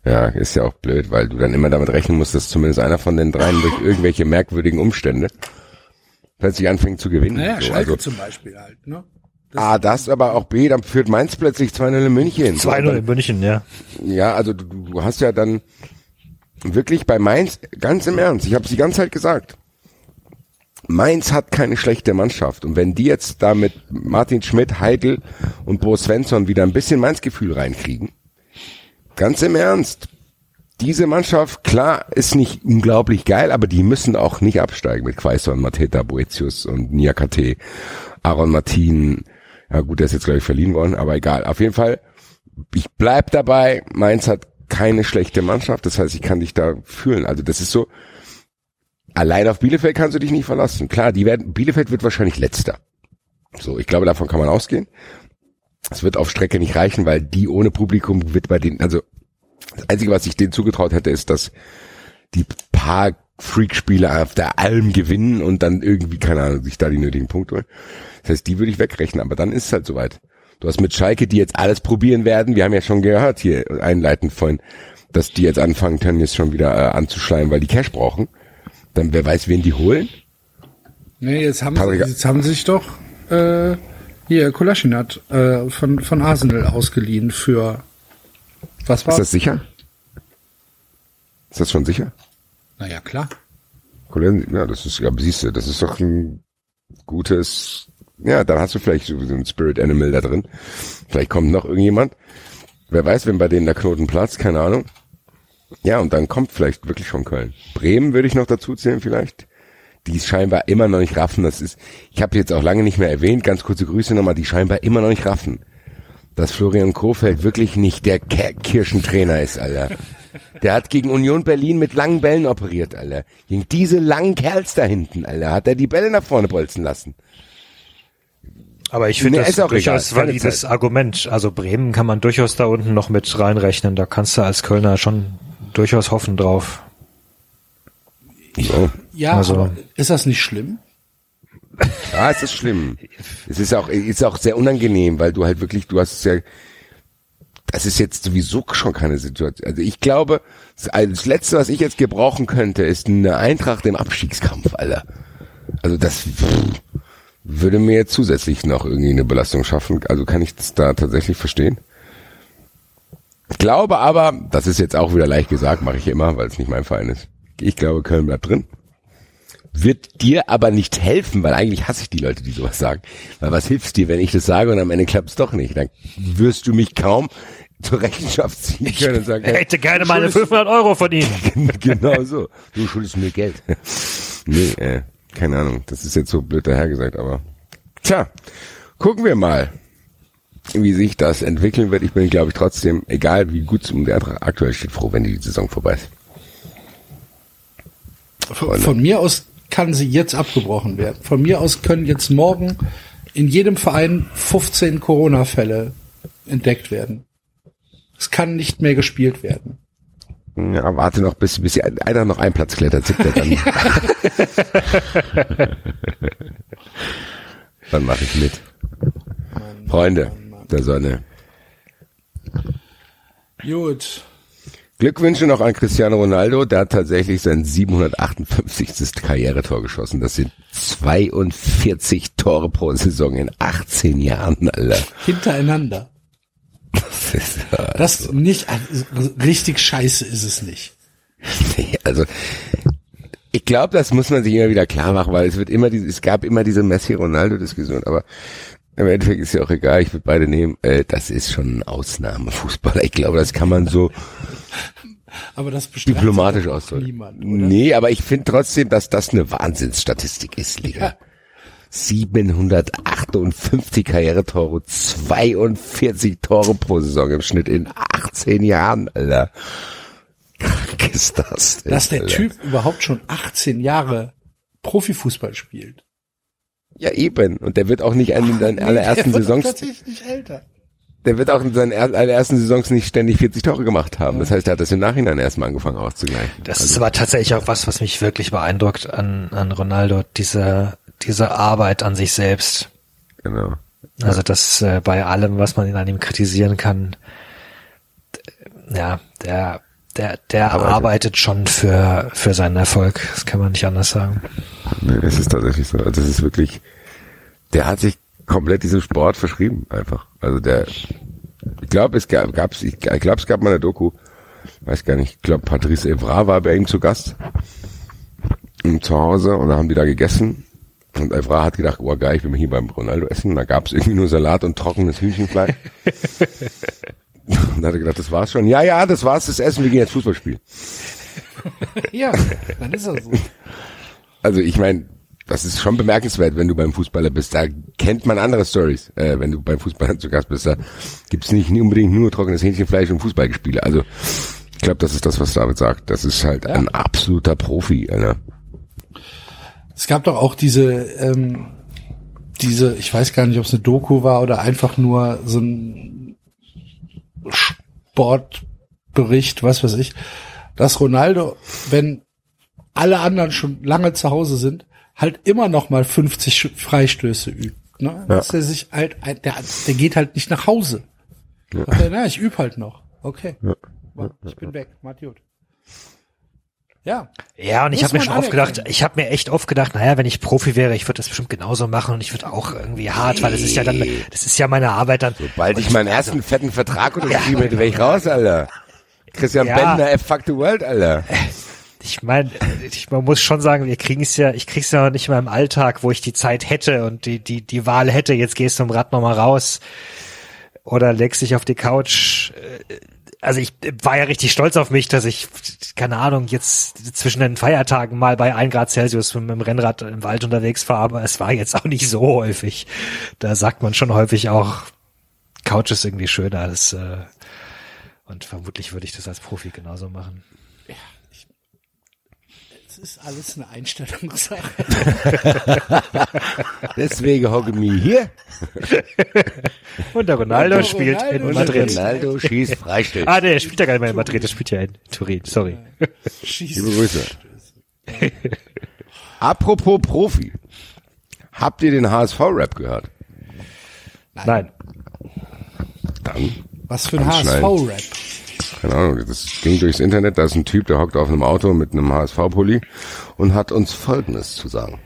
Ja, ist ja auch blöd, weil du dann immer damit rechnen musst, dass zumindest einer von den dreien durch irgendwelche merkwürdigen Umstände plötzlich anfängt zu gewinnen. Naja, So, Schalke also, zum Beispiel halt, ne? A, das, aber auch B, dann führt Mainz plötzlich 2-0 in München. So, 2-0 in München, ja. Ja, also du, du hast ja dann wirklich bei Mainz, ganz im Ernst, ich habe die ganze Zeit gesagt, Mainz hat keine schlechte Mannschaft. Und wenn die jetzt da mit Martin Schmidt, Heidel und Bo Svensson wieder ein bisschen Mainz-Gefühl reinkriegen, ganz im Ernst, diese Mannschaft, klar, ist nicht unglaublich geil, aber die müssen auch nicht absteigen mit Quaison, Mateta, Boetius und Niakate, Aaron Martin. Ja gut, der ist jetzt, glaube ich, verliehen worden, aber egal. Auf jeden Fall, ich bleib dabei, Mainz hat keine schlechte Mannschaft, das heißt, ich kann dich da fühlen. Also das ist so, allein auf Bielefeld kannst du dich nicht verlassen. Klar, die werden, Bielefeld wird wahrscheinlich letzter. So, ich glaube, davon kann man ausgehen. Es wird auf Strecke nicht reichen, weil die ohne Publikum wird bei den, also das Einzige, was ich denen zugetraut hätte, ist, dass die paar Freak-Spiele auf der Alm gewinnen und dann irgendwie, keine Ahnung, sich da die nötigen Punkte holen. Das heißt, die würde ich wegrechnen, aber dann ist es halt soweit. Du hast mit Schalke, die jetzt alles probieren werden, wir haben ja schon gehört hier einleitend vorhin, dass die jetzt anfangen können, jetzt schon wieder äh, anzuschleimen, weil die Cash brauchen. Dann wer weiß, wen die holen. Nee, jetzt haben, Patrick- sie, jetzt haben sie sich doch äh, hier Kolaschinat äh, von, von Arsenal ausgeliehen für was Ist war? das sicher? Ist das schon sicher? Naja, klar. Ja, das ist, ja, siehst du, das ist doch ein gutes, ja, dann hast du vielleicht so ein Spirit Animal da drin. Vielleicht kommt noch irgendjemand. Wer weiß, wenn bei denen der Knoten platzt, keine Ahnung. Ja, und dann kommt vielleicht wirklich von Köln. Bremen würde ich noch dazu zählen vielleicht. Die scheinbar immer noch nicht raffen. Das ist, ich habe jetzt auch lange nicht mehr erwähnt, ganz kurze Grüße nochmal, die scheinbar immer noch nicht raffen. Dass Florian Kofeld wirklich nicht der Ke- Kirchentrainer ist, Alter. Der hat gegen Union Berlin mit langen Bällen operiert, Alter. Gegen diese langen Kerls da hinten, Alter, hat er die Bälle nach vorne bolzen lassen. Aber ich finde Nee, das ist auch durchaus egal. Keine valides Zeit. Argument. Also Bremen kann man durchaus da unten noch mit reinrechnen. Da kannst du als Kölner schon durchaus hoffen drauf. So. Ja, Also- aber ist das nicht schlimm? Ja, es ist schlimm. Es ist auch, ist auch sehr unangenehm, weil du halt wirklich, du hast es ja, das ist jetzt sowieso schon keine Situation. Also ich glaube, das Letzte, was ich jetzt gebrauchen könnte, ist eine Eintracht im Abstiegskampf, Alter. Also das würde mir zusätzlich noch irgendwie eine Belastung schaffen. Also kann ich das da tatsächlich verstehen. Ich glaube aber, das ist jetzt auch wieder leicht gesagt, mache ich immer, weil es nicht mein Verein ist. Ich glaube, Köln bleibt drin wird dir aber nicht helfen, weil eigentlich hasse ich die Leute, die sowas sagen. Weil was hilft's dir, wenn ich das sage und am Ende klappt's doch nicht? Dann wirst du mich kaum zur Rechenschaft ziehen können und sagen, Er hätte gerne meine schuldest- 500 Euro von Ihnen. genau so. Du schuldest mir Geld. nee, äh, keine Ahnung. Das ist jetzt so blöd dahergesagt, aber tja, gucken wir mal, wie sich das entwickeln wird. Ich bin, glaube ich, trotzdem, egal wie gut es um der Eintracht aktuell steht, froh, wenn die Saison vorbei ist. Von, von mir aus kann sie jetzt abgebrochen werden. Von mir aus können jetzt morgen in jedem Verein 15 Corona-Fälle entdeckt werden. Es kann nicht mehr gespielt werden. Ja, warte noch, bis, bis einer noch einen Platz klettert, zippt er dann. dann mache ich mit. Freunde der Sonne. Gut. Glückwünsche noch an Cristiano Ronaldo, der hat tatsächlich sein 758. Karrieretor geschossen. Das sind 42 Tore pro Saison in 18 Jahren, Alter. Hintereinander. Das ist, äh, Das nicht, also richtig scheiße ist es nicht. Nee, also ich glaube, das muss man sich immer wieder klar machen, weil es wird immer diese, es gab immer diese Messi-Ronaldo-Diskussion, aber im Endeffekt ist ja auch egal, ich würde beide nehmen. Äh, das ist schon ein Ausnahmefußballer. Ich glaube, das kann man so Aber das diplomatisch ausdrücken. Niemand, oder? Nee, aber ich finde trotzdem, dass das eine Wahnsinnsstatistik ist, Liga. 758 Karrieretore, 42 Tore pro Saison im Schnitt in 18 Jahren, Alter. Krank ist das denn, Dass der Alter. Typ überhaupt schon 18 Jahre Profifußball spielt. Ja, eben. Und der wird auch nicht in seinen allerersten der wird Saisons, tatsächlich nicht älter. der wird auch in seinen er- allerersten Saisons nicht ständig 40 Tore gemacht haben. Das heißt, er hat das im Nachhinein erstmal angefangen auszugleichen. Das Also, ist aber tatsächlich auch was, was mich wirklich beeindruckt an, an Ronaldo, diese, diese Arbeit an sich selbst. genau. Also das äh, bei allem, was man an ihm kritisieren kann, ja, der der, der arbeitet. arbeitet schon für, für seinen Erfolg. Das kann man nicht anders sagen. Nee, das ist tatsächlich so. Also das ist wirklich, der hat sich komplett diesem Sport verschrieben, einfach. Also der, ich glaube, es gab, gab's, ich glaube, es gab mal eine Doku, weiß gar nicht, ich glaube, Patrice Evra war bei ihm zu Gast zu Hause und da haben die da gegessen und Evra hat gedacht, oh geil, ich will mich hier beim Ronaldo essen. Und da gab es irgendwie nur Salat und trockenes Hühnchenfleisch. und da hat er gedacht, das war's schon. Ja, ja, das war's, das Essen, wir gehen jetzt Fußball spielen. ja, dann ist er so. Also ich meine, das ist schon bemerkenswert, wenn du beim Fußballer bist. Da kennt man andere Stories, äh, wenn du beim Fußballer zu Gast bist. Da gibt's nicht unbedingt nur trockenes Hähnchenfleisch und Fußballgespiele. Also ich glaube, das ist das, was David sagt. Das ist halt ja. ein absoluter Profi. Alter. Es gab doch auch diese, ähm, diese, ich weiß gar nicht, ob es eine Doku war oder einfach nur so ein Sportbericht, was weiß ich, dass Ronaldo, wenn alle anderen schon lange zu Hause sind, halt immer noch mal 50 Freistöße übt. Ne? Ja. Dass er sich halt, der, der geht halt nicht nach Hause. Ja. Na, ich übe halt noch. Okay. Ja. Ich bin weg. Macht gut. Ja. Ja, und ich habe mir schon oft gedacht, ich habe mir echt oft gedacht, naja, wenn ich Profi wäre, ich würde das bestimmt genauso machen und ich würde auch irgendwie hart, weil das ist ja dann, das ist ja meine Arbeit dann. Sobald ich meinen ersten fetten Vertrag unterschrieben hätte, wäre ich raus, Alter. Christian ja. Bender, F Fuck the World, Alter. Ich meine, ich, man muss schon sagen, wir kriegen es ja, ich krieg's ja nicht mehr im Alltag, wo ich die Zeit hätte und die, die, die Wahl hätte, jetzt gehst du im Rad nochmal raus oder legst dich auf die Couch also ich war ja richtig stolz auf mich, dass ich, keine Ahnung, jetzt zwischen den Feiertagen mal bei ein Grad Celsius mit dem Rennrad im Wald unterwegs war, aber es war jetzt auch nicht so häufig. Da sagt man schon häufig auch, Couch ist irgendwie schöner als, äh, und vermutlich würde ich das als Profi genauso machen. Ist alles eine Einstellungssache. Deswegen hocke mich hier. Und der Ronaldo und spielt Ronaldo in Madrid. Ronaldo schießt Freistoß. Ah, der spielt ja gar nicht mehr in Madrid, der spielt ja in Turin, sorry. Liebe Grüße. Apropos Profi. Habt ihr den HSV-Rap gehört? Nein. Nein. Dann. Was für ein HSV-Rap? Keine Ahnung, das ging durchs Internet, da ist ein Typ, der hockt auf einem Auto mit einem HSV-Pulli und hat uns Folgendes zu sagen.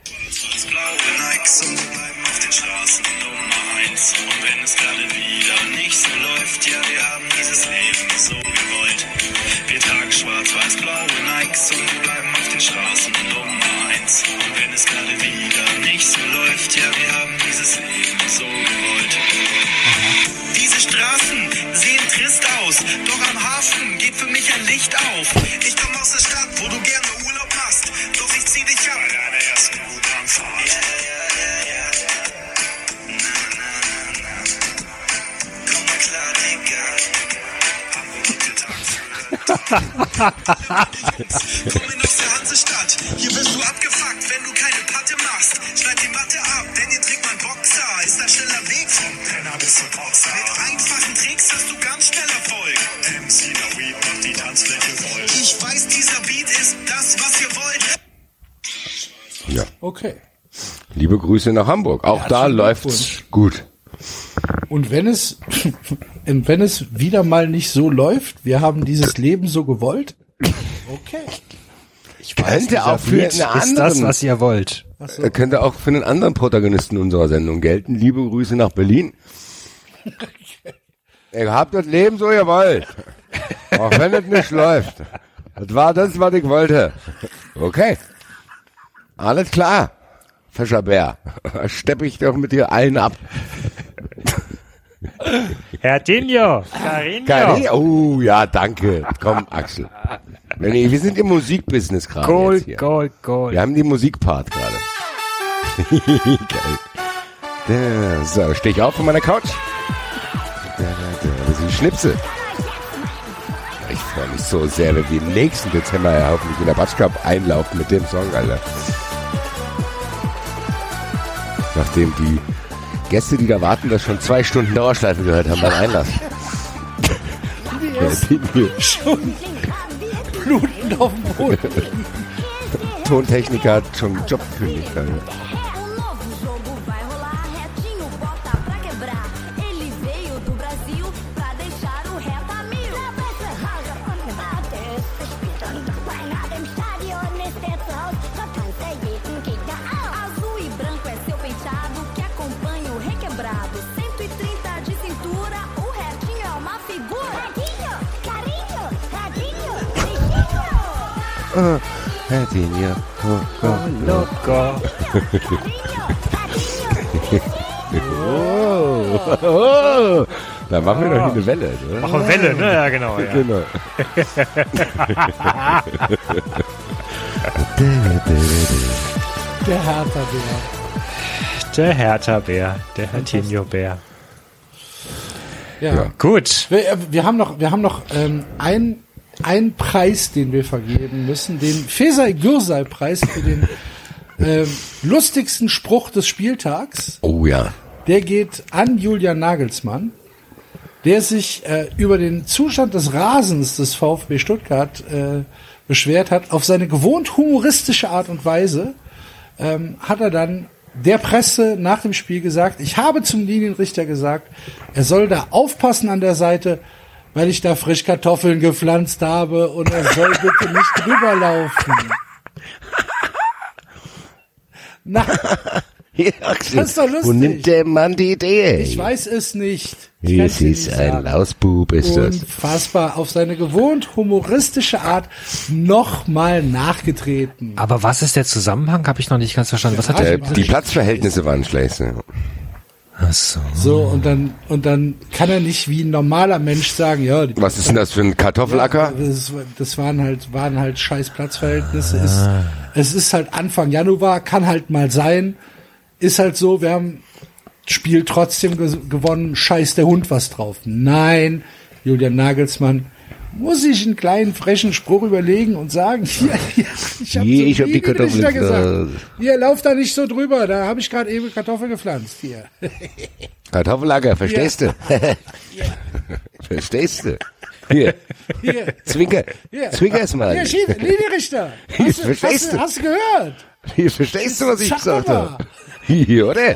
Hansestadt. Hier wirst du abgefuckt, wenn du keine Patte machst. Schneid die Matte ab, denn hier trägt man Boxer. Ist ein schneller Weg vom Penner bis zum Boxer. Mit einfachen Tricks hast du ganz schnell Erfolg. MC Weed macht die Tanzfläche voll. Ich weiß, dieser Beat ist das, was ihr wollt. Ja. Okay. Liebe Grüße nach Hamburg. Auch da läuft's gut. Und wenn es, wenn es wieder mal nicht so läuft, wir haben dieses Leben so gewollt. Okay. Ich weiß, könnte auch für einen anderen, das, was ihr wollt. So. Könnte auch für einen anderen Protagonisten unserer Sendung gelten. Liebe Grüße nach Berlin. ihr habt das Leben so ihr wollt. Auch wenn es nicht läuft. Das war das, was ich wollte. Okay. Alles klar. Fischerbär. Steppe ich doch mit dir allen ab. Herr Dinho, Carinho. Oh, ja, danke. Komm, Axel. Nee, wir sind im Musikbusiness gerade. Gold, Gold, Gold. Wir haben die Musikpart gerade. Geil. So, stehe ich auf von meiner Couch. Das sind Schnipsel. Ich freue mich so sehr, wenn wir im nächsten Dezember hoffentlich in der Batschkap einlaufen mit dem Song, Alter. Nachdem die Gäste, die da warten, das schon zwei Stunden Dauerschleife gehört haben beim Einlass. ja, schon blutend auf dem Boden. Tontechniker hat schon Job gekündigt. Oh. Hertinho, oh, oh, Loco. oh, oh. Da machen wir doch hier eine Welle, ne? Machen Welle, ne? Ja, genau. Ja. Genau. Der Hertha Bär. Der Hertha-Bär, der Hertinho-Bär. Ja. Ja. Gut. Wir, wir haben noch, wir haben noch ähm, ein einen Preis, den wir vergeben müssen, den Fesai Gürsay Preis für den ähm, lustigsten Spruch des Spieltags. Oh ja. Der geht an Julian Nagelsmann, der sich äh, über den Zustand des Rasens des VfB Stuttgart äh, beschwert hat. Auf seine gewohnt humoristische Art und Weise ähm, hat er dann der Presse nach dem Spiel gesagt, ich habe zum Linienrichter gesagt, er soll da aufpassen an der Seite, weil ich da Frischkartoffeln gepflanzt habe und er soll bitte nicht drüber laufen. Na, Das ist doch lustig. Wo nimmt der Mann die Idee? ich weiß es nicht. Es ist ein. Lausbub, ist das. Unfassbar, auf seine gewohnt humoristische Art nochmal nachgetreten. Aber was ist der Zusammenhang? Habe ich noch nicht ganz verstanden. Was hat Äh, der? die Platzverhältnisse waren schlecht. Ach so. So, und dann, und dann kann er nicht wie ein normaler Mensch sagen, ja, die Was ist denn das für ein Kartoffelacker? Das, das waren halt, waren halt scheiß Platzverhältnisse. Es, Ah. es ist halt Anfang Januar, kann halt mal sein. Ist halt so, wir haben Spiel trotzdem ge gewonnen, scheiß der Hund was drauf. Nein, Julian Nagelsmann muss ich einen kleinen frechen Spruch überlegen und sagen, hier, hier ich habe ich hab die Kartoffeln gesagt. Hier, lauf da nicht so drüber, da habe ich gerade eben Kartoffeln gepflanzt. Hier. Kartoffelacker, verstehst du? verstehst du? Hier, Hier. zwinker, Hier. zwinker's mal. Hier, Schied, Linienrichter. Hast du, hast, du, hast du gehört? Hier, verstehst du, was ich Sag gesagt habe? Hier, oder?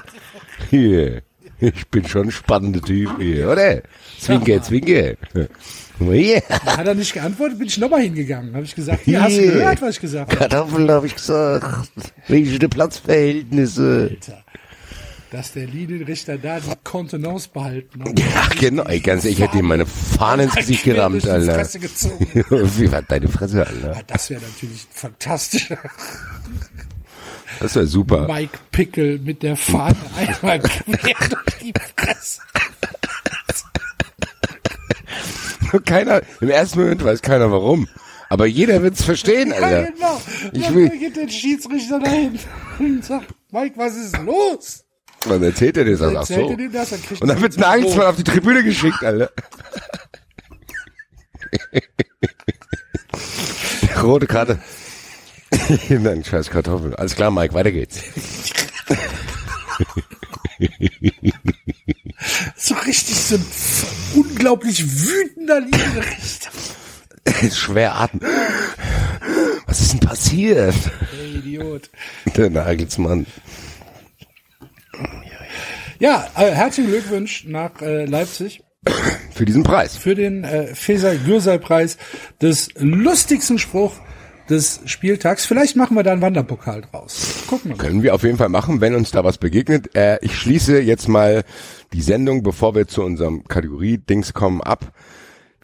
Hier. Ich bin schon ein spannender Typ hier, oder? Zwinker, zwinker. Mal hier. Hat er nicht geantwortet, bin ich nochmal hingegangen. Habe ich gesagt, hier, hast du gehört, was ich gesagt habe? Kartoffeln habe ich gesagt. Welche Platzverhältnisse. Dass der Linienrichter da die Kontenance behalten hat. Ja, genau. Ey, ganz ehrlich, ich hätte ihm meine Fahne ins Gesicht gerammt, Alter. Fresse gezogen. Wie war deine Fresse, Alter? Ja, Das wäre natürlich ein fantastischer Das wäre super. Mike Pickel mit der Fahne einmal quer durch die Fresse. Keiner, im ersten Moment weiß keiner warum. Aber jeder wird's verstehen, Ja, Alter. genau. Ich Dann will- geht der Schiedsrichter dahin und sagt, Mike, was ist los? Dann erzählt er dir das, ach so. dem das, dann Und dann er wird einen Nagelsmann auf die Tribüne geschickt, Alter. Rote Karte. Nein, scheiß Kartoffel. Alles klar, Mike, weiter geht's. So richtig so ein unglaublich wütender Linienrichter. Schwer atmen. Was ist denn passiert? Der Idiot. Der Nagelsmann. Ja, äh, herzlichen Glückwunsch nach äh, Leipzig Für diesen Preis. für den äh, Feser Gürsay Preis des lustigsten Spruch des Spieltags. Vielleicht machen wir da einen Wanderpokal draus. Gucken wir mal. Können wir auf jeden Fall machen, wenn uns da was begegnet. Äh, ich schließe jetzt mal die Sendung, bevor wir zu unserem Kategorie-Dings kommen, ab.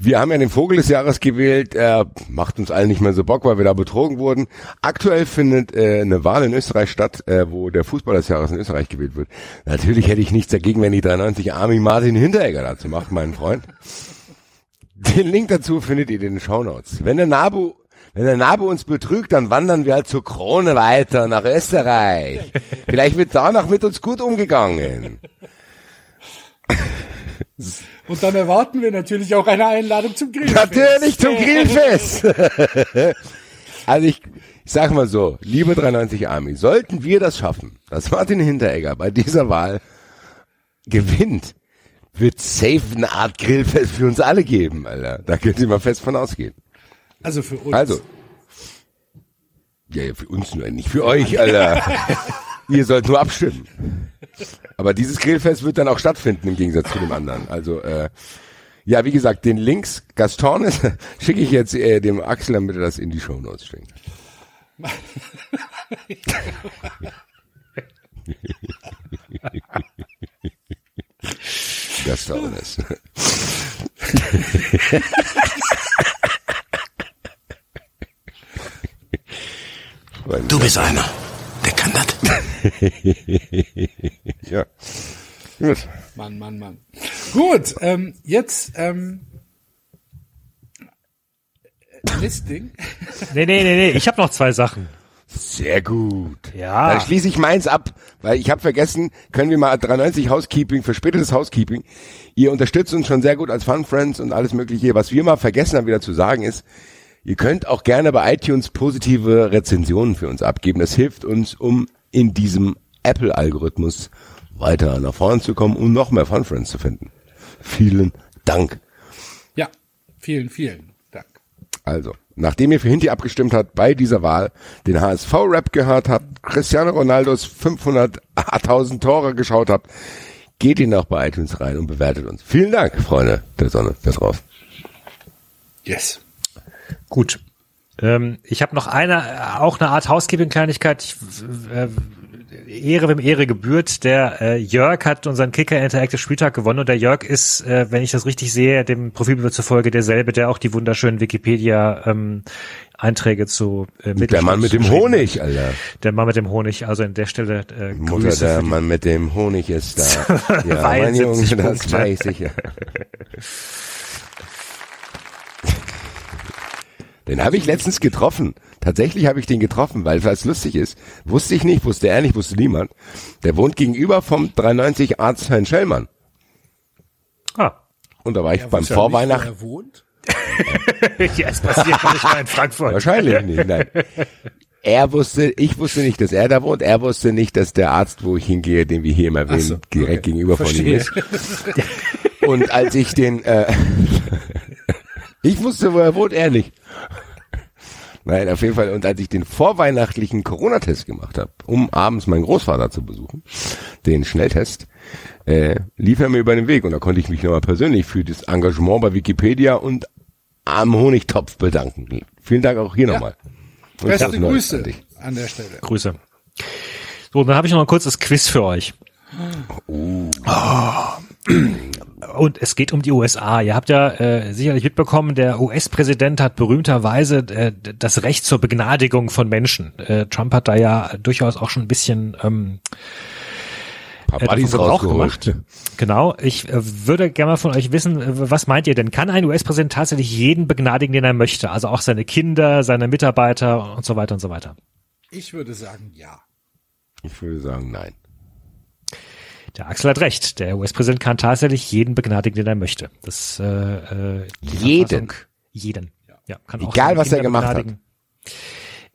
Wir haben ja den Vogel des Jahres gewählt. Er macht uns allen nicht mehr so Bock, weil wir da betrogen wurden. Aktuell findet äh, eine Wahl in Österreich statt, äh, wo der Fußballer des Jahres in Österreich gewählt wird. Natürlich hätte ich nichts dagegen, wenn die 93 Army Martin Hinteregger dazu macht, mein Freund. Den Link dazu findet ihr in den Shownotes. Wenn der Nabu, wenn der Nabu uns betrügt, dann wandern wir halt zur Krone weiter nach Österreich. Vielleicht wird danach mit uns gut umgegangen. Und dann erwarten wir natürlich auch eine Einladung zum Grillfest. Natürlich zum Grillfest. also ich, ich sag mal so, liebe 93 Army, sollten wir das schaffen, dass Martin Hinteregger bei dieser Wahl gewinnt, wird safe eine Art Grillfest für uns alle geben, Alter. Da könnt ihr mal fest von ausgehen. Also für uns. Also. Ja, ja, für uns nur, nicht für euch, Alter. Ihr sollt nur abstimmen. Aber dieses Grillfest wird dann auch stattfinden im Gegensatz zu dem anderen. Also, äh, ja, wie gesagt, den Links Gaston schicke ich jetzt äh, dem Axel, damit er das in die Shownotes schickt. Gaston ist. bei mir. Du bist einer. Der kann das. ja. Gut. Mann, Mann, Mann. Gut, ähm, jetzt ähm, Listing. Nee, nee, nee, nee, ich habe noch zwei Sachen. Sehr gut. Ja. Dann schließe ich meins ab, weil ich habe vergessen, können wir mal 93 Housekeeping, verspätetes Housekeeping. Ihr unterstützt uns schon sehr gut als Fun Friends und alles mögliche. Was wir mal vergessen haben wieder zu sagen ist, ihr könnt auch gerne bei iTunes positive Rezensionen für uns abgeben. Das hilft uns, um in diesem Apple-Algorithmus weiter nach vorne zu kommen und noch mehr Fun Friends zu finden. Vielen Dank. Ja, vielen, vielen Dank. Also, nachdem ihr für Hinti abgestimmt habt bei dieser Wahl, den HSV-Rap gehört habt, Cristiano Ronaldos 500.000 Tore geschaut habt, geht ihr noch bei iTunes rein und bewertet uns. Vielen Dank, Freunde der Sonne da drauf. Yes. Gut. Ähm, ich habe noch eine, auch eine Art Housekeeping-Kleinigkeit. Ich, äh, Ehre, wem Ehre gebührt. Der äh, Jörg hat unseren Kicker Interactive Spieltag gewonnen und der Jörg ist, äh, wenn ich das richtig sehe, dem Profilbild zufolge derselbe, der auch die wunderschönen Wikipedia ähm, Einträge zu äh, Der Mann mit dem. Honig, Alter. Der Mann mit dem Honig. Also an der Stelle äh, Mutter, Grüße der Mann mit dem Honig ist da. Ja, mein Junge, 70 das weiß ich ja. Den habe ich letztens getroffen. Tatsächlich habe ich den getroffen, weil es lustig ist. Wusste ich nicht, wusste er nicht, wusste niemand. Der wohnt gegenüber vom 390 Arzt Herrn Schellmann. Ah. Und da war ich Ja, beim Vorweihnachten. er wohnt. ja, es passiert nicht mal in Frankfurt. Wahrscheinlich nicht, nein. Er wusste, ich wusste nicht, dass er da wohnt. Er wusste nicht, dass der Arzt, wo ich hingehe, den wir hier immer erwähnen, so, direkt okay. gegenüber von ihm Verstehe. ist. Und als ich den, äh, ich wusste, wo er wohnt, er nicht. Nein, auf jeden Fall. Und als ich den vorweihnachtlichen Corona-Test gemacht habe, um abends meinen Großvater zu besuchen, den Schnelltest, äh, lief er mir über den Weg und da konnte ich mich nochmal persönlich für das Engagement bei Wikipedia und am Honigtopf bedanken. Vielen Dank auch hier nochmal. Und Beste Grüße an dich. an der Stelle. Grüße. So, dann habe ich noch ein kurzes Quiz für euch. Und es geht um die USA. Ihr habt ja äh, sicherlich mitbekommen, der US-Präsident hat berühmterweise äh, das Recht zur Begnadigung von Menschen. Äh, Trump hat da ja durchaus auch schon ein bisschen ähm, Paar äh, Gebrauch rausgeholt. gemacht. Genau. Ich äh, würde gerne mal von euch wissen, äh, was meint ihr denn? Kann ein US-Präsident tatsächlich jeden begnadigen, den er möchte? Also auch seine Kinder, seine Mitarbeiter und so weiter und so weiter. Ich würde sagen, ja. Ich würde sagen, nein. Der Axel hat recht. Der US-Präsident kann tatsächlich jeden begnadigen, den er möchte. Das äh, äh, Jeden? Jeden. Ja, kann auch Egal, was er gemacht hat. begnadigen.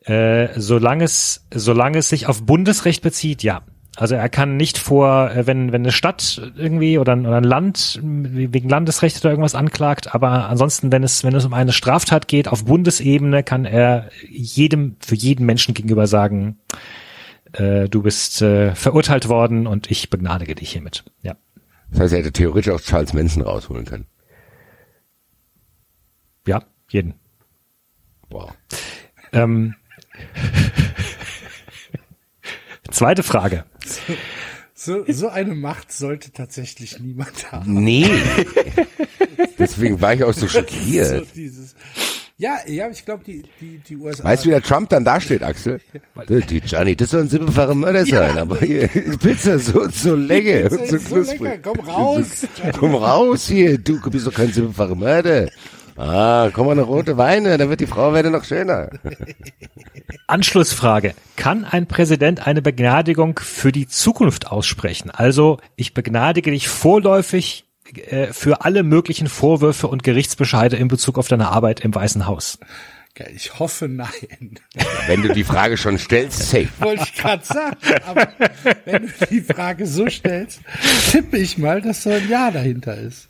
Äh, solange es solange es sich auf Bundesrecht bezieht, ja. Also er kann nicht vor, äh, wenn wenn eine Stadt irgendwie oder ein, oder ein Land wegen Landesrecht oder irgendwas anklagt, aber ansonsten, wenn es wenn es um eine Straftat geht auf Bundesebene, kann er jedem für jeden Menschen gegenüber sagen, äh, du bist äh, verurteilt worden und ich begnadige dich hiermit. Ja. Das heißt, er hätte theoretisch auch Charles Manson rausholen können. Ja, jeden. Wow. Ähm, zweite Frage. So, so eine Macht sollte tatsächlich niemand haben. Nee. Deswegen war ich auch so So schockiert. dieses, ja, ja, ich glaube, die, die, die USA. Weißt du, wie der Trump dann dasteht, Axel? Die Johnny, das soll ein siebenfacher Mörder sein, aber hier, Pizza so, so lecker und so ist so knusprig. lecker, komm raus. Komm raus hier, du bist doch kein siebenfacher Mörder. Ah, komm mal eine rote Weine, dann wird die Frau werde noch schöner. Anschlussfrage. Kann ein Präsident eine Begnadigung für die Zukunft aussprechen? Also, ich begnadige dich vorläufig äh, für alle möglichen Vorwürfe und Gerichtsbescheide in Bezug auf deine Arbeit im Weißen Haus. Ich hoffe, nein. Wenn du die Frage schon stellst, safe. Wollte ich gerade sagen. Aber wenn du die Frage so stellst, tippe ich mal, dass so ein Ja dahinter ist.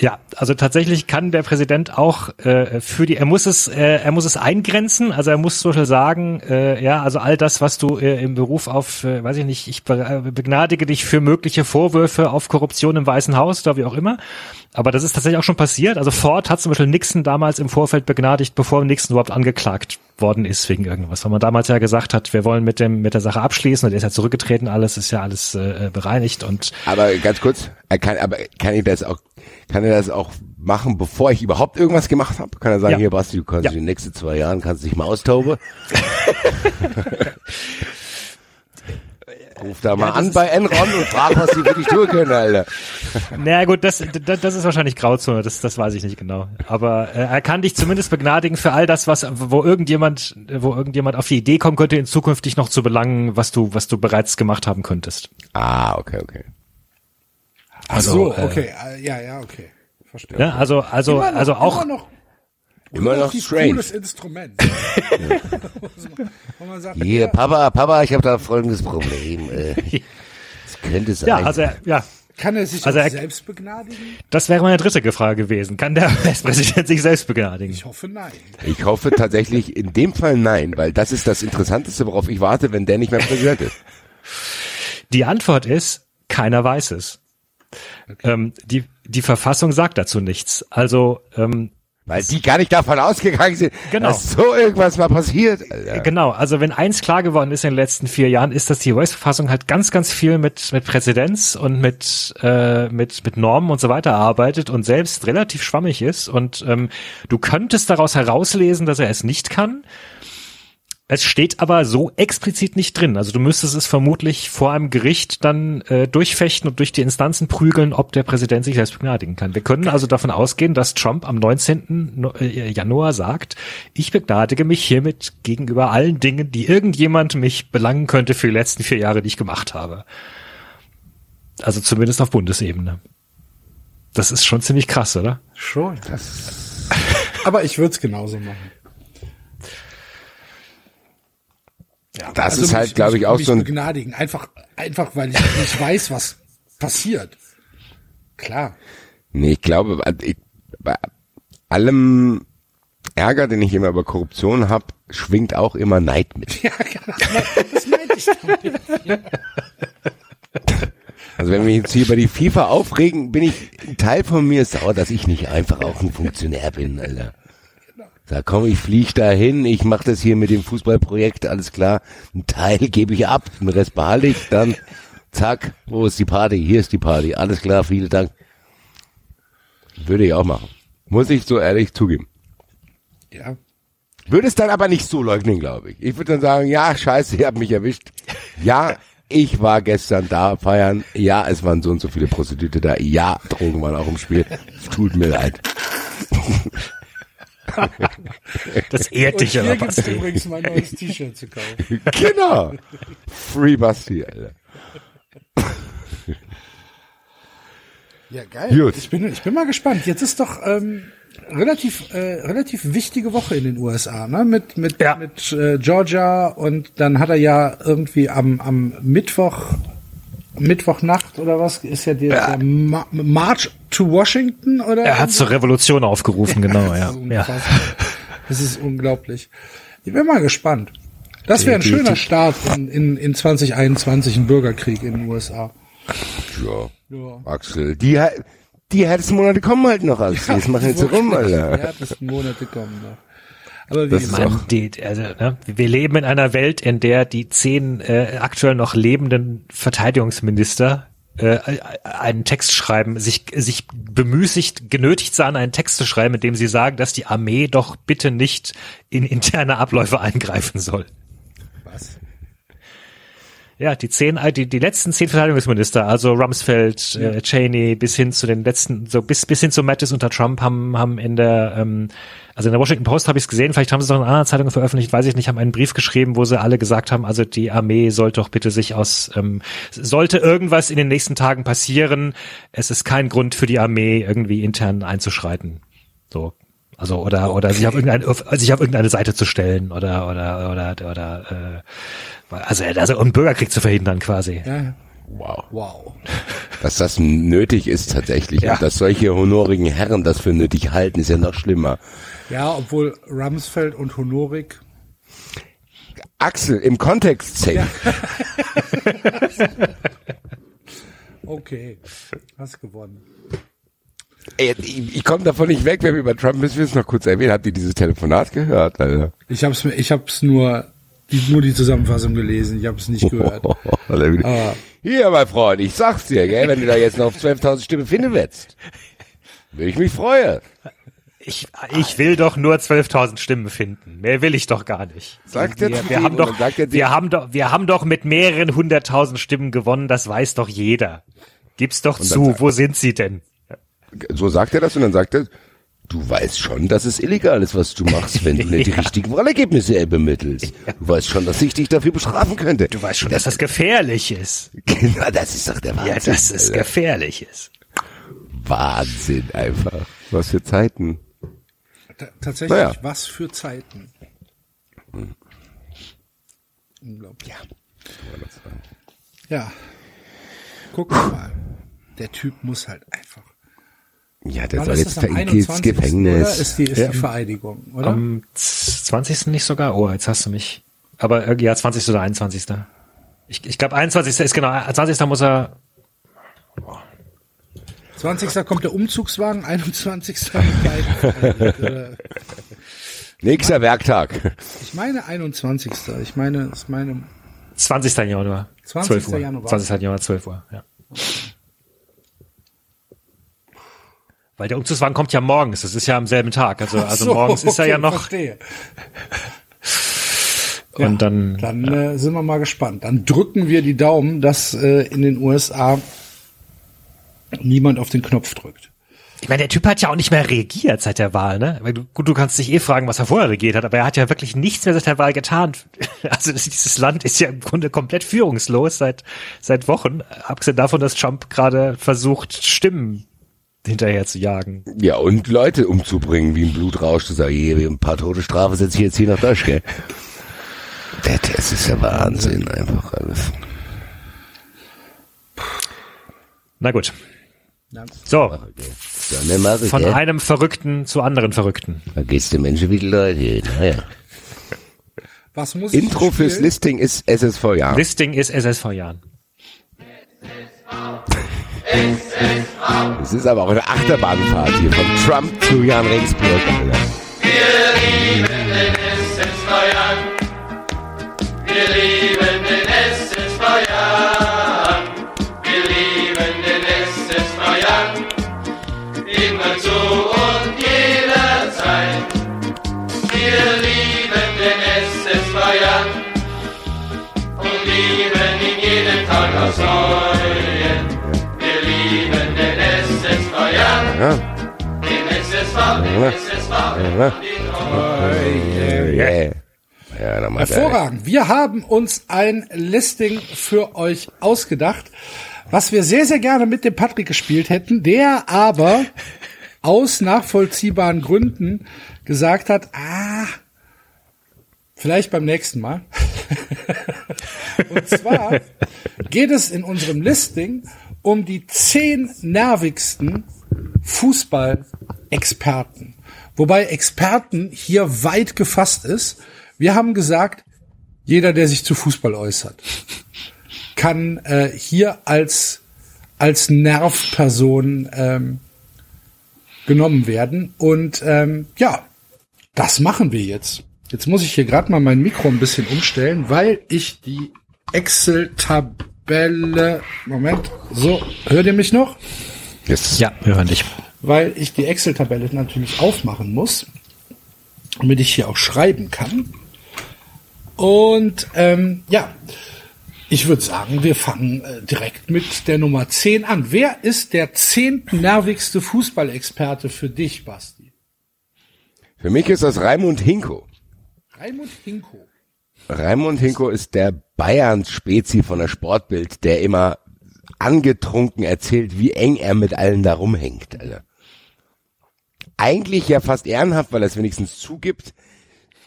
Ja, also tatsächlich kann der Präsident auch äh, für die, er muss es, äh, er muss es eingrenzen, also er muss Beispiel sagen, äh, ja, also all das, was du äh, im Beruf auf, äh, weiß ich nicht, ich äh, begnadige dich für mögliche Vorwürfe auf Korruption im Weißen Haus oder wie auch immer. Aber das ist tatsächlich auch schon passiert. Also Ford hat zum Beispiel Nixon damals im Vorfeld begnadigt, bevor Nixon überhaupt angeklagt worden ist wegen irgendwas. Weil man damals ja gesagt hat, wir wollen mit dem mit der Sache abschließen und er ist ja zurückgetreten, alles ist ja alles äh, bereinigt und Aber ganz kurz, er kann, aber kann ich das auch, kann er das auch machen, bevor ich überhaupt irgendwas gemacht habe? Kann er sagen, Ja. hier Basti, du kannst Ja. in den nächsten zwei Jahren kannst dich mal austoben. Ruf da mal das an bei Enron und frag, was die wirklich tun können, Alter. Naja gut, das, das, das ist wahrscheinlich Grauzone, das, das weiß ich nicht genau. Aber äh, er kann dich zumindest begnadigen für all das, was, wo irgendjemand, wo irgendjemand auf die Idee kommen könnte, in Zukunft dich noch zu belangen, was du, was du bereits gemacht haben könntest. Ah, okay, okay. Ach Also, so, äh, okay. äh, Ja, ja, okay. Verstehe. Ja, also, also, Immer noch, also auch, Immer noch, Immer noch strange. cooles Instrument. Sagt, Hier, ja, Papa, Papa, ich habe da folgendes Problem. Äh, das könnte sein. ja, also, ja, kann er sich Also er- selbst begnadigen? das wäre meine dritte Frage gewesen. Kann der US-Präsident sich selbst begnadigen? Ich hoffe, nein. Ich hoffe tatsächlich in dem Fall nein, weil das ist das Interessanteste, worauf ich warte, wenn der nicht mehr Präsident ist. Die Antwort ist, keiner weiß es. Ähm, die, die Verfassung sagt dazu nichts. Also, ähm, Weil die gar nicht davon ausgegangen sind, Genau. dass so irgendwas mal passiert. Alter. Genau, also wenn eins klar geworden ist in den letzten vier Jahren, ist, dass die US-Verfassung halt ganz, ganz viel mit, mit Präzedenz und mit, äh, mit, mit Normen und so weiter arbeitet und selbst relativ schwammig ist. Und ähm, du könntest daraus herauslesen, dass er es nicht kann. Es steht aber so explizit nicht drin. Also du müsstest es vermutlich vor einem Gericht dann äh, durchfechten und durch die Instanzen prügeln, ob der Präsident sich selbst begnadigen kann. Wir können also davon ausgehen, dass Trump am 19. No- äh, Januar sagt, ich begnadige mich hiermit gegenüber allen Dingen, die irgendjemand mich belangen könnte für die letzten vier Jahre, die ich gemacht habe. Also zumindest auf Bundesebene. Das ist schon ziemlich krass, oder? Schon. Aber ich würde es genauso machen. Ja, Das also ist halt, glaube ich, auch so ein- begnadigen. Einfach, einfach, weil ich nicht weiß, was passiert. Klar. Nee, ich glaube, ich, bei allem Ärger, den ich immer über Korruption habe, schwingt auch immer Neid mit. Ja, genau. das meinte ich damit. Also wenn wir jetzt hier über die FIFA aufregen, bin ich, ein Teil von mir ist sauer, dass ich nicht einfach auch ein Funktionär bin, Alter. Da komm, ich flieg da hin, ich mache das hier mit dem Fußballprojekt, alles klar. Ein Teil gebe ich ab, den Rest behalte ich, dann zack, wo ist die Party? Hier ist die Party, alles klar, vielen Dank. Würde ich auch machen. Muss ich so ehrlich zugeben. Ja. Würde es dann aber nicht so leugnen, glaube ich. Ich würde dann sagen, ja, scheiße, ihr habt mich erwischt. Ja, ich war gestern da feiern. Ja, es waren so und so viele Prostituierte da. Ja, Drogen waren auch im Spiel. Es tut mir leid. Das ehrt dich hier aber, Basti. übrigens mein neues T-Shirt zu kaufen. Genau. Free Basti, Alter. Ja, geil. Gut. Ich bin, ich bin mal gespannt. Jetzt ist doch ähm, relativ äh, relativ wichtige Woche in den USA, ne? Mit mit Ja. mit äh, Georgia und dann hat er ja irgendwie am am Mittwoch Mittwochnacht oder was ist ja der, der Ma March to Washington oder Er hat zur Revolution aufgerufen, genau, ja. Das ist ja. Das ist unglaublich. Ich bin mal gespannt. Das wäre ein schöner Start in, in, in 2021, ein Bürgerkrieg in den USA. Ja. Ja. Axel, die, die härtesten Monate kommen halt noch, Axel. Das machen jetzt rum, Die Alter. härtesten Monate kommen noch. Aber wie Man, die, also, ne, wir leben in einer Welt, in der die zehn äh, aktuell noch lebenden Verteidigungsminister äh, einen Text schreiben, sich, sich bemüßigt, genötigt sahen, einen Text zu schreiben, in dem sie sagen, dass die Armee doch bitte nicht in interne Abläufe eingreifen soll. was? Ja, die zehn, äh, die, die letzten zehn Verteidigungsminister, also Rumsfeld, äh, Cheney, bis hin zu den letzten, so bis, bis hin zu Mattis unter Trump haben, haben in der, ähm, also in der Washington Post habe ich es gesehen, vielleicht haben sie es auch in anderen Zeitungen veröffentlicht, weiß ich nicht, haben einen Brief geschrieben, wo sie alle gesagt haben, also die Armee sollte doch bitte sich aus, ähm, sollte irgendwas in den nächsten Tagen passieren, es ist kein Grund für die Armee irgendwie intern einzuschreiten. So. Also oder oder sich auf irgendeine auf, sich auf irgendeine Seite zu stellen oder oder oder oder äh, also also um Bürgerkrieg zu verhindern quasi. Ja. Wow. Wow. Dass das nötig ist tatsächlich. Ja. Und dass solche honorigen Herren das für nötig halten, ist ja noch schlimmer. Ja, obwohl Rumsfeld und Honorik. Axel, im Kontext safe. Okay, hast gewonnen. Ey, ich, ich komme davon nicht weg, wenn wir über Trump müssen wir es noch kurz erwähnen. Habt ihr dieses Telefonat gehört, Alter? Ich hab's mir, ich hab's nur die, nur die Zusammenfassung gelesen. Ich hab's nicht gehört. Aber Hier, mein Freund, ich sag's dir, gell, wenn du da jetzt noch auf 12.000 Stimmen finden willst. Will ich mich freue. Ich, ich will doch nur 12.000 Stimmen finden. Mehr will ich doch gar nicht. Sagt wir, wir haben doch, wir haben doch, wir haben doch mit mehreren hunderttausend Stimmen gewonnen. Das weiß doch jeder. Gib's doch zu. Wo sind sie denn? So sagt er das und dann sagt er, du weißt schon, dass es illegal ist, was du machst, wenn du nicht die Ja. richtigen Wahlergebnisse bemittelst. Du weißt schon, dass ich dich dafür bestrafen könnte. Du weißt schon, dass das gefährlich ist. Genau, das ist doch der Wahnsinn. Ja, dass es Alter. gefährlich ist. Wahnsinn einfach. Was für Zeiten. T tatsächlich, Naja. was für Zeiten. Unglaublich. Ja. Guck mal. Der Typ muss halt einfach. Ja, der Wann soll ist jetzt ins 21. Gefängnis. Oder ist die, ist Ja. die Vereidigung, oder? Am 20. nicht sogar? Oh, jetzt hast du mich. Aber ja, 20. oder 21. Ich, ich glaube 21. ist genau, 20. muss er 20. kommt der Umzugswagen, 21. Äh, Nächster Werktag. ich meine 21. Ich meine, ich meine 20. Januar. 20. 12 Uhr. Januar. 20. Januar, 12 Uhr, ja. Weil der Umzugswagen kommt ja morgens, das ist ja am selben Tag. Also, also So, morgens ist er ja noch. Verstehe. Und dann, Dann äh, sind wir mal gespannt. Dann drücken wir die Daumen, dass äh, in den USA niemand auf den Knopf drückt. ich meine, der Typ hat ja auch nicht mehr regiert seit der Wahl, ne? Weil du, gut, du kannst dich eh fragen, was er vorher regiert hat, aber er hat ja wirklich nichts mehr seit der Wahl getan. Also das, dieses Land ist ja im Grunde komplett führungslos seit, seit Wochen. Abgesehen davon, dass Trump gerade versucht, Stimmen hinterher zu jagen. Ja, und Leute umzubringen, wie ein Blutrausch, zu sagen, hier, ein paar tote Strafe setze ich jetzt hier nach Deutsch, gell? Das, das ist ja Wahnsinn, einfach alles. Na gut. So, ich, von einem Verrückten zu anderen Verrückten. Vergiss die Menschen wie die Leute, naja. Was muss ich Intro fürs spielen? Listing ist SSV, ja. Listing ist SSV Jahren. Es ist aber auch eine Achterbahnfahrt hier von Trump zu Jan Regensburg. Alter. Ja, Hervorragend. Wir haben uns ein Listing für euch ausgedacht, was wir sehr, sehr gerne mit dem Patrick gespielt hätten, der aber aus nachvollziehbaren Gründen gesagt hat, ah, vielleicht beim nächsten Mal. Und zwar geht es in unserem Listing um die zehn nervigsten Fußball-Experten. Wobei Experten hier weit gefasst ist. Wir haben gesagt, jeder, der sich zu Fußball äußert, kann äh, hier als, als Nervperson ähm, genommen werden. Und ähm, ja, das machen wir jetzt. Jetzt muss ich hier gerade mal mein Mikro ein bisschen umstellen, weil ich die Excel-Tabelle. Moment, so, hört ihr mich noch? Yes. Ja, wir hören dich. Weil ich die Excel-Tabelle natürlich aufmachen muss, damit ich hier auch schreiben kann. Und ähm, ja, ich würde sagen, wir fangen äh, direkt mit der Nummer 10 an. Wer ist der zehntnervigste Fußballexperte für dich, Basti? Für mich ist das Raimund Hinko. Raimund Hinko. Raimund Hinko ist der Bayern-Spezi von der Sportbild, der immer angetrunken erzählt, wie eng er mit allen da rumhängt. Alter. Eigentlich ja fast ehrenhaft, weil er es wenigstens zugibt.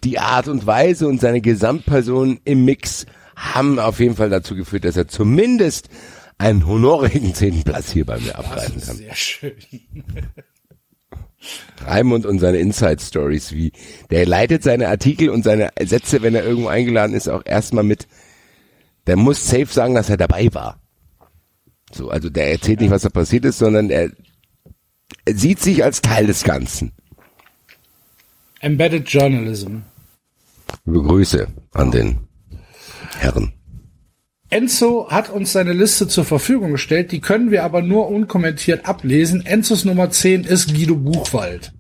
Die Art und Weise und seine Gesamtperson im Mix haben auf jeden Fall dazu geführt, dass er zumindest einen honorigen zehnten Platz hier bei mir abgreifen kann. Sehr schön. Raimund und seine Inside Stories, wie der leitet seine Artikel und seine Sätze, wenn er irgendwo eingeladen ist, auch erstmal mit. Der muss safe sagen, dass er dabei war. So, also der erzählt nicht, was da passiert ist, sondern er, er sieht sich als Teil des Ganzen. Embedded Journalism. Liebe Grüße an den Herren. Enzo hat uns seine Liste zur Verfügung gestellt, die können wir aber nur unkommentiert ablesen. Enzos Nummer 10 ist Guido Buchwald.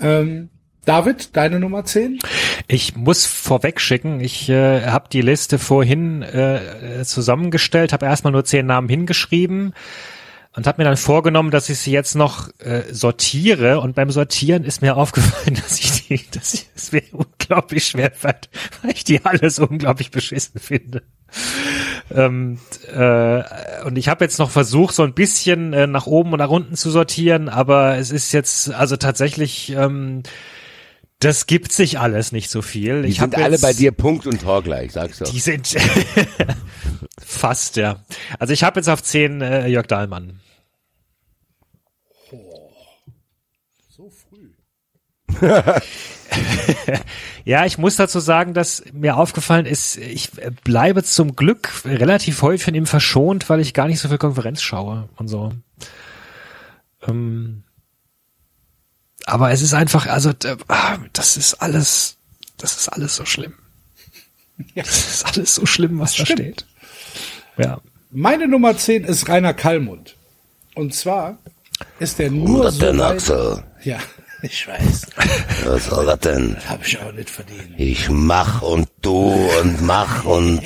Ähm, David, deine Nummer 10? Ich muss vorweg schicken, ich äh, habe die Liste vorhin äh, zusammengestellt, habe erstmal nur zehn Namen hingeschrieben und habe mir dann vorgenommen, dass ich sie jetzt noch äh, sortiere. Und beim Sortieren ist mir aufgefallen, dass ich die, dass ich es mir unglaublich schwer fällt, weil ich die alles unglaublich beschissen finde. Ähm, äh, und ich habe jetzt noch versucht, so ein bisschen äh, nach oben und nach unten zu sortieren, aber es ist jetzt also tatsächlich ähm, das gibt sich alles nicht so viel. Die ich hab sind alle jetzt- bei dir Punkt und Tor gleich, sagst du. Die sind fast, ja. Also ich habe jetzt auf 10 äh, Jörg Dahlmann. So früh. Ja, ich muss dazu sagen, dass mir aufgefallen ist, ich bleibe zum Glück relativ häufig von ihm verschont, weil ich gar nicht so viel Konferenz schaue und so. Ähm, aber es ist einfach, also ah, das ist alles, das ist alles so schlimm. Das ist alles so schlimm, was da stimmt. steht. Ja. Meine Nummer 10 ist Rainer Kallmund. Und zwar ist er nur so denn, weit, Axel? Ja, ich weiß. Was soll das denn? Habe ich auch nicht verdient. Ich mach und du und mach und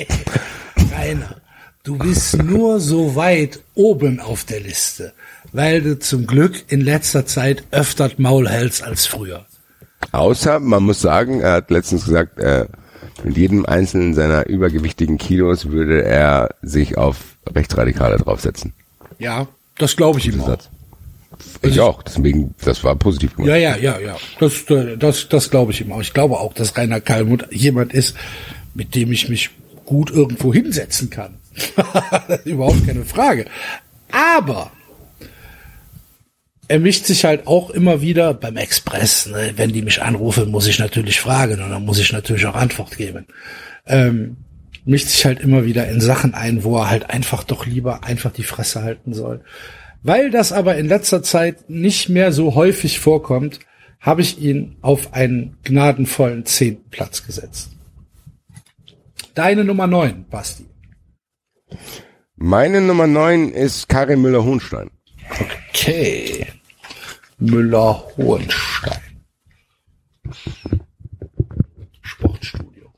Rainer, du bist nur so weit oben auf der Liste, weil du zum Glück in letzter Zeit öfter Maul hältst als früher. Außer, man muss sagen, er hat letztens gesagt, äh, mit jedem einzelnen seiner übergewichtigen Kilos würde er sich auf Rechtsradikale draufsetzen. Ja, das glaube ich ihm auch. Satz. Ich auch, deswegen, das war positiv gemacht. Ja, ja, ja, ja. Das, das, das glaube ich ihm auch. Ich glaube auch, dass Rainer Kallmund jemand ist, mit dem ich mich gut irgendwo hinsetzen kann. Überhaupt keine Frage. Aber er mischt sich halt auch immer wieder beim Express. Ne? Wenn die mich anrufen, muss ich natürlich fragen und dann muss ich natürlich auch Antwort geben. Ähm, mischt sich halt immer wieder in Sachen ein, wo er halt einfach doch lieber einfach die Fresse halten soll. Weil das aber in letzter Zeit nicht mehr so häufig vorkommt, habe ich ihn auf einen gnadenvollen zehnten Platz gesetzt. Deine Nummer neun, Basti. Meine Nummer 9 ist Karin Müller-Hohenstein. Okay. Müller-Hohenstein. Sportstudio.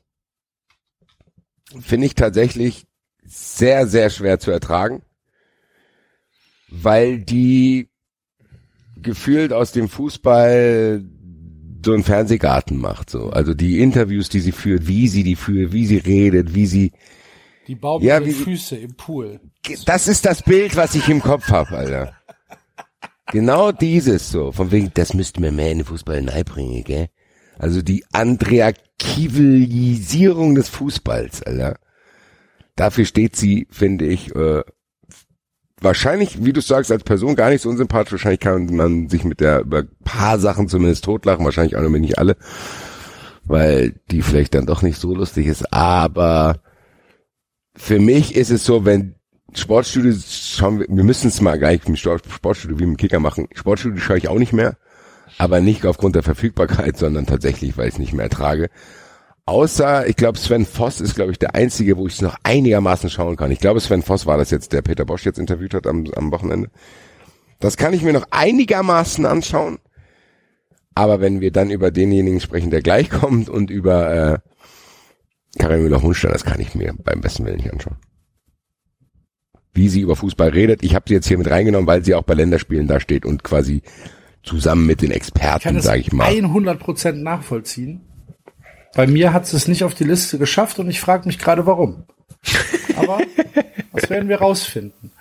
Finde ich tatsächlich sehr, sehr schwer zu ertragen, weil die gefühlt aus dem Fußball so einen Fernsehgarten macht, so. Also die Interviews, die sie führt, wie sie die führt, wie sie redet, wie sie, Die bauen Ja, ihre Füße im Pool. das ist das Bild, was ich im Kopf habe, Alter. Genau dieses so, von wegen, das müssten wir mehr in den Fußball bringen, gell? Also die Andrea Kivelisierung des Fußballs, Alter. Dafür steht sie, finde ich, äh, wahrscheinlich, wie du sagst, als Person gar nicht so unsympathisch. Wahrscheinlich kann man sich mit der über paar Sachen zumindest totlachen, wahrscheinlich auch noch nicht alle, weil die vielleicht dann doch nicht so lustig ist. Aber für mich ist es so, wenn Sportstudio schauen wir, wir müssen es mal gleich im Sport- Sportstudio wie im Kicker machen. Sportstudio schaue ich auch nicht mehr, aber nicht aufgrund der Verfügbarkeit, sondern tatsächlich, weil ich es nicht mehr ertrage. Außer, ich glaube, Sven Voss ist, glaube ich, der einzige, wo ich es noch einigermaßen schauen kann. Ich glaube, Sven Voss war das jetzt, der Peter Bosch jetzt interviewt hat am, am Wochenende. Das kann ich mir noch einigermaßen anschauen. Aber wenn wir dann über denjenigen sprechen, der gleich kommt und über äh, Karin Müller-Hohenstein, das kann ich mir beim besten Willen nicht anschauen. Wie sie über Fußball redet. Ich habe sie jetzt hier mit reingenommen, weil sie auch bei Länderspielen da steht und quasi zusammen mit den Experten, sage ich mal. 100% nachvollziehen. Bei mir hat es nicht auf die Liste geschafft und ich frage mich gerade warum. Aber das werden wir rausfinden.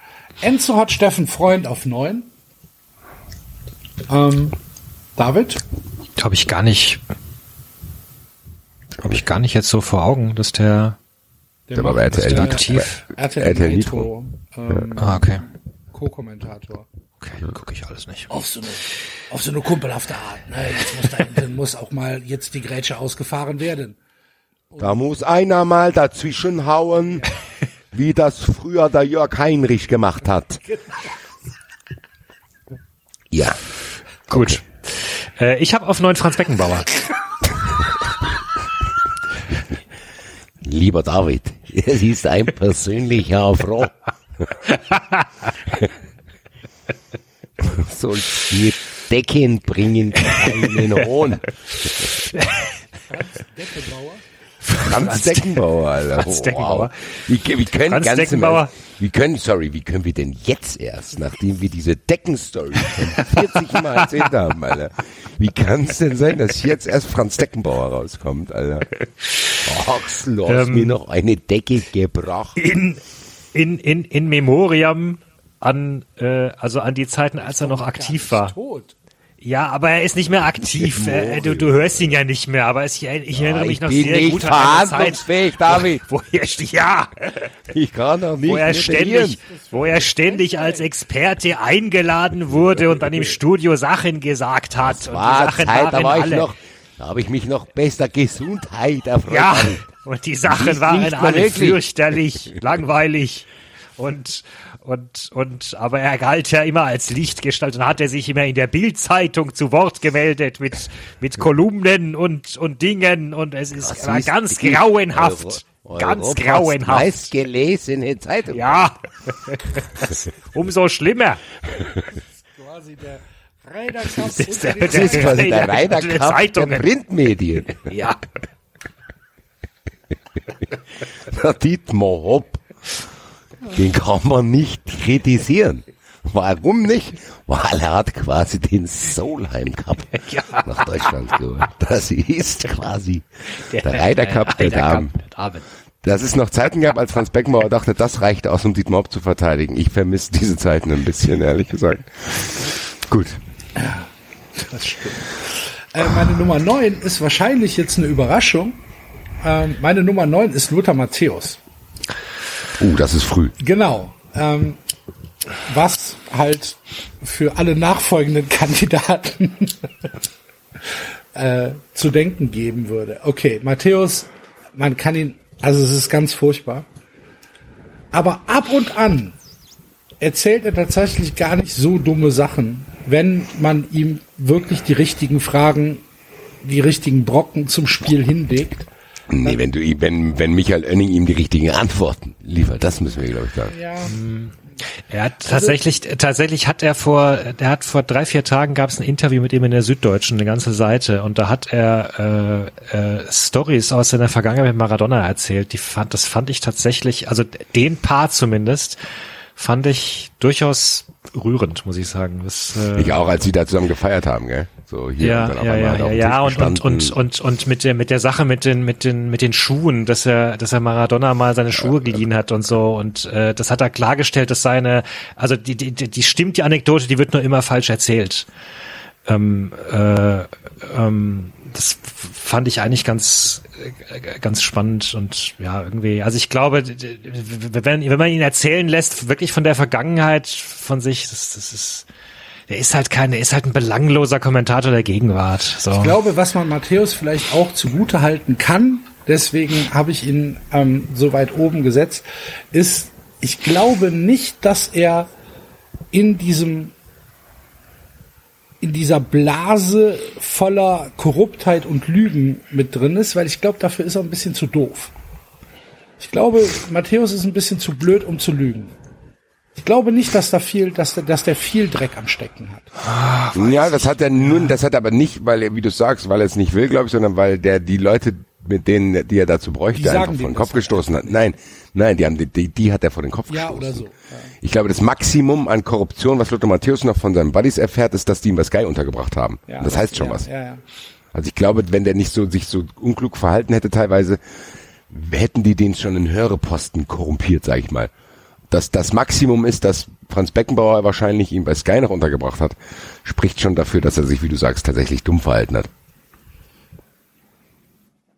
Enzo hat Steffen Freund auf neun. Ähm, David? Habe ich gar nicht, habe ich gar nicht jetzt so vor Augen, dass der, Der war bei RTL der aktiv. RTL, RTL Nitro, ähm, ah, okay. Co-Kommentator. Okay, gucke ich alles nicht. Auf so eine, auf so eine kumpelhafte Art. Ne? Jetzt muss, da, dann muss auch mal jetzt die Grätsche ausgefahren werden. Da muss einer mal dazwischen hauen, wie das früher der Jörg Heinrich gemacht hat. Ja. Gut. Äh, ich habe auf neun Franz Beckenbauer. Lieber David, Es ist ein persönlicher Affront. Sollst mir Decken bringen, einen Hohn. Franz Deckenbauer, Alter. Franz Deckenbauer. Wow. Wie, wie können Franz ganz im Deckenbauer. Wie können, sorry, wie können wir denn jetzt erst, nachdem wir diese Deckenstory schon 40 Mal erzählt haben, Alter. Wie kann es denn sein, dass jetzt erst Franz Deckenbauer rauskommt, Alter? Axel, du hast Ähm, mir noch eine Decke gebracht. in, in, in, in Memoriam an, äh, also an die Zeiten, als er noch aktiv war. Tot. Ja, aber er ist nicht mehr aktiv. Äh, du, du hörst ihn ja nicht mehr, aber es, ich, ich erinnere mich ich noch bin sehr nicht gut an verhandlungsfähig, David. wo er, st- ja, Ich kann doch nicht wo er ständig, wo er ständig als Experte eingeladen wurde und dann im Studio Sachen gesagt hat. und war die Sachen Zeit, da war ich alle, noch, da habe ich mich noch bester Gesundheit erfreut. Ja, und die Sachen waren alle wirklich. fürchterlich, langweilig und und und aber er galt ja immer als Lichtgestalt und hat er sich immer in der Bildzeitung zu Wort gemeldet mit mit Kolumnen und und Dingen und es ist Das war ist ganz die grauenhaft, Euro- ganz Europas grauenhaft. meistgelesene Zeitung. Ja, umso schlimmer. Quasi der Das ist der- quasi der Ryder die Cup der. Printmedien. Ja, Der Dietmar Hopp, den kann man nicht kritisieren. Warum nicht? Weil er hat quasi den Solheim Cup Ja. nach Deutschland geholt. Das ist quasi der Ryder Cup der Damen. Cup der Damen. Dass es noch Zeiten gab, als Franz Beckenbauer dachte, das reicht aus, um Dietmar Hopp zu verteidigen. Ich vermisse diese Zeiten ein bisschen, ehrlich gesagt. Gut. Das stimmt. Äh, meine Nummer 9 ist wahrscheinlich jetzt eine Überraschung. Ähm, meine Nummer 9 ist Lothar Matthäus. Uh, das ist früh. Genau. Ähm, was halt für alle nachfolgenden Kandidaten äh, zu denken geben würde. Okay, Matthäus, man kann ihn, also es ist ganz furchtbar. Aber ab und an erzählt er tatsächlich gar nicht so dumme Sachen, wenn man ihm wirklich die richtigen Fragen, die richtigen Brocken zum Spiel hinlegt. Nee, wenn du wenn, wenn Michael Oenning ihm die richtigen Antworten liefert, das müssen wir, glaube ich, sagen. Ja. Er hat tatsächlich, tatsächlich hat er vor, der hat vor drei, vier Tagen gab es ein Interview mit ihm in der Süddeutschen, eine ganze Seite, und da hat er äh, äh, Stories aus seiner Vergangenheit mit Maradona erzählt. Die fand, das fand ich tatsächlich, also den Part zumindest, fand ich durchaus rührend, muss ich sagen. Das, äh, Ich auch, als sie da zusammen gefeiert haben, gell? So hier ja, und dann ja, ja, ja, ja, und, und, und, und, und mit der, mit der Sache mit den, mit den, mit den Schuhen, dass er, dass er Maradona mal seine Schuhe geliehen hat und so, und äh, das hat er klargestellt, dass seine, also die, die, die die stimmt die Anekdote, die wird nur immer falsch erzählt. Ähm, äh, ähm, das fand ich eigentlich ganz, äh, ganz spannend und ja, irgendwie, also ich glaube, wenn, wenn man ihn erzählen lässt, wirklich von der Vergangenheit von sich, das, das ist, der ist halt kein, der ist halt ein belangloser Kommentator der Gegenwart. So. Ich glaube, was man Matthäus vielleicht auch zugute halten kann, deswegen habe ich ihn ähm, so weit oben gesetzt, ist, ich glaube nicht, dass er in diesem in dieser Blase voller Korruptheit und Lügen mit drin ist, weil ich glaube, dafür ist er ein bisschen zu doof. Ich glaube, Matthäus ist ein bisschen zu blöd, um zu lügen. Ich glaube nicht, dass da viel, dass der, dass der viel Dreck am Stecken hat. Ja, das hat er nun, das hat er aber nicht, weil er, wie du sagst, weil er es nicht will, glaube ich, sondern weil der die Leute, mit denen, die er dazu bräuchte, Die einfach vor den Kopf gestoßen hat. Nein, nein, die haben die, die, hat er vor den Kopf Ja, gestoßen. oder so. Ja. Ich glaube, das Maximum an Korruption, was Lothar Matthäus noch von seinen Buddies erfährt, ist, dass die ihn bei Sky untergebracht haben. Ja, das heißt schon ja, was. Ja, ja. Also ich glaube, wenn der nicht so sich so unklug verhalten hätte teilweise, hätten die den schon in höhere Posten korrumpiert, sag ich mal. Dass das Maximum ist, dass Franz Beckenbauer wahrscheinlich ihn bei Sky noch untergebracht hat, spricht schon dafür, dass er sich, wie du sagst, tatsächlich dumm verhalten hat.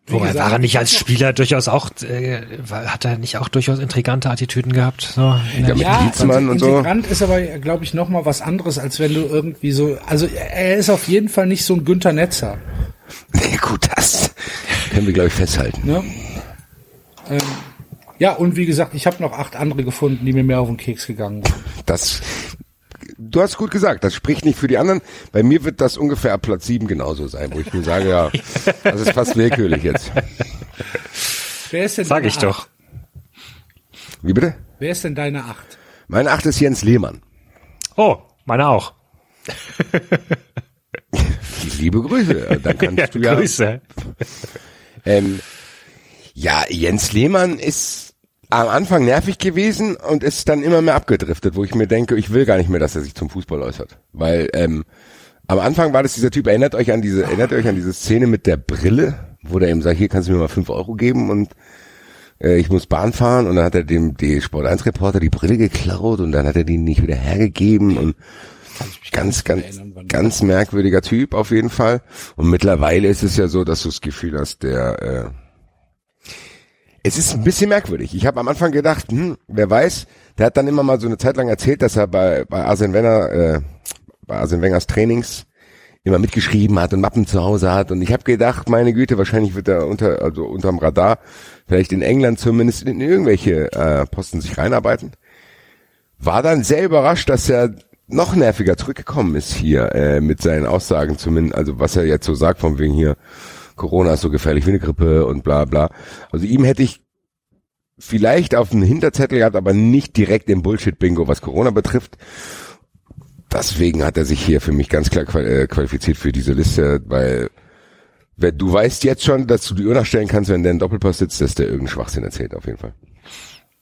Wobei gesagt, war er nicht als Spieler durchaus auch, äh, hat er nicht auch durchaus intrigante Attitüden gehabt? So, Ja, mit Ja, Dietzmann und so. Integrant ist aber, glaube ich, noch mal was anderes, als wenn du irgendwie so, also er ist auf jeden Fall nicht so ein Günther Netzer. Ja, gut, das können wir, glaube ich, festhalten. Ne? Ähm, ja, und wie gesagt, ich habe noch acht andere gefunden, die mir mehr auf den Keks gegangen sind. Das, du hast gut gesagt, das spricht nicht für die anderen. Bei mir wird das ungefähr ab Platz 7 genauso sein, wo ich mir sage, ja, das ist fast willkürlich jetzt. Wer ist denn Sag deine ich doch. acht? Wie bitte? Wer ist denn deine Acht? Meine Acht ist Jens Lehmann. Oh, meine auch. Liebe Grüße. Dann kannst du ja. Grüße. Ähm, ja, Jens Lehmann ist am Anfang nervig gewesen und ist dann immer mehr abgedriftet, wo ich mir denke, ich will gar nicht mehr, dass er sich zum Fußball äußert. Weil ähm, am Anfang war das dieser Typ, erinnert euch an diese, erinnert euch an diese Szene mit der Brille, wo der ihm sagt, hier kannst du mir mal fünf Euro geben und äh, ich muss Bahn fahren und dann hat er dem die Sport 1 Reporter die Brille geklaut und dann hat er die nicht wieder hergegeben und ganz, ganz, ganz merkwürdiger Typ auf jeden Fall. Und mittlerweile ist es ja so, dass du das Gefühl hast, der äh, es ist ein bisschen merkwürdig. Ich habe am Anfang gedacht, hm, wer weiß, der hat dann immer mal so eine Zeit lang erzählt, dass er bei, bei Arsene Wenger, äh, bei Arsene Wengers Trainings immer mitgeschrieben hat und Mappen zu Hause hat. Und ich habe gedacht, meine Güte, wahrscheinlich wird er unter, also unterm Radar, vielleicht in England zumindest in irgendwelche äh, Posten sich reinarbeiten. War dann sehr überrascht, dass er noch nerviger zurückgekommen ist hier äh, mit seinen Aussagen zumindest, also was er jetzt so sagt von wegen hier, Corona ist so gefährlich wie eine Grippe und bla bla. Also ihm hätte ich vielleicht auf einen Hinterzettel gehabt, aber nicht direkt im Bullshit-Bingo, was Corona betrifft. Deswegen hat er sich hier für mich ganz klar äh, qualifiziert für diese Liste, weil du weißt jetzt schon, dass du die Uhr nachstellen kannst, wenn der in Doppelpass sitzt, dass der irgendeinen Schwachsinn erzählt, auf jeden Fall.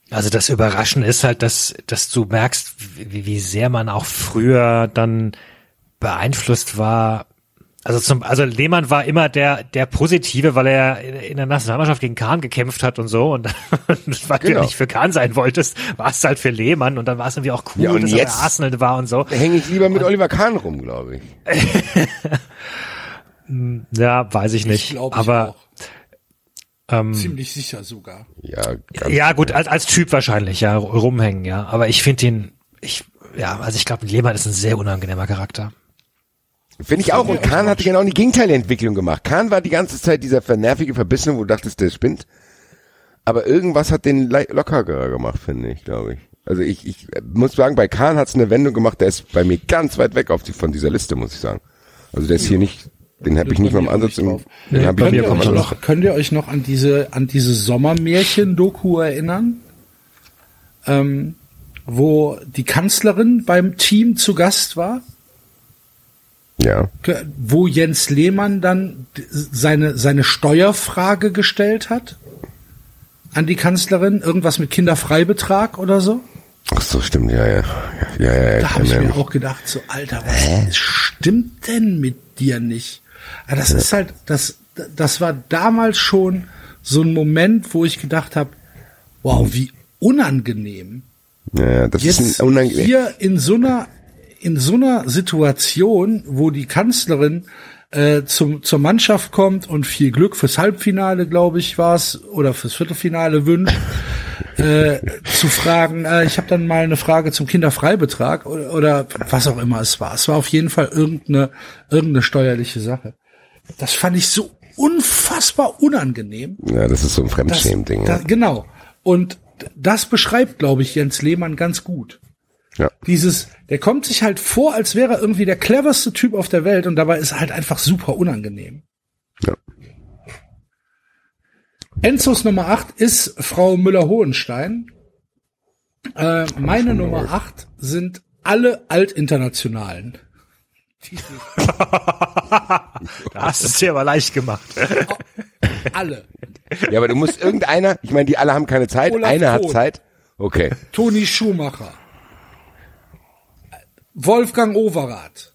Also das Überraschende ist halt, dass, dass du merkst, wie, wie sehr man auch früher dann beeinflusst war. Also zum, also Lehmann war immer der, der Positive, weil er in, der Nationalmannschaft gegen Kahn gekämpft hat und so. Und weil Genau. du nicht für Kahn sein wolltest, war es halt für Lehmann und dann war es irgendwie auch cool, Ja, und dass er Arsenal war und so. Da hänge ich lieber mit Oliver Kahn rum, glaube ich. Ja, weiß ich nicht. glaub aber ähm, Ziemlich sicher sogar. Ja, ganz ja gut, als, als Typ wahrscheinlich, ja, rumhängen, ja. Aber ich finde ihn, ich, ja, also ich glaube, Lehmann ist ein sehr unangenehmer Charakter. Finde ich auch. Und Kahn hatte genau die Gegenteilentwicklung gemacht. Kahn war die ganze Zeit dieser vernervige Verbissene, wo du dachtest, der spinnt. Aber irgendwas hat den lockerer gemacht, finde ich, glaube ich. Also ich, ich muss sagen, bei Kahn hat es eine Wendung gemacht, der ist bei mir ganz weit weg auf die, von dieser Liste, muss ich sagen. Also der ist hier nicht, den habe ich nicht mal im Ansatz im, den ich Könnt ihr, euch noch, könnt ihr euch noch an diese, an diese Sommermärchen-Doku erinnern? Ähm, wo die Kanzlerin beim Team zu Gast war? Ja. Wo Jens Lehmann dann seine, seine Steuerfrage gestellt hat? An die Kanzlerin? Irgendwas mit Kinderfreibetrag oder so? Ach so, stimmt, ja, ja. Ja, ja, ja, Da habe ich mir auch gedacht, so Alter, was stimmt denn mit dir nicht? Aber das ist halt, das, das war damals schon so ein Moment, wo ich gedacht habe, wow, wie unangenehm. Ja, ja, das Jetzt ist unangenehm. hier in so einer in so einer Situation, wo die Kanzlerin äh, zum, zur Mannschaft kommt und viel Glück fürs Halbfinale, glaube ich, war es, oder fürs Viertelfinale wünscht, äh, zu fragen, äh, ich habe dann mal eine Frage zum Kinderfreibetrag oder, oder was auch immer es war. Es war auf jeden Fall irgendeine, irgendeine steuerliche Sache. Das fand ich so unfassbar unangenehm. Ja, das ist so ein Fremdschämen-Ding. Ja. genau. Und das beschreibt, glaube ich, Jens Lehmann ganz gut. Ja. Dieses, der kommt sich halt vor, als wäre er irgendwie der cleverste Typ auf der Welt und dabei ist er halt einfach super unangenehm. Ja. Enzos Nummer 8 ist Frau Müller-Hohenstein. Äh, meine Nummer 8 sind alle Altinternationalen. Da hast du es dir aber leicht gemacht. Alle. ja, aber du musst irgendeiner, ich meine, die alle haben keine Zeit, Olaf einer hat Kohn. Zeit. Okay. Toni Schumacher. Wolfgang Overath.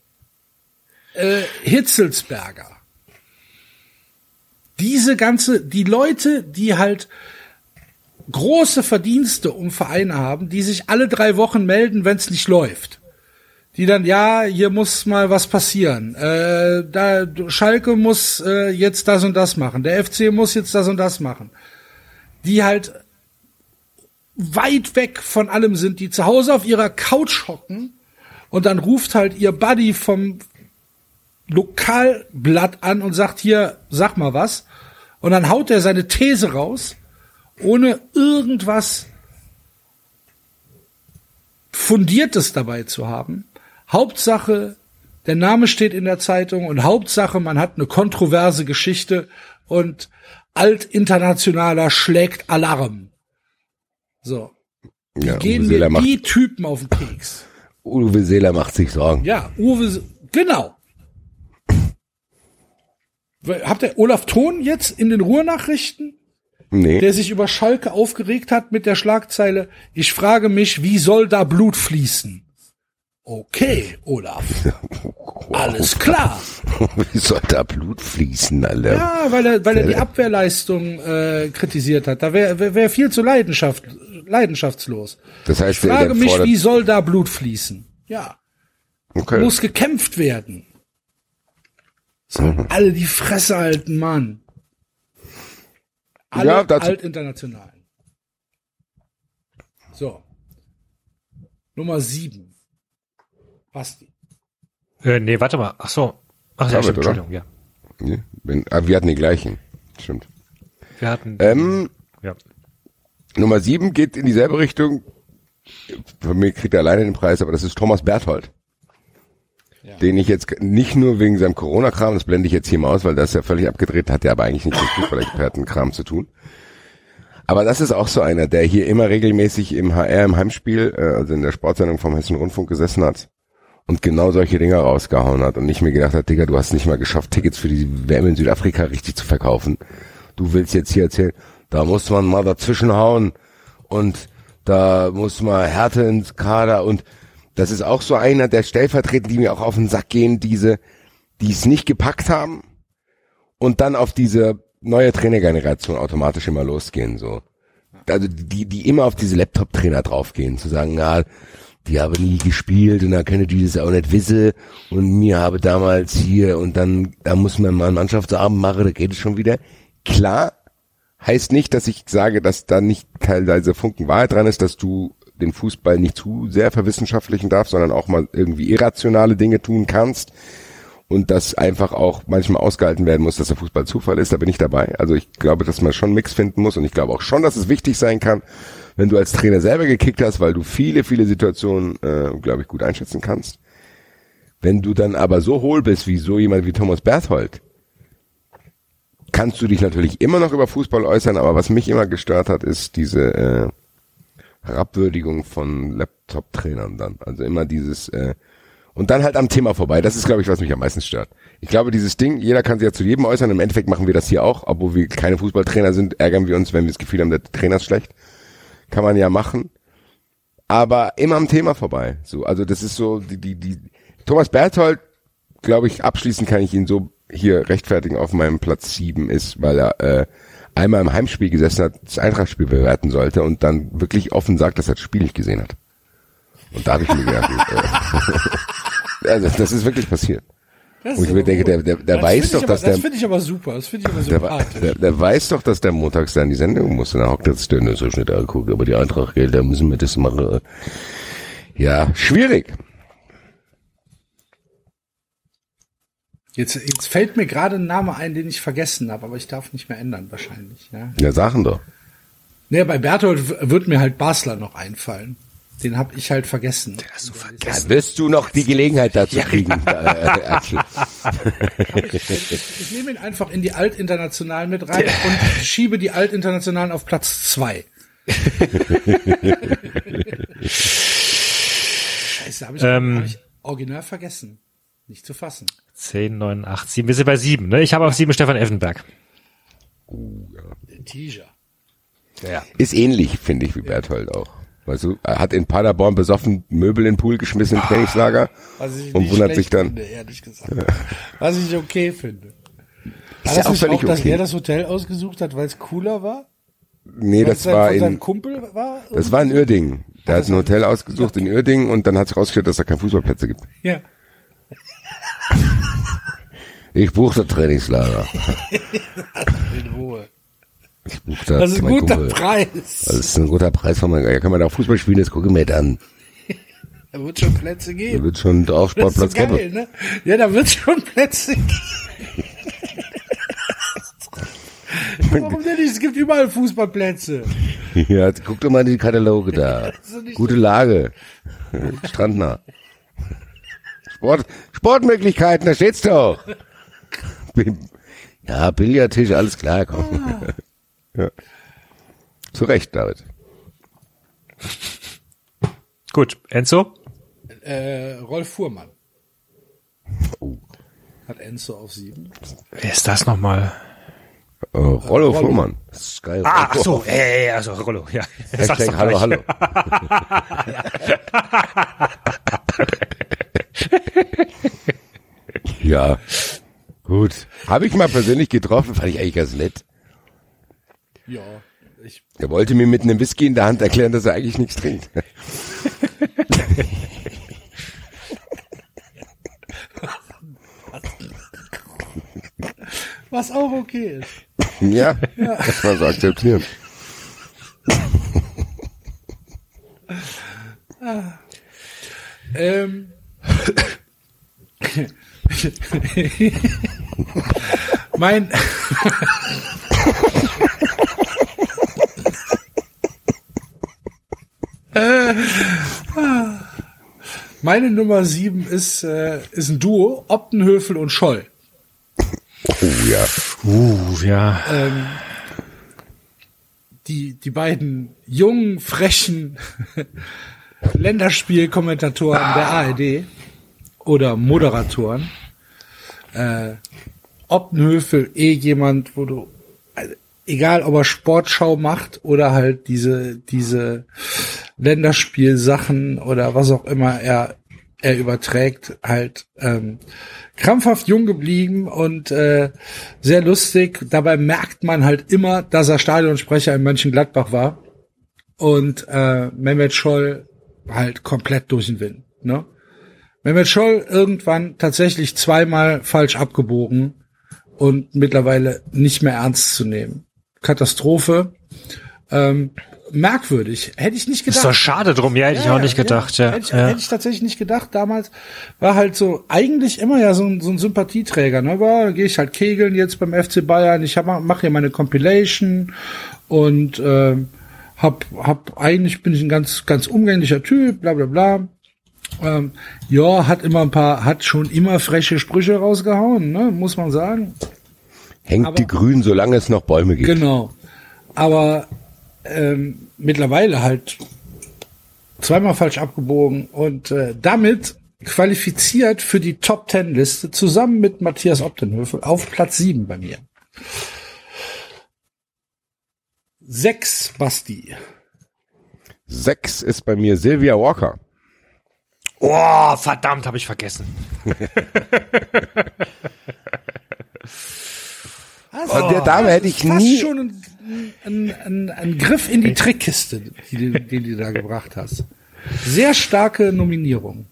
Äh, Hitzelsberger. Diese ganze, die Leute, die halt große Verdienste um Vereine haben, die sich alle drei Wochen melden, wenn es nicht läuft. Die dann, ja, hier muss mal was passieren. Äh, da, Schalke muss äh, jetzt das und das machen. Der FC muss jetzt das und das machen. Die halt weit weg von allem sind, die zu Hause auf ihrer Couch hocken und dann ruft halt ihr Buddy vom Lokalblatt an und sagt hier, sag mal was. Und dann haut er seine These raus, ohne irgendwas Fundiertes dabei zu haben. Hauptsache, der Name steht in der Zeitung und Hauptsache, man hat eine kontroverse Geschichte und Altinternationaler schlägt Alarm. So. Die Ja, gehen mir macht, die Typen auf den Keks. Uwe Seeler macht sich Sorgen. Ja, Uwe, genau. Habt ihr Olaf Thon jetzt in den Ruhrnachrichten, Nee. der sich über Schalke aufgeregt hat mit der Schlagzeile, ich frage mich, wie soll da Blut fließen? Okay, Olaf. Alles klar. Wie soll da Blut fließen, Alter? Ja, weil er, weil er die Abwehrleistung äh, kritisiert hat. Da wäre wär, wär viel zu Leidenschaft, leidenschaftslos. Das heißt, Ich frage mich, wie soll da Blut fließen? Ja, okay. muss gekämpft werden. So, Mhm. alle die Fresse halten, Mann. Alle Ja, dazu- altinternationalen. So. Nummer sieben. Basti. Äh, nee, warte mal. Ach so. Ach ja, David, stimmt? Entschuldigung, ja. Nee, wenn, ah, wir hatten die gleichen. Stimmt. Wir hatten, Ähm. Nummer sieben geht in dieselbe Richtung. Von mir kriegt er alleine den Preis, aber das ist Thomas Berthold. Den ich jetzt nicht nur wegen seinem Corona-Kram, das blende ich jetzt hier mal aus, weil das ja völlig abgedreht, hat ja aber eigentlich nichts mit Fußball-Experten-Kram zu tun. Aber das ist auch so einer, der hier immer regelmäßig im HR, im Heimspiel, äh, also in der Sportsendung vom Hessen Rundfunk gesessen hat und genau solche Dinger rausgehauen hat und nicht mir gedacht hat, Digga, du hast nicht mal geschafft, Tickets für die WM in Südafrika richtig zu verkaufen. Du willst jetzt hier erzählen, da muss man mal dazwischen hauen und da muss man Härte ins Kader und das ist auch so einer der Stellvertreter, die mir auch auf den Sack gehen, diese, die es nicht gepackt haben und dann auf diese neue Trainergeneration automatisch immer losgehen, so. Also die, die immer auf diese Laptop-Trainer draufgehen, zu sagen, ja, die haben nie gespielt und da können die das auch nicht wissen und mir habe damals hier und dann, da muss man mal einen Mannschaftsabend machen, da geht es schon wieder. Klar, heißt nicht, dass ich sage, dass da nicht teilweise Funken Wahrheit dran ist, dass du den Fußball nicht zu sehr verwissenschaftlichen darfst, sondern auch mal irgendwie irrationale Dinge tun kannst und dass einfach auch manchmal ausgehalten werden muss, dass der Fußball Zufall ist, da bin ich dabei. Also ich glaube, dass man schon Mix finden muss und ich glaube auch schon, dass es wichtig sein kann, wenn du als Trainer selber gekickt hast, weil du viele, viele Situationen, äh, glaube ich, gut einschätzen kannst. Wenn du dann aber so hohl bist wie so jemand wie Thomas Berthold, kannst du dich natürlich immer noch über Fußball äußern, aber was mich immer gestört hat, ist diese äh, Herabwürdigung von Laptop-Trainern dann. Also immer dieses äh, und dann halt am Thema vorbei. Das ist, glaube ich, was mich am meisten stört. Ich glaube, dieses Ding, jeder kann sich ja zu jedem äußern. Im Endeffekt machen wir das hier auch, obwohl wir keine Fußballtrainer sind, ärgern wir uns, wenn wir das Gefühl haben, der Trainer ist schlecht. Kann man ja machen. Aber immer am Thema vorbei. So, also das ist so, die, die, die Thomas Berthold, glaube ich, abschließend kann ich ihn so hier rechtfertigen auf meinem Platz sieben ist, weil er äh, einmal im Heimspiel gesessen hat, das Eintrachtspiel bewerten sollte und dann wirklich offen sagt, dass er das Spiel nicht gesehen hat. Und da habe ich mir gedacht, äh, also das ist wirklich passiert. Das Und ich mir denke, der, der, der Das weiß doch, aber, dass der, Das finde ich aber super. Das finde ich aber der, sympathisch. der, der weiß doch, dass der montags da in die Sendung muss. Und dann hockt sich der so schnell anguckt, aber die Eintracht, da müssen wir das machen. Ja, schwierig. Jetzt, jetzt fällt mir gerade ein Name ein, den ich vergessen habe, aber ich darf nicht mehr ändern wahrscheinlich. Ja. Ja, Sachen doch. Nee, bei Berthold wird mir halt Basler noch einfallen. Den habe ich halt vergessen. Da wirst du noch die Gelegenheit dazu kriegen. äh, Axel. Ich nehme ihn einfach in die Altinternationalen mit rein und schiebe die Altinternationalen auf Platz zwei. Scheiße, habe ich, Ähm. hab ich original vergessen. Nicht zu fassen. 10, 9, 8, 7. Wir sind bei 7, ne? Ich habe auf 7 Stefan Effenberg. Der Teaser. Ja. Ist ähnlich, finde ich, wie Berthold auch. Weißt du, er hat in Paderborn besoffen Möbel in den Pool geschmissen im Trainingslager Was ich und nicht wundert sich dann. Finde, ehrlich gesagt. Was ich okay finde. War ja das auch nicht völlig auch, dass okay. er das Hotel ausgesucht hat, weil es cooler war? Nee, Weil das war in, Kumpel war? das war in Uerdingen. Der hat ein Hotel ausgesucht in Uerdingen und dann hat sich rausgestellt, dass da keine Fußballplätze gibt. Ja. Ich buche das Trainingslager. In Ruhe. Ich buche das. Das ist ein guter Kumpel. Preis. Das ist ein guter Preis von meinem, ja, kann man da auch Fußball spielen, das gucke ich mir dann. Da wird schon Plätze Da geben. wird schon auch ist so Sportplatz geil, geben. ne? Ja, da wird schon Plätze geben. Warum denn nicht? Es gibt überall Fußballplätze. Ja, jetzt guck doch mal in die Kataloge da. Gute Lage. Strandnah. Sport, Sportmöglichkeiten, da steht's doch. Ja, Billardtisch, alles klar, komm. Ja. Zu Recht, David. Gut, Enzo? Äh, Rolf Fuhrmann. Oh. Hat Enzo auf sieben. Wer ist das nochmal? Äh, Rollo Fuhrmann. Sky Ah, ach Rollo. so, äh, also Rollo, ja. Hashtag hallo, hallo. ja, gut. Habe ich mal persönlich getroffen, fand ich eigentlich ganz nett. Ja, ich, Er wollte mir mit einem Whisky in der Hand erklären, dass er eigentlich nichts trinkt. was auch okay ist. ja, das mal so akzeptieren. Ähm, mein Meine Nummer sieben ist, äh, ist ein Duo, Optenhöfel und Scholl. Oh ja. Uh, ja. Ähm, die, die beiden jungen, frechen Länderspielkommentatoren der ARD oder Moderatoren. Äh, Optenhöfel eh jemand, wo du, also, egal ob er Sportschau macht oder halt diese, diese Länderspielsachen oder was auch immer er, er überträgt, halt ähm, krampfhaft jung geblieben und äh, sehr lustig. Dabei merkt man halt immer, dass er Stadionsprecher in Mönchengladbach war und äh, Mehmet Scholl halt komplett durch den Wind. Ne? Mehmet Scholl irgendwann tatsächlich zweimal falsch abgebogen und mittlerweile nicht mehr ernst zu nehmen. Katastrophe. Ähm, merkwürdig. Hätte ich nicht gedacht. Ist doch schade drum, ja, hätte ich auch nicht gedacht, ja. Hätte ich, ja. hätte ich tatsächlich nicht gedacht. Damals war halt so, eigentlich immer ja so ein, so ein Sympathieträger. Ne? War, gehe ich halt kegeln jetzt beim FC Bayern. Ich mache hier meine Compilation und äh, hab, hab eigentlich bin ich ein ganz, ganz umgänglicher Typ, bla bla bla. Ähm, ja, hat immer ein paar, hat schon immer freche Sprüche rausgehauen, ne? muss man sagen. Hängt Aber- die Grün, solange es noch Bäume gibt. Genau. Aber ähm, mittlerweile halt zweimal falsch abgebogen und äh, damit qualifiziert für die Top Ten Liste zusammen mit Matthias Optenhöfel auf Platz sieben bei mir. Sechs, Basti. Sechs ist bei mir Sylvia Walker. Oh, verdammt, habe ich vergessen. Von der Dame hätte ich Fast nie, schon ein, ein, ein, ein Griff in die Trickkiste, die, du- die du da gebracht hast. Sehr starke Nominierung.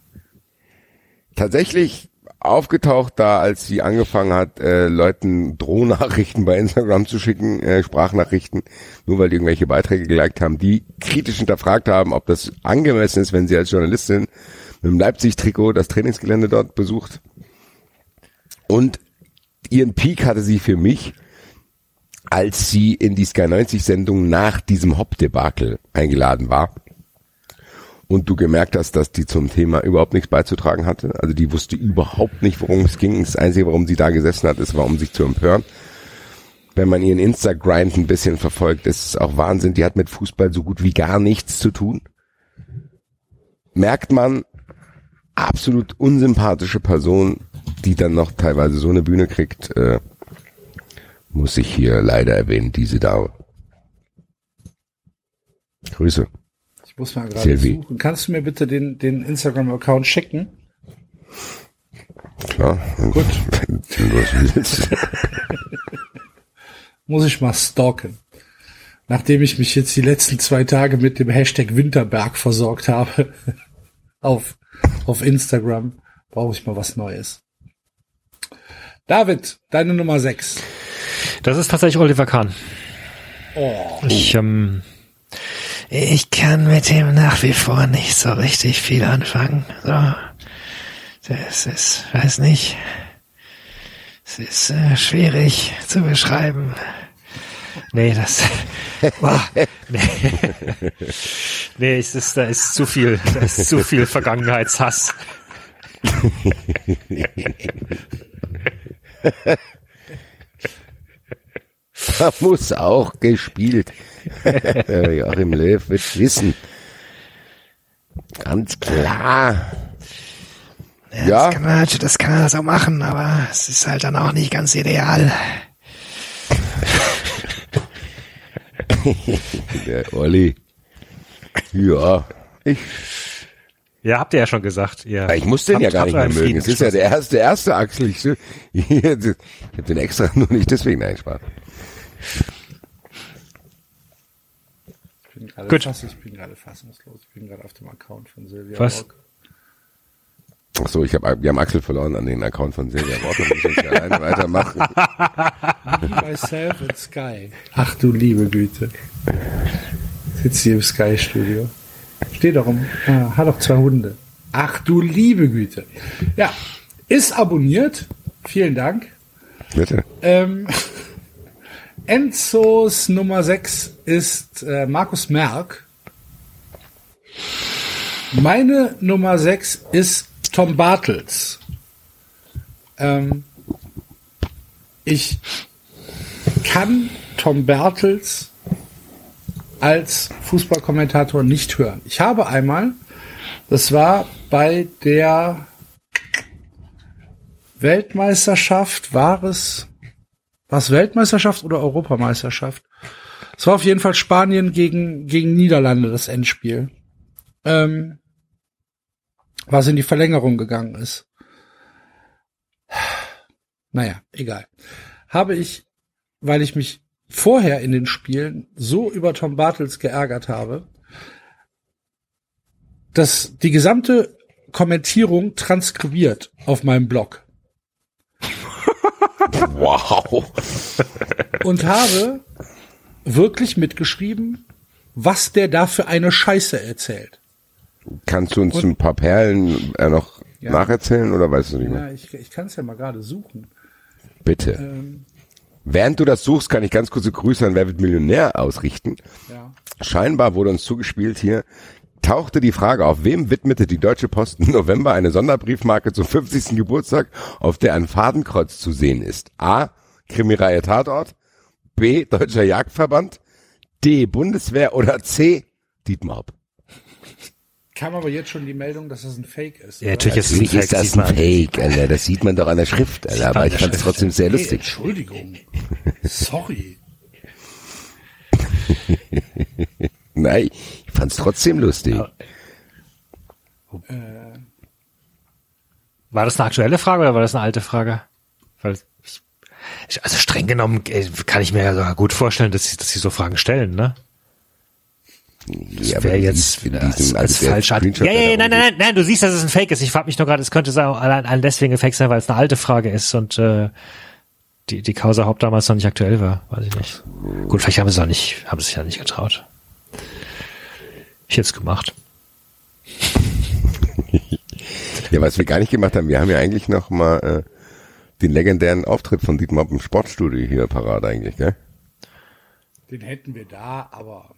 tatsächlich aufgetaucht da, als sie angefangen hat, äh, Leuten Drohnachrichten bei Instagram zu schicken, äh, Sprachnachrichten, nur weil die irgendwelche Beiträge geliked haben, die kritisch hinterfragt haben, ob das angemessen ist, wenn sie als Journalistin mit dem Leipzig-Trikot das Trainingsgelände dort besucht. Und ihren Peak hatte sie für mich, als sie in die Sky 90 Sendung nach diesem Hop-Debakel eingeladen war und du gemerkt hast, dass die zum Thema überhaupt nichts beizutragen hatte. Also die wusste überhaupt nicht, worum es ging. Das Einzige, warum sie da gesessen hat, ist, war, um sich zu empören. Wenn man ihren Insta-Grind ein bisschen verfolgt, ist es auch Wahnsinn. Die hat mit Fußball so gut wie gar nichts zu tun. Merkt man, absolut unsympathische Person, die dann noch teilweise so eine Bühne kriegt, äh, muss ich hier leider erwähnen, diese Dame. Grüße. Ich muss mal gerade suchen. Kannst du mir bitte den, den Instagram-Account schicken? Klar. Gut. Wenn du das willst. Muss ich mal stalken. Nachdem ich mich jetzt die letzten zwei Tage mit dem Hashtag Winterberg versorgt habe auf, auf Instagram, brauche ich mal was Neues. David, deine Nummer 6. Das ist tatsächlich Oliver Kahn. Oh, Ich, ähm, ich kann mit dem nach wie vor nicht so richtig viel anfangen. So. Das ist, weiß nicht. Es ist äh, schwierig zu beschreiben. Nee, das, boah, nee. nee, es ist, da ist zu viel, da ist zu viel Vergangenheitshass. Da muss auch gespielt. Joachim Löw wird wissen. Ganz klar. Ja. Das kann, man, das kann er so machen, aber es ist halt dann auch nicht ganz ideal. Der Olli. Ja, ich, Ja, habt ihr ja schon gesagt. Ihr ich muss den habt- ja gar nicht mehr mögen. Es ist ja der erste, erste Axel. Ich, ich habe den extra nur nicht deswegen eingespart. Ich bin gerade Gut. fass- ich bin gerade fassungslos. Ich bin gerade auf dem Account von Silvia Was? Rock. Ach so, ich habe, wir haben Axel verloren an den Account von Silvia Wort und müssen jetzt alleine weitermachen. Me, Myself and Sky. Ach du liebe Güte. Sitzt hier im Sky Studio. Steh doch um. Ah, hat doch zwei Hunde. Ach du liebe Güte. Ja, ist abonniert. Vielen Dank. Bitte. Ähm, Enzos Nummer 6 ist äh, Markus Merck. Meine Nummer 6 ist Tom Bartels. Ähm, ich kann Tom Bartels als Fußballkommentator nicht hören. Ich habe einmal, das war bei der Weltmeisterschaft, war es, war es Weltmeisterschaft oder Europameisterschaft? Es war auf jeden Fall Spanien gegen, gegen Niederlande, das Endspiel. Ähm, was in die Verlängerung gegangen ist. Naja, egal. Habe ich, weil ich mich vorher in den Spielen so über Tom Bartels geärgert habe, dass die gesamte Kommentierung transkribiert auf meinem Blog Wow. und habe wirklich mitgeschrieben, was der da für eine Scheiße erzählt. Kannst du uns Und- ein paar Perlen äh, noch Ja. nacherzählen oder weißt du nicht mehr? Ja, ich, ich kann es ja mal gerade suchen. Bitte. Ähm, Während du das suchst, kann ich ganz kurze Grüße an Wer wird Millionär ausrichten. ja. Scheinbar wurde uns zugespielt hier, tauchte die Frage auf, wem widmete die Deutsche Post im November eine Sonderbriefmarke zum 50. Geburtstag, auf der ein Fadenkreuz zu sehen ist? A. Krimireihe Tatort. B. Deutscher Jagdverband. D. Bundeswehr oder C. Dietmar Hopp. Kam aber jetzt schon die Meldung, dass das ein Fake ist. Ja, natürlich ist Natürlich ist das ein Fake, Alter. Das sieht man doch an der Schrift, Alter. Aber ich fand es trotzdem sehr lustig. Entschuldigung. Sorry. Nein, ich fand es trotzdem lustig. War das eine aktuelle Frage oder war das eine alte Frage? Ich, ich, also streng genommen äh, kann ich mir ja sogar gut vorstellen, dass sie, dass sie so Fragen stellen, ne? Ja, Wäre jetzt diesem- als, als falsch. Ja, ja, ja, nein, nein, nein, nein, du siehst, dass es ein Fake ist. Ich frage mich nur gerade, es könnte sein, allein, allein deswegen ein Fake sein, weil es eine alte Frage ist und äh, die, die Causa Haupt damals noch nicht aktuell war, weiß ich nicht. Gut, vielleicht haben sie es auch nicht, haben sie sich ja nicht getraut. Ich hätte es gemacht. Ja, was wir gar nicht gemacht haben, wir haben ja eigentlich noch mal äh, den legendären Auftritt von Dietmar im Sportstudio hier parat eigentlich, gell? Den hätten wir da, aber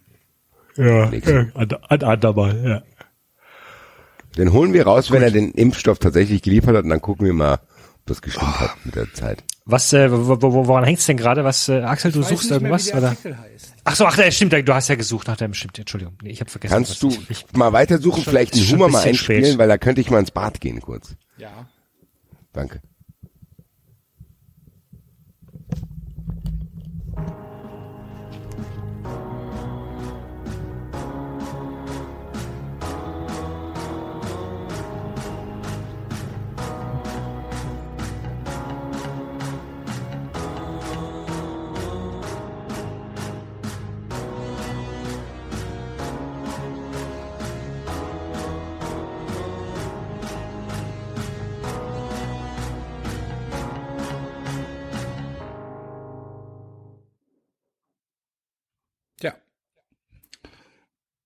Ja, Nix. an, an andermal, ja. Den holen wir raus, wenn er den Impfstoff tatsächlich geliefert hat und dann gucken wir mal, ob das gestimmt hat mit der Zeit. Was, äh, wo, wo, woran hängt's denn gerade? Was, äh, Axel, du ich weiß suchst nicht mehr, irgendwas? wie der oder? Artikel heißt. Ach so, ach, äh, stimmt, du hast ja gesucht nach dem, stimmt, Entschuldigung. Nee, ich habe vergessen. Kannst du ich, ich, mal weitersuchen, Schon- vielleicht schon Humor ein mal einspielen, spät. weil da könnte ich mal ins Bad gehen kurz. Ja. Danke.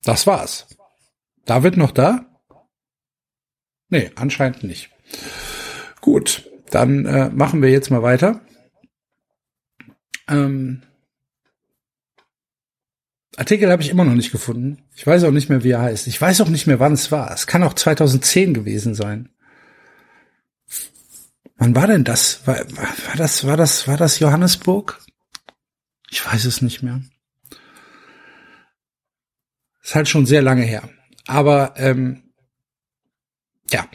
Das war's. David noch da? Nee, anscheinend nicht. Gut, dann äh, machen wir jetzt mal weiter. Ähm, Artikel habe ich immer noch nicht gefunden. Ich weiß auch nicht mehr, wie er heißt. Ich weiß auch nicht mehr, wann es war. Es kann auch 2010 gewesen sein. Wann war denn das? War, war das, war das, war das Johannesburg? Ich weiß es nicht mehr. Ist halt schon sehr lange her. Aber ähm, ja,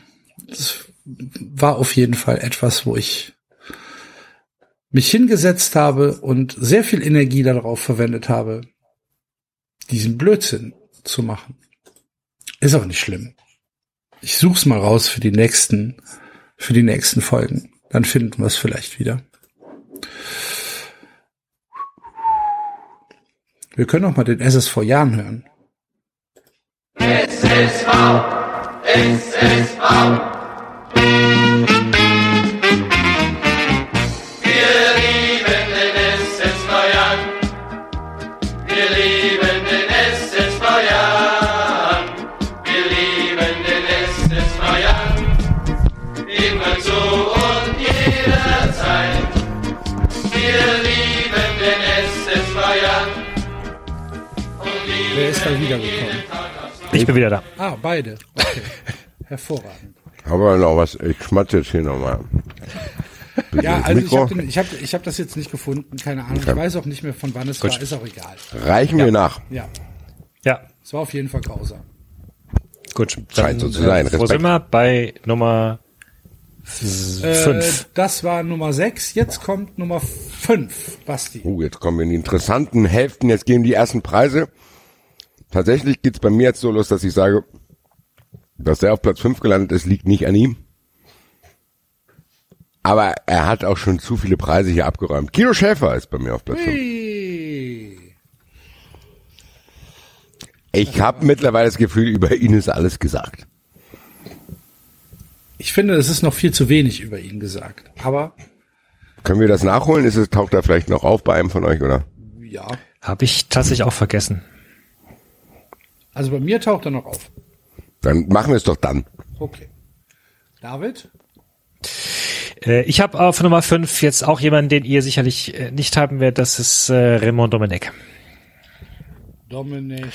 das war auf jeden Fall etwas, wo ich mich hingesetzt habe und sehr viel Energie darauf verwendet habe, diesen Blödsinn zu machen. Ist auch nicht schlimm. Ich such's mal raus für die nächsten, für die nächsten Folgen. Dann finden wir es vielleicht wieder. Wir können auch mal den SSV Jahren hören. SSV, SSV. Wir lieben den SSV. Wir lieben den SSV. Wir lieben den SSV. Immer zu und jederzeit. Wir lieben den SSV Jan. Wer ist da wiedergekommen? Ich bin wieder da. Ah, beide. Okay. Hervorragend. Aber noch was, ich schmatze jetzt hier nochmal. Ja, also ich Mikro. habe ich hab, ich hab das jetzt nicht gefunden, keine Ahnung. Ich weiß auch nicht mehr, von wann es war, ist auch egal. Reichen wir nach. Ja, Ja, es war auf jeden Fall grausam. gut. Scheint so zu sein. Äh, wo Respekt. sind wir? Bei Nummer f- Äh, fünf. das war Nummer 6, jetzt kommt Nummer 5, Basti. Uh, jetzt kommen wir in die interessanten Hälften. Jetzt gehen die ersten Preise. Tatsächlich geht's bei mir jetzt so los, dass ich sage, dass er auf Platz 5 gelandet ist, liegt nicht an ihm. Aber er hat auch schon zu viele Preise hier abgeräumt. Kilo Schäfer ist bei mir auf Platz 5. Hui. Ich habe mittlerweile das Gefühl, über ihn ist alles gesagt. Ich finde, es ist noch viel zu wenig über ihn gesagt. Aber Können wir das nachholen? Ist es, taucht er vielleicht noch auf bei einem von euch, oder? ja, Habe ich tatsächlich auch vergessen. Also bei mir taucht er noch auf. Dann machen wir es doch dann. Okay. David? Äh, ich habe auf Nummer fünf jetzt auch jemanden, den ihr sicherlich äh, nicht haben werdet. Das ist äh, Raymond Domenech. Dominik.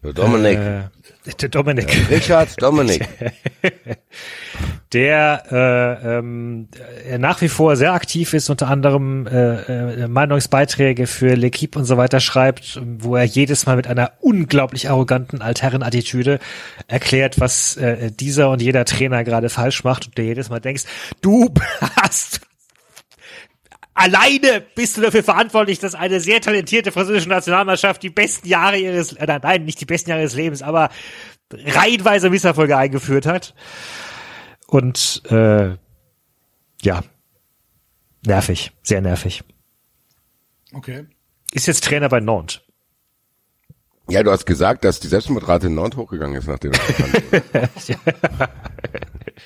Dominik. Äh, der Dominik. Richard Dominik. der äh, ähm, äh, nach wie vor sehr aktiv ist, unter anderem äh, äh, Meinungsbeiträge für L'Equipe und so weiter schreibt, wo er jedes Mal mit einer unglaublich arroganten Altherrenattitüde erklärt, was äh, dieser und jeder Trainer gerade falsch macht und du jedes Mal denkst, du hast Alleine bist du dafür verantwortlich, dass eine sehr talentierte französische Nationalmannschaft die besten Jahre ihres, äh, nein, nicht die besten Jahre ihres Lebens, aber reihenweise Misserfolge eingeführt hat. Und äh, ja, nervig, sehr nervig. Okay. Ist jetzt Trainer bei Nantes. Ja, du hast gesagt, dass die Selbstmordrate in Nord hochgegangen ist, nachdem das bekannt wurde.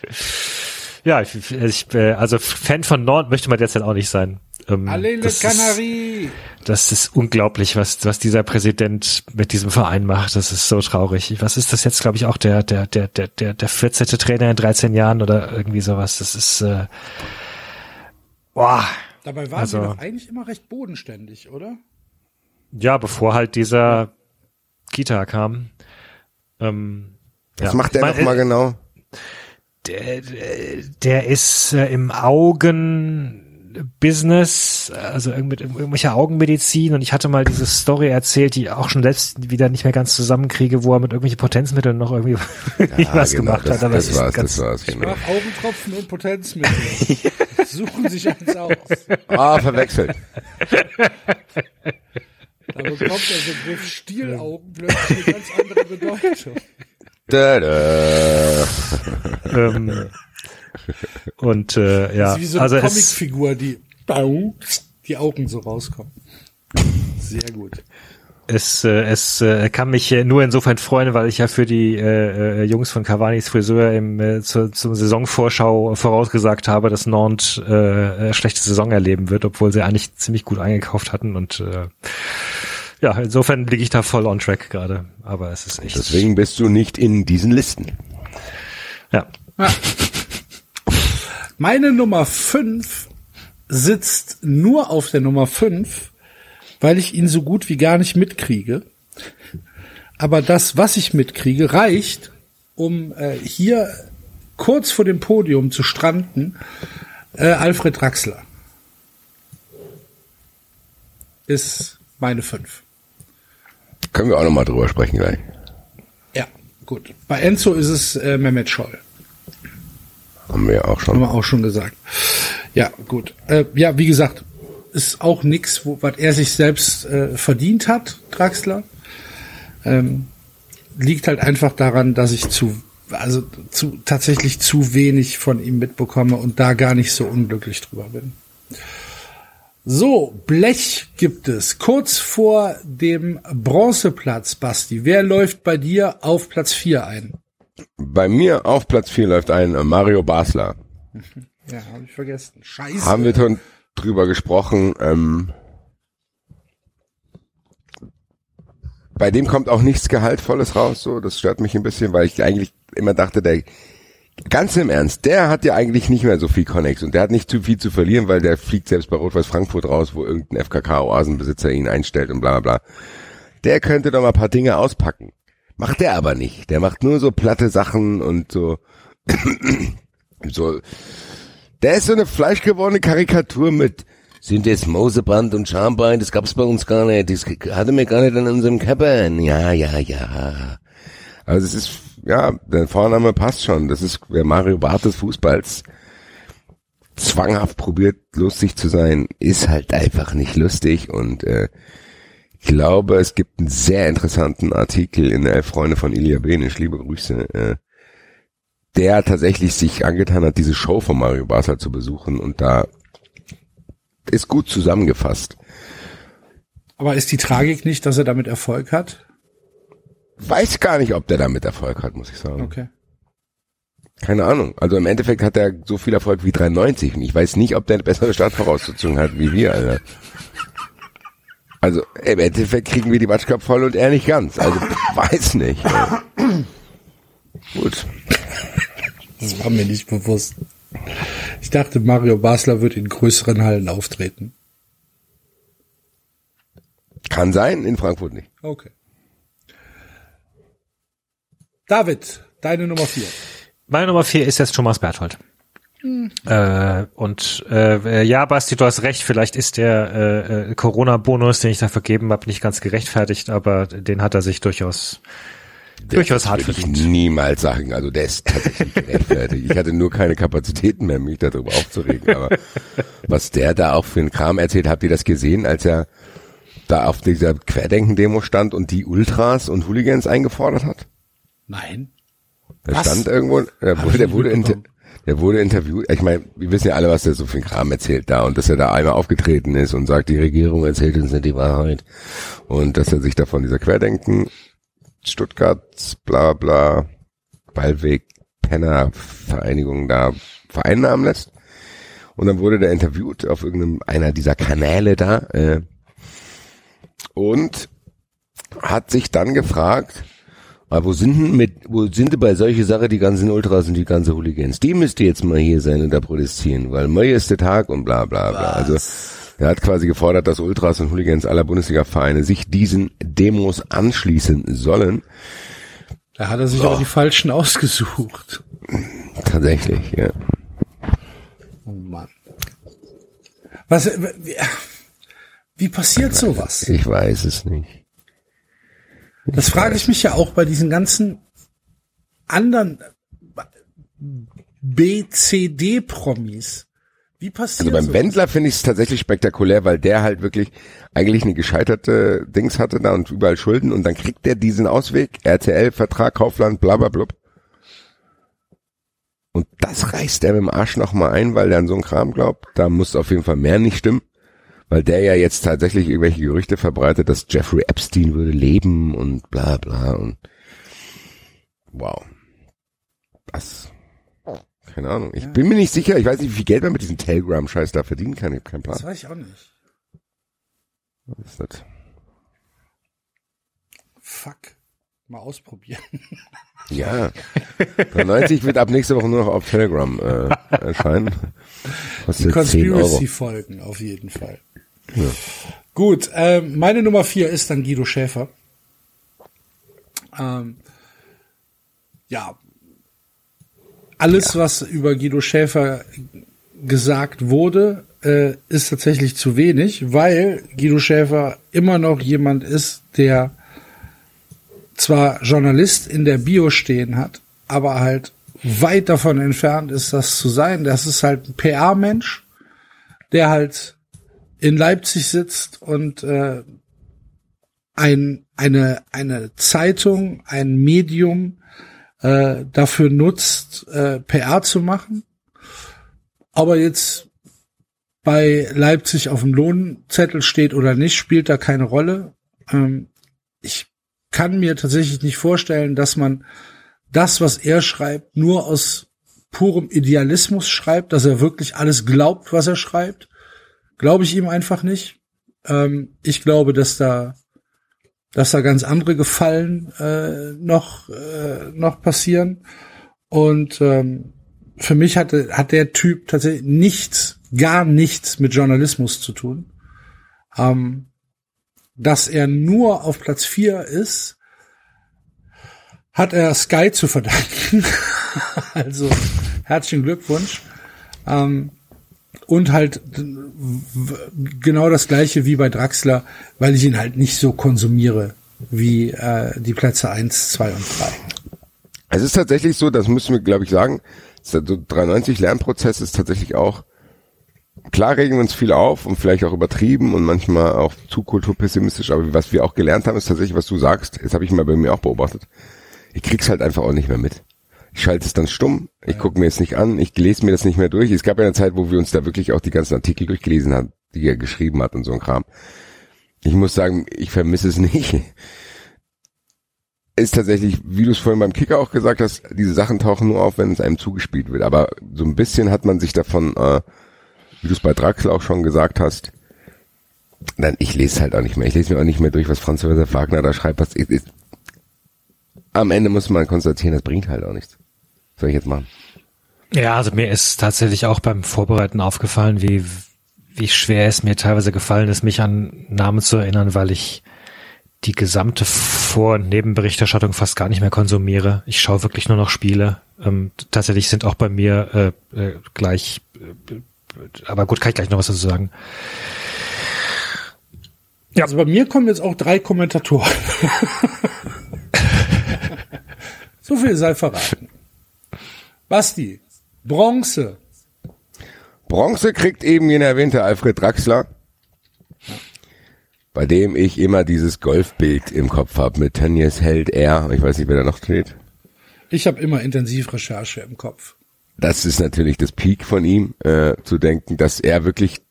Ja, ich, ich, äh, also Fan von Nantes möchte man derzeit auch nicht sein. Ähm, Allez le das ist- Canary! Das ist unglaublich, was, was dieser Präsident mit diesem Verein macht. Das ist so traurig. Was ist das jetzt, glaube ich, auch der, der, der, der, der, der 14. Trainer in 13 Jahren oder irgendwie sowas. Das ist, äh, boah. Dabei waren Also- sie doch eigentlich immer recht bodenständig, oder? Ja, bevor halt dieser Kita kam. Ähm, Was ja. macht der Ich mein, noch mal äh, genau? Der, der- ist äh, im Augenbusiness, also irgend mit irgendwelcher Augenmedizin und ich hatte mal diese Story erzählt, die auch schon selbst wieder nicht mehr ganz zusammenkriege, wo er mit irgendwelchen Potenzmitteln noch irgendwie was genau, gemacht das, hat. Aber das es ist war's, ganz, das war's, genau. Augentropfen und Potenzmittel. Suchen sich eins aus. Ah, verwechselt. Da bekommt der Begriff Stielaugen plötzlich eine ganz andere Bedeutung. Da, da. ähm, und äh, ja, Das ist wie so eine also Comicfigur, die die Augen so rauskommen. Sehr gut. es, äh, es äh, kann mich äh, nur insofern freuen, weil ich ja für die äh, äh, Jungs von Cavanis Friseur im äh, zur, zum Saisonvorschau vorausgesagt habe, dass Nantes äh, äh, schlechte Saison erleben wird, obwohl sie eigentlich ziemlich gut eingekauft hatten und äh, ja, insofern liege ich da voll on track gerade, aber es ist echt Deswegen bist du nicht in diesen Listen. ja. Meine Nummer 5 sitzt nur auf der Nummer 5, weil ich ihn so gut wie gar nicht mitkriege. Aber das, was ich mitkriege, reicht, um äh, hier kurz vor dem Podium zu stranden. Äh, Alfred Draxler ist meine 5. Können wir auch noch mal drüber sprechen gleich. Ja. gut. Bei Enzo ist es äh, Mehmet Scholl. Haben wir auch Haben schon. wir auch schon gesagt. Ja, gut. Äh, ja, wie gesagt, ist auch nix, wo, was er sich selbst äh, verdient hat, Draxler. Ähm, liegt halt einfach daran, dass ich zu, also zu, tatsächlich zu wenig von ihm mitbekomme und da gar nicht so unglücklich drüber bin. So, Blech gibt es. Kurz vor dem Bronzeplatz, Basti. Wer läuft bei dir auf Platz 4 ein? Bei mir auf Platz 4 läuft ein Mario Basler. Ja, habe ich vergessen. Scheiße. Haben wir schon drüber gesprochen. Ähm, bei dem kommt auch nichts Gehaltvolles raus, so. Das stört mich ein bisschen, weil ich eigentlich immer dachte, der, ganz im Ernst, der hat ja eigentlich nicht mehr so viel Connex und der hat nicht zu viel zu verlieren, weil der fliegt selbst bei Rot-Weiß Frankfurt raus, wo irgendein FKK-Oasenbesitzer ihn einstellt und bla, bla, bla. Der könnte doch mal paar Dinge auspacken. Macht der aber nicht. Der macht nur so platte Sachen und so, so, der ist so eine fleischgewordene Karikatur mit sind es Moseband und Schambein, das gab's bei uns gar nicht, das hatte wir gar nicht in unserem Körper. Ja, ja, ja. Also es ist, ja, der Vorname passt schon. Das ist der Mario Barth des Fußballs. Zwanghaft probiert, lustig zu sein, ist halt einfach nicht lustig und äh, ich glaube, es gibt einen sehr interessanten Artikel in der Freunde von Ilya Benisch, liebe Grüße, äh, der tatsächlich sich angetan hat, diese Show von Mario Barca zu besuchen und da ist gut zusammengefasst. Aber ist die Tragik nicht, dass er damit Erfolg hat? Weiß gar nicht, ob der damit Erfolg hat, muss ich sagen. Okay. Keine Ahnung. Also im Endeffekt hat er so viel Erfolg wie 93 und ich weiß nicht, ob der eine bessere Startvoraussetzung hat wie wir, Alter. Also im Endeffekt kriegen wir die Matschkap voll und er nicht ganz. Also weiß nicht. Gut. Das war mir nicht bewusst. Ich dachte, Mario Basler wird in größeren Hallen auftreten. Kann sein, in Frankfurt nicht. Okay. David, deine Nummer vier. Meine Nummer vier ist jetzt Thomas Berthold. Äh, und äh, ja, Basti, du hast recht, vielleicht ist der äh, äh, Corona-Bonus, den ich da vergeben habe, nicht ganz gerechtfertigt, aber den hat er sich durchaus durchaus hart würde ich verdient. niemals sagen. Also der ist tatsächlich gerechtfertigt. Ich hatte nur keine Kapazitäten mehr, mich darüber aufzuregen. Aber was der da auch für einen Kram erzählt, habt ihr das gesehen, als er da auf dieser Querdenken-Demo stand und die Ultras und Hooligans eingefordert hat? Nein. Der Was? stand irgendwo, der wurde, der wurde, inter, der wurde interviewt. Ich meine, wir wissen ja alle, was der so einen Kram erzählt da und dass er da einmal aufgetreten ist und sagt, die Regierung erzählt uns nicht die Wahrheit und dass er sich da von dieser Querdenken Stuttgart, bla bla, Ballweg, Penner Vereinigung da vereinnahmen lässt. Und dann wurde der interviewt auf irgendeinem einer dieser Kanäle da äh, und hat sich dann gefragt, aber wo sind denn mit, wo sind denn bei solche Sache die ganzen Ultras und die ganzen Hooligans? Die müsste jetzt mal hier sein und da protestieren, weil Mai ist der Tag und bla bla bla. Also er hat quasi gefordert, dass Ultras und Hooligans aller Bundesliga-Vereine sich diesen Demos anschließen sollen. Da hat er sich aber die falschen ausgesucht. Tatsächlich, ja. Oh Mann. Was, wie, wie passiert sowas? Ich weiß es nicht. Das frage ich mich ja auch bei diesen ganzen anderen BCD-Promis. Wie passiert Also beim sowas? Wendler finde ich es tatsächlich spektakulär, weil der halt wirklich eigentlich eine gescheiterte Dings hatte da und überall Schulden und dann kriegt der diesen Ausweg, RTL, Vertrag, Kaufland, bla bla blub. Und das reißt er mit dem Arsch nochmal ein, weil der an so einen Kram glaubt. Da muss auf jeden Fall mehr nicht stimmen. Weil der ja jetzt tatsächlich irgendwelche Gerüchte verbreitet, dass Jeffrey Epstein würde leben und bla bla und wow. Das keine Ahnung. Ich bin mir nicht sicher. Ich weiß nicht, wie viel Geld man mit diesem Telegram-Scheiß da verdienen kann. Ich habe keinen Plan. Das weiß ich auch nicht. Was ist das? Fuck. Mal ausprobieren. Ja. 93 wird ab nächste Woche nur noch auf Telegram äh, erscheinen. Die Kostet 10 Euro. Conspiracy-Folgen auf jeden Fall. Gut, ähm, meine Nummer vier ist dann Guido Schäfer. Ähm, ja, alles, was über Guido Schäfer gesagt wurde, äh, ist tatsächlich zu wenig, weil Guido Schäfer immer noch jemand ist, der zwar Journalist in der Bio stehen hat, aber halt weit davon entfernt ist, das zu sein. Das ist halt ein PR-Mensch, der halt in Leipzig sitzt und äh, ein, eine, eine Zeitung, ein Medium äh, dafür nutzt, äh, PR zu machen. Aber jetzt bei Leipzig auf dem Lohnzettel steht oder nicht, spielt da keine Rolle. Ähm, ich kann mir tatsächlich nicht vorstellen, dass man das, was er schreibt, nur aus purem Idealismus schreibt, dass er wirklich alles glaubt, was er schreibt. Glaube ich ihm einfach nicht. Ähm, ich glaube, dass da, dass da ganz andere Gefallen äh, noch äh, noch passieren. Und ähm, für mich hatte hat der Typ tatsächlich nichts, gar nichts mit Journalismus zu tun. Ähm, dass er nur auf Platz vier ist, hat er Sky zu verdanken. also herzlichen Glückwunsch. Ähm, und halt genau das gleiche wie bei Draxler, weil ich ihn halt nicht so konsumiere wie äh, die Plätze eins, zwei und drei. Es ist tatsächlich so, das müssen wir, glaube ich, sagen, so 93 Lernprozess ist tatsächlich auch, klar regen wir uns viel auf und vielleicht auch übertrieben und manchmal auch zu kulturpessimistisch, aber was wir auch gelernt haben, ist tatsächlich, was du sagst, das habe ich mal bei mir auch beobachtet, ich krieg's halt einfach auch nicht mehr mit. Ich schalte es dann stumm, ich ja. gucke mir es nicht an, ich lese mir das nicht mehr durch. Es gab ja eine Zeit, wo wir uns da wirklich auch die ganzen Artikel durchgelesen haben, die er geschrieben hat und so ein Kram. Ich muss sagen, ich vermisse es nicht. Ist tatsächlich, wie du es vorhin beim Kicker auch gesagt hast, diese Sachen tauchen nur auf, wenn es einem zugespielt wird. Aber so ein bisschen hat man sich davon, äh, wie du es bei Draxler auch schon gesagt hast, Nein, ich lese halt auch nicht mehr. Ich lese mir auch nicht mehr durch, was Franz Josef Wagner da schreibt. Was, ist, ist, am Ende muss man konstatieren, das bringt halt auch nichts. Was soll ich jetzt machen? Ja, also mir ist tatsächlich auch beim Vorbereiten aufgefallen, wie, wie schwer es mir teilweise gefallen ist, mich an Namen zu erinnern, weil ich die gesamte Vor- und Nebenberichterstattung fast gar nicht mehr konsumiere. Ich schaue wirklich nur noch Spiele. Ähm, tatsächlich sind auch bei mir äh, äh, gleich, äh, aber gut, kann ich gleich noch was dazu sagen. Ja. Also bei mir kommen jetzt auch drei Kommentatoren. so viel sei verraten. Basti, Bronze. Bronze kriegt eben jener erwähnte Alfred Draxler, bei dem ich immer dieses Golfbild im Kopf habe mit Tönnies Held R. Ich weiß nicht, wer da noch steht. Ich habe immer Intensivrecherche im Kopf. Das ist natürlich das Peak von ihm, äh, zu denken, dass er wirklich,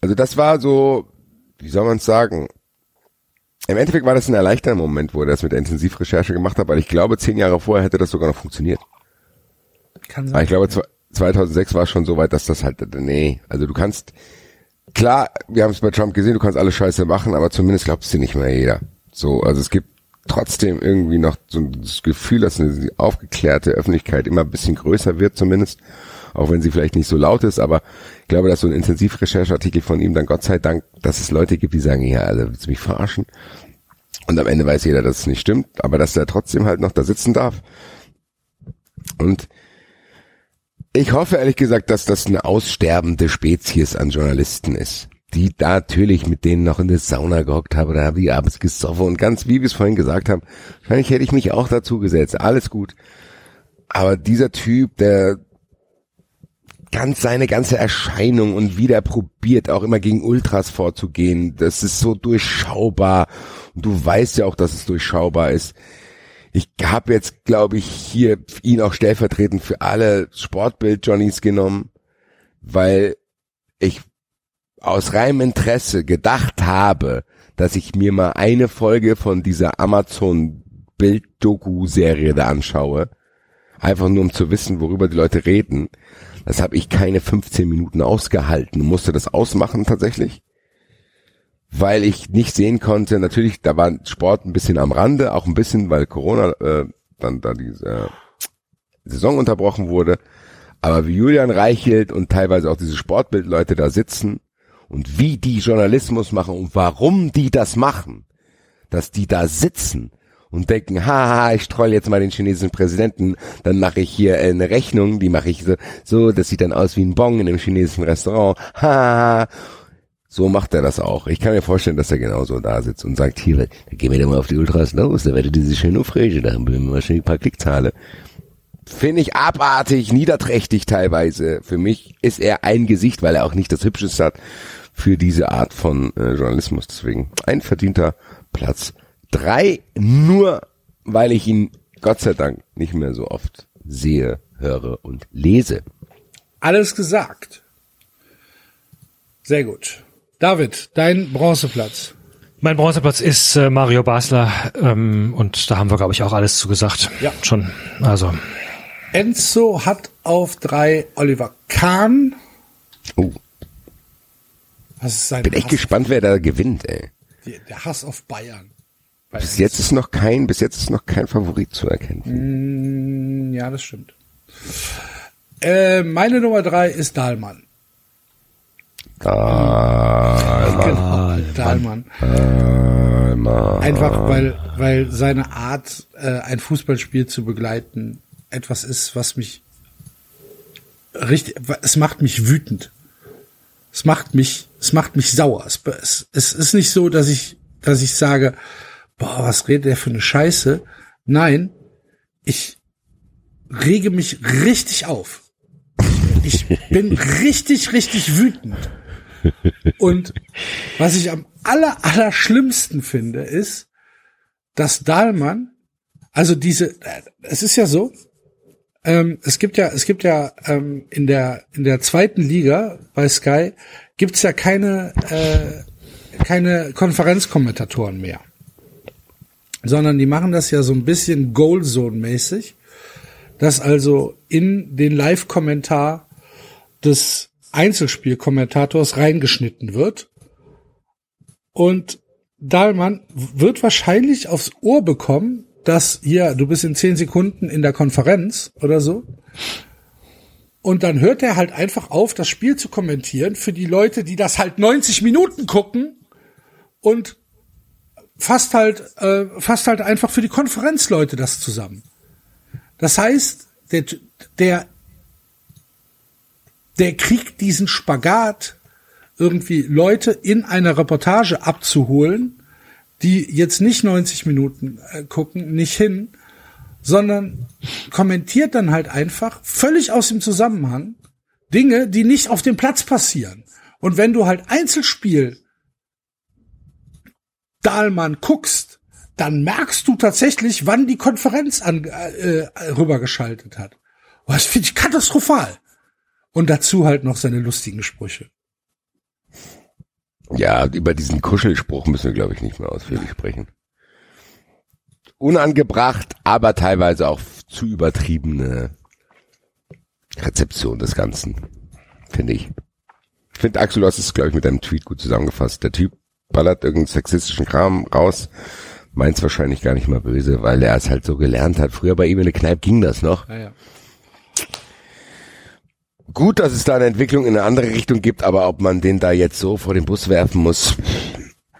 also das war so, wie soll man es sagen, im Endeffekt war das ein erleichternder Moment, wo er das mit der Intensivrecherche gemacht hat, weil ich glaube, zehn Jahre vorher hätte das sogar noch funktioniert. Kann sein. Aber ich glaube, 2006 war es schon so weit, dass das halt, nee, also du kannst, klar, wir haben es bei Trump gesehen, du kannst alle Scheiße machen, aber zumindest glaubt es dir nicht mehr jeder. So, also es gibt trotzdem irgendwie noch so das Gefühl, dass eine aufgeklärte Öffentlichkeit immer ein bisschen größer wird zumindest, auch wenn sie vielleicht nicht so laut ist, aber ich glaube, dass so ein Intensivrechercheartikel von ihm dann Gott sei Dank, dass es Leute gibt, die sagen, ja, also willst du mich verarschen? Und am Ende weiß jeder, dass es nicht stimmt, aber dass er trotzdem halt noch da sitzen darf. Und ich hoffe ehrlich gesagt, dass das eine aussterbende Spezies an Journalisten ist, die da natürlich mit denen noch in der Sauna gehockt haben oder haben die abends gesoffen und ganz wie wir es vorhin gesagt haben, wahrscheinlich hätte ich mich auch dazu gesetzt, alles gut. Aber dieser Typ, der ganz seine ganze Erscheinung und wieder probiert auch immer gegen Ultras vorzugehen, das ist so durchschaubar und du weißt ja auch, dass es durchschaubar ist ich habe jetzt, glaube ich, hier ihn auch stellvertretend für alle Sportbild-Johnnies genommen, weil ich aus reinem Interesse gedacht habe, dass ich mir mal eine Folge von dieser Amazon Bild-Doku-Serie da anschaue. Einfach nur um zu wissen, worüber die Leute reden. Das habe ich keine 15 Minuten ausgehalten. Musste das ausmachen tatsächlich weil ich nicht sehen konnte, natürlich, da war Sport ein bisschen am Rande, auch ein bisschen, weil Corona äh, dann da die äh, Saison unterbrochen wurde. Aber wie Julian Reichelt und teilweise auch diese Sportbildleute da sitzen und wie die Journalismus machen und warum die das machen, dass die da sitzen und denken, haha, ich troll jetzt mal den chinesischen Präsidenten, dann mache ich hier eine Rechnung, die mache ich so, so, das sieht dann aus wie ein Bon in einem chinesischen Restaurant, haha So macht er das auch. Ich kann mir vorstellen, dass er genauso da sitzt und sagt, hier, dann gehen wir doch mal auf die Ultras los, da werdet ihr sich schön aufregen, da haben wir schön ein paar Klickzahlen. Finde ich abartig, niederträchtig teilweise. Für mich ist er ein Gesicht, weil er auch nicht das Hübscheste hat für diese Art von äh, Journalismus. Deswegen ein verdienter Platz drei, nur weil ich ihn Gott sei Dank nicht mehr so oft sehe, höre und lese. Alles gesagt. Sehr gut. David, dein Bronzeplatz. Mein Bronzeplatz ist äh, Mario Basler ähm, und da haben wir, glaube ich, auch alles zugesagt. Ja. Schon. Also Enzo hat auf drei Oliver Kahn. Oh, Was ist sein bin echt Hass? gespannt, wer da gewinnt, ey. Der Hass auf Bayern. Bis jetzt ist noch kein, bis jetzt ist noch kein Favorit zu erkennen. Mm, Ja, das stimmt. Äh, meine Nummer drei ist Dahlmann. Da, Genau, Dahlmann. mal. Einfach weil, weil seine Art, äh, ein Fußballspiel zu begleiten, etwas ist, was mich richtig, es macht mich wütend. Es macht mich, es macht mich sauer. Es, es, es ist nicht so, dass ich, dass ich sage, boah, was redet der für eine Scheiße? Nein, ich rege mich richtig auf. Ich bin richtig, richtig wütend. Und was ich am aller, aller schlimmsten finde, ist, dass Dahlmann, also diese, es ist ja so, ähm, es gibt ja, es gibt ja ähm, in der in der zweiten Liga bei Sky gibt's ja keine äh, keine Konferenzkommentatoren mehr, sondern die machen das ja so ein bisschen Goalzone-mäßig, dass also in den Live-Kommentar des Einzelspielkommentators reingeschnitten wird und Dahlmann wird wahrscheinlich aufs Ohr bekommen, dass hier, du bist in zehn Sekunden in der Konferenz oder so. Und dann hört er halt einfach auf, das Spiel zu kommentieren für die Leute, die das halt 90 Minuten gucken und fasst halt, äh, fasst halt einfach für die Konferenzleute das zusammen. Das heißt, der, der, der kriegt diesen Spagat, irgendwie Leute in einer Reportage abzuholen, die jetzt nicht 90 Minuten äh, gucken, nicht hin, sondern kommentiert dann halt einfach völlig aus dem Zusammenhang Dinge, die nicht auf dem Platz passieren. Und wenn du halt Einzelspiel Dahlmann guckst, dann merkst du tatsächlich, wann die Konferenz an, äh, rübergeschaltet hat. Und das finde ich katastrophal. Und dazu halt noch seine lustigen Sprüche. Ja, über diesen Kuschelspruch müssen wir, glaube ich, nicht mehr ausführlich sprechen. Unangebracht, aber teilweise auch zu übertriebene Rezeption des Ganzen, finde ich. Ich finde, Axel, du hast es, glaube ich, mit deinem Tweet gut zusammengefasst. Der Typ ballert irgendeinen sexistischen Kram raus, meint's wahrscheinlich gar nicht mal böse, weil er es halt so gelernt hat. Früher bei ihm in der Kneipe ging das noch. Ja, ja. Gut, dass es da eine Entwicklung in eine andere Richtung gibt, aber ob man den da jetzt so vor den Bus werfen muss,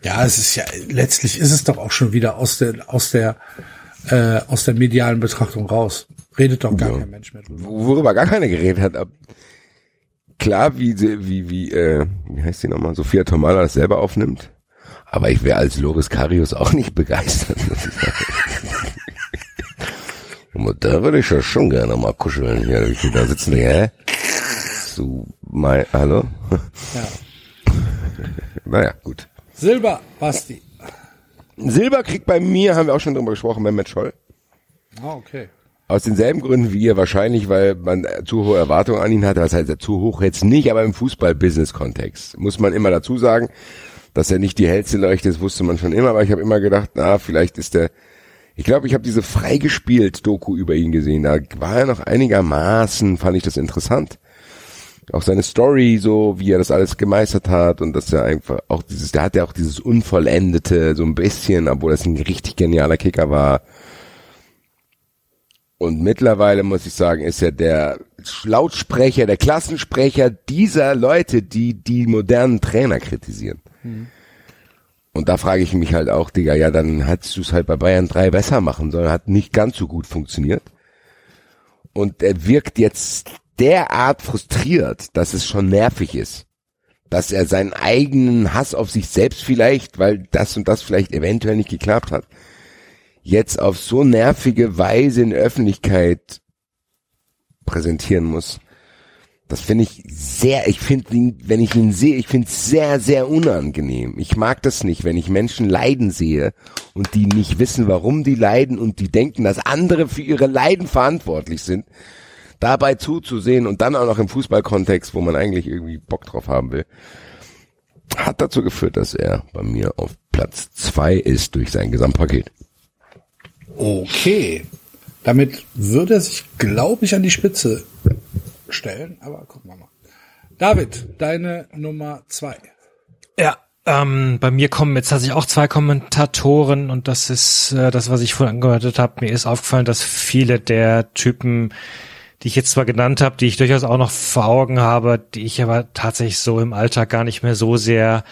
Ja, es ist ja letztlich ist es doch auch schon wieder aus der aus der äh, aus der medialen Betrachtung raus. Redet doch gar Ja. kein Mensch mehr drüber. worüber gar keiner geredet hat. Klar, wie wie wie äh, wie heißt die nochmal? Sophia Tomala das selber aufnimmt. Aber ich wäre als Loris Karius auch nicht begeistert. da würde ich ja schon gerne mal kuscheln hier. Da sitzen die, hä? So, mein, hallo? Ja. Naja, gut. Silber, Basti. Silber kriegt bei mir, haben wir auch schon drüber gesprochen, Mehmet Scholl. Ah, okay. Aus denselben Gründen wie ihr wahrscheinlich, weil man äh, zu hohe Erwartungen an ihn hatte. Was heißt er zu hoch jetzt nicht, aber im Fußball-Business-Kontext muss man immer dazu sagen, dass er nicht die hellste Leuchte ist, wusste man schon immer. Aber ich habe immer gedacht, na, vielleicht ist der. Ich glaube, ich habe diese freigespielt Doku über ihn gesehen. Da war er noch einigermaßen, fand ich das interessant. Auch seine Story, so wie er das alles gemeistert hat und dass er einfach auch dieses, der hat ja auch dieses Unvollendete so ein bisschen, obwohl das ein richtig genialer Kicker war. Und mittlerweile muss ich sagen, ist er der Lautsprecher, der Klassensprecher dieser Leute, die die modernen Trainer kritisieren. Und da frage ich mich halt auch, Digga, ja, dann hättest du es halt bei Bayern 3 besser machen sollen, hat nicht ganz so gut funktioniert. Und er wirkt jetzt derart frustriert, dass es schon nervig ist. dass er seinen eigenen Hass auf sich selbst vielleicht, weil das und das vielleicht eventuell nicht geklappt hat, jetzt auf so nervige Weise in Öffentlichkeit präsentieren muss. Das finde ich sehr, ich finde ihn, wenn ich ihn sehe, ich finde es sehr, sehr unangenehm. Ich mag das nicht, wenn ich Menschen leiden sehe und die nicht wissen, warum die leiden und die denken, dass andere für ihre Leiden verantwortlich sind. Dabei zuzusehen und dann auch noch im Fußballkontext, wo man eigentlich irgendwie Bock drauf haben will, hat dazu geführt, dass er bei mir auf Platz zwei ist durch sein Gesamtpaket. Okay. Damit würde er sich, glaube ich, an die Spitze stellen, aber gucken wir mal. David, deine Nummer zwei. Ja, ähm, bei mir kommen jetzt tatsächlich auch zwei Kommentatoren und das ist äh, das, was ich vorhin angehört habe. Mir ist aufgefallen, dass viele der Typen, die ich jetzt zwar genannt habe, die ich durchaus auch noch vor Augen habe, die ich aber tatsächlich so im Alltag gar nicht mehr so sehr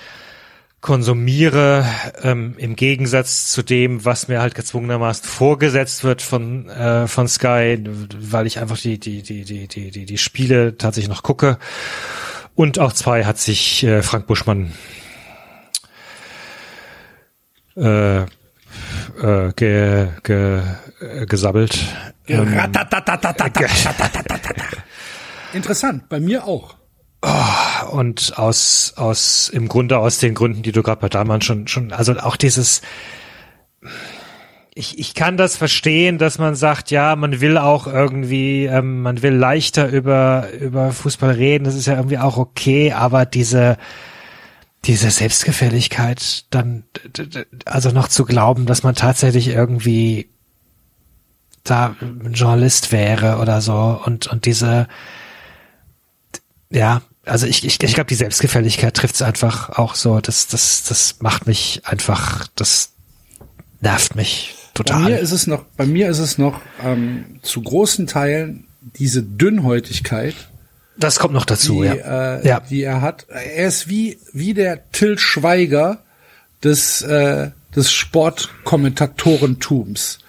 konsumiere, ähm, im Gegensatz zu dem, was mir halt gezwungenermaßen vorgesetzt wird von äh, von Sky, weil ich einfach die die die die die die die Spiele tatsächlich noch gucke. Und auch zwei hat sich äh, Frank Buschmann äh, äh, ge, ge, äh, gesabbelt. Ähm, Interessant, bei mir auch. Und aus aus im Grunde aus den Gründen, die du gerade bei Dahlmann schon schon also auch dieses ich, ich kann das verstehen, dass man sagt, ja, man will auch irgendwie, ähm, man will leichter über über Fußball reden, das ist ja irgendwie auch okay, aber diese diese Selbstgefälligkeit, dann also noch zu glauben, dass man tatsächlich irgendwie da ein Journalist wäre oder so und und diese ja, also ich, ich, ich glaube, die Selbstgefälligkeit trifft es einfach auch so. Das, das, das macht mich einfach, das nervt mich Bei total. mir ist es noch, bei mir ist es noch ähm, zu großen Teilen diese Dünnhäutigkeit, das kommt noch dazu, die, ja. äh, ja. die er hat. Er ist wie wie der Till Schweiger des äh, des Sportkommentatorentums.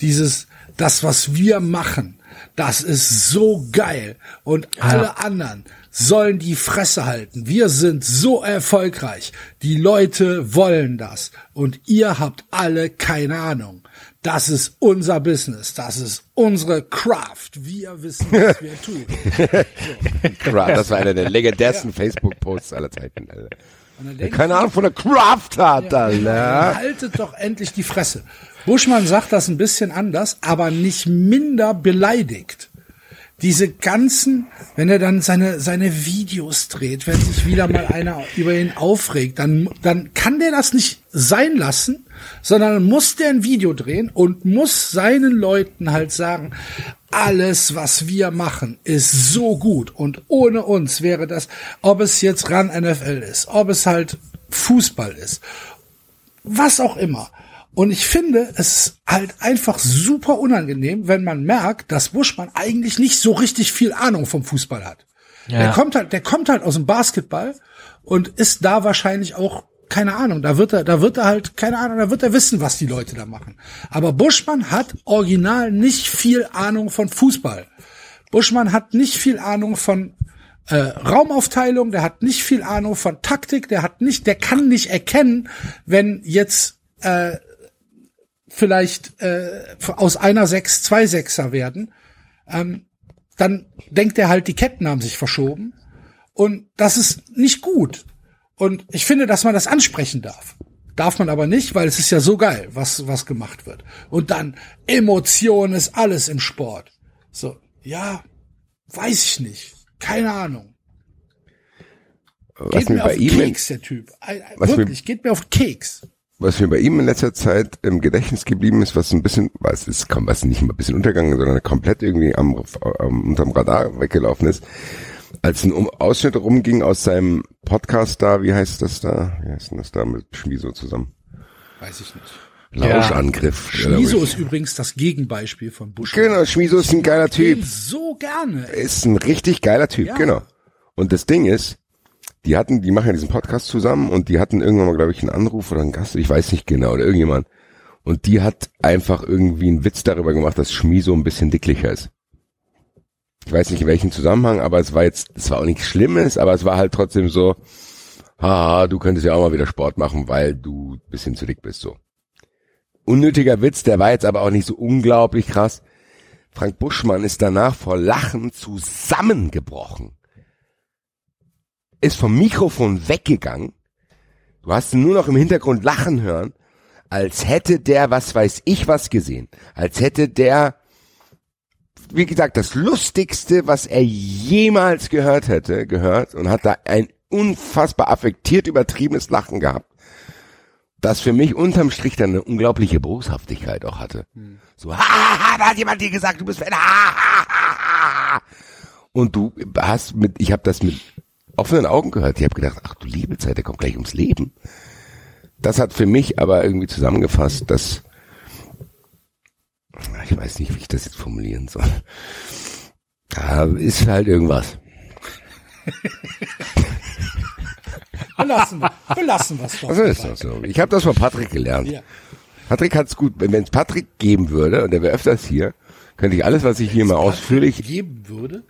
Dieses das was wir machen, das ist so geil und alle anderen sollen die Fresse halten. Wir sind so erfolgreich. Die Leute wollen das und ihr habt alle keine Ahnung. Das ist unser Business. Das ist unsere Craft. Wir wissen, was wir tun. Craft, das war einer der legendärsten Facebook-Posts aller Zeiten. Alter. Keine Ahnung von der Craft hat, Ja, Alter. Haltet doch endlich die Fresse. Buschmann sagt das ein bisschen anders, aber nicht minder beleidigt. Diese ganzen, wenn er dann seine, seine Videos dreht, wenn sich wieder mal einer über ihn aufregt, dann, dann kann der das nicht sein lassen, sondern muss der ein Video drehen und muss seinen Leuten halt sagen, alles, was wir machen, ist so gut und ohne uns wäre das, ob es jetzt ran NFL ist, ob es halt Fußball ist, was auch immer. Und ich finde es halt einfach super unangenehm, wenn man merkt, dass Buschmann eigentlich nicht so richtig viel Ahnung vom Fußball hat. Ja. Der kommt halt, der kommt halt aus dem Basketball und ist da wahrscheinlich auch keine Ahnung, da wird er, da wird er halt, keine Ahnung, da wird er wissen, was die Leute da machen. Aber Buschmann hat original nicht viel Ahnung von Fußball. Buschmann hat nicht viel Ahnung von äh, Raumaufteilung, der hat nicht viel Ahnung von Taktik, der hat nicht, der kann nicht erkennen, wenn jetzt äh, vielleicht äh, aus einer Sechs zwei Sechser werden, ähm, dann denkt er halt, die Ketten haben sich verschoben und das ist nicht gut. Und ich finde, dass man das ansprechen darf. Darf man aber nicht, weil es ist ja so geil, was, was gemacht wird. Und dann, Emotion ist alles im Sport. So, ja, weiß ich nicht. Keine Ahnung. Was Geht mir mir auf den Keks, der Typ. Was mir- Wirklich, geht mir auf den Keks. Was mir bei ihm in letzter Zeit im Gedächtnis geblieben ist, was ein bisschen, was ist, kaum was nicht mal ein bisschen untergegangen, sondern komplett irgendwie am, am unterm Radar weggelaufen ist, als ein um Ausschnitt rumging aus seinem Podcast da, wie heißt das da? Wie heißt denn das da mit Schmiso zusammen? Weiß ich nicht. Lauschangriff. Schmiso glaub ist übrigens das Gegenbeispiel von ich. Busch. Genau, Schmiso ist ein geiler Typ. Den so gerne. Ist ein richtig geiler Typ, Ja. genau. Und das Ding ist, die hatten, die machen ja diesen Podcast zusammen und die hatten irgendwann mal, glaube ich, einen Anruf oder einen Gast, ich weiß nicht genau, oder irgendjemand. Und die hat einfach irgendwie einen Witz darüber gemacht, dass Schmiso ein bisschen dicklicher ist. Ich weiß nicht in welchem Zusammenhang, aber es war jetzt, es war auch nichts Schlimmes, aber es war halt trotzdem so, haha, du könntest ja auch mal wieder Sport machen, weil du bisschen zu dick bist, so. Unnötiger Witz, der war jetzt aber auch nicht so unglaublich krass. Frank Buschmann ist danach vor Lachen zusammengebrochen. Ist vom Mikrofon weggegangen. Du hast ihn nur noch im Hintergrund lachen hören, als hätte der, was weiß ich, was gesehen. Als hätte der, wie gesagt, das Lustigste, was er jemals gehört hätte, gehört und hat da ein unfassbar affektiert übertriebenes Lachen gehabt das für mich unterm Strich dann eine unglaubliche Boshaftigkeit auch hatte. So, ha, ha, ha, da hat jemand dir gesagt, du bist Fan, ha, ha, ha, ha. Und du hast mit, ich habe das mit offenen Augen gehört. Ich habe gedacht, ach du liebe Zeit, der kommt gleich ums Leben. Das hat für mich aber irgendwie zusammengefasst, dass ich weiß nicht, wie ich das jetzt formulieren soll. Da ist halt irgendwas. Belassen wir, belassen wir es doch. Also ist das so. Ich habe das von Patrick gelernt. Ja. Patrick hat's gut. Wenn es Patrick geben würde und der wäre öfters hier, könnte ich alles, was ich hier mal ausführlich. geben würde.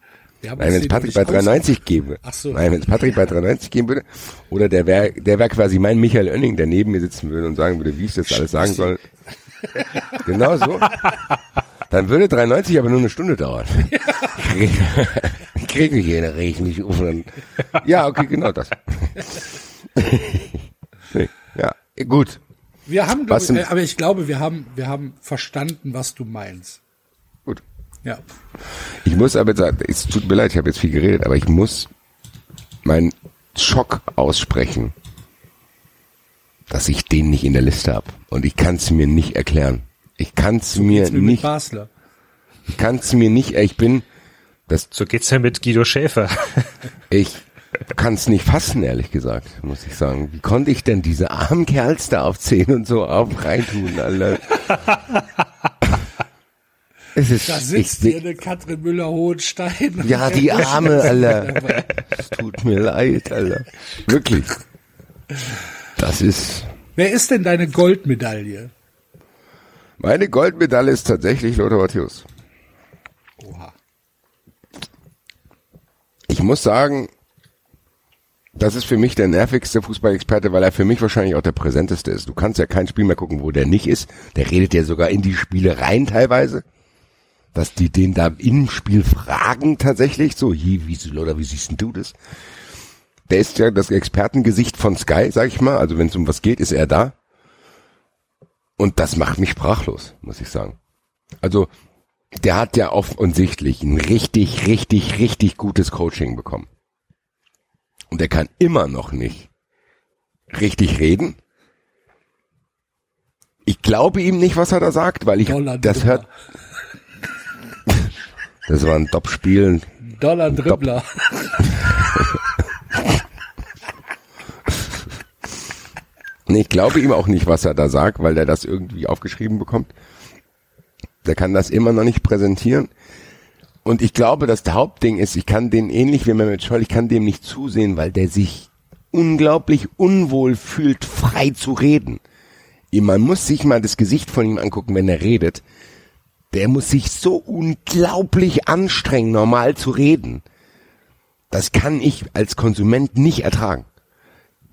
Haben Nein, wenn es Patrick bei nicht 93 gebe. Ach so. Nein, wenn es Patrick bei 93 geben würde, oder der wäre, der wäre quasi mein Michael Oenning, der neben mir sitzen würde und sagen würde, wie ich das alles sagen soll. genau so. Dann würde 93 aber nur eine Stunde dauern. Ich hier reg ich mich auf. und Ja, okay, genau das. Ja, gut. Wir haben, Was sind- äh, aber ich glaube, wir haben, wir haben verstanden, was du meinst. Gut. Ja. Ich muss aber sagen, es tut mir leid, ich habe jetzt viel geredet, aber ich muss meinen Schock aussprechen, dass ich den nicht in der Liste habe. Und ich kann es mir nicht erklären. Ich kann es mir Jetzt mit nicht, Basler. ich kann es mir nicht, ich bin, das, So geht's ja mit Guido Schäfer. ich kann es nicht fassen, ehrlich gesagt, muss ich sagen. Wie konnte ich denn diese armen Kerls da aufzählen und so auf reintun, Alter? Es ist, Da sitzt ich, hier eine Katrin Müller-Hohenstein. Ja, die Arme, Alter. Es tut mir leid, Alter. Wirklich. Das ist, Wer ist denn deine Goldmedaille? meine Goldmedaille ist tatsächlich Lothar Matthäus. Oha. Ich muss sagen, das ist für mich der nervigste Fußballexperte, weil er für mich wahrscheinlich auch der präsenteste ist. Du kannst ja kein Spiel mehr gucken, wo der nicht ist. Der redet ja sogar in die Spiele rein teilweise. Dass die den da im Spiel fragen tatsächlich, so, hier, wie, Lothar, wie siehst denn du das? Der ist ja das Expertengesicht von Sky, sag ich mal. Also wenn es um was geht, ist er da. Und das macht mich sprachlos, muss ich sagen. Also, der hat ja offensichtlich ein richtig, richtig, richtig gutes Coaching bekommen. Und er kann immer noch nicht richtig reden. Ich glaube ihm nicht, was er da sagt, weil ich Dollar das hört. Das war ein Top-Spiel. Dollar Dribbler. Nee, ich glaube ihm auch nicht, was er da sagt, weil der das irgendwie aufgeschrieben bekommt. Der kann das immer noch nicht präsentieren. Und ich glaube, dass der Hauptding ist, ich kann den ähnlich wie Mehmet Scholl, ich kann dem nicht zusehen, weil der sich unglaublich unwohl fühlt, frei zu reden. Man muss sich mal das Gesicht von ihm angucken, wenn er redet. Der muss sich so unglaublich anstrengen, normal zu reden. Das kann ich als Konsument nicht ertragen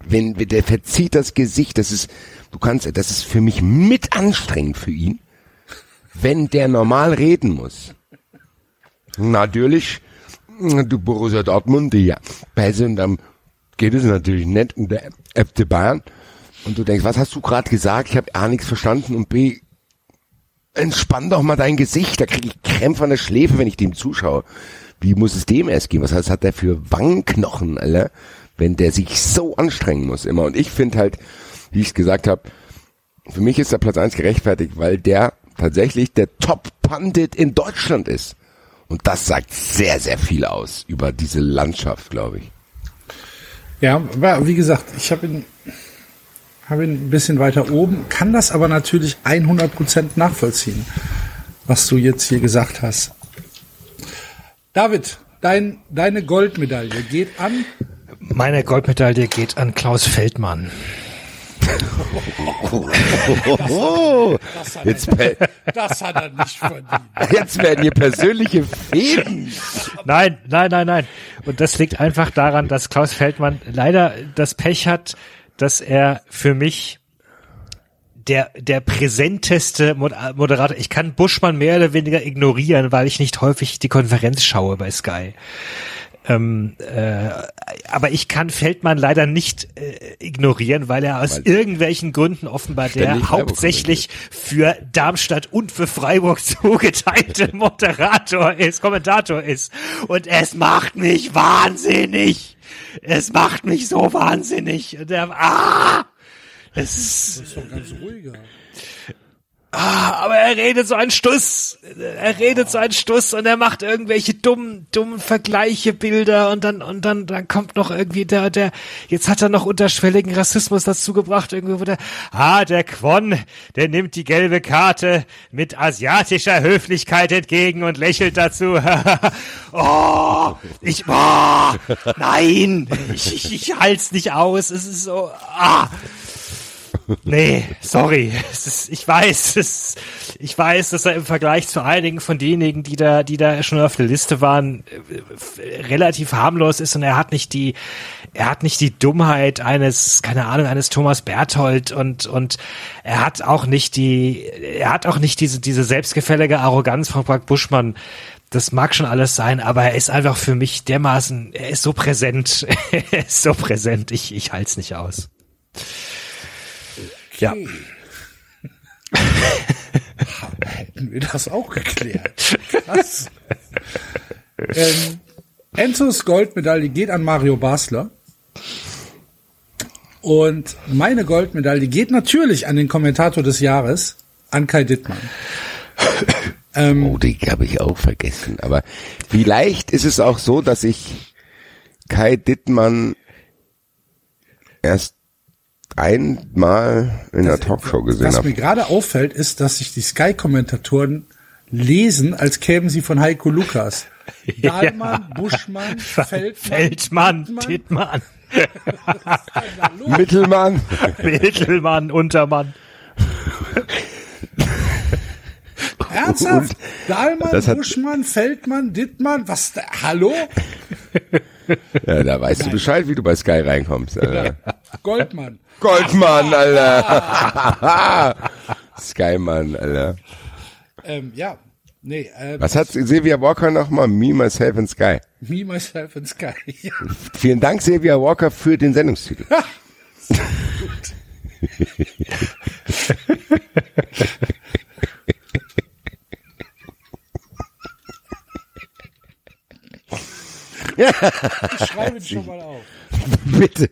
wenn der verzieht das Gesicht, das ist, du kannst, das ist für mich mit anstrengend für ihn, wenn der normal reden muss. Natürlich, du Borussia Dortmund, die ja, bei so dann geht es natürlich nicht um der FC Bayern. Und du denkst, was hast du gerade gesagt? Ich habe A nichts verstanden und B, entspann doch mal dein Gesicht, da kriege ich Krämpfe an der Schläfe, wenn ich dem zuschaue. Wie muss es dem erst gehen? Was heißt, hat der für Wangenknochen, Alter? Wenn der sich so anstrengen muss immer. Und ich finde halt, wie ich es gesagt habe, für mich ist der Platz eins gerechtfertigt, weil der tatsächlich der Top-Pandit in Deutschland ist. Und das sagt sehr, sehr viel aus über diese Landschaft, glaube ich. Ja, wie gesagt, ich habe ihn, habe ihn ein bisschen weiter oben, kann das aber natürlich 100% nachvollziehen, was du jetzt hier gesagt hast. David, dein, deine Goldmedaille geht an. Meine Goldmedaille geht an Klaus Feldmann. Oh, Das hat, jetzt, er, das hat er nicht verdient. jetzt werden hier persönliche Fäden. Nein, nein, nein, nein. Und das liegt einfach daran, dass Klaus Feldmann leider das Pech hat, dass er für mich der, der präsenteste Mod- Moderator, ich kann Buschmann mehr oder weniger ignorieren, weil ich nicht häufig die Konferenz schaue bei Sky. Ähm, äh, aber ich kann Feldmann leider nicht äh, ignorieren, weil er aus Weil- irgendwelchen Gründen offenbar der hauptsächlich für Darmstadt und für Freiburg zugeteilte Moderator ist, Kommentator ist. Und es macht mich wahnsinnig. Es macht mich so wahnsinnig. Der, ah! Es ist doch ganz ruhiger. Ah, aber er redet so einen Stuss. Er redet so einen Stuss und er macht irgendwelche dummen, dummen Vergleiche, Bilder und dann, und dann, dann kommt noch irgendwie der, der, jetzt hat er noch unterschwelligen Rassismus dazu gebracht, irgendwie, wo der, ah, der Quon, der nimmt die gelbe Karte mit asiatischer Höflichkeit entgegen und lächelt dazu. oh, ich, oh, nein, ich, ich, ich halt's nicht aus. Es ist so, ah. Nee, sorry. Ist, ich weiß, es, ich weiß, dass er im Vergleich zu einigen von denjenigen, die da, die da schon auf der Liste waren, äh, relativ harmlos ist und er hat nicht die, er hat nicht die Dummheit eines, keine Ahnung, eines Thomas Berthold und, und er hat auch nicht die, er hat auch nicht diese, diese selbstgefällige Arroganz von Frank Buschmann. Das mag schon alles sein, aber er ist einfach für mich dermaßen, er ist so präsent, er ist so präsent, ich, ich halte es nicht aus. Ja. Hätten wir das auch geklärt. Krass. ähm, Enzos Goldmedaille geht an Mario Basler. Und meine Goldmedaille geht natürlich an den Kommentator des Jahres, an Kai Dittmann. Ähm, Oh, die habe ich auch vergessen. Aber vielleicht ist es auch so, dass ich Kai Dittmann erst einmal in der Talkshow gesehen was mir habe. gerade auffällt, ist, dass sich die Sky-Kommentatoren lesen, als kämen sie von Heiko Lukas. Dahlmann, Buschmann, Feldmann, Feldmann, Dittmann. Dittmann, Mittelmann. Mittelmann, Untermann. Ernsthaft? Dahlmann, Buschmann, Feldmann, Dittmann, was, da, hallo? Ja, da weißt du Bescheid, wie du bei Sky reinkommst. Alter. Goldmann. Goldmann, Alter. Skymann, Alter. Ähm, ja, nee, äh, Was hat Silvia Walker nochmal? Me, Myself and Sky. Me, Myself and Sky. Ja. Vielen Dank, Silvia Walker, für den Sendungstitel. Ich schreibe ihn schon mal auf. Bitte.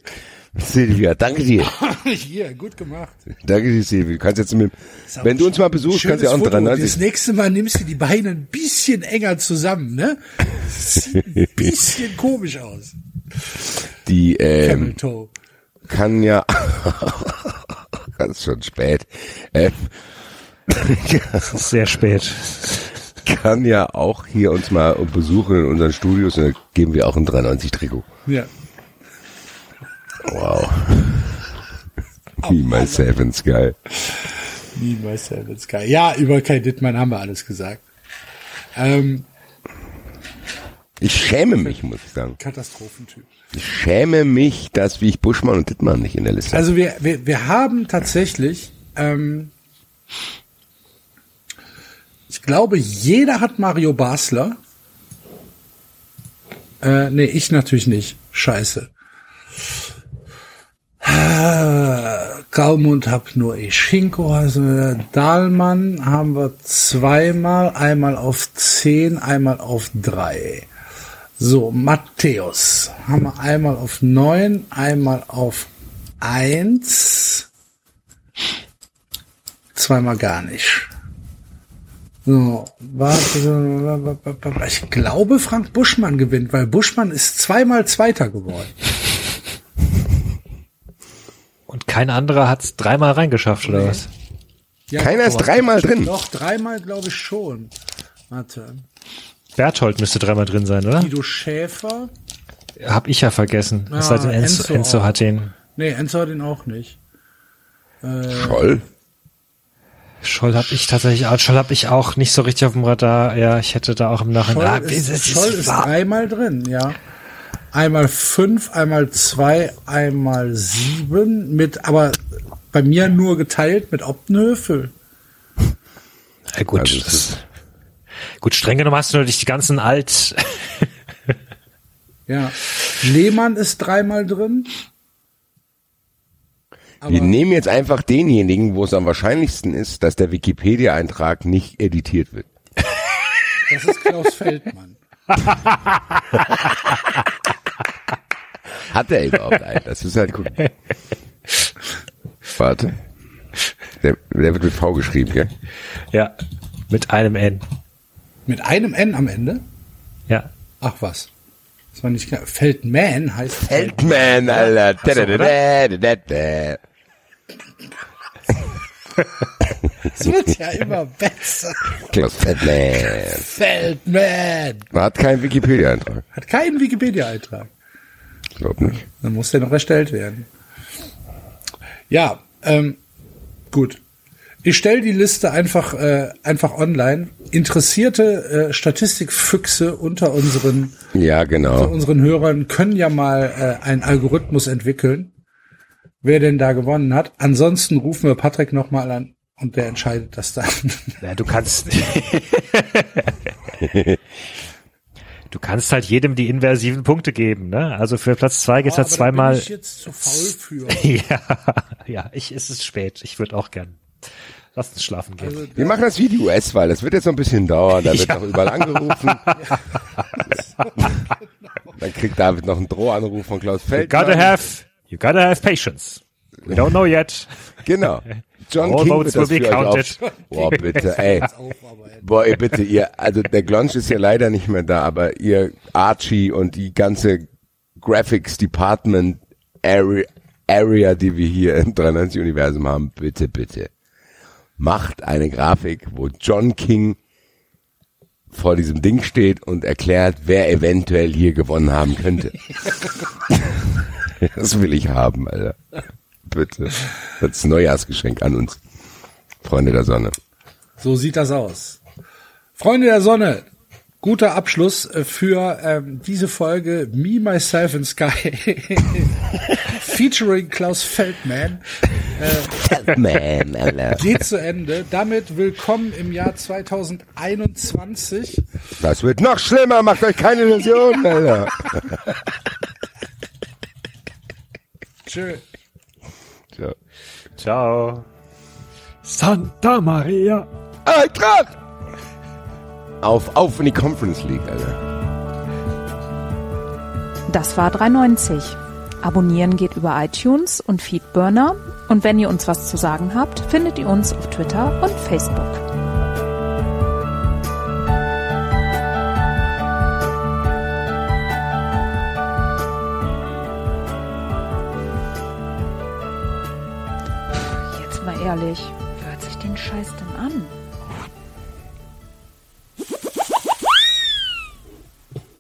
Silvia, danke dir. Hier, gut gemacht. Danke dir, Silvia. Du kannst jetzt mit, wenn du uns mal besuchst, kannst du ja auch Foto. einen Das 93. nächste Mal nimmst du die Beine ein bisschen enger zusammen, ne? Das sieht ein bisschen komisch aus. Die, ähm, kann ja, das ist schon spät, äh, Das ist sehr spät. Kann ja auch hier uns mal besuchen in unseren Studios und dann geben wir auch ein 93 Trikot. Ja. Wow. Me, myself and Sky. Me, Myself and Sky. Ja, über Kai Dittmann haben wir alles gesagt. Ähm, Ich schäme mich, muss ich sagen. Katastrophentyp. Ich schäme mich, dass wie ich Buschmann und Dittmann nicht in der Liste. Also wir, wir, wir haben tatsächlich, ähm, ich glaube, jeder hat Mario Basler. Äh, nee, ich natürlich nicht. Scheiße. Ah, Gaumund hab nur ich. Schinko also Dahlmann haben wir zweimal, einmal auf zehn, einmal auf drei. So, Matthäus haben wir einmal auf neun, einmal auf eins, zweimal gar nicht. So, ich glaube, Frank Buschmann gewinnt, weil Buschmann ist zweimal Zweiter geworden. Und kein anderer hat's dreimal reingeschafft, oder was? Ja, Keiner ist dreimal drin. Doch, dreimal glaube ich schon. Warte. Berthold müsste dreimal drin sein, oder? Guido Schäfer. Hab ich ja vergessen. Ah, Es sei denn, Enzo, Enzo hat den. Nee, Enzo hat ihn auch nicht. Scholl. Scholl hab ich tatsächlich auch. Scholl hab ich auch nicht so richtig auf dem Radar. Ja, ich hätte da auch im Scholl Nachhinein. Ah, ist, Scholl ist wahr. dreimal drin, ja. einmal fünf, einmal zwei, einmal sieben mit, aber bei mir nur geteilt mit Optenhöfel. Ja, gut. Also, das ist- gut, streng genommen hast du natürlich die ganzen alt. Ja. Lehmann ist dreimal drin. Wir nehmen jetzt einfach denjenigen, wo es am wahrscheinlichsten ist, dass der Wikipedia-Eintrag nicht editiert wird. Das ist Klaus Feldmann. Hat er überhaupt einen? Das ist halt gut. Warte. Der, der wird mit V geschrieben, gell? ja, mit einem N. Mit einem N am Ende? Ja. Ach was. Das war nicht klar. Feldman heißt Feldman, Alter. Ach so. Es wird ja immer besser. Klaus Feldman. Feldman. Man hat keinen Wikipedia-Eintrag. Hat keinen Wikipedia-Eintrag. Ich glaube nicht. Dann muss der noch erstellt werden. Ja, ähm, gut. Ich stelle die Liste einfach äh, einfach online. Interessierte äh, Statistikfüchse unter unseren Ja, unter genau. unseren Hörern können ja mal äh, einen Algorithmus entwickeln, wer denn da gewonnen hat. Ansonsten rufen wir Patrick nochmal an und der entscheidet das dann. ja du kannst. du kannst halt jedem die inversiven Punkte geben, ne? Also für Platz zwei geht's halt Aber da zweimal. Bin ich jetzt zu faul für. ja, ja, ich, es ist spät. Ich würde auch gern. Lass uns schlafen gehen. Also, Wir machen das Video US-Wahl. Das wird jetzt noch ein bisschen dauern. Da wird Ja. noch überall angerufen. Dann kriegt David noch einen Drohanruf von Klaus Feldmann. gotta have, you gotta have patience. We don't know yet. Genau. John All King votes wird das will be counted. Boah, bitte, ey. Boah, ey, bitte, ihr, also der Glonch ist ja leider nicht mehr da, aber ihr Archie und die ganze Graphics Department Area, Area die wir hier im 93 Universum haben, bitte, bitte. Macht eine Grafik, wo John King vor diesem Ding steht und erklärt, wer eventuell hier gewonnen haben könnte. das will ich haben, Alter. Bitte. Das Neujahrsgeschenk an uns. Freunde der Sonne. So sieht das aus. Freunde der Sonne, guter Abschluss äh, für ähm, diese Folge Me, Myself and Sky featuring Klaus Feldman Man, Alter. geht zu Ende. Damit willkommen im Jahr 2021. Das wird noch schlimmer, macht euch keine Illusionen, Alter. Tschö. So. Ciao. Santa Maria. Eintracht! Auf, auf in die Conference League, Alter. Das war 390. Abonnieren geht über iTunes und Feedburner. Und wenn ihr uns was zu sagen habt, findet ihr uns auf Twitter und Facebook. Jetzt mal ehrlich, wer hört sich den Scheiß?